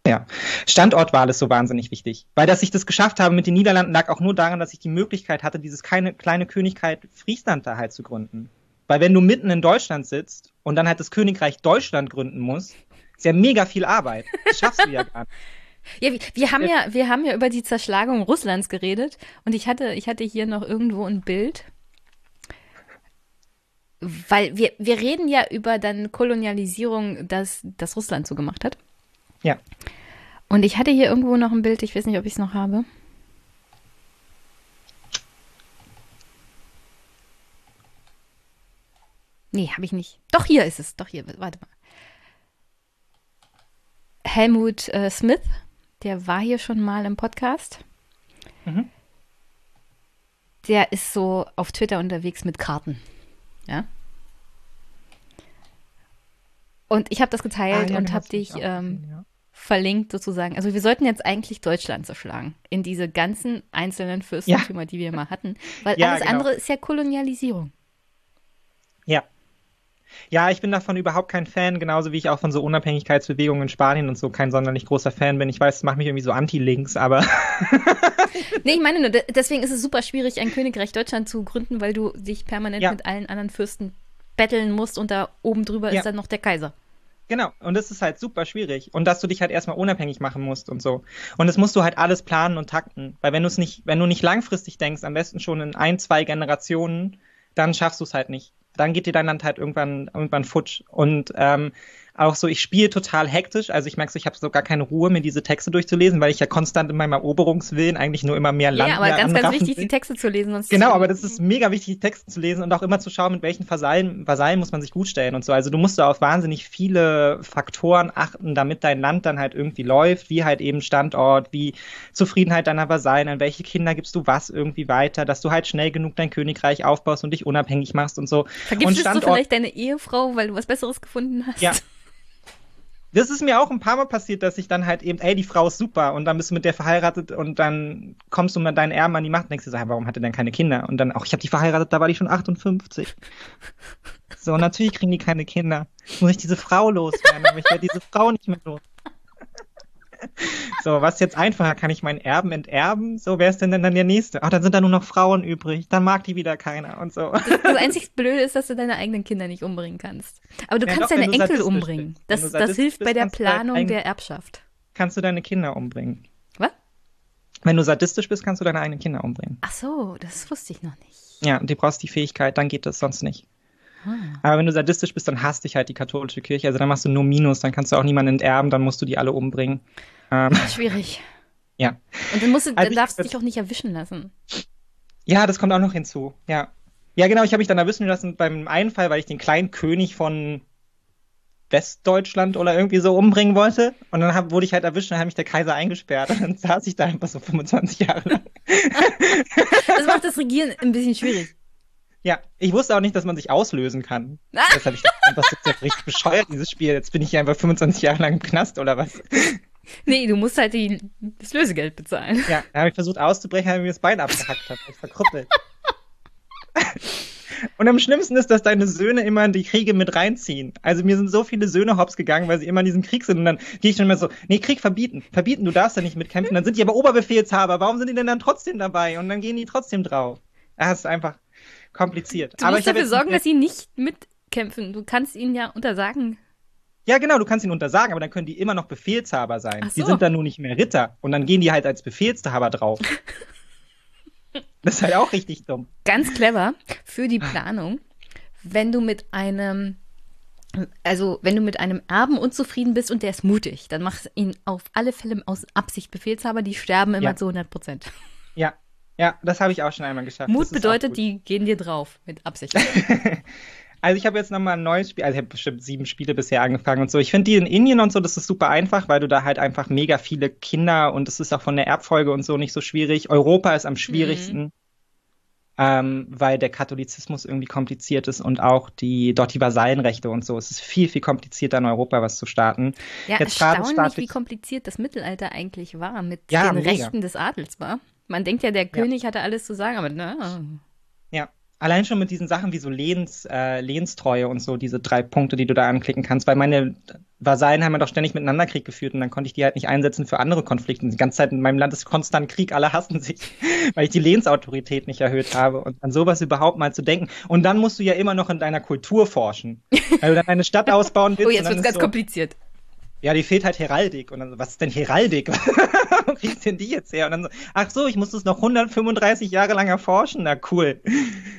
ja, Standortwahl ist so wahnsinnig wichtig. Weil, dass ich das geschafft habe mit den Niederlanden, lag auch nur daran, dass ich die Möglichkeit hatte, dieses kleine, kleine Königkeit Friesland da halt zu gründen. Weil wenn du mitten in Deutschland sitzt und dann halt das Königreich Deutschland gründen musst, ist ja mega viel Arbeit. Das schaffst du ja gar nicht. Ja, wir, wir haben ja, wir haben ja über die Zerschlagung Russlands geredet und ich hatte, ich hatte hier noch irgendwo ein Bild. Weil wir, wir reden ja über dann Kolonialisierung, das, das Russland so gemacht hat. Ja. Und ich hatte hier irgendwo noch ein Bild, ich weiß nicht, ob ich es noch habe. Nee, habe ich nicht. Doch, hier ist es. Doch, hier. Warte mal. Helmut äh, Smith, der war hier schon mal im Podcast. Mhm. Der ist so auf Twitter unterwegs mit Karten. Ja. Und ich habe das geteilt Ah, ja, und habe dich ähm, gesehen, ja. verlinkt sozusagen. Also wir sollten jetzt eigentlich Deutschland zerschlagen in diese ganzen einzelnen Fürstentümer, die wir mal hatten. Weil Ja, alles genau. andere ist ja Kolonialisierung. Ja. Ja, ich bin davon überhaupt kein Fan, genauso wie ich auch von so Unabhängigkeitsbewegungen in Spanien und so kein sonderlich großer Fan bin. Ich weiß, es macht mich irgendwie so anti-links, aber Nee, ich meine nur, de- deswegen ist es super schwierig, ein Königreich Deutschland zu gründen, weil du dich permanent Ja. mit allen anderen Fürsten betteln musst und da oben drüber Ja. ist dann noch der Kaiser. Genau, und das ist halt super schwierig. Und dass du dich halt erstmal unabhängig machen musst und so. Und das musst du halt alles planen und takten. Weil wenn du es nicht, wenn du nicht langfristig denkst, am besten schon in ein, zwei Generationen, dann schaffst du es halt nicht. Dann geht dir dein Land halt irgendwann, irgendwann futsch. Und ähm, auch so, ich spiele total hektisch. Also ich merke so, ich habe so gar keine Ruhe, mir diese Texte durchzulesen, weil ich ja konstant in meinem Eroberungswillen eigentlich nur immer mehr Land ja, aber ganz, ganz wichtig, will. die Texte zu lesen. Sonst Genau, aber das ist mega wichtig, die Texte zu lesen und auch immer zu schauen, mit welchen Vasallen, Vasallen muss man sich gut stellen und so. Also du musst da auf wahnsinnig viele Faktoren achten, damit dein Land dann halt irgendwie läuft, wie halt eben Standort, wie Zufriedenheit deiner Vasallen, an welche Kinder gibst du was irgendwie weiter, dass du halt schnell genug dein Königreich aufbaust und dich unabhängig machst und so. und Vergiftest du vielleicht deine Ehefrau, weil du was Besseres gefunden hast? Ja. Das ist mir auch ein paar Mal passiert, dass ich dann halt eben, ey, die Frau ist super und dann bist du mit der verheiratet und dann kommst du mit deinen Erben an die Macht und denkst dir so, "Hä, warum hat er denn keine Kinder? Und dann auch, ich habe die verheiratet, da war die schon 58. So, natürlich kriegen die keine Kinder. Muss ich diese Frau loswerden, aber ich werde diese Frau nicht mehr los. So, was jetzt einfacher? Kann ich meinen Erben enterben? So, wer ist denn dann der Nächste? Ach, dann sind da nur noch Frauen übrig. Dann mag die wieder keiner und so. Das einzig Blöde ist, dass du deine eigenen Kinder nicht umbringen kannst. Aber du Ja, kannst doch, deine Enkel umbringen. Das, das hilft bei der Planung eigenen- der Erbschaft. Kannst du deine Kinder umbringen. Was? Wenn du sadistisch bist, kannst du deine eigenen Kinder umbringen. Ach so, das wusste ich noch nicht. Ja, und du brauchst die Fähigkeit, dann geht das sonst nicht. Hm. Aber wenn du sadistisch bist, dann hasst dich halt die katholische Kirche. Also dann machst du nur Minus, dann kannst du auch niemanden enterben, dann musst du die alle umbringen. Ähm, Schwierig. Ja. Und dann, musst du, also dann darfst du dich auch nicht erwischen lassen. Ja, das kommt auch noch hinzu. Ja. Ja, genau, ich habe mich dann erwischen lassen beim einen Fall, weil ich den kleinen König von Westdeutschland oder irgendwie so umbringen wollte. Und dann hab, wurde ich halt erwischt und dann hat mich der Kaiser eingesperrt. Und dann saß ich da einfach so 25 Jahre lang. das macht das Regieren ein bisschen schwierig. Ja, ich wusste auch nicht, dass man sich auslösen kann. Ah. Das habe ich einfach so richtig bescheuert, dieses Spiel. Jetzt bin ich hier einfach 25 Jahre lang im Knast oder was. Nee, du musst halt die, das Lösegeld bezahlen. Ja, da habe ich versucht auszubrechen, weil mir das Bein abgehackt hat. Ich verkrüppelt. Und am schlimmsten ist, dass deine Söhne immer in die Kriege mit reinziehen. Also mir sind so viele Söhne hops gegangen, weil sie immer in diesem Krieg sind. Und dann gehe ich dann immer so, nee, Krieg verbieten. Verbieten, du darfst da nicht mitkämpfen. Dann sind die aber Oberbefehlshaber. Warum sind die denn dann trotzdem dabei? Und dann gehen die trotzdem drauf. Das ist einfach kompliziert. Du musst dafür sorgen, dass sie nicht mitkämpfen. Du kannst ihnen ja untersagen. Ja, genau, du kannst ihnen untersagen, aber dann können die immer noch Befehlshaber sein. So. Die sind dann nur nicht mehr Ritter. Und dann gehen die halt als Befehlshaber drauf. das ist halt auch richtig dumm. Ganz clever für die Planung. Wenn du mit einem also, wenn du mit einem Erben unzufrieden bist und der ist mutig, dann machst du ihn auf alle Fälle aus Absicht Befehlshaber, die sterben immer ja. zu 100 Prozent. Ja, ja, das habe ich auch schon einmal geschafft. Mut bedeutet, die gehen dir drauf mit Absicht. also ich habe jetzt nochmal ein neues Spiel, also ich habe bestimmt sieben Spiele bisher angefangen und so. Ich finde die in Indien und so, das ist super einfach, weil du da halt einfach mega viele Kinder und es ist auch von der Erbfolge und so nicht so schwierig. Europa ist am schwierigsten. Mhm. Ähm, weil der Katholizismus irgendwie kompliziert ist und auch die dort die Vasallenrechte und so. Es ist viel, viel komplizierter in Europa was zu starten. Ja, Jetzt erstaunlich, wie kompliziert das Mittelalter eigentlich war mit ja, den mega. Rechten des Adels war. Man denkt ja, der König ja. hatte alles zu sagen, aber na. Ja, allein schon mit diesen Sachen wie so Lehns, äh, Lehnstreue und so, diese drei Punkte, die du da anklicken kannst, weil meine Vasallen haben ja doch ständig miteinander Krieg geführt und dann konnte ich die halt nicht einsetzen für andere Konflikte. Die ganze Zeit in meinem Land ist konstant Krieg, alle hassen sich, weil ich die Lehnsautorität nicht erhöht habe und an sowas überhaupt mal zu denken. Und dann musst du ja immer noch in deiner Kultur forschen. Weil du dann eine Stadt ausbauen willst. Oh, jetzt wird's ganz so, kompliziert ja, die fehlt halt Heraldik. Und dann so, was ist denn Heraldik? Wo kriegst denn die jetzt her? Und dann so, ach so, ich muss das noch 135 Jahre lang erforschen. Na cool.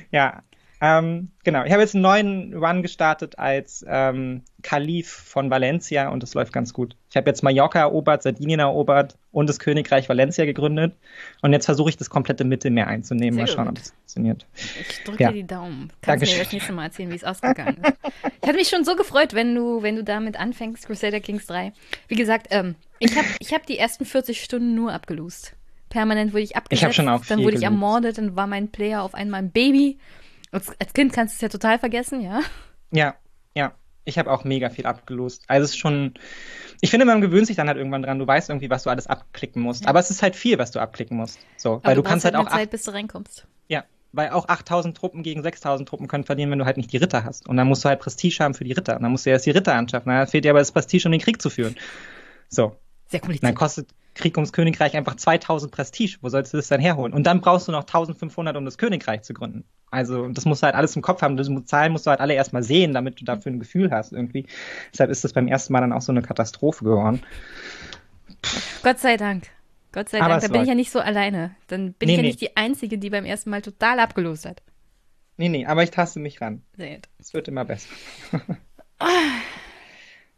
Ja, ähm, genau, ich habe jetzt einen neuen Run gestartet als ähm, Kalif von Valencia und das läuft ganz gut. Ich habe jetzt Mallorca erobert, Sardinien erobert und das Königreich Valencia gegründet und jetzt versuche ich das komplette Mittelmeer einzunehmen. Sehr mal schauen, gut. ob das funktioniert. Ich drücke ja. dir die Daumen. Kannst Dankeschön. mir das nächste Mal erzählen, wie es ausgegangen ist. ich hatte mich schon so gefreut, wenn du, wenn du damit anfängst, Crusader Kings 3. Wie gesagt, ähm, ich habe ich hab die ersten 40 Stunden nur abgelost. Permanent wurde ich abgesetzt. Ich habe schon auch Dann wurde ich ermordet, dann war mein Player auf einmal ein Baby. Als, Kind kannst du es ja total vergessen, ja? Ja, ja. Ich habe auch mega viel abgelost. Also es ist schon, ich finde, man gewöhnt sich dann halt irgendwann dran. Du weißt irgendwie, was du alles abklicken musst. Ja. Aber es ist halt viel, was du abklicken musst. So, Aber weil du, du kannst halt, halt auch Zeit, bis du reinkommst. Ja, weil auch 8000 Truppen gegen 6000 Truppen können verlieren, wenn du halt nicht die Ritter hast. Und dann musst du halt Prestige haben für die Ritter. Und dann musst du erst die Ritter anschaffen. Dann fehlt dir aber das Prestige, um den Krieg zu führen. So. Sehr kompliziert. Dann kostet Krieg ums Königreich einfach 2000 Prestige. Wo sollst du das dann herholen? Und dann brauchst du noch 1500, um das Königreich zu gründen. Also das musst du halt alles im Kopf haben. Diese Zahlen musst du halt alle erstmal sehen, damit du dafür ein Gefühl hast irgendwie. Deshalb ist das beim ersten Mal dann auch so eine Katastrophe geworden. Gott sei Dank. Gott sei Dank, da bin ich ja nicht so alleine. Dann bin nee, ich ja nee. nicht die Einzige, die beim ersten Mal total abgelost hat. Nee, nee, aber ich taste mich ran. Seht. Es wird immer besser.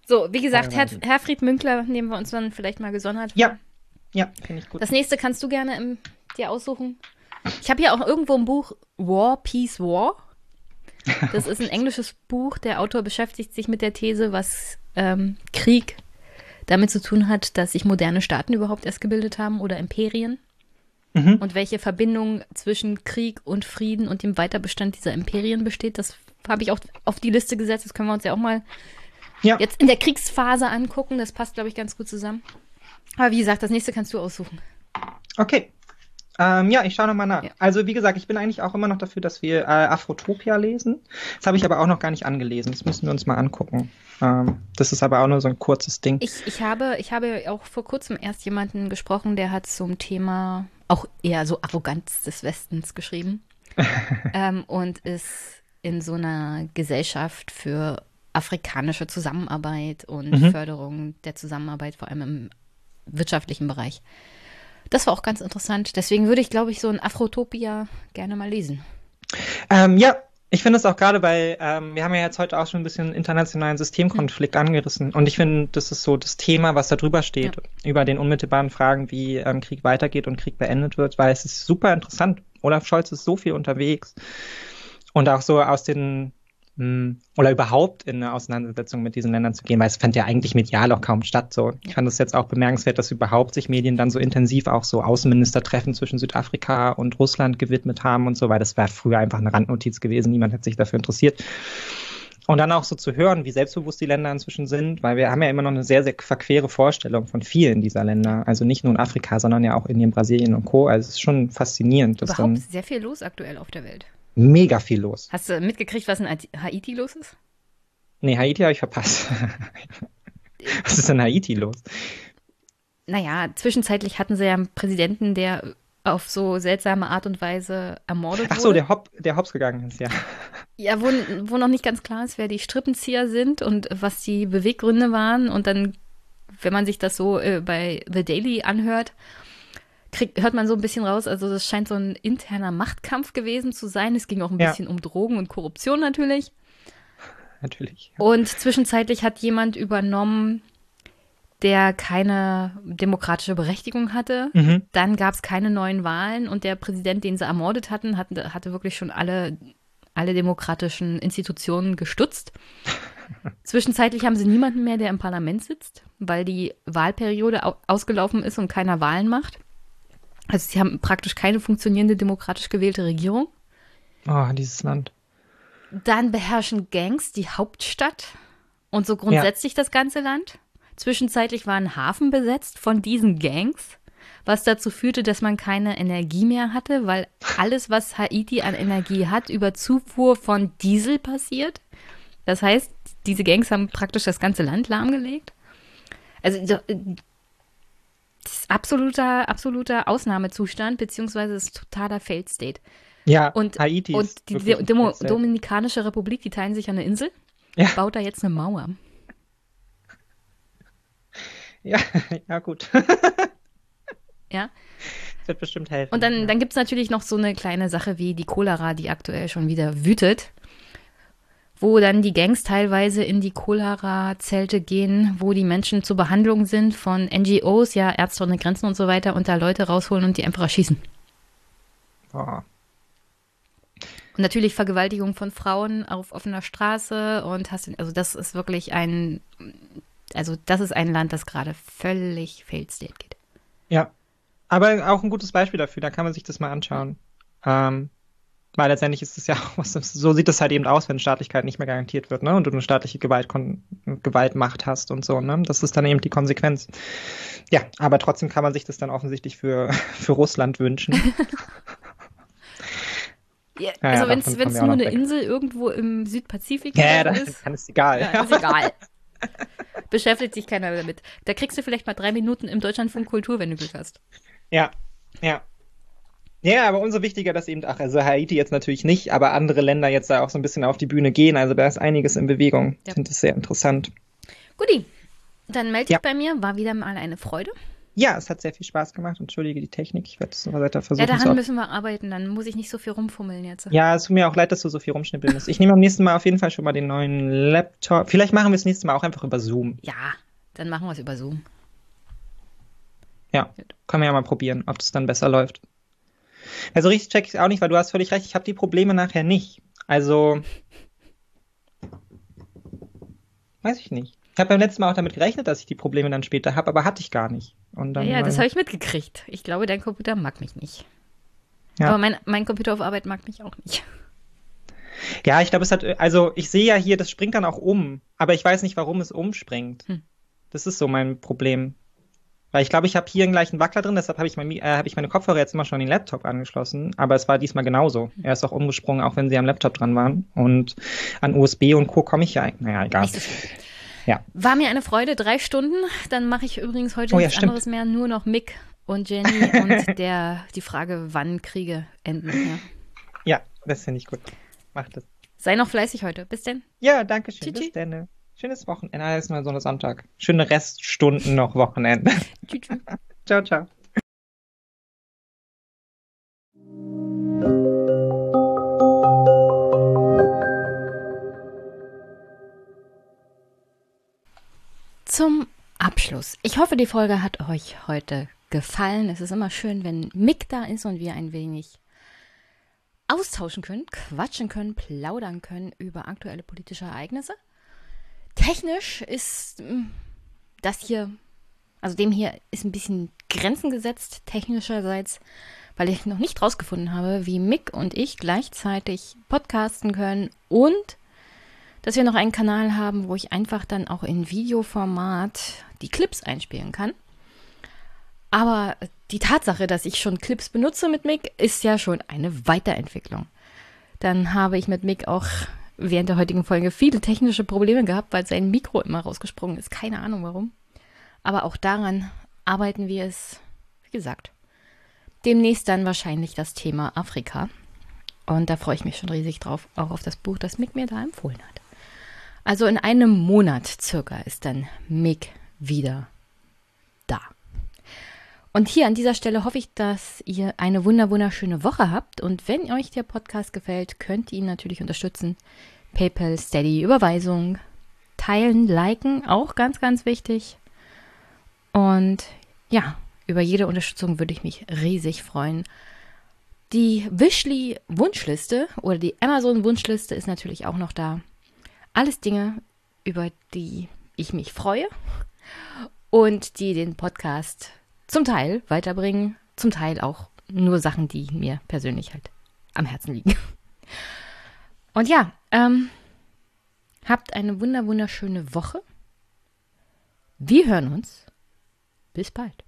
so, wie gesagt, Herr, Herfried Münkler nehmen wir uns dann vielleicht mal gesondert. Ja, ja, finde ich gut. Das nächste kannst du gerne im, dir aussuchen. Ich habe hier auch irgendwo ein Buch War, Peace, War. Das ist ein englisches Buch. Der Autor beschäftigt sich mit der These, was ähm, Krieg damit zu tun hat, dass sich moderne Staaten überhaupt erst gebildet haben oder Imperien. Mhm. Und welche Verbindung zwischen Krieg und Frieden und dem Weiterbestand dieser Imperien besteht. Das habe ich auch auf die Liste gesetzt. Das können wir uns ja auch mal ja. jetzt in der Kriegsphase angucken. Das passt, glaube ich, ganz gut zusammen. Aber wie gesagt, das nächste kannst du aussuchen. Okay. Ähm, ja, ich schaue nochmal nach. Ja. Also wie gesagt, ich bin eigentlich auch immer noch dafür, dass wir äh, Afrotopia lesen. Das habe ich aber auch noch gar nicht angelesen. Das müssen wir uns mal angucken. Ähm, das ist aber auch nur so ein kurzes Ding. Ich, ich, habe, ich habe auch vor kurzem erst jemanden gesprochen, der hat zum Thema auch eher so Arroganz des Westens geschrieben. ähm, und ist in so einer Gesellschaft für afrikanische Zusammenarbeit und mhm. Förderung der Zusammenarbeit, vor allem im wirtschaftlichen Bereich. Das war auch ganz interessant. Deswegen würde ich, glaube ich, so ein Afrotopia gerne mal lesen. Ähm, ja, Ich finde es auch gerade bei, ähm, wir haben ja jetzt heute auch schon ein bisschen internationalen Systemkonflikt mhm. angerissen. Und ich finde, das ist so das Thema, was da drüber steht, ja. über den unmittelbaren Fragen, wie ähm, Krieg weitergeht und Krieg beendet wird, weil es ist super interessant. Olaf Scholz ist so viel unterwegs. Und auch so aus den oder überhaupt in eine Auseinandersetzung mit diesen Ländern zu gehen, weil es fand ja eigentlich medial auch kaum statt. So, ich fand es jetzt auch bemerkenswert, dass überhaupt sich Medien dann so intensiv auch so Außenministertreffen zwischen Südafrika und Russland gewidmet haben und so, weil das war früher einfach eine Randnotiz gewesen. Niemand hat sich dafür interessiert. Und dann auch so zu hören, wie selbstbewusst die Länder inzwischen sind, weil wir haben ja immer noch eine sehr, sehr verquere Vorstellung von vielen dieser Länder. Also nicht nur in Afrika, sondern ja auch Indien, Brasilien und Co. Also es ist schon faszinierend. Dass Überhaupt sehr viel los aktuell auf der Welt mega viel los. Hast du mitgekriegt, was in Haiti los ist? Nee, Haiti habe ich verpasst. was ist in Haiti los? Naja, zwischenzeitlich hatten sie ja einen Präsidenten, der auf so seltsame Art und Weise ermordet wurde. Ach so, der, Hop, der Hops gegangen ist, ja. Ja, wo, wo noch nicht ganz klar ist, wer die Strippenzieher sind und was die Beweggründe waren. Und dann, wenn man sich das so äh, bei The Daily anhört, kriegt, hört man so ein bisschen raus, also das scheint so ein interner Machtkampf gewesen zu sein. Es ging auch ein ja. bisschen um Drogen und Korruption natürlich. Natürlich. Ja. Und zwischenzeitlich hat jemand übernommen, der keine demokratische Berechtigung hatte. Mhm. Dann gab es keine neuen Wahlen und der Präsident, den sie ermordet hatten, hatte, hatte wirklich schon alle, alle demokratischen Institutionen gestutzt. Zwischenzeitlich haben sie niemanden mehr, der im Parlament sitzt, weil die Wahlperiode ausgelaufen ist und keiner Wahlen macht. Also sie haben praktisch keine funktionierende demokratisch gewählte Regierung. Oh, dieses Land. Dann beherrschen Gangs die Hauptstadt und so grundsätzlich ja. das ganze Land. Zwischenzeitlich war ein Hafen besetzt von diesen Gangs, was dazu führte, dass man keine Energie mehr hatte, weil alles, was Haiti an Energie hat, über Zufuhr von Diesel passiert. Das heißt, diese Gangs haben praktisch das ganze Land lahmgelegt. Also absoluter, absoluter Ausnahmezustand, beziehungsweise ist totaler Failed State. Ja, und, Haiti und die Demo Dominikanische Republik, die teilen sich eine Insel, ja. baut da jetzt eine Mauer. Ja, ja, gut. ja. Das wird bestimmt helfen. Und dann, ja. dann gibt es natürlich noch so eine kleine Sache wie die Cholera, die aktuell schon wieder wütet wo dann die Gangs teilweise in die Cholera-Zelte gehen, wo die Menschen zur Behandlung sind von NGOs, ja, Ärzte ohne Grenzen und so weiter, und da Leute rausholen und die einfach erschießen. Oh. Und natürlich Vergewaltigung von Frauen auf offener Straße und hast, also das ist wirklich ein, also das ist ein Land, das gerade völlig failed state geht. Ja, aber auch ein gutes Beispiel dafür, da kann man sich das mal anschauen. Ähm, weil letztendlich ist es ja, so sieht es halt eben aus, wenn Staatlichkeit nicht mehr garantiert wird, ne? Und du eine staatliche Gewalt, Gewaltmacht hast und so, ne? Das ist dann eben die Konsequenz. Ja, aber trotzdem kann man sich das dann offensichtlich für, für Russland wünschen. ja, also ja, wenn es nur eine weg. Insel irgendwo im Südpazifik ja, dann, ist, dann ist egal. Ja, ist egal. Beschäftigt sich keiner damit. Da kriegst du vielleicht mal drei Minuten im Deutschlandfunk Kultur, wenn du Glück hast. Ja, ja. Ja, aber umso wichtiger, dass eben, ach, also Haiti jetzt natürlich nicht, aber andere Länder jetzt da auch so ein bisschen auf die Bühne gehen. Also da ist einiges in Bewegung. Ich finde das sehr interessant. Guti, dann melde dich ja. bei mir. War wieder mal eine Freude. Ja, es hat sehr viel Spaß gemacht. Entschuldige die Technik. Ich werde es so weiter versuchen. Ja, daran müssen wir arbeiten. Dann muss ich nicht so viel rumfummeln jetzt. Ja, es tut mir auch leid, dass du so viel rumschnippeln musst. Ich nehme am nächsten Mal auf jeden Fall schon mal den neuen Laptop. Vielleicht machen wir es nächstes Mal auch einfach über Zoom. Ja, dann machen wir es über Zoom. Ja, können wir ja mal probieren, ob das dann besser läuft. Also richtig check ich es auch nicht, weil du hast völlig recht, ich habe die Probleme nachher nicht. Also, weiß ich nicht. Ich habe beim letzten Mal auch damit gerechnet, dass ich die Probleme dann später habe, aber hatte ich gar nicht. Und dann ja, das habe ich mitgekriegt. Ich glaube, dein Computer mag mich nicht. Ja. Aber mein, mein Computer auf Arbeit mag mich auch nicht. Ja, ich glaube, es hat, also ich sehe ja hier, das springt dann auch um, aber ich weiß nicht, warum es umspringt. Hm. Das ist so mein Problem. Weil ich glaube, ich habe hier einen Wackler drin, deshalb habe ich, mein, äh, hab ich meine Kopfhörer jetzt immer schon an den Laptop angeschlossen. Aber es war diesmal genauso. Er ist auch umgesprungen, auch wenn sie am Laptop dran waren. Und an USB und Co. komme ich ja. Naja, egal. So ja. War mir eine Freude, drei Stunden. Dann mache ich übrigens heute oh, ja, nichts stimmt. anderes mehr, nur noch Mick und Jenny und der, die Frage, wann Kriege enden. Ja, ja das finde ich gut. Macht es. Sei noch fleißig heute. Bis denn. Ja, danke schön. Bis denn. Schönes Wochenende. Alles ist mal so ein Sonntag. Schöne Reststunden noch Wochenende. ciao, ciao. Zum Abschluss. Ich hoffe, die Folge hat euch heute gefallen. Es ist immer schön, wenn Mick da ist und wir ein wenig austauschen können, quatschen können, plaudern können über aktuelle politische Ereignisse. Technisch ist hm, das hier, also dem hier ist ein bisschen Grenzen gesetzt, technischerseits, weil ich noch nicht rausgefunden habe, wie Mick und ich gleichzeitig podcasten können und dass wir noch einen Kanal haben, wo ich einfach dann auch in Videoformat die Clips einspielen kann. Aber die Tatsache, dass ich schon Clips benutze mit Mick, ist ja schon eine Weiterentwicklung. Dann habe ich mit Mick auch während der heutigen Folge viele technische Probleme gehabt, weil sein Mikro immer rausgesprungen ist. Keine Ahnung warum. Aber auch daran arbeiten wir es, wie gesagt. Demnächst dann wahrscheinlich das Thema Afrika. Und da freue ich mich schon riesig drauf, auch auf das Buch, das Mick mir da empfohlen hat. Also in einem Monat circa ist dann Mick wieder da. Und hier an dieser Stelle hoffe ich, dass ihr eine wunderschöne Woche habt. Und wenn euch der Podcast gefällt, könnt ihr ihn natürlich unterstützen. PayPal, Steady, Überweisung, teilen, liken, auch ganz, ganz wichtig. Und ja, über jede Unterstützung würde ich mich riesig freuen. Die Wishly Wunschliste oder die Amazon Wunschliste ist natürlich auch noch da. Alles Dinge, über die ich mich freue und die den Podcast zum Teil weiterbringen, zum Teil auch nur Sachen, die mir persönlich halt am Herzen liegen. Und ja, ähm, habt eine wunder wunderschöne Woche. Wir hören uns. Bis bald.